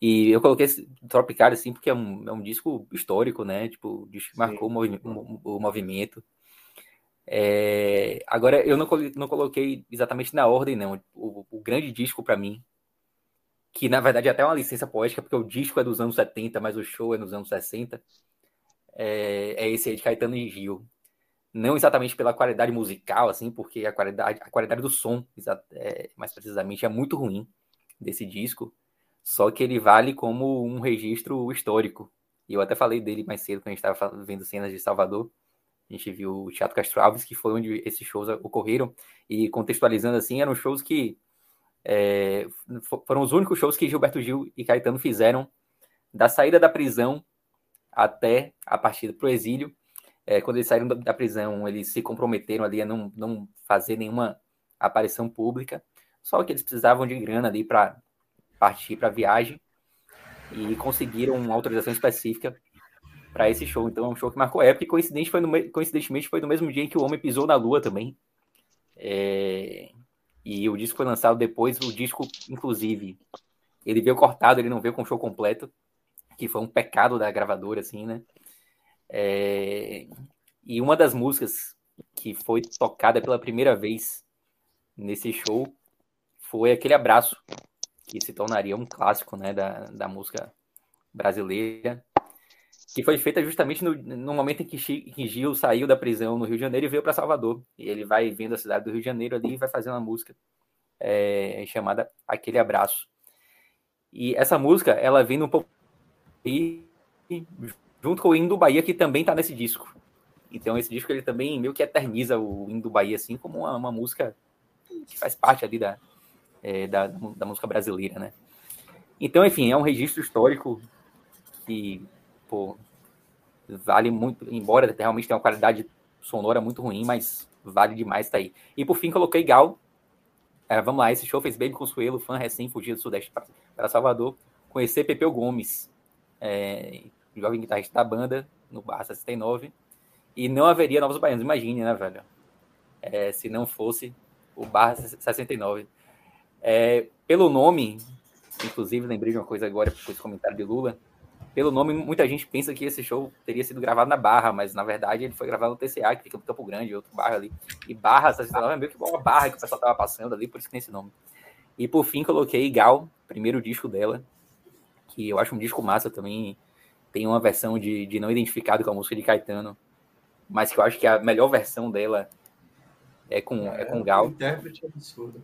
E eu coloquei esse Tropical, assim, porque é um, é um disco histórico, né? Tipo, marcou o, movi o, o movimento. É, agora, eu não, não coloquei exatamente na ordem, não. O, o grande disco para mim que na verdade é até uma licença poética, porque o disco é dos anos 70, mas o show é nos anos 60, é, é esse aí de Caetano e Gil. Não exatamente pela qualidade musical, assim, porque a qualidade, a qualidade do som, é, mais precisamente, é muito ruim desse disco, só que ele vale como um registro histórico. E eu até falei dele mais cedo, quando a gente estava vendo cenas de Salvador. A gente viu o Teatro Castro Alves, que foi onde esses shows ocorreram. E contextualizando assim, eram shows que é, foram os únicos shows que Gilberto Gil e Caetano fizeram da saída da prisão até a partida para o exílio. É, quando eles saíram da prisão, eles se comprometeram ali a não, não fazer nenhuma aparição pública, só que eles precisavam de grana ali para partir para a viagem e conseguiram uma autorização específica para esse show. Então é um show que marcou época e coincidente foi no, coincidentemente foi no mesmo dia em que o homem pisou na lua também. É, e o disco foi lançado depois, o disco, inclusive, ele veio cortado, ele não veio com show completo, que foi um pecado da gravadora, assim, né? É... E uma das músicas que foi tocada pela primeira vez nesse show foi aquele abraço, que se tornaria um clássico, né, da, da música brasileira. Que foi feita justamente no, no momento em que, que Gil saiu da prisão no Rio de Janeiro e veio para Salvador. E ele vai vendo a cidade do Rio de Janeiro ali e vai fazer uma música é, chamada Aquele Abraço. E essa música, ela vem um pouco junto com o hino do Bahia, que também está nesse disco. Então esse disco ele também meio que eterniza o hino do Bahia, assim, como uma, uma música que faz parte ali da, é, da, da música brasileira, né? Então, enfim, é um registro histórico que, pô, vale muito, embora realmente tenha uma qualidade sonora muito ruim, mas vale demais estar aí. E por fim, coloquei Gal. É, vamos lá, esse show fez Baby Consuelo, fã recém-fugido do Sudeste para- para Salvador, conhecer Pepeu Gomes, é, jovem guitarrista da banda, no Barra 69, e não haveria Novos Baianos, imagine, né, velho? É, se não fosse o Barra 69. É, pelo nome, inclusive lembrei de uma coisa agora, com esse comentário de Lula, pelo nome, muita gente pensa que esse show teria sido gravado na Barra, mas na verdade ele foi gravado no TCA, que fica no Campo Grande, outro bairro ali. E Barra 69 é meio que uma barra que o pessoal tava passando ali, por isso que tem esse nome. E por fim coloquei Gal, primeiro disco dela, que eu acho um disco massa também. Tem uma versão de, de não identificado com a música de Caetano, mas que eu acho que a melhor versão dela é com, é com Gal. Intérprete absurdo.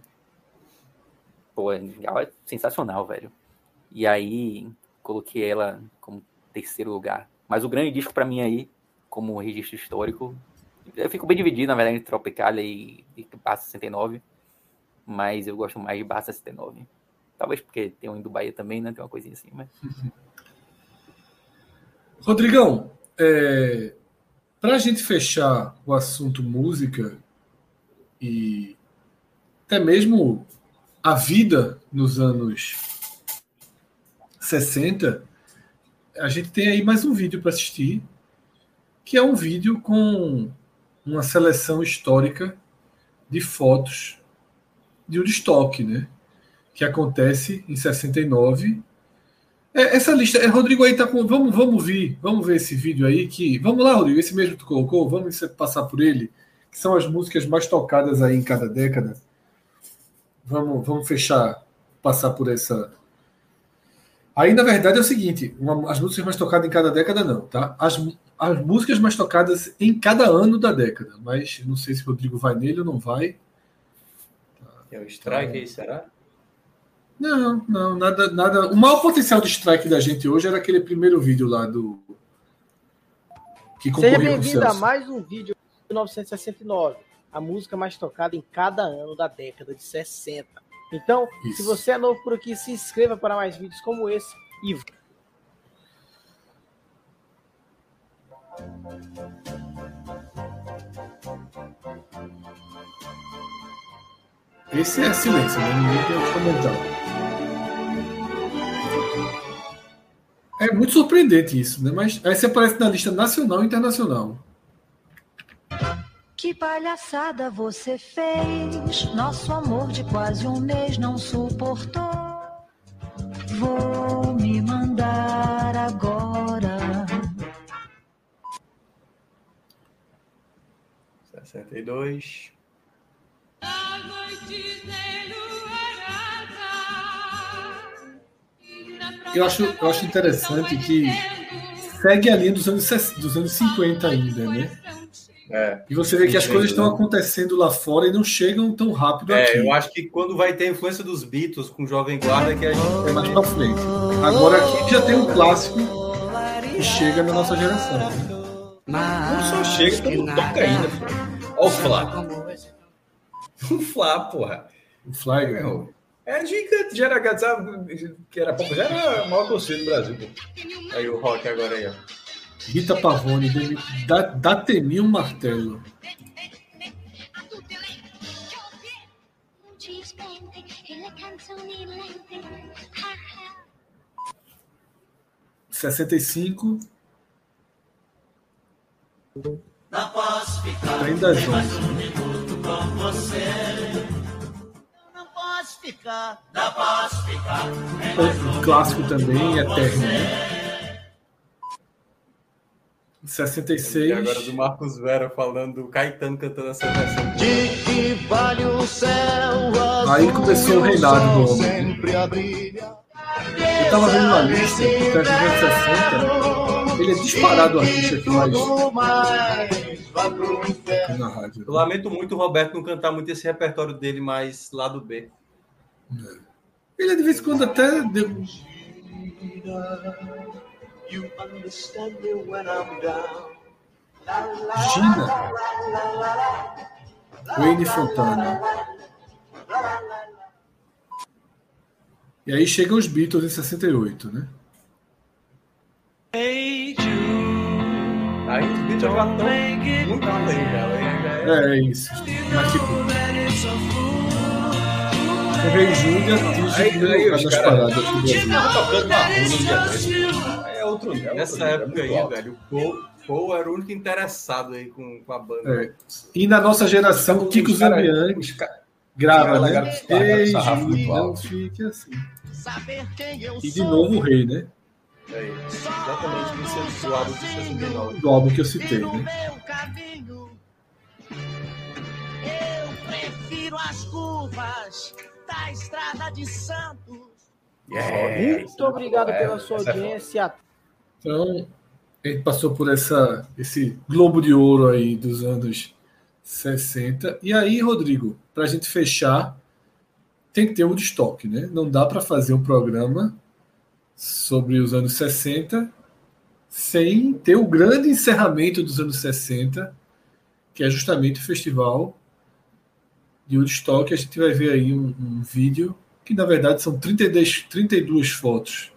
Pô, Gal é sensacional, velho. E aí coloquei ela como terceiro lugar. Mas o grande disco pra mim aí, como registro histórico, eu fico bem dividido, na verdade, entre Tropicalia e, e Barra 69. Mas eu gosto mais de Barra 69. Talvez porque tem um do Bahia também, né? Tem uma coisinha assim, mas. Rodrigão, é, para a gente fechar o assunto música e até mesmo a vida nos anos 60, a gente tem aí mais um vídeo para assistir, que é um vídeo com uma seleção histórica de fotos de um estoque, né? Que acontece em 69 é, essa lista, é, Rodrigo aí tá com. Vamos, vamos ver, vamos ver esse vídeo aí que. Vamos lá, Rodrigo, esse mesmo que tu colocou, vamos passar por ele, que são as músicas mais tocadas aí em cada década. Vamos, vamos fechar, passar por essa. Aí, na verdade, é o seguinte: uma- as músicas mais tocadas em cada década, não, tá? As, as músicas mais tocadas em cada ano da década. Mas não sei se o Rodrigo vai nele ou não vai. É o strike aí, será? Não, não, nada, nada. O maior potencial de strike da gente hoje era aquele primeiro vídeo lá do. Que Seja bem-vindo a mais um vídeo de 1969, a música mais tocada em cada ano da década de 60. Então, Isso. se você é novo por aqui, se inscreva para mais vídeos como esse e Esse é silêncio, né? Ninguém tem o que comentar. É muito surpreendente isso, né? Mas aí você aparece na lista nacional e internacional. Que palhaçada você fez? Nosso amor de quase um mês não suportou. Vou me mandar agora. 62. Eu acho, eu acho interessante que segue a linha dos anos, 60 dos anos 50 ainda, né? É. E você vê que as Entendo, coisas estão né? acontecendo lá fora e não chegam tão rápido aqui. É, eu acho que quando vai ter a influência dos Beatles com o Jovem Guarda que a gente. É mais pra frente. Agora aqui já tem um clássico que chega na nossa geração. né? Não só chega, todo mundo toca ainda. Ó o Flá. O Flá, porra. O Flyer. Meu, É gigante, já era, que era, já era a maior torcida do Brasil. Pô. Aí o rock agora aí, ó. Rita Pavone, dá, dá temir um martelo. Sessenta e cinco. Ainda junto. Um clássico também, eterno. Né? E 66. agora do Marcos Vera falando do Caetano cantando essa versão. De que vale o céu Aí começou o reinado do homem. a. Eu tava vendo uma lista, porque nos anos 60 Ele é disparado o artista que mais. Na rádio. Eu lamento muito o Roberto não cantar muito esse repertório dele mais lado B. Ele de vez em quando até. deu- Gina. Wayne Fontana. E aí chegam os Beatles em 68, né? Aí os Beatles já estão muito além dela. É, é isso. Mas tipo. O Rei Júlia atinge Aí- aí caras- paradas tocando na rua no dia desse. Aí É outro. Nessa época aí, velho, o Paul, Paul era o único interessado aí com, com a banda. É. E na nossa geração, Kiko ca- grava, né? muito Júlia, não alto. fique assim. E de novo o Rei, né? É, exatamente, é do álbum de 69. Do álbum que eu citei, né? meu caminho. Eu prefiro as curvas da estrada de Santos. Muito obrigado é, pela sua é audiência. Então, gente passou por essa, esse globo de ouro aí dos anos 60. E aí, Rodrigo, para a gente fechar, tem que ter um estoque, né? Não dá para fazer um programa sobre os anos 60 sem ter o grande encerramento dos anos 60, que é justamente o festival de Woodstock. A gente vai ver aí um, um vídeo que, na verdade, são 32, 32 fotos.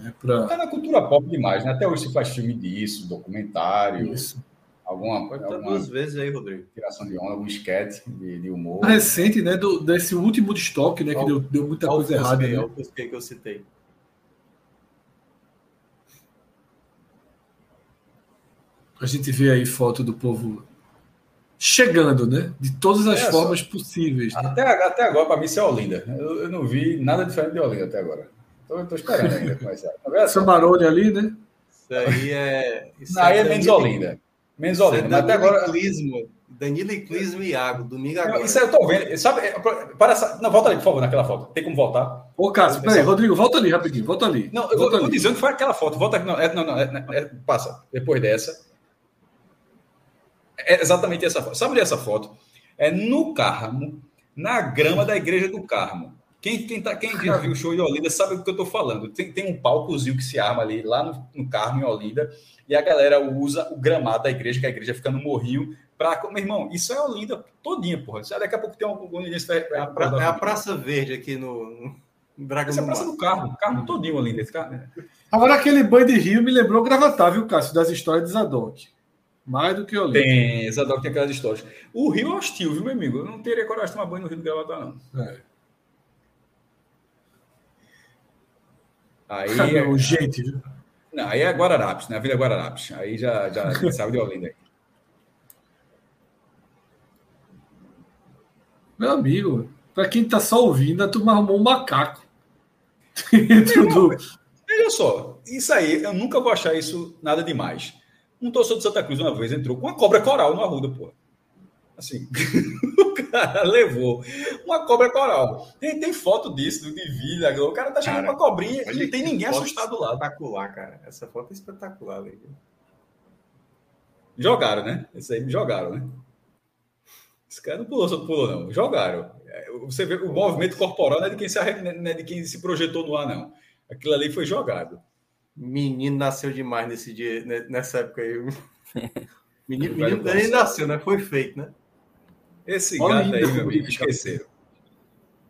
Né, pra... Tá na cultura pop demais, né? Até hoje se faz filme disso, documentário. Isso. Alguma, Pode estar alguma duas vezes aí, Rodrigo. tiração de onda, algum sketch de, de humor. recente, né, do, desse último de estoque, né, que deu, deu muita o coisa errada. Né? o Fusquei que eu citei. A gente vê aí foto do povo chegando, né, de todas as É, formas só- possíveis. Né? Até, até agora, para mim, isso é Olinda. Eu, eu não vi nada diferente de Olinda até agora. Tô, tô esperando ainda começar. Tá ali, né? Isso aí é. Isso Não, aí é Olinda. É Olinda. Mas até Danilo agora. Clismo, Danilo e Clismo e Iago, domingo agora. Isso aí eu tô vendo. Sabe, é, para essa... Não, volta ali, por favor, naquela foto. Tem como voltar? Ô, Cássio, peraí, Rodrigo, volta ali rapidinho, volta ali. Não, eu, volta tô ali. dizendo que foi aquela foto. Volta aqui. Não, é, não, não, é- é- passa. Depois dessa. É exatamente essa foto. Sabe onde é essa foto? É no Carmo, na grama da igreja do Carmo. Quem, quem, tá, quem já viu o show em Olinda sabe do que eu estou falando. Tem, tem um palcozinho que se arma ali, lá no, no Carmo, em Olinda, e a galera usa o gramado da igreja, que a igreja fica no morrinho, para. Meu irmão, isso é Olinda todinha, porra. Isso aí Daqui a pouco tem um. um, um É a, pra- é a Praça Verde aqui no, Dragão Essa é a Praça do Carmo, Carmo todinho, Olinda. Esse cara, Agora aquele banho de rio me lembrou gravatar, viu, Cássio, das histórias de Zadok. Mais do que eu lembro. Tem, Zadok tem aquelas histórias. O Rio é hostil, viu, meu amigo? Eu não teria coragem de tomar banho no Rio do Gravatar, não. É. Aí, Cadê o gente, viu? não, aí é Guararapes, né? A Vila Guararapes. Aí já, já sabe de Olinda. aí. Meu amigo, pra quem tá só ouvindo, a turma arrumou um macaco. Dentro do... Veja só, isso aí, eu nunca vou achar isso nada demais. Um torcedor de Santa Cruz uma vez entrou com uma cobra coral no Arruda, pô. Assim, o cara levou uma cobra coral. Tem, tem foto disso, de vídeo, o cara tá chegando com a cobrinha e não tem ninguém assustado lá. Espetacular, cara. Essa foto é espetacular. Velho. Jogaram, né? Isso aí jogaram, né? Esse cara não pulou, só pulou, não. Jogaram. Você vê o movimento corporal não é de quem se, arre- não é de quem se projetou no ar, não. Aquilo ali foi jogado. Menino nasceu demais nesse dia, né, nessa época aí. Menino, menino nem nasceu, né? Foi feito, né? Esse Olha gato aí, meu amigo, esqueceram.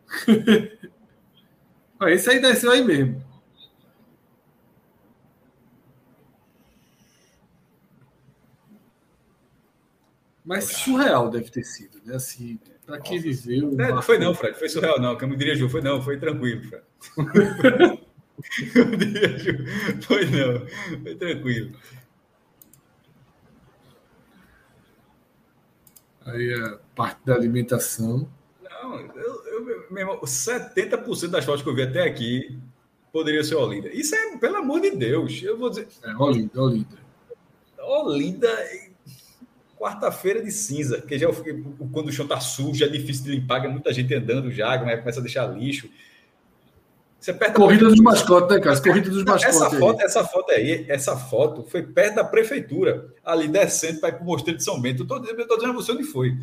Esse aí desceu aí mesmo. Mas surreal deve ter sido, né? Assim, pra quem viveu. É, não foi não, Fred. Foi surreal, não. Ju, foi não. Foi tranquilo, Fred. Como diria Ju, foi não. Foi tranquilo. Aí a parte da alimentação. Não, eu, eu, meu irmão, 70% das fotos que eu vi até aqui poderia ser Olinda. Isso é, pelo amor de Deus. Eu vou dizer. É, Olinda, Olinda. Olinda, quarta-feira de cinza, porque já quando o chão tá sujo, é difícil de limpar, que é muita gente andando já, começa a deixar lixo. Você perto Corrida dos mascotes, né, cara? Corrida dos Essa mascotes. foto, aí. essa foto aí, essa foto foi perto da prefeitura, ali descendo para ir para o Mosteiro de São Bento. Eu tô, eu tô dizendo a você onde foi.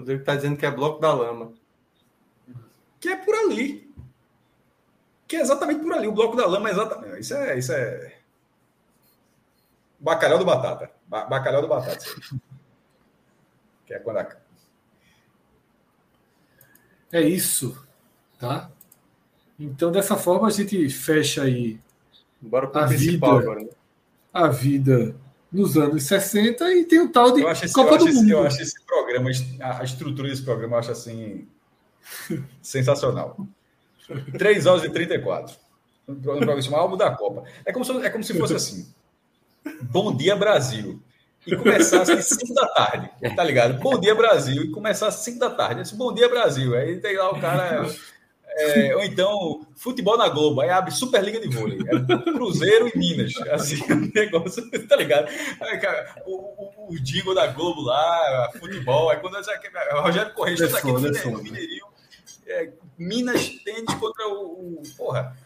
Rodrigo tá dizendo que é bloco da lama. Que é por ali. Que é exatamente por ali. O bloco da lama é exatamente. Isso é. Isso é... Bacalhau do batata. Ba- Bacalhau do batata. Que é quando a... É isso, tá? Então, dessa forma, a gente fecha aí Bora pro a principal vida, agora. né? a vida nos anos 60 e tem o tal de esse, Copa do esse- Mundo. eu acho esse programa, a estrutura desse programa, eu acho assim. sensacional. 3 horas e 34. Um pro- um programa chamado Álbum da Copa. É como, se, é como se fosse assim. Bom dia, Brasil. E começasse às 5 da tarde. Tá ligado? Bom dia, Brasil. E começasse às 5 da tarde. Esse Bom dia, Brasil. Aí tem lá o cara. é, ou então, futebol na Globo. Aí abre Superliga de Vôlei. É Cruzeiro e Minas. Assim, um negócio, tá ligado? Aí, cara, o, o, o jingle da Globo lá, futebol. Aí quando eu, o Rogério Correia, É tudo aqui no é foda. Mineirinho. é, Minas tênis contra o, o- Porra.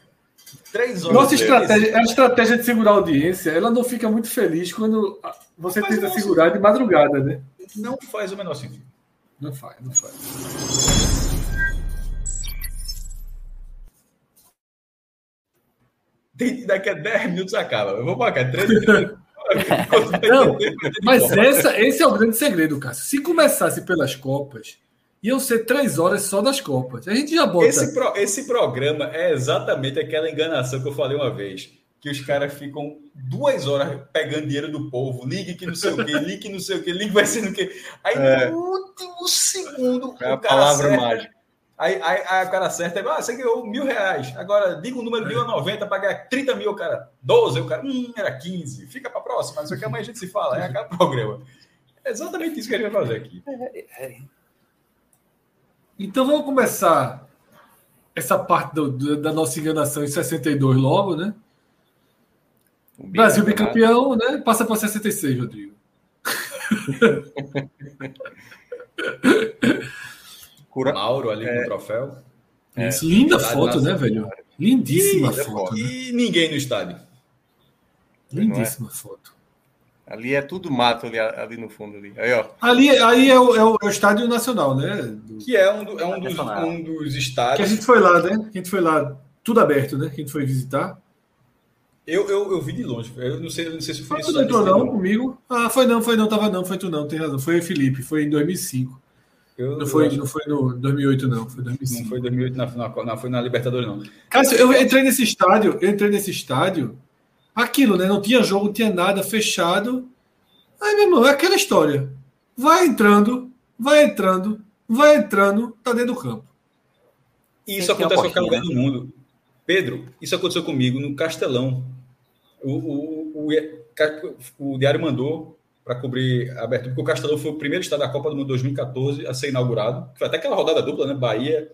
Três horas. Nossa estratégia, a estratégia de segurar a audiência, ela não fica muito feliz quando você tenta segurar de madrugada, né? Não faz o menor sentido. Não faz, não faz. Daqui a 10 minutos acaba. Eu vou marcar 13 minutos. Não, mas essa, esse é o grande segredo, Cássio. Se começasse pelas Copas, iam ser três horas só das Copas. A gente já bota. Esse, pro- esse programa é exatamente aquela enganação que eu falei uma vez. Que os caras ficam duas horas pegando dinheiro do povo, ligue que não sei o quê, ligue que não sei o quê, ligue vai ser no quê. Aí É. no último segundo, É a o cara palavra acerta. mágica. Aí, aí, aí o cara acerta, ah, você ganhou mil reais. Agora diga o número de 1 a 90 para ganhar 30 mil, o cara. 12, o cara, hum, era 15. Fica para próxima, isso aqui amanhã a gente se fala, é aquele programa. É exatamente isso que a gente vai fazer aqui. Então vamos começar essa parte do- do- da nossa enganação em 62 logo, né? Brasil bicampeão, né? Passa para 66, Rodrigo. Mauro ali com o troféu. É. Linda foto, né, velho? Lindíssima Linda foto. né? E ninguém no estádio. Lindíssima foto. Ali é tudo mato ali, ali no fundo ali. Aí, ó. Ali, aí é o, é o- é o Estádio Nacional, né? Do- Que é um, do- é um, dos, um dos estádios. Que a gente foi lá, né? Que a gente foi lá, tudo aberto, né? Que a gente foi visitar. Eu, eu, eu vi de longe. Eu não sei, eu não sei se fui Ah, tu não entrou estádio. não comigo? Ah, foi não, foi não, tava não, foi tu não, tem razão. Foi Felipe, foi em 2005. Eu- não foi, acho- não foi no 2008 não, foi Não 2005. foi 2008, na, na, não foi na Libertadores, não. Cássio, eu entrei nesse estádio, eu entrei nesse estádio, aquilo, né? Não tinha jogo, não tinha nada, fechado. Aí, meu irmão, é aquela história. Vai entrando, vai entrando, vai entrando, tá dentro do campo. E isso acontece em qualquer lugar do mundo. Pedro, isso aconteceu comigo no Castelão. O, o, o, o Diário mandou para cobrir a abertura, porque o Castelão foi o primeiro estádio da Copa do Mundo 2014 a ser inaugurado. Foi até aquela rodada dupla, né? Bahia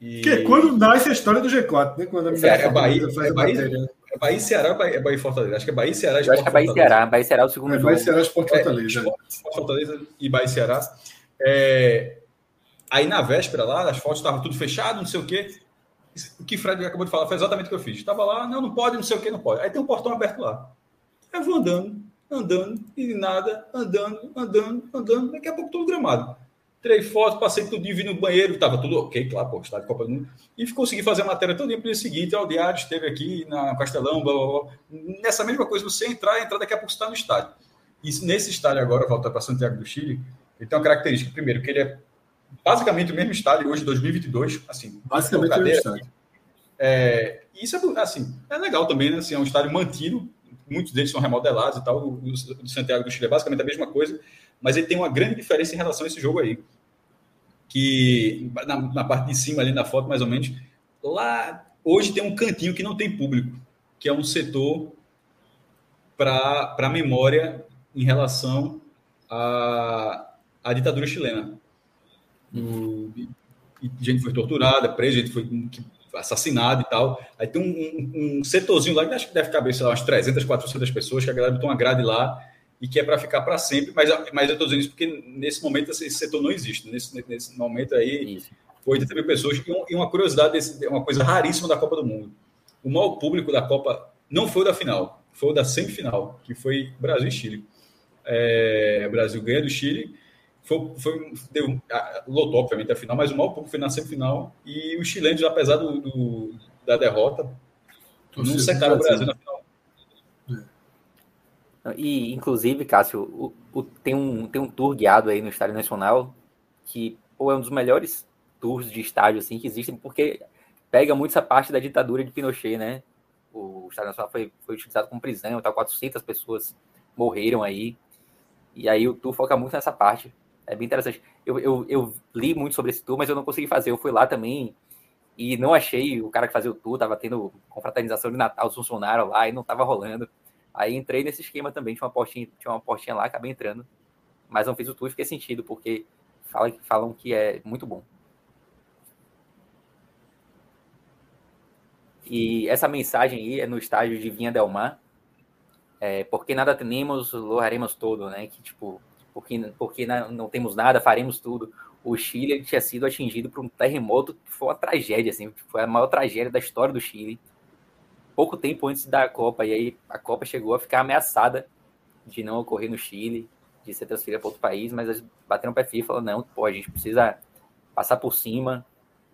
e. Que é quando nasce a história do G4, né? Quando a É, é Bahia, faz é Bahia, matéria. né? é Bahia e Ceará, Bahia, é Bahia e Fortaleza. Acho que é Bahia e Ceará. Eu acho que é Bahia e Ceará. Bahia e Ceará é o segundo É, jogo. vai Ceará Sport É, Fortaleza. Sport, Fortaleza e Bahia e Ceará. É, aí na véspera lá, as fotos estavam tudo fechado, não sei o quê. O que o Fred acabou de falar foi exatamente o que eu fiz. Estava lá, não, não pode, não sei o que, não pode. Aí tem um portão aberto lá. Aí eu vou andando, andando, e nada, andando, andando, andando. Daqui a pouco todo gramado. Tirei foto, passei tudo vim no banheiro, tava tudo ok, claro, pô, estádio Copa do Mundo. E consegui fazer a matéria todo dia para o dia seguinte. Ó, o Diário esteve aqui na Castelão, blá, blá, blá. Nessa mesma coisa, você entrar, entrar, daqui a pouco você está no estádio. Isso, nesse estádio agora, voltar para Santiago do Chile, ele tem uma característica. Primeiro, que ele é basicamente o mesmo estádio hoje, 2022. Assim, Basicamente o cadeira. estádio. É, isso é, assim, é legal também, né? Assim, é um estádio mantido, muitos deles são remodelados e tal. O, o do Santiago do Chile é basicamente a mesma coisa, mas ele tem uma grande diferença em relação a esse jogo aí. Que na, na parte de cima, ali na foto, mais ou menos, lá hoje tem um cantinho que não tem público, que é um setor para a memória em relação à, à ditadura chilena. O- e gente foi torturada, presa, gente foi que- assassinada e tal. Aí tem um, um- um setorzinho lá que acho que deve caber, sei lá, umas 300, 400 pessoas, que a galera botou uma grade lá e que é para ficar para sempre, mas, mas eu estou dizendo isso porque nesse momento esse setor não existe. Nesse, nesse momento aí, isso. 80 mil pessoas. E uma curiosidade, desse, uma coisa raríssima da Copa do Mundo. O maior público da Copa não foi o da final, foi o da semifinal, que foi Brasil e Chile. É, o Brasil ganha do Chile, foi, foi, deu, lotou, obviamente, a final, mas o maior público foi na semifinal. E os chilenos, apesar do, do da derrota, não secaram o Brasil na final. E, inclusive, Cássio, o, o, tem, um, tem um tour guiado aí no Estádio Nacional que pô, é um dos melhores tours de estádio assim, que existem, porque pega muito essa parte da ditadura de Pinochet, né? O Estádio Nacional foi, foi utilizado como prisão, tal, 400 pessoas morreram aí. E aí o tour foca muito nessa parte. É bem interessante. Eu, eu, eu li muito sobre esse tour, mas eu não consegui fazer. Eu fui lá também e não achei o cara que fazia o tour, tava tendo confraternização de Natal, os funcionários lá e não tava rolando. Aí entrei nesse esquema também, tinha uma portinha, tinha uma portinha lá, acabei entrando. Mas não fiz o tour fiquei sentido, porque fala, falam que é muito bom. E essa mensagem aí é no estágio de Vinha Del Mar. É, porque nada temos, louvaremos todo, né? Que tipo, porque, porque não temos nada, faremos tudo. O Chile tinha sido atingido por um terremoto que foi uma tragédia, assim, foi a maior tragédia da história do Chile pouco tempo antes da Copa, e aí a Copa chegou a ficar ameaçada de não ocorrer no Chile, de ser transferida para outro país, mas eles bateram o pé e falaram, não, pô, a gente precisa passar por cima,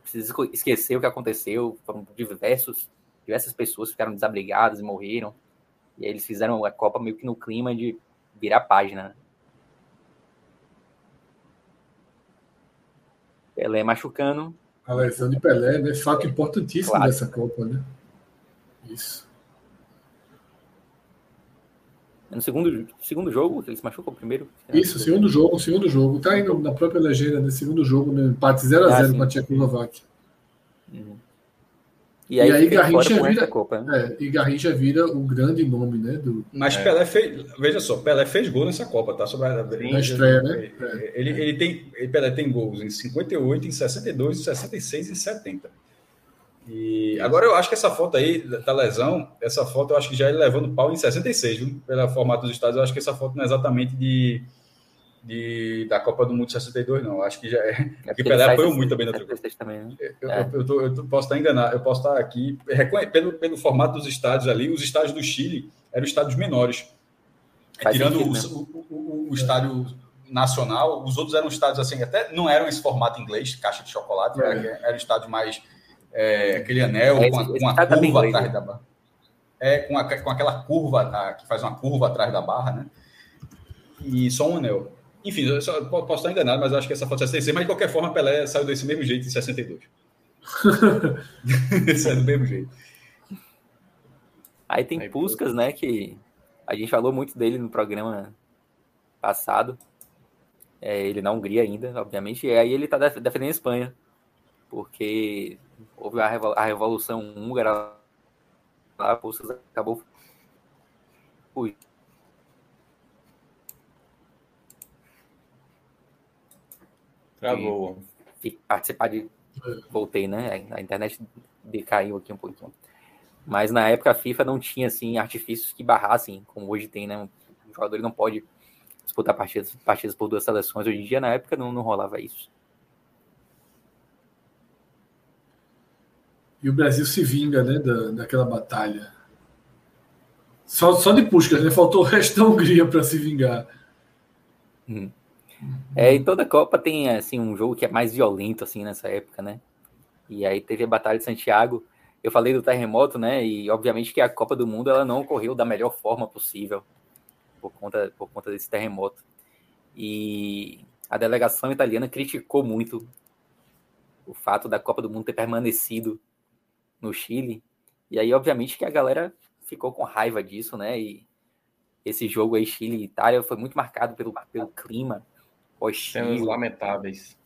precisa esquecer o que aconteceu, foram diversos, diversas pessoas ficaram desabrigadas e morreram, e aí eles fizeram a Copa meio que no clima de virar página, Pelé machucando. A lesão de Pelé, né? Fato importantíssimo claro. dessa Copa, né? Isso. É no segundo, segundo jogo, ele se machucou primeiro? Isso, segundo jogo, segundo jogo. Tá indo na própria legenda, né? Segundo jogo, no empate 0x0 ah, com a Tchecoslováquia. Uhum. E aí, e aí Garrincha vira, Copa, né? é, e Garrincha vira o grande nome, né? Do... Mas é. Pelé fez, veja só, Pelé fez gol nessa Copa, tá? Sobre a, na estreia, né? Ele, ele, ele tem, ele, Pelé tem gols em 58, em 62, em 66 e 70. E agora eu acho que essa foto aí da lesão, essa foto eu acho que já é levando pau em 66, viu? Pelo formato dos estados, eu acho que essa foto não é exatamente de, de da Copa do Mundo 62, não. Acho que já é. é o Pelé apoiou muito também na outra também, né? eu, é. eu, eu, tô, eu, posso estar enganado, eu posso estar aqui. Pelo, pelo formato dos estádios ali, os estádios do Chile eram estádios menores. Faz Tirando sentido, o, o, o, o estádio nacional, os outros eram estádios assim, até não eram esse formato inglês, caixa de chocolate, é. eram, eram estádios mais é, aquele anel é, com a, com a tá curva atrás da barra. É, com, a, com aquela curva tá, que faz uma curva atrás da barra, né? E só um anel. Enfim, eu só, posso estar enganado, mas acho que essa foto é 66, mas de qualquer forma, Pelé saiu desse mesmo jeito em 62. saiu do mesmo jeito. Aí tem Aí, Puskas, né? Que a gente falou muito dele no programa passado. É, ele na Hungria ainda, obviamente. E aí ele tá defendendo a Espanha. Porque houve a, a Revolução Húngara lá, Puskas acabou fugindo. Travou. Participar de. Voltei, né? A internet decaiu aqui um pouquinho. Mas na época a FIFA não tinha assim artifícios que barrassem, como hoje tem, né? O jogador não pode disputar partidas, partidas por duas seleções. Hoje em dia, na época, não, não rolava isso. E o Brasil se vinga né, da, daquela batalha. Só, só de Puskas, né? Faltou o resto da Hungria para se vingar. Hum. É, e toda Copa tem assim um jogo que é mais violento assim nessa época, né? E aí teve a Batalha de Santiago. Eu falei do terremoto, né? E obviamente que a Copa do Mundo ela não ocorreu da melhor forma possível por conta, por conta desse terremoto. E a delegação italiana criticou muito o fato da Copa do Mundo ter permanecido no Chile. E aí, obviamente, que a galera ficou com raiva disso, né? E esse jogo aí, Chile e Itália, foi muito marcado pelo, pelo clima hostil. lamentáveis.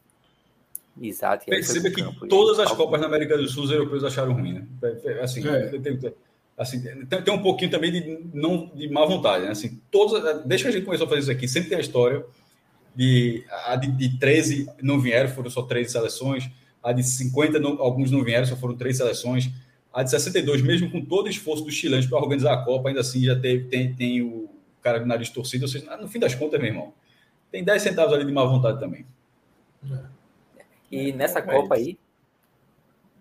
Exato. Perceba que todas as Copas na América do Sul os europeus acharam ruim, né? Assim, é. tem, assim tem, tem, um pouquinho também de, não, de má vontade, né? Assim, todas, desde que a gente começou a fazer isso aqui, sempre tem a história de, a de, de 13 não vieram, foram só 13 seleções a de 50, não, alguns não vieram, só foram três seleções. A de 62, mesmo com todo o esforço dos chilenos para organizar a Copa, ainda assim já teve, tem, tem o cara de nariz torcido, ou seja, no fim das contas, meu irmão, tem 10 centavos ali de má vontade também. E nessa é Copa isso. aí,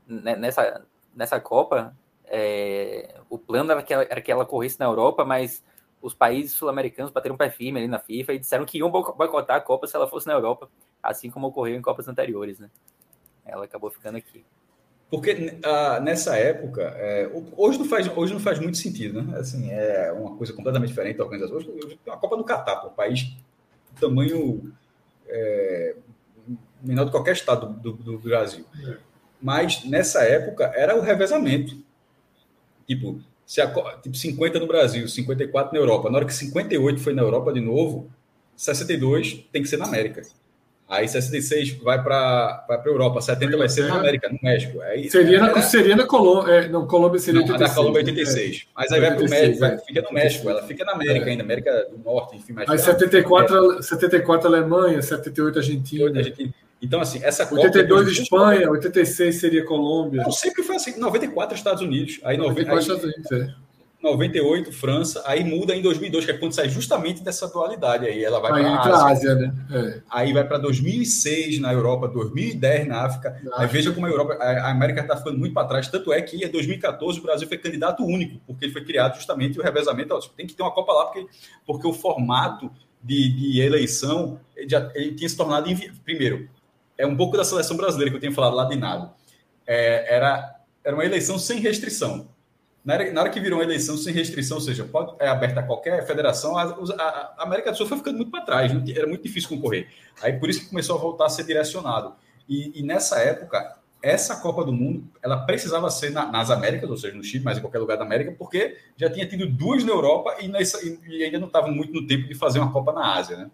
né, nessa, nessa Copa, é, o plano era que, ela, era que ela corresse na Europa, mas os países sul-americanos bateram um pé firme ali na FIFA e disseram que iam boico- boicotar a Copa se ela fosse na Europa, assim como ocorreu em Copas anteriores, né? Ela acabou ficando aqui. Porque ah, nessa época, é, hoje, não faz, hoje não faz muito sentido, né? Assim, é uma coisa completamente diferente da organização. Hoje, a Copa do Catar, um país tamanho é, menor que qualquer estado do, do- Brasil. Mas nessa época era o revezamento. Tipo, se a, tipo 50 no Brasil, 54 na Europa. Na hora que 58 foi na Europa de novo, 62 tem que ser na América. Aí 66 vai para a Europa, 70 vai ser na América, no México. Aí, Seria na, era- seria na Colômbia. É, não, Colômbia seria não, a 86. da Colômbia é 86. Mas aí vai para o 86, México, vai- é. fica no México, ela fica na América ainda, América do Norte, enfim. Mas Aí 74, 74 Alemanha, 78 Argentina, Então, assim, essa Copa. 82 Espanha, 86 seria Colômbia. Não, sempre foi assim. 94 Estados Unidos, aí, 90, 94 aí Estados Unidos, é. 98 França, aí muda em 2002, que é quando sai justamente dessa dualidade aí. Ela vai para a Ásia. Ásia, né? É. Aí vai para 2006 na Europa, 2010 na África. Aí veja como a Europa, a América está ficando muito para trás. Tanto é que em 2014 o Brasil foi candidato único, porque ele foi criado justamente o revezamento. ó, Tem que ter uma Copa lá, porque, porque o formato de, de eleição ele, já, ele tinha se tornado. Primeiro, é um pouco da seleção brasileira que eu tinha falado lá de nada. É, era, era uma eleição sem restrição. Na hora, na hora que virou uma eleição sem restrição, ou seja, pode, é aberta a qualquer federação, a, a- América do Sul foi ficando muito para trás, não era muito difícil concorrer. Aí por isso que começou a voltar a ser direcionado. E, e nessa época, essa Copa do Mundo, ela precisava ser na- nas Américas, ou seja, no Chile, mas em qualquer lugar da América, porque já tinha tido duas na Europa e, nessa- e ainda não estava muito no tempo de fazer uma Copa na Ásia, né?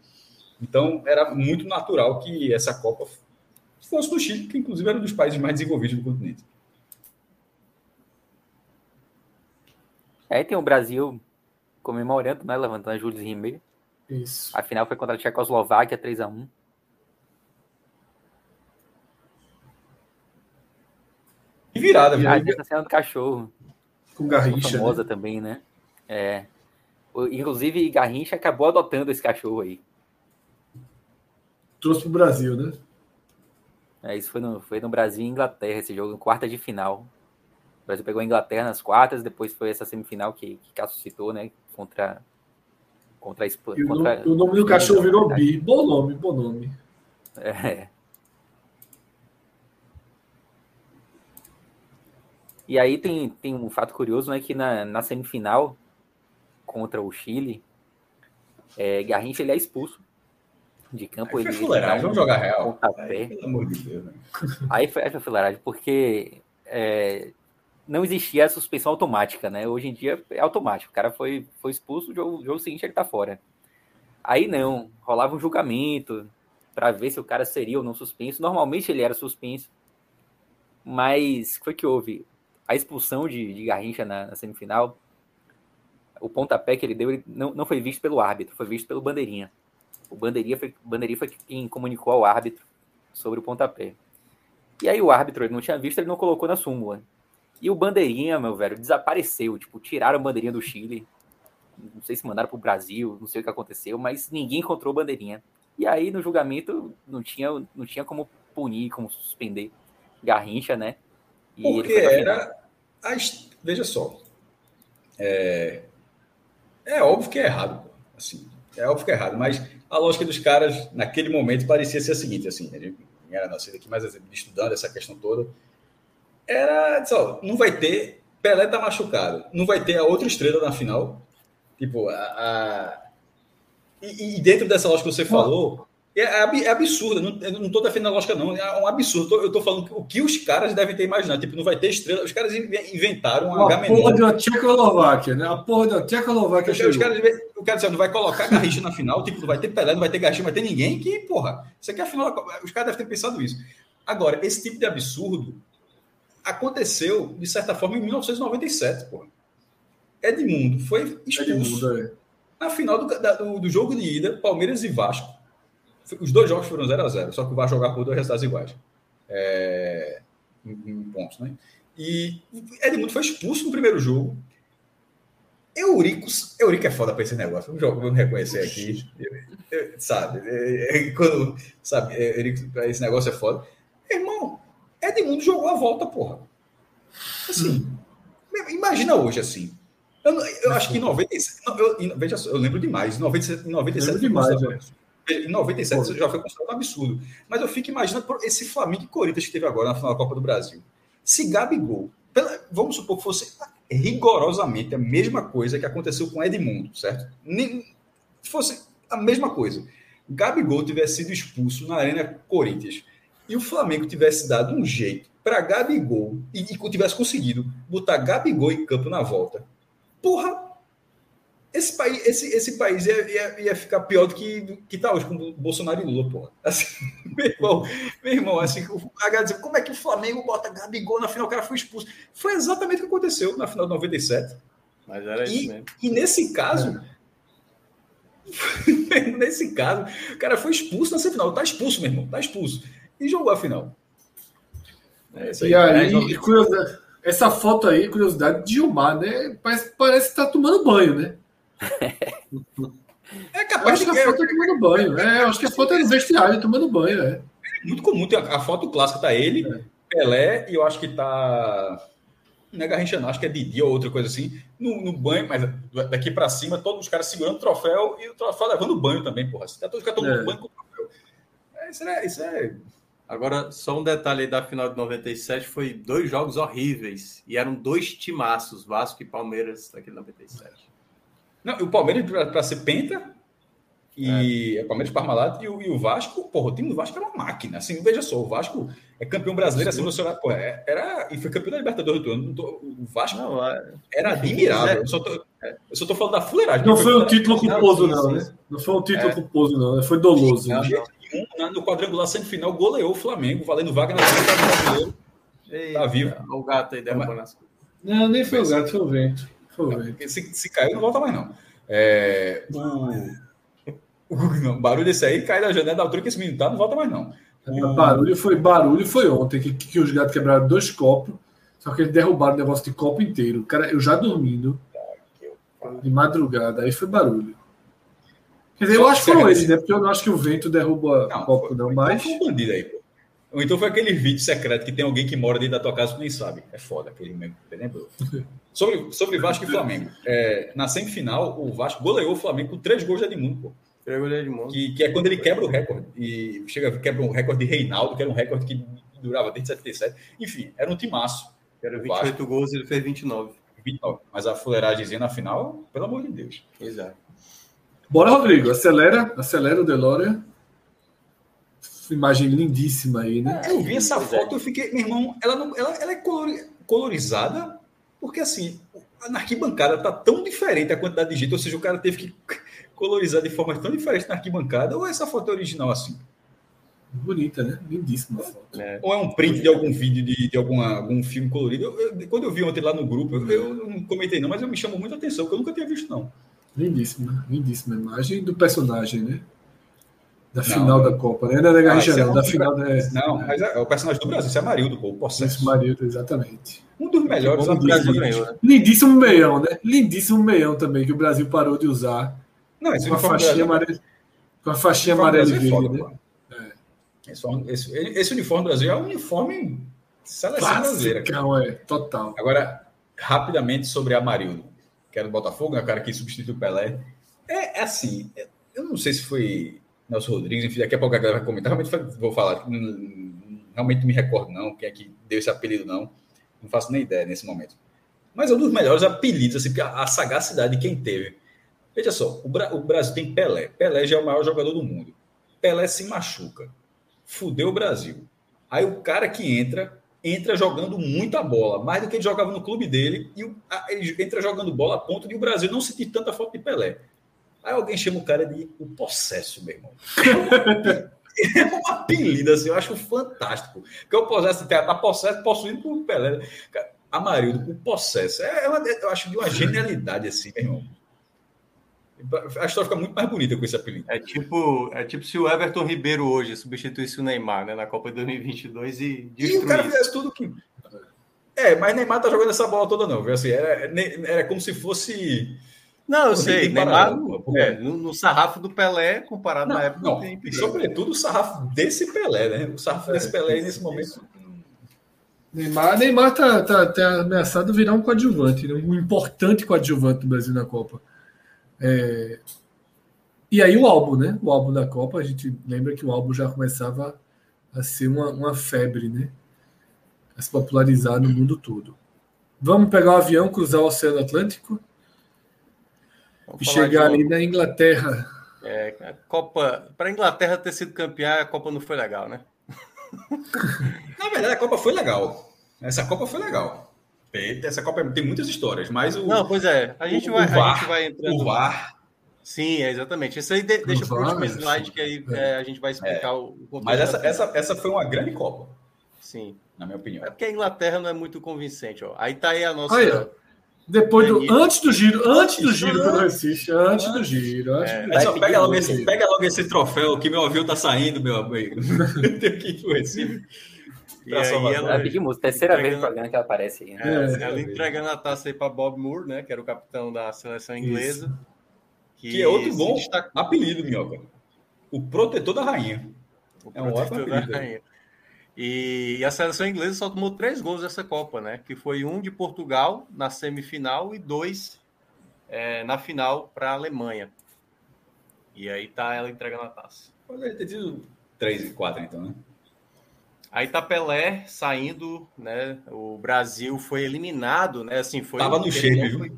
Então era muito natural que essa Copa fosse no Chile, que inclusive era um dos países mais desenvolvidos do continente. Aí tem o Brasil comemorando, né? Levantando a Júlio Ribeiro. Isso. A final foi contra a Tchecoslováquia, 3x1. E virada, Ah, viu? tem essa cena do cachorro. Com Garrincha, Famosa também, né? É. Inclusive, Garrincha acabou adotando esse cachorro aí. Trouxe pro Brasil, né? É, isso foi no, foi no Brasil e Inglaterra, esse jogo, em quarta de final. O Brasil pegou a Inglaterra nas quartas, depois foi essa semifinal que, que Cássio citou, né? Contra, contra a Espanha. O, contra- nome, o nome do cachorro virou Bi. Bom nome, bom nome. É. E aí tem, tem um fato curioso, né? Que na, na semifinal contra o Chile, é, Garrincha ele é expulso de campo. Aí foi ele, fuleiragem, ele vamos jogar real. Aí, pelo amor de Deus, né? Aí foi, aí foi porque é, não existia a suspensão automática, né? Hoje em dia é automático. O cara foi, foi expulso, o jogo, o jogo seguinte ele tá fora. Aí não, rolava um julgamento para ver se o cara seria ou não suspenso. Normalmente ele era suspenso, mas foi que houve? A expulsão de, de Garrincha na, na semifinal, o pontapé que ele deu, ele não, não foi visto pelo árbitro, foi visto pelo bandeirinha. O bandeirinha foi, bandeirinha foi quem comunicou ao árbitro sobre o pontapé. E aí o árbitro ele não tinha visto, ele não colocou na súmula. E o bandeirinha, meu velho, desapareceu. Tipo, tiraram a bandeirinha do Chile. Não sei se mandaram pro Brasil, não sei o que aconteceu, mas ninguém encontrou a bandeirinha. E aí no julgamento não tinha, não tinha como punir, como suspender Garrincha, né? E ele Porque era. a Veja só. É... é óbvio que é errado. pô. Assim, é óbvio que é errado, mas a lógica dos caras naquele momento parecia ser a seguinte: assim, a gente não era nascido aqui, mas estudando essa questão toda. Era. Só, não vai ter. Pelé tá machucado. Não vai ter a outra estrela na final. Tipo, a. a- E, e dentro dessa lógica que você falou, é, ab- é absurda. Não, eu não tô defendendo a lógica, não. É um absurdo. Eu tô, falando o que os caras devem ter imaginado. Tipo, não vai ter estrela. Os caras inve- inventaram um A porra uma Tchecoslováquia, né? A porra da Tchecoslováquia Os chegou. caras, o cara disse, não vai colocar Garrincha na final, tipo, não vai ter Pelé, não vai ter Garrincha, não vai ter ninguém que, porra, isso aqui é a final. da. Os caras devem ter pensado isso. Agora, esse tipo de absurdo aconteceu, de certa forma, em 1997, porra. Edmundo foi expulso Edmundo, é. na final do, da- do, do jogo de ida, Palmeiras e Vasco. Os dois jogos foram 0 a 0 só que o Vasco jogar por dois resultados iguais. É, em, em pontos, né? E Edmundo foi expulso no primeiro jogo. Eurico, Eurico é foda pra esse negócio. Vamos, vamos reconhecer aqui. sabe? É, é, quando, sabe, é, Eurico, pra esse negócio é foda. Irmão, Edmundo jogou a volta, porra. Assim, imagina hoje assim. Eu, eu acho que em 97. Eu, veja só, eu lembro demais. Em 97, em 97 demais, em 97 isso já foi considerado um absurdo. Mas eu fico imaginando esse Flamengo e Corinthians que teve agora na final da Copa do Brasil. Se Gabigol, pela, vamos supor que fosse rigorosamente a mesma coisa que aconteceu com Edmundo, certo? Nem, fosse a mesma coisa. Gabigol tivesse sido expulso na Arena Corinthians e o Flamengo tivesse dado um jeito para Gabigol e, e tivesse conseguido botar Gabigol em campo na volta, porra, esse país, esse, esse país ia, ia, ia, ficar pior do que, que tá hoje com Bolsonaro e Lula, porra. Assim, meu irmão, meu irmão, assim, o dizer, como é que o Flamengo bota Gabigol na final, o cara foi expulso. Foi exatamente o que aconteceu na final de 97. Mas era e, isso mesmo. E nesse caso, nesse caso, o cara foi expulso na semifinal. Tá expulso, meu irmão, tá expulso. E jogou a final. É aí. E aí, curiosidade, essa foto aí, curiosidade, de Gilmar, né? Parece, parece que tá tomando banho, né? É capaz eu acho que a foto é tomando banho. É, eu acho que a foto é no vestiário tomando banho. É. é muito comum. A, a foto clássica tá ele, é. Pelé, e eu acho que tá. Não é Garrincha, acho que é Didi ou outra coisa assim, no, no banho, mas daqui para cima, todos os caras segurando o troféu e o troféu levando banho também, porra. Tá todos os caras tomando é. banho com o troféu. É, isso, é, isso é. Agora, só um detalhe aí da final de 97, foi dois jogos horríveis. E eram dois timaços, Vasco e Palmeiras, daquele 97. Não, o Palmeiras para ser penta e é. o Palmeiras Parmalat e o, e o Vasco, porra, o time do Vasco era uma máquina. Assim, veja só, o Vasco é campeão brasileiro assim, emocionado, porra, é, era e foi campeão da Libertadores do ano. O Vasco não, é... era admirável. Eu só, tô, eu só tô falando da fuleiragem. Não foi um título culposo, não, né? Não foi um título é. culposo, não. Foi doloso. Não, não. No quadrangular semifinal, goleou o Flamengo, valendo vaga na Brasileiro. Tá vivo. O gato aí derrubando as coisas. Não, nem foi o gato, foi o vento. Se, se caiu, não volta mais, não. É, o, o, barulho desse aí cai da janela da altura que esse menino tá, não volta mais, não. O barulho foi, barulho foi ontem, que, que os gatos quebraram dois copos, só que eles derrubaram o negócio de copo inteiro. Cara, eu já dormindo, de madrugada, aí foi barulho. Quer dizer, eu acho que foram eles, né? Porque eu não acho que o vento derruba não, copo, foi, não, mas. Foi um bandido aí, pô. Ou então foi aquele vídeo secreto que tem alguém que mora dentro da tua casa que nem sabe. É foda aquele mesmo, lembrou? sobre, sobre Vasco e Flamengo. É, na semifinal, o Vasco goleou o Flamengo com três gols de Edmundo, pô. Três gols de Edmundo. Que, que é quando ele quebra o recorde. E chega, quebra um recorde de Reinaldo, que era um recorde que durava desde 77. Enfim, era um timaço. Era 28 Vasco. gols e ele fez 29. 29. Mas a fuleiragemzinha na final, pelo amor de Deus. Exato. Bora, Rodrigo. Acelera, acelera o Delória imagem lindíssima aí, né? Eu vi essa foto, eu fiquei, meu irmão, ela, não, ela, ela é colorizada, porque assim, na arquibancada tá tão diferente a quantidade de gente, ou seja, o cara teve que colorizar de forma tão diferente na arquibancada, ou essa foto é original assim? Bonita, né? Lindíssima a foto. É. Ou é um print de algum vídeo de, de alguma, algum filme colorido? Eu, eu, quando eu vi ontem lá no grupo, eu, eu, não comentei não, mas eu me chamou muita atenção, porque eu nunca tinha visto não. Lindíssima, lindíssima imagem do personagem, né? Da não, final da Copa, né? Não é da não. É da final da... Não, mas é, é, o personagem do Brasil, isso é Marildo, pô, o processo. Esse Marildo, exatamente. Um dos melhores do Brasil ganhou, né? Lindíssimo meião, né? Lindíssimo meião também, que o Brasil parou de usar. Não, esse com a faixinha amarela. Com a faixinha amarela e verde, né? É. Esse, esse, esse, uniforme do Brasil é um uniforme seleção brasileira. É, total. Agora, rapidamente sobre Amarildo, que era do Botafogo, né, o cara que substituiu o Pelé. É, é assim, eu não sei se foi Nelson Rodrigues, enfim, daqui a pouco a galera vai comentar. Realmente vou falar, realmente não me recordo, não, quem é que deu esse apelido, não. Não faço nem ideia nesse momento. Mas é um dos melhores apelidos, assim, porque a, a sagacidade de quem teve. Veja só, o, Bra o, Brasil tem Pelé. Pelé já é o maior jogador do mundo. Pelé se machuca. Fudeu o Brasil. Aí o cara que entra, entra jogando muita bola, mais do que ele jogava no clube dele, e ele entra jogando bola a ponto de o Brasil não sentir tanta falta de Pelé. Aí alguém chama o cara de o possesso, meu irmão. é um apelido, assim, eu acho fantástico. Porque o possesso tá possesso, possuído por Pelé. Amarildo, o possesso. É uma, eu acho de uma genialidade, assim, meu irmão. A história fica muito mais bonita com esse apelido. É tipo, é tipo se o Everton Ribeiro hoje substituísse o Neymar né, na Copa de 2022 e destruísse. E o cara fizesse tudo que. É, mas Neymar tá jogando essa bola toda, não, viu? Assim, era, era como se fosse. Não, eu sei, Neymar é, no, no, sarrafo do Pelé, comparado não, na época. Não, tem sobretudo o sarrafo desse Pelé, né? O sarrafo é, desse Pelé nesse momento. Neymar, Neymar tá, tá, tá ameaçado virar um coadjuvante, né? um importante coadjuvante do Brasil na Copa. É... E aí o álbum, né? O álbum da Copa, a gente lembra que o álbum já começava a ser uma, uma febre, né? A se popularizar no mundo todo. Vamos pegar o avião, cruzar o Oceano Atlântico Vamos e chegar ali na Inglaterra. É, a Copa. Para a Inglaterra ter sido campeã, a Copa não foi legal, né? Na verdade, a Copa foi legal. Essa Copa foi legal. Essa Copa tem muitas histórias, mas o. Não, pois é. A gente, o, vai, o VAR, a gente vai entrando. O VAR. Sim, é exatamente. Isso aí de, deixa para o último slide, que aí é. É, a gente vai explicar é. o, Mas essa, essa, essa foi uma grande Copa. Sim. Na minha opinião. É porque a Inglaterra não é muito convincente. Ó. Aí tá aí a nossa. Aí, depois do, antes do giro, antes do giro do Recife, antes do giro. Antes é, do giro. Pega, logo esse, pega logo esse troféu que meu avião tá saindo, meu amigo. Tem que ir pro Recife. E aí ela, ela terceira vez no programa que ela aparece aí. Né? É, ela entregando a taça aí para Bob Moore, né? Que era o capitão da seleção inglesa. Que, que, é outro bom apelido, Minhoca. O protetor da rainha. O é um ótimo apelido. Da rainha. E, e, a seleção inglesa só tomou três gols dessa Copa, né? Que foi um de Portugal na semifinal e dois é, na final para a Alemanha. E aí tá ela entregando a taça. Pode ter tido três e quatro, então, né? Aí tá Pelé saindo, né? O Brasil foi eliminado, né? Assim, foi. Tava no shape, viu? Foi...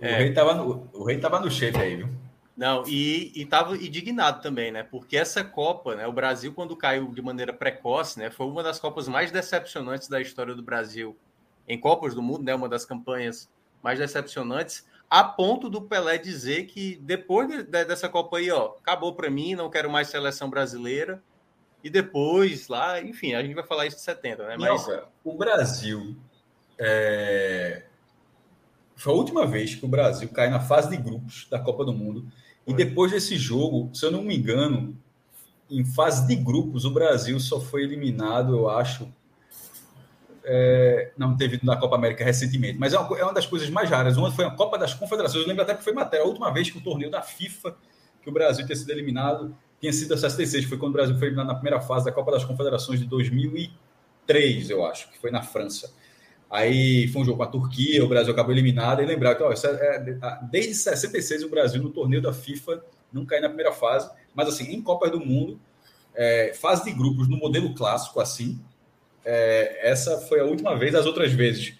É. O, rei tava no, o rei tava no shape aí, viu? Não, e estava indignado também, né? Porque essa Copa, né? O Brasil, quando caiu de maneira precoce, né? Foi uma das Copas mais decepcionantes da história do Brasil em Copas do Mundo, né? Uma das campanhas mais decepcionantes, a ponto do Pelé dizer que depois de, de, dessa Copa aí, ó, acabou para mim, não quero mais seleção brasileira. E depois, lá, enfim, a gente vai falar isso de 70, né? Mas não, o Brasil é... foi a última vez que o Brasil cai na fase de grupos da Copa do Mundo e depois desse jogo, se eu não me engano, em fase de grupos, o Brasil só foi eliminado, eu acho. É, não teve na Copa América recentemente, mas é uma, é uma, das coisas mais raras. Uma foi a Copa das Confederações. Eu lembro até que foi matéria. A última vez que o torneio da FIFA, que o Brasil tinha sido eliminado, tinha sido a 66. Foi quando o Brasil foi eliminado na primeira fase da Copa das Confederações de 2003, eu acho, que foi na França. Aí foi um jogo com a Turquia, o Brasil acabou eliminado. E lembrar que ó, é, desde 66 o Brasil no torneio da FIFA não caiu na primeira fase. Mas assim, em Copas do Mundo, é, fase de grupos no modelo clássico, assim, é, essa foi a última vez. As outras vezes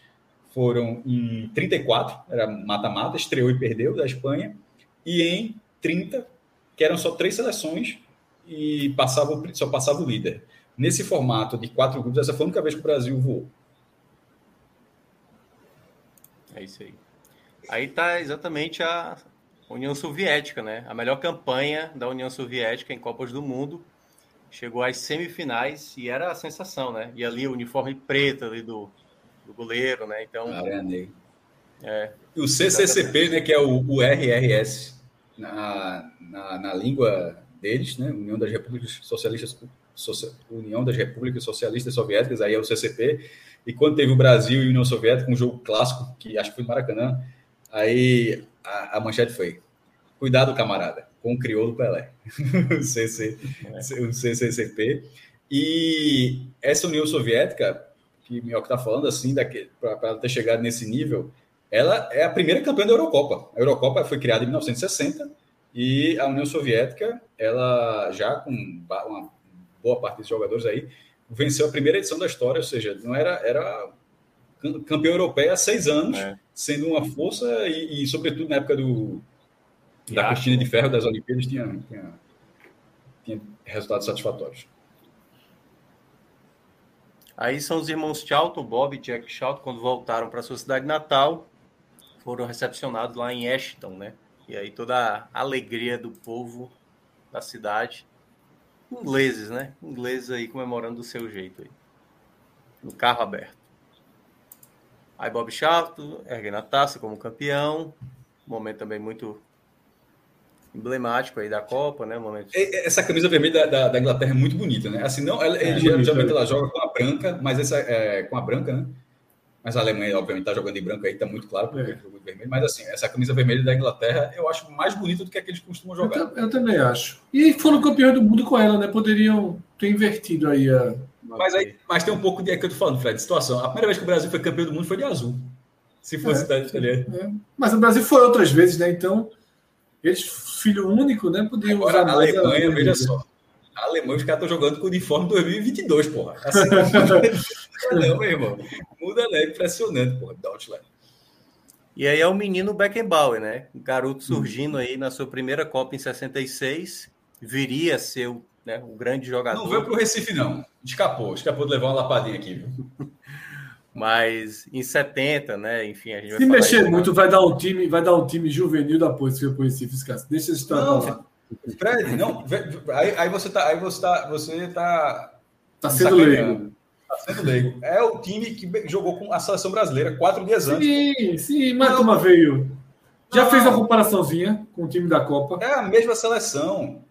foram em 34, era mata-mata, estreou e perdeu da Espanha. E em 30, que eram só três seleções e passava, só passava o líder. Nesse formato de quatro grupos, essa foi a única vez que o Brasil voou. É isso aí. Aí tá exatamente a União Soviética, né? A melhor campanha da União Soviética em Copas do Mundo. Chegou às semifinais e era a sensação, né? E ali o uniforme preto ali do, do goleiro, né? Então. É. E o CCCP, né? Que é o, o RRS na, na, na, língua deles, né? União das Repúblicas Socialistas, União das Repúblicas Socialistas Soviéticas, aí é o CCP e quando teve o Brasil e a União Soviética, um jogo clássico, que acho que foi no Maracanã, aí a, a manchete foi: Cuidado, camarada, com o crioulo Pelé. o, CC, o CCCP. E essa União Soviética, que o Minhoca está falando assim, para ter chegado nesse nível, ela é a primeira campeã da Eurocopa. A Eurocopa foi criada em 1960 e a União Soviética, ela já com uma boa parte dos jogadores aí, venceu a primeira edição da história, ou seja, não era, era campeão europeu há seis anos, é. sendo uma força e, e, sobretudo, na época do, da cortina de ferro das Olimpíadas, tinha, tinha, tinha resultados satisfatórios. Aí são os irmãos Charlton, Bob e Jack Charlton, quando voltaram para sua cidade natal, foram recepcionados lá em Ashton, né? E aí toda a alegria do povo da cidade ingleses, né? Ingleses aí comemorando do seu jeito aí. No carro aberto. Aí Bob Charlton erguendo a taça como campeão. Momento também muito emblemático aí da Copa, né? Momento... Essa camisa vermelha da, da, Inglaterra é muito bonita, né? Assim, não, ela, é, ele, geralmente ela joga com a branca, mas essa é com a branca, né? Mas a Alemanha, obviamente, está jogando em branco aí, está muito claro, porque é. jogou de vermelho. Mas assim, essa camisa vermelha da Inglaterra eu acho mais bonita do que a que eles costumam jogar. Eu, eu, também acho. E foram campeões do mundo com ela, né? Poderiam ter invertido aí a. Mas, aí, mas tem um pouco de é que eu tô falando, Fred, situação. A primeira vez que o Brasil foi campeão do mundo foi de azul. Se fosse é, da é. Mas o Brasil foi outras vezes, né? Então, eles, filho único, né? Podiam Agora, usar a Alemanha, veja só. A Alemanha, os caras estão jogando com o uniforme 2022, porra. Assim, não, meu irmão. Muda, né? Impressionante, porra, Deutschland. E aí é o menino Beckenbauer, né? Um garoto surgindo aí na sua primeira Copa em 66. Viria a ser o, né, o grande jogador. Não veio para o Recife, não. Escapou. Escapou de levar uma lapadinha aqui, viu? Mas em 70, né? Enfim, a gente vai Se mexer aí, muito, vai dar um time, vai dar um time juvenil da Ponte para o Recife. Deixa esse história lá. Fred, não, aí, aí, você tá, aí você tá, você tá, tá sendo leigo. Tá sendo leigo. É o time que jogou com a seleção brasileira quatro dias antes. Sim, sim, mas veio. Já não. fez uma comparaçãozinha com o time da Copa? É a mesma seleção.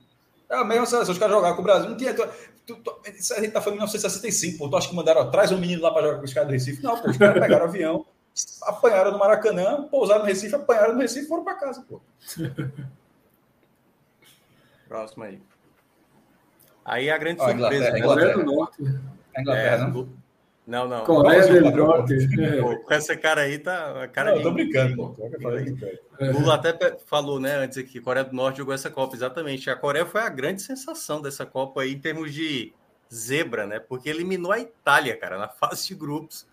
É a mesma seleção. Os caras jogaram com o Brasil. Não tinha. Tu, tu, a gente tá falando em 1965, pô. Tu acha que mandaram atrás um menino lá para jogar com os caras do Recife? Não, pô. Os caras pegaram o avião, apanharam no Maracanã, pousaram no Recife, apanharam no Recife e foram para casa, pô. Próximo aí. Aí a grande surpresa. Inglaterra, Inglaterra. do Norte. A Inglaterra, é, não? Não, não. Coreia do Norte. Com essa cara aí tá. Cara não, de... tô brincando, pô. Lula até falou, né, antes aqui, Coreia do Norte jogou essa Copa, exatamente. A Coreia foi a grande sensação dessa Copa aí em termos de zebra, né? Porque eliminou a Itália, cara, na fase de grupos.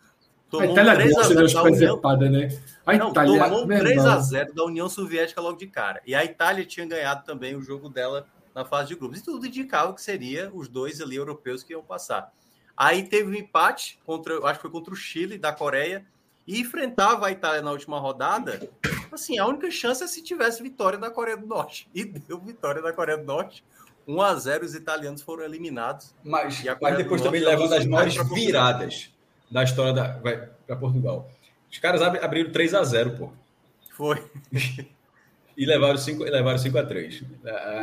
Tomou a Itália 3 a 0 da União... né? A Não, Itália, tomou 3 a 0 da União Soviética logo de cara. E a Itália tinha ganhado também o jogo dela na fase de grupos. E tudo indicava que seria os dois ali europeus que iam passar. Aí teve um empate contra, acho que foi contra o Chile da Coreia e enfrentava a Itália na última rodada. Assim, a única chance é se tivesse vitória da Coreia do Norte. E deu vitória da Coreia do Norte. 1 a 0 os italianos foram eliminados. Mas, mas depois também leva uma das maiores viradas da história da. Vai para Portugal. Os caras abriram 3 a 0 pô. Foi. e levaram 5 levaram 5 a 3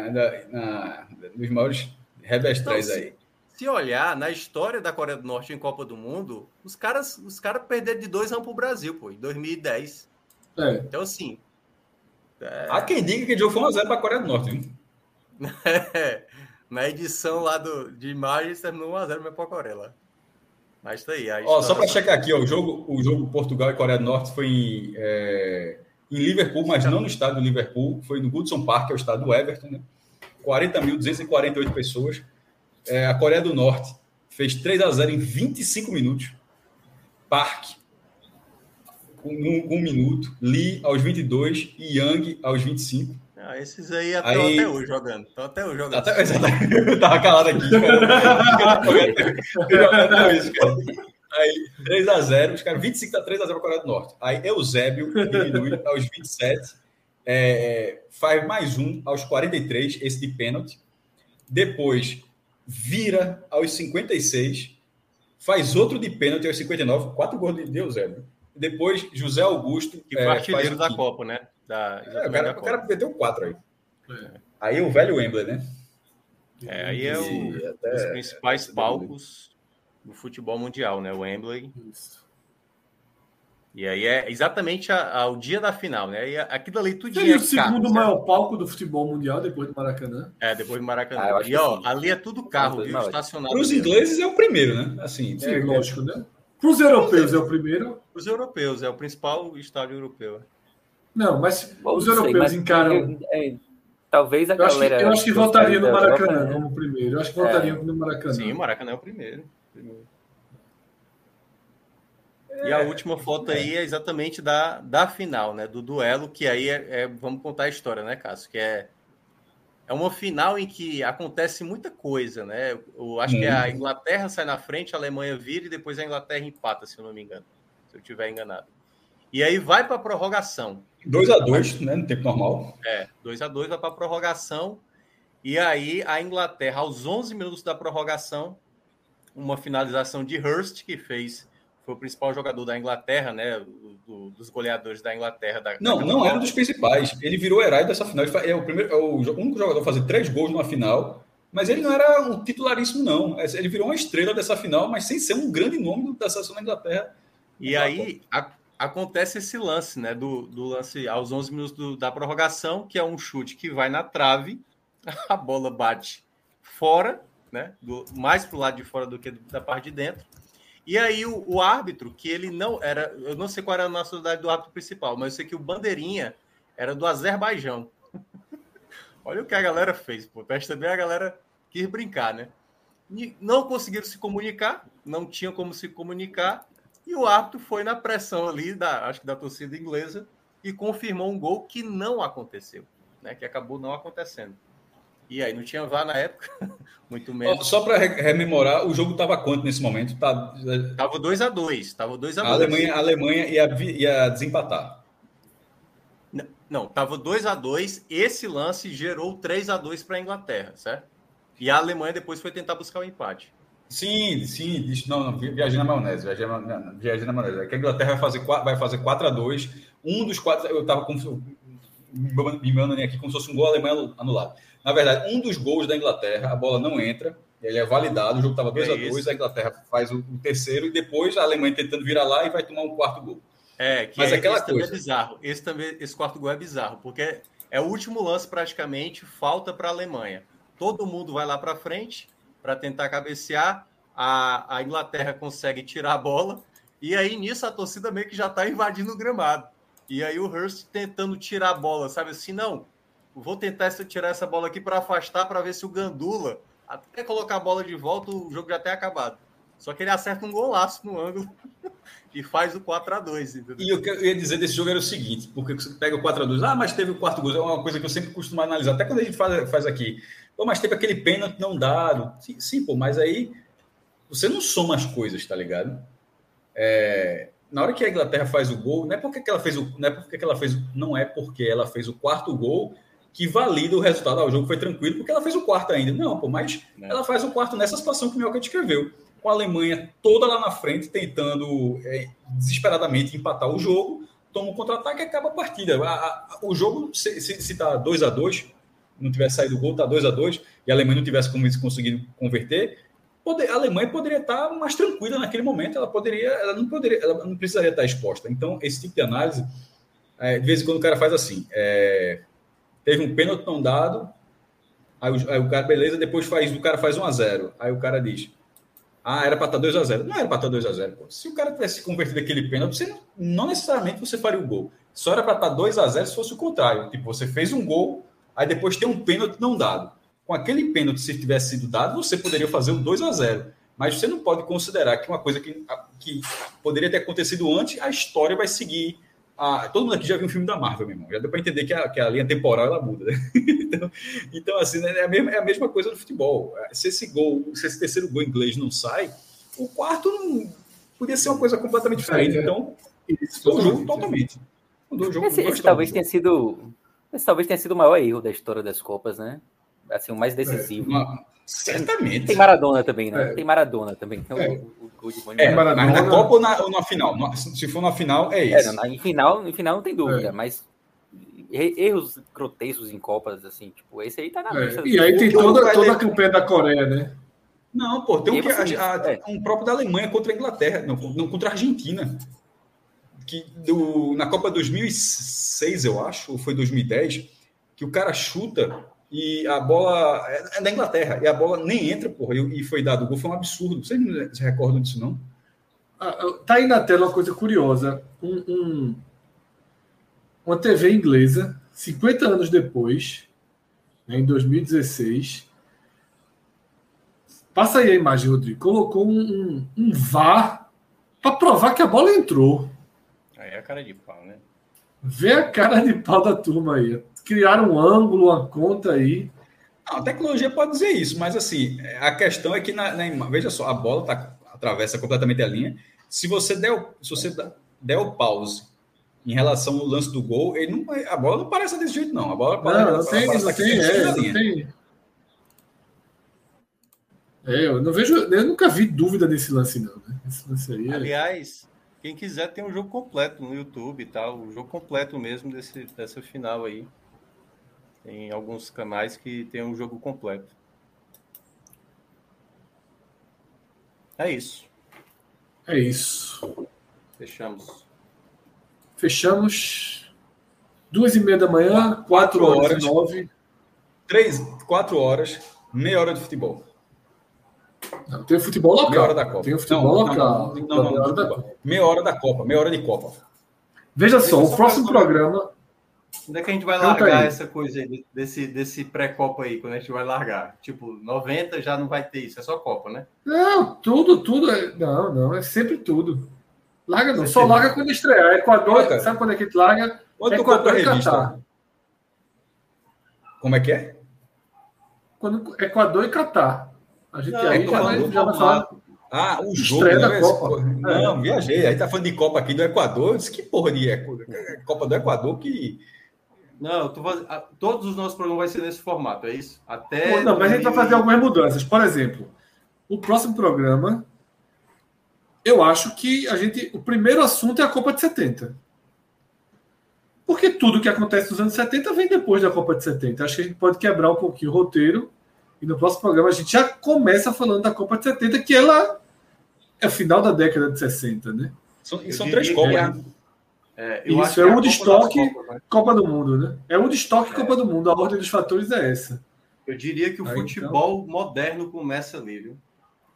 Ainda na, nos maiores revestrais então, aí. Se olhar na história da Coreia do Norte em Copa do Mundo, os caras, os caras perderam de 2 a 1 pro Brasil, pô, em 2010. É. Então, assim. É... Há quem diga que o jogo foi 1x0 para a Coreia do Norte, hein? na edição lá do, de imagens, terminou 1x0 para a Coreia lá. Mas tá aí. Ó, só para checar aqui, ó, o jogo, o jogo Portugal e Coreia do Norte foi em, é, em Liverpool, mas não no estádio do Liverpool, foi no Goodson Park, que é o estádio do Everton, né? 40.248 pessoas. É, a Coreia do Norte fez 3 a 0 em 25 minutos. Park, um, um, minuto. Lee aos 22 e Yang aos 25. Ah, esses aí estão aí... até hoje jogando. Estão até hoje jogando. Até... Eu tava calado aqui, Aí, 3x0, os caras 25 a 3x0 para a Coreia do Norte. Aí Eusébio diminui aos 27, é, faz mais um aos 43, esse de pênalti. Depois vira aos 56, faz outro de pênalti aos 59, quatro gols de Eusébio. Depois, José Augusto. Que foi é, artilheiro da Copa, né? Da, é, o, cara, o cara meteu quatro aí. É. Aí o velho Wembley, né? É, aí é o, até, os principais palcos do futebol mundial, né? O Wembley. Isso. E aí é exatamente a, a, o dia da final, né? E aquilo ali tudo Seria é o segundo carro, maior palco do futebol mundial depois do Maracanã. É, depois do Maracanã. Ah, e ó, ali é tudo carro, viu? Estacionado. Para os ingleses é o primeiro, né? Assim, Sim, é, lógico, né? Para os europeus é o primeiro. Para os europeus, é o principal estádio europeu. Não, mas Bom, os europeus sei, mas encaram. É, talvez a eu galera. Acho que, eu acho que votaria no Maracanã Europa, como primeiro. Eu acho que votaria é. no Maracanã. Sim, o Maracanã é o primeiro. E a última foto aí é exatamente da, da final, né? Do duelo, que aí é, é vamos contar a história, né, Cássio? Que é, é uma final em que acontece muita coisa, né? Eu acho hum. que a uhum. Inglaterra sai na frente, a Alemanha vira e depois a Inglaterra empata, se eu não me engano. Se eu estiver enganado. E aí vai para a prorrogação. 2 a 2 né? No tempo normal. É, 2 a 2 vai para a prorrogação. E aí a Inglaterra, aos 11 minutos da prorrogação, uma finalização de Hurst, que fez foi o principal jogador da Inglaterra, né? Do, dos goleadores da Inglaterra. Da, não, não era um dos principais. Ele virou herói dessa final. Ele é o, primeiro, é o único jogador a fazer três gols numa final. Mas ele não era um titularíssimo, não. Ele virou uma estrela dessa final, mas sem ser um grande nome da seleção da Inglaterra E aí a, acontece esse lance, né? Do, do lance aos 11 minutos do, da prorrogação, que é um chute que vai na trave, a bola bate fora, né? Do, mais pro lado de fora do que da parte de dentro. E aí o, o, árbitro, que ele não era, eu não sei qual era a nacionalidade do árbitro principal, mas eu sei que o bandeirinha era do Azerbaijão. Olha o que a galera fez, pô. Presta bem, a galera quis brincar, né? Não conseguiram se comunicar, não tinham como se comunicar, e o árbitro foi na pressão ali, da, acho que da torcida inglesa, e confirmou um gol que não aconteceu, né? Que acabou não acontecendo. E aí, não tinha VAR na época, muito menos. Só para rememorar, o jogo estava quanto nesse momento? Tá... Tava 2 a 2 Tava 2 a 2 A Alemanha, a Alemanha ia, ia desempatar. Não, tava 2 a 2 Esse lance gerou 3 a 2 para a Inglaterra, certo? E a Alemanha depois foi tentar buscar o empate. Sim, sim, não, não viajei na maionese, viajei na, viajei na maionese. É que a Inglaterra vai fazer, vai fazer 4 a 2 Um dos quatro, eu estava me mandando aqui como se fosse um gol alemão anulado. Na verdade, um dos gols da Inglaterra, a bola não entra, ele é validado, o jogo estava 2 é a 2 a Inglaterra faz o, terceiro e depois a Alemanha tentando virar lá e vai tomar um quarto gol. É, que Mas é, aquela esse coisa. é bizarro. Esse, também, esse quarto gol é bizarro, porque é o último lance praticamente, falta para a Alemanha. Todo mundo vai lá para frente para tentar cabecear, a, a Inglaterra consegue tirar a bola, e aí nisso a torcida meio que já está invadindo o gramado. E aí o Hurst tentando tirar a bola, sabe assim, não, vou tentar tirar essa bola aqui para afastar, para ver se o Gandula, até colocar a bola de volta, o jogo já tem acabado. Só que ele acerta um golaço no ângulo e faz o 4 a 2 entendeu? E o que eu ia dizer desse jogo era o seguinte, porque você pega o 4 a 2 ah, mas teve o quarto gol, é uma coisa que eu sempre costumo analisar, até quando a gente faz, faz aqui. Pô, mas teve aquele pênalti não dado. Sim, sim, pô, mas aí você não soma as coisas, tá ligado? É, na hora que a Inglaterra faz o gol, não é porque ela fez o, não é porque ela fez, não é porque ela fez o quarto gol que valida o resultado. Ah, o jogo foi tranquilo porque ela fez o quarto ainda. Não, pô, mas não. É. ela faz o quarto nessa situação que o Mioca descreveu. Com a Alemanha toda lá na frente, tentando é, desesperadamente empatar o jogo, toma um contra-ataque e acaba a partida. A, a, o jogo, se, se, se tá 2 a 2 não tivesse saído o gol, tá 2 a 2 e a Alemanha não tivesse conseguido converter, a Alemanha poderia estar mais tranquila naquele momento, ela poderia, ela não poderia, ela não precisaria estar exposta. Então, esse tipo de análise, é, de vez em quando o cara faz assim, é, teve um pênalti não dado, aí o, aí o, cara, beleza, depois faz, o cara faz 1 a 0 aí o cara diz, ah, era para estar 2 a 0 Não era para estar 2 a 0 pô. Se o cara tivesse convertido aquele pênalti, você não, não necessariamente você faria o gol. Só era para estar 2 a 0 se fosse o contrário. Tipo, você fez um gol, aí depois tem um pênalti não dado com aquele pênalti, se tivesse sido dado, você poderia fazer um 2 a 0 Mas você não pode considerar que uma coisa que, que poderia ter acontecido antes, a história vai seguir. A... Todo mundo aqui já viu um filme da Marvel, meu irmão. Já deu para entender que a, que a linha temporal ela muda. Né? então, então, assim, né, é, a mesma, é a mesma coisa no futebol. Se esse gol, se esse terceiro gol inglês não sai, o quarto não podia ser uma coisa completamente diferente. É, então, mudou o jogo totalmente. Mudou o jogo. Esse, esse talvez tenha sido. Esse talvez tenha sido o maior erro da história das Copas, né? assim, o mais decisivo. É, certamente. Tem Maradona também, né? É. Tem Maradona também. Tem é. o, o, o de é, Maradona... na Copa ou na, ou na final? Se for na final, é isso. É, na, em, final, em final não tem dúvida, é. mas erros grotescos em Copas, assim, tipo, esse aí tá na lista. E aí tem toda, toda a campanha da Coreia, né? Não, pô, tem um, que, a, a, um próprio da Alemanha contra a Inglaterra, não, não contra a Argentina. Que do, na Copa 2006, eu acho, ou foi 2010, que o cara chuta e a bola é, é da Inglaterra, e a bola nem entra, porra, e, foi dado o gol, foi um absurdo. Vocês não se recordam disso, não? Ah, ah, tá aí na tela uma coisa curiosa. Um, um, uma TV inglesa, 50 anos depois, né, em 2016. Passa aí a imagem, Rodrigo. Colocou um, um, um VAR para provar que a bola entrou. Cara de pau, né? Vê a cara de pau da turma aí criar um ângulo, uma conta aí. Não, a tecnologia pode dizer isso, mas assim, a questão é que, na, na veja só, a bola tá, atravessa completamente a linha. Se você der, se você der o pause em relação ao lance do gol, ele não, a bola não parece desse jeito, não. A bola, não, não tem, não tem, é, não tem. É, eu não vejo, eu nunca vi dúvida nesse lance, não. Né? Esse lance aí é... Aliás, quem quiser tem um jogo completo no YouTube e tal, o jogo completo mesmo desse, dessa final aí. Tem alguns canais que tem um jogo completo. É isso. É isso. Fechamos. Fechamos. Duas e meia da manhã, quatro horas, e nove. Três, quatro horas, meia hora de futebol. Não, tem futebol local. Meia hora da Copa. Tem futebol Não, local. Não, não, meia, hora da. Copa. meia hora da Copa, meia hora de Copa. Veja só, eu o próximo só programa. Onde é que a gente vai Conta largar aí. essa coisa aí, desse, desse pré-copa aí, quando a gente vai largar? Tipo, 90 já não vai ter isso, é só Copa, né? Não, tudo, tudo. É... Não, não, é sempre tudo. Larga não, só Sempre. larga quando estrear. Equador, sabe quando é que a gente larga? Quando Equador e a revista? Catar. Como é que é? Quando Equador e Catar. A gente Não, aí já falando já falar. Ah, o jogo. Estreia da né? Copa. Não, viajei. Aí tá falando de Copa aqui do Equador. Eu disse, que porra de Equador? Copa do Equador que. Não, tô faz... todos os nossos programas vai ser nesse formato, é isso? Até. Pô, Não, mas a gente vai fazer algumas mudanças. Por exemplo, o próximo programa, eu acho que a gente. O primeiro assunto é a Copa de 70. Porque tudo que acontece nos anos 70 vem depois da Copa de 70. Acho que a gente pode quebrar um pouquinho o roteiro. E no próximo programa a gente já começa falando da Copa de 70, que ela é o final da década de 60, né? São, Eu são três Copas. é- né? É, Isso, é Copa das destoque Copas, né? Copa do Mundo, né? É o destoque Copa do Mundo. A ordem dos fatores é essa. Eu diria que o Aí, futebol moderno começa ali, viu?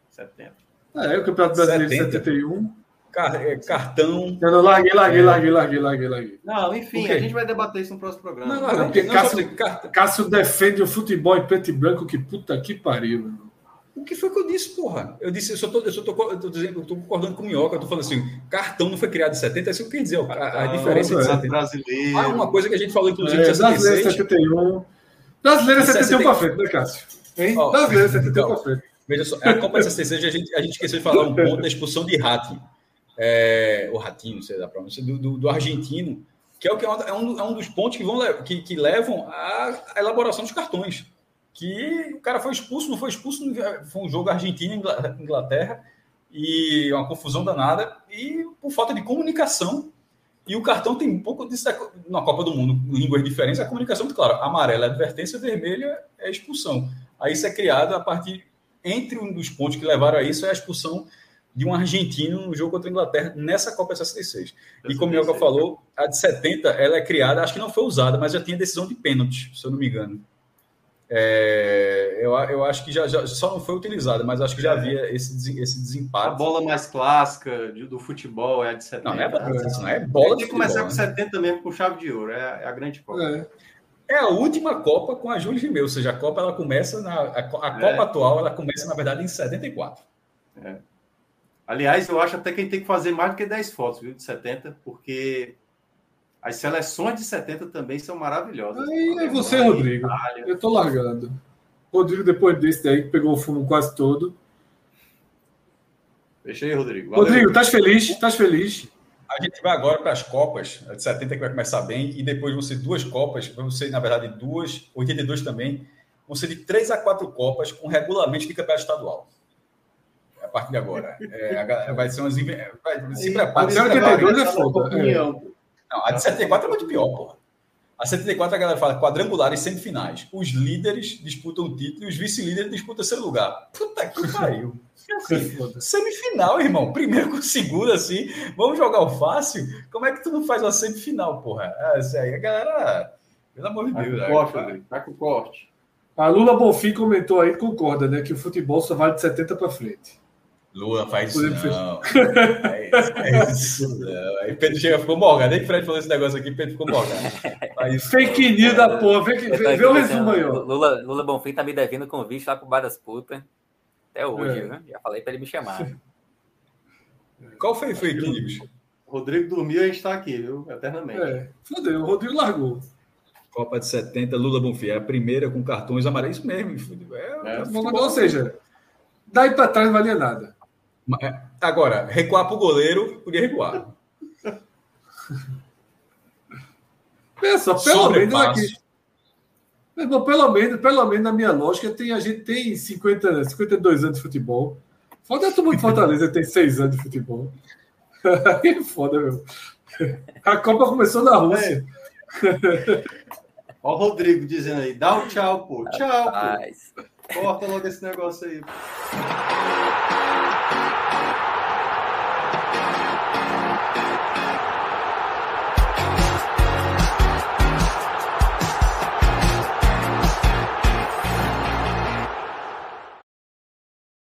70. É, o Campeonato Brasileiro de 70. 71. Car- é, cartão. Eu não larguei, larguei, É. larguei, larguei, larguei, larguei. Não, enfim, a gente vai debater isso no próximo programa. Não, Não, não, porque não, Cássio- dizer. Cássio defende o futebol em preto e branco, que puta que pariu, meu irmão. O que foi que eu disse, porra? Eu disse, eu só tô, eu só tô, eu tô dizendo, eu tô concordando com o Minhoca, eu tô falando assim, cartão não foi criado em 70, é isso que eu quer dizer, a, a diferença é. Campeonato 70. brasileiro. Ah, uma coisa que a gente falou, inclusive, É, em brasileiro 66. 71. Brasileiro é 71 pra frente, né, Cássio? Hein? Ó, brasileiro é 71 ó, pra frente. Veja só, a Copa de 66, a gente, a gente esqueceu de falar um ponto da expulsão de Ratti, é, o Ratinho, sei da pronúncia, do, do, do argentino, que é, o que é, um, é um- é dos pontos que, vão, que, que levam à, à elaboração dos cartões. Que o cara foi expulso, não foi expulso, foi um jogo Argentina Ingla- Inglaterra, e uma confusão danada, e por falta de comunicação. E o cartão tem um pouco disso na Copa do Mundo, línguas diferentes, a comunicação, claro, amarela é advertência, vermelha é expulsão. Aí isso é criado a partir, entre um dos pontos que levaram a isso, é a expulsão de um argentino no jogo contra a Inglaterra nessa Copa de 66. E como o Mioca falou, a de 70 ela é criada, acho que não foi usada, mas já tinha decisão de pênalti, se eu não me engano. É, eu, eu acho que já, já só não foi utilizada, mas acho que já havia esse, esse A desempate. bola mais clássica de- do futebol é a de 70. Não, não é, não é A bola de tem que começar com né? 70 mesmo, com chave de ouro. É, é a grande Copa. É. É a última Copa com a Júlia Rimeu, ou seja, a Copa ela começa na a, a Copa É. atual ela começa na verdade em 74. Aliás, eu acho até que a gente tem que fazer mais do que 10 fotos, viu, de 70, porque as seleções de 70 também são maravilhosas. Aí é você, Rodrigo. Itália. Eu tô largando. Rodrigo, depois desse daí, que pegou o fumo quase todo. Deixa aí, Rodrigo. Valeu. Rodrigo, estás feliz? Estás feliz? A gente vai agora para as Copas, a de 70 que vai começar bem, e depois vão ser duas Copas, vão ser, na verdade, duas, 82 também, vão ser de três a quatro Copas com regulamento de campeonato estadual. A partir de agora. É, vai ser umas. Vai, se prepara. Se 82 prepara. é foda. É. Não, a de 74 é muito pior, porra. A 74 a galera fala quadrangular e semifinais. Os líderes disputam o título e os vice-líderes disputam o terceiro lugar. Puta que pariu. Assim, semifinal, irmão. Primeiro com o segundo, assim. Vamos jogar o fácil? Como é que tu não faz uma semifinal, porra? É, isso aí, a galera. Pelo amor de Tá Deus. com né? corte. Tá com corte. A Lula Bonfim comentou aí, concorda, né? Que o futebol só vale de 70 para frente. Lula faz isso Podemos não. É isso, é isso não. Aí Pedro chega ficou morgado. Nem que Fred falou esse negócio aqui, Pedro ficou morgado. Faz- Fake news da porra. Vê, vê, vê o resumo aí, ó. Lula, Lula Bonfim tá me devendo convite lá pro Bar das Putas. Até hoje, É. né? Já falei pra ele me chamar. Qual foi o fake news? Rodrigo dormiu e a gente tá aqui, viu? Eternamente. É, fodeu, o Rodrigo largou. Copa de 70, Lula Bonfim. É a primeira com cartões amarelos. Isso mesmo. É, É. é futebol. Ou seja, daí para trás não valia nada. É, Agora, recuar para o goleiro, podia recuar. Pensa, pelo menos aqui. Irmão, pelo menos, pelo menos na minha lógica, tem, a gente tem 50, 52 anos de futebol. Foda a turma de Fortaleza tem 6 anos de futebol. Aí é foda, meu. A Copa começou na Rússia. Ó o Rodrigo dizendo aí, dá o tchau, pô. Tchau, pô. Rapaz. Corta logo esse negócio aí.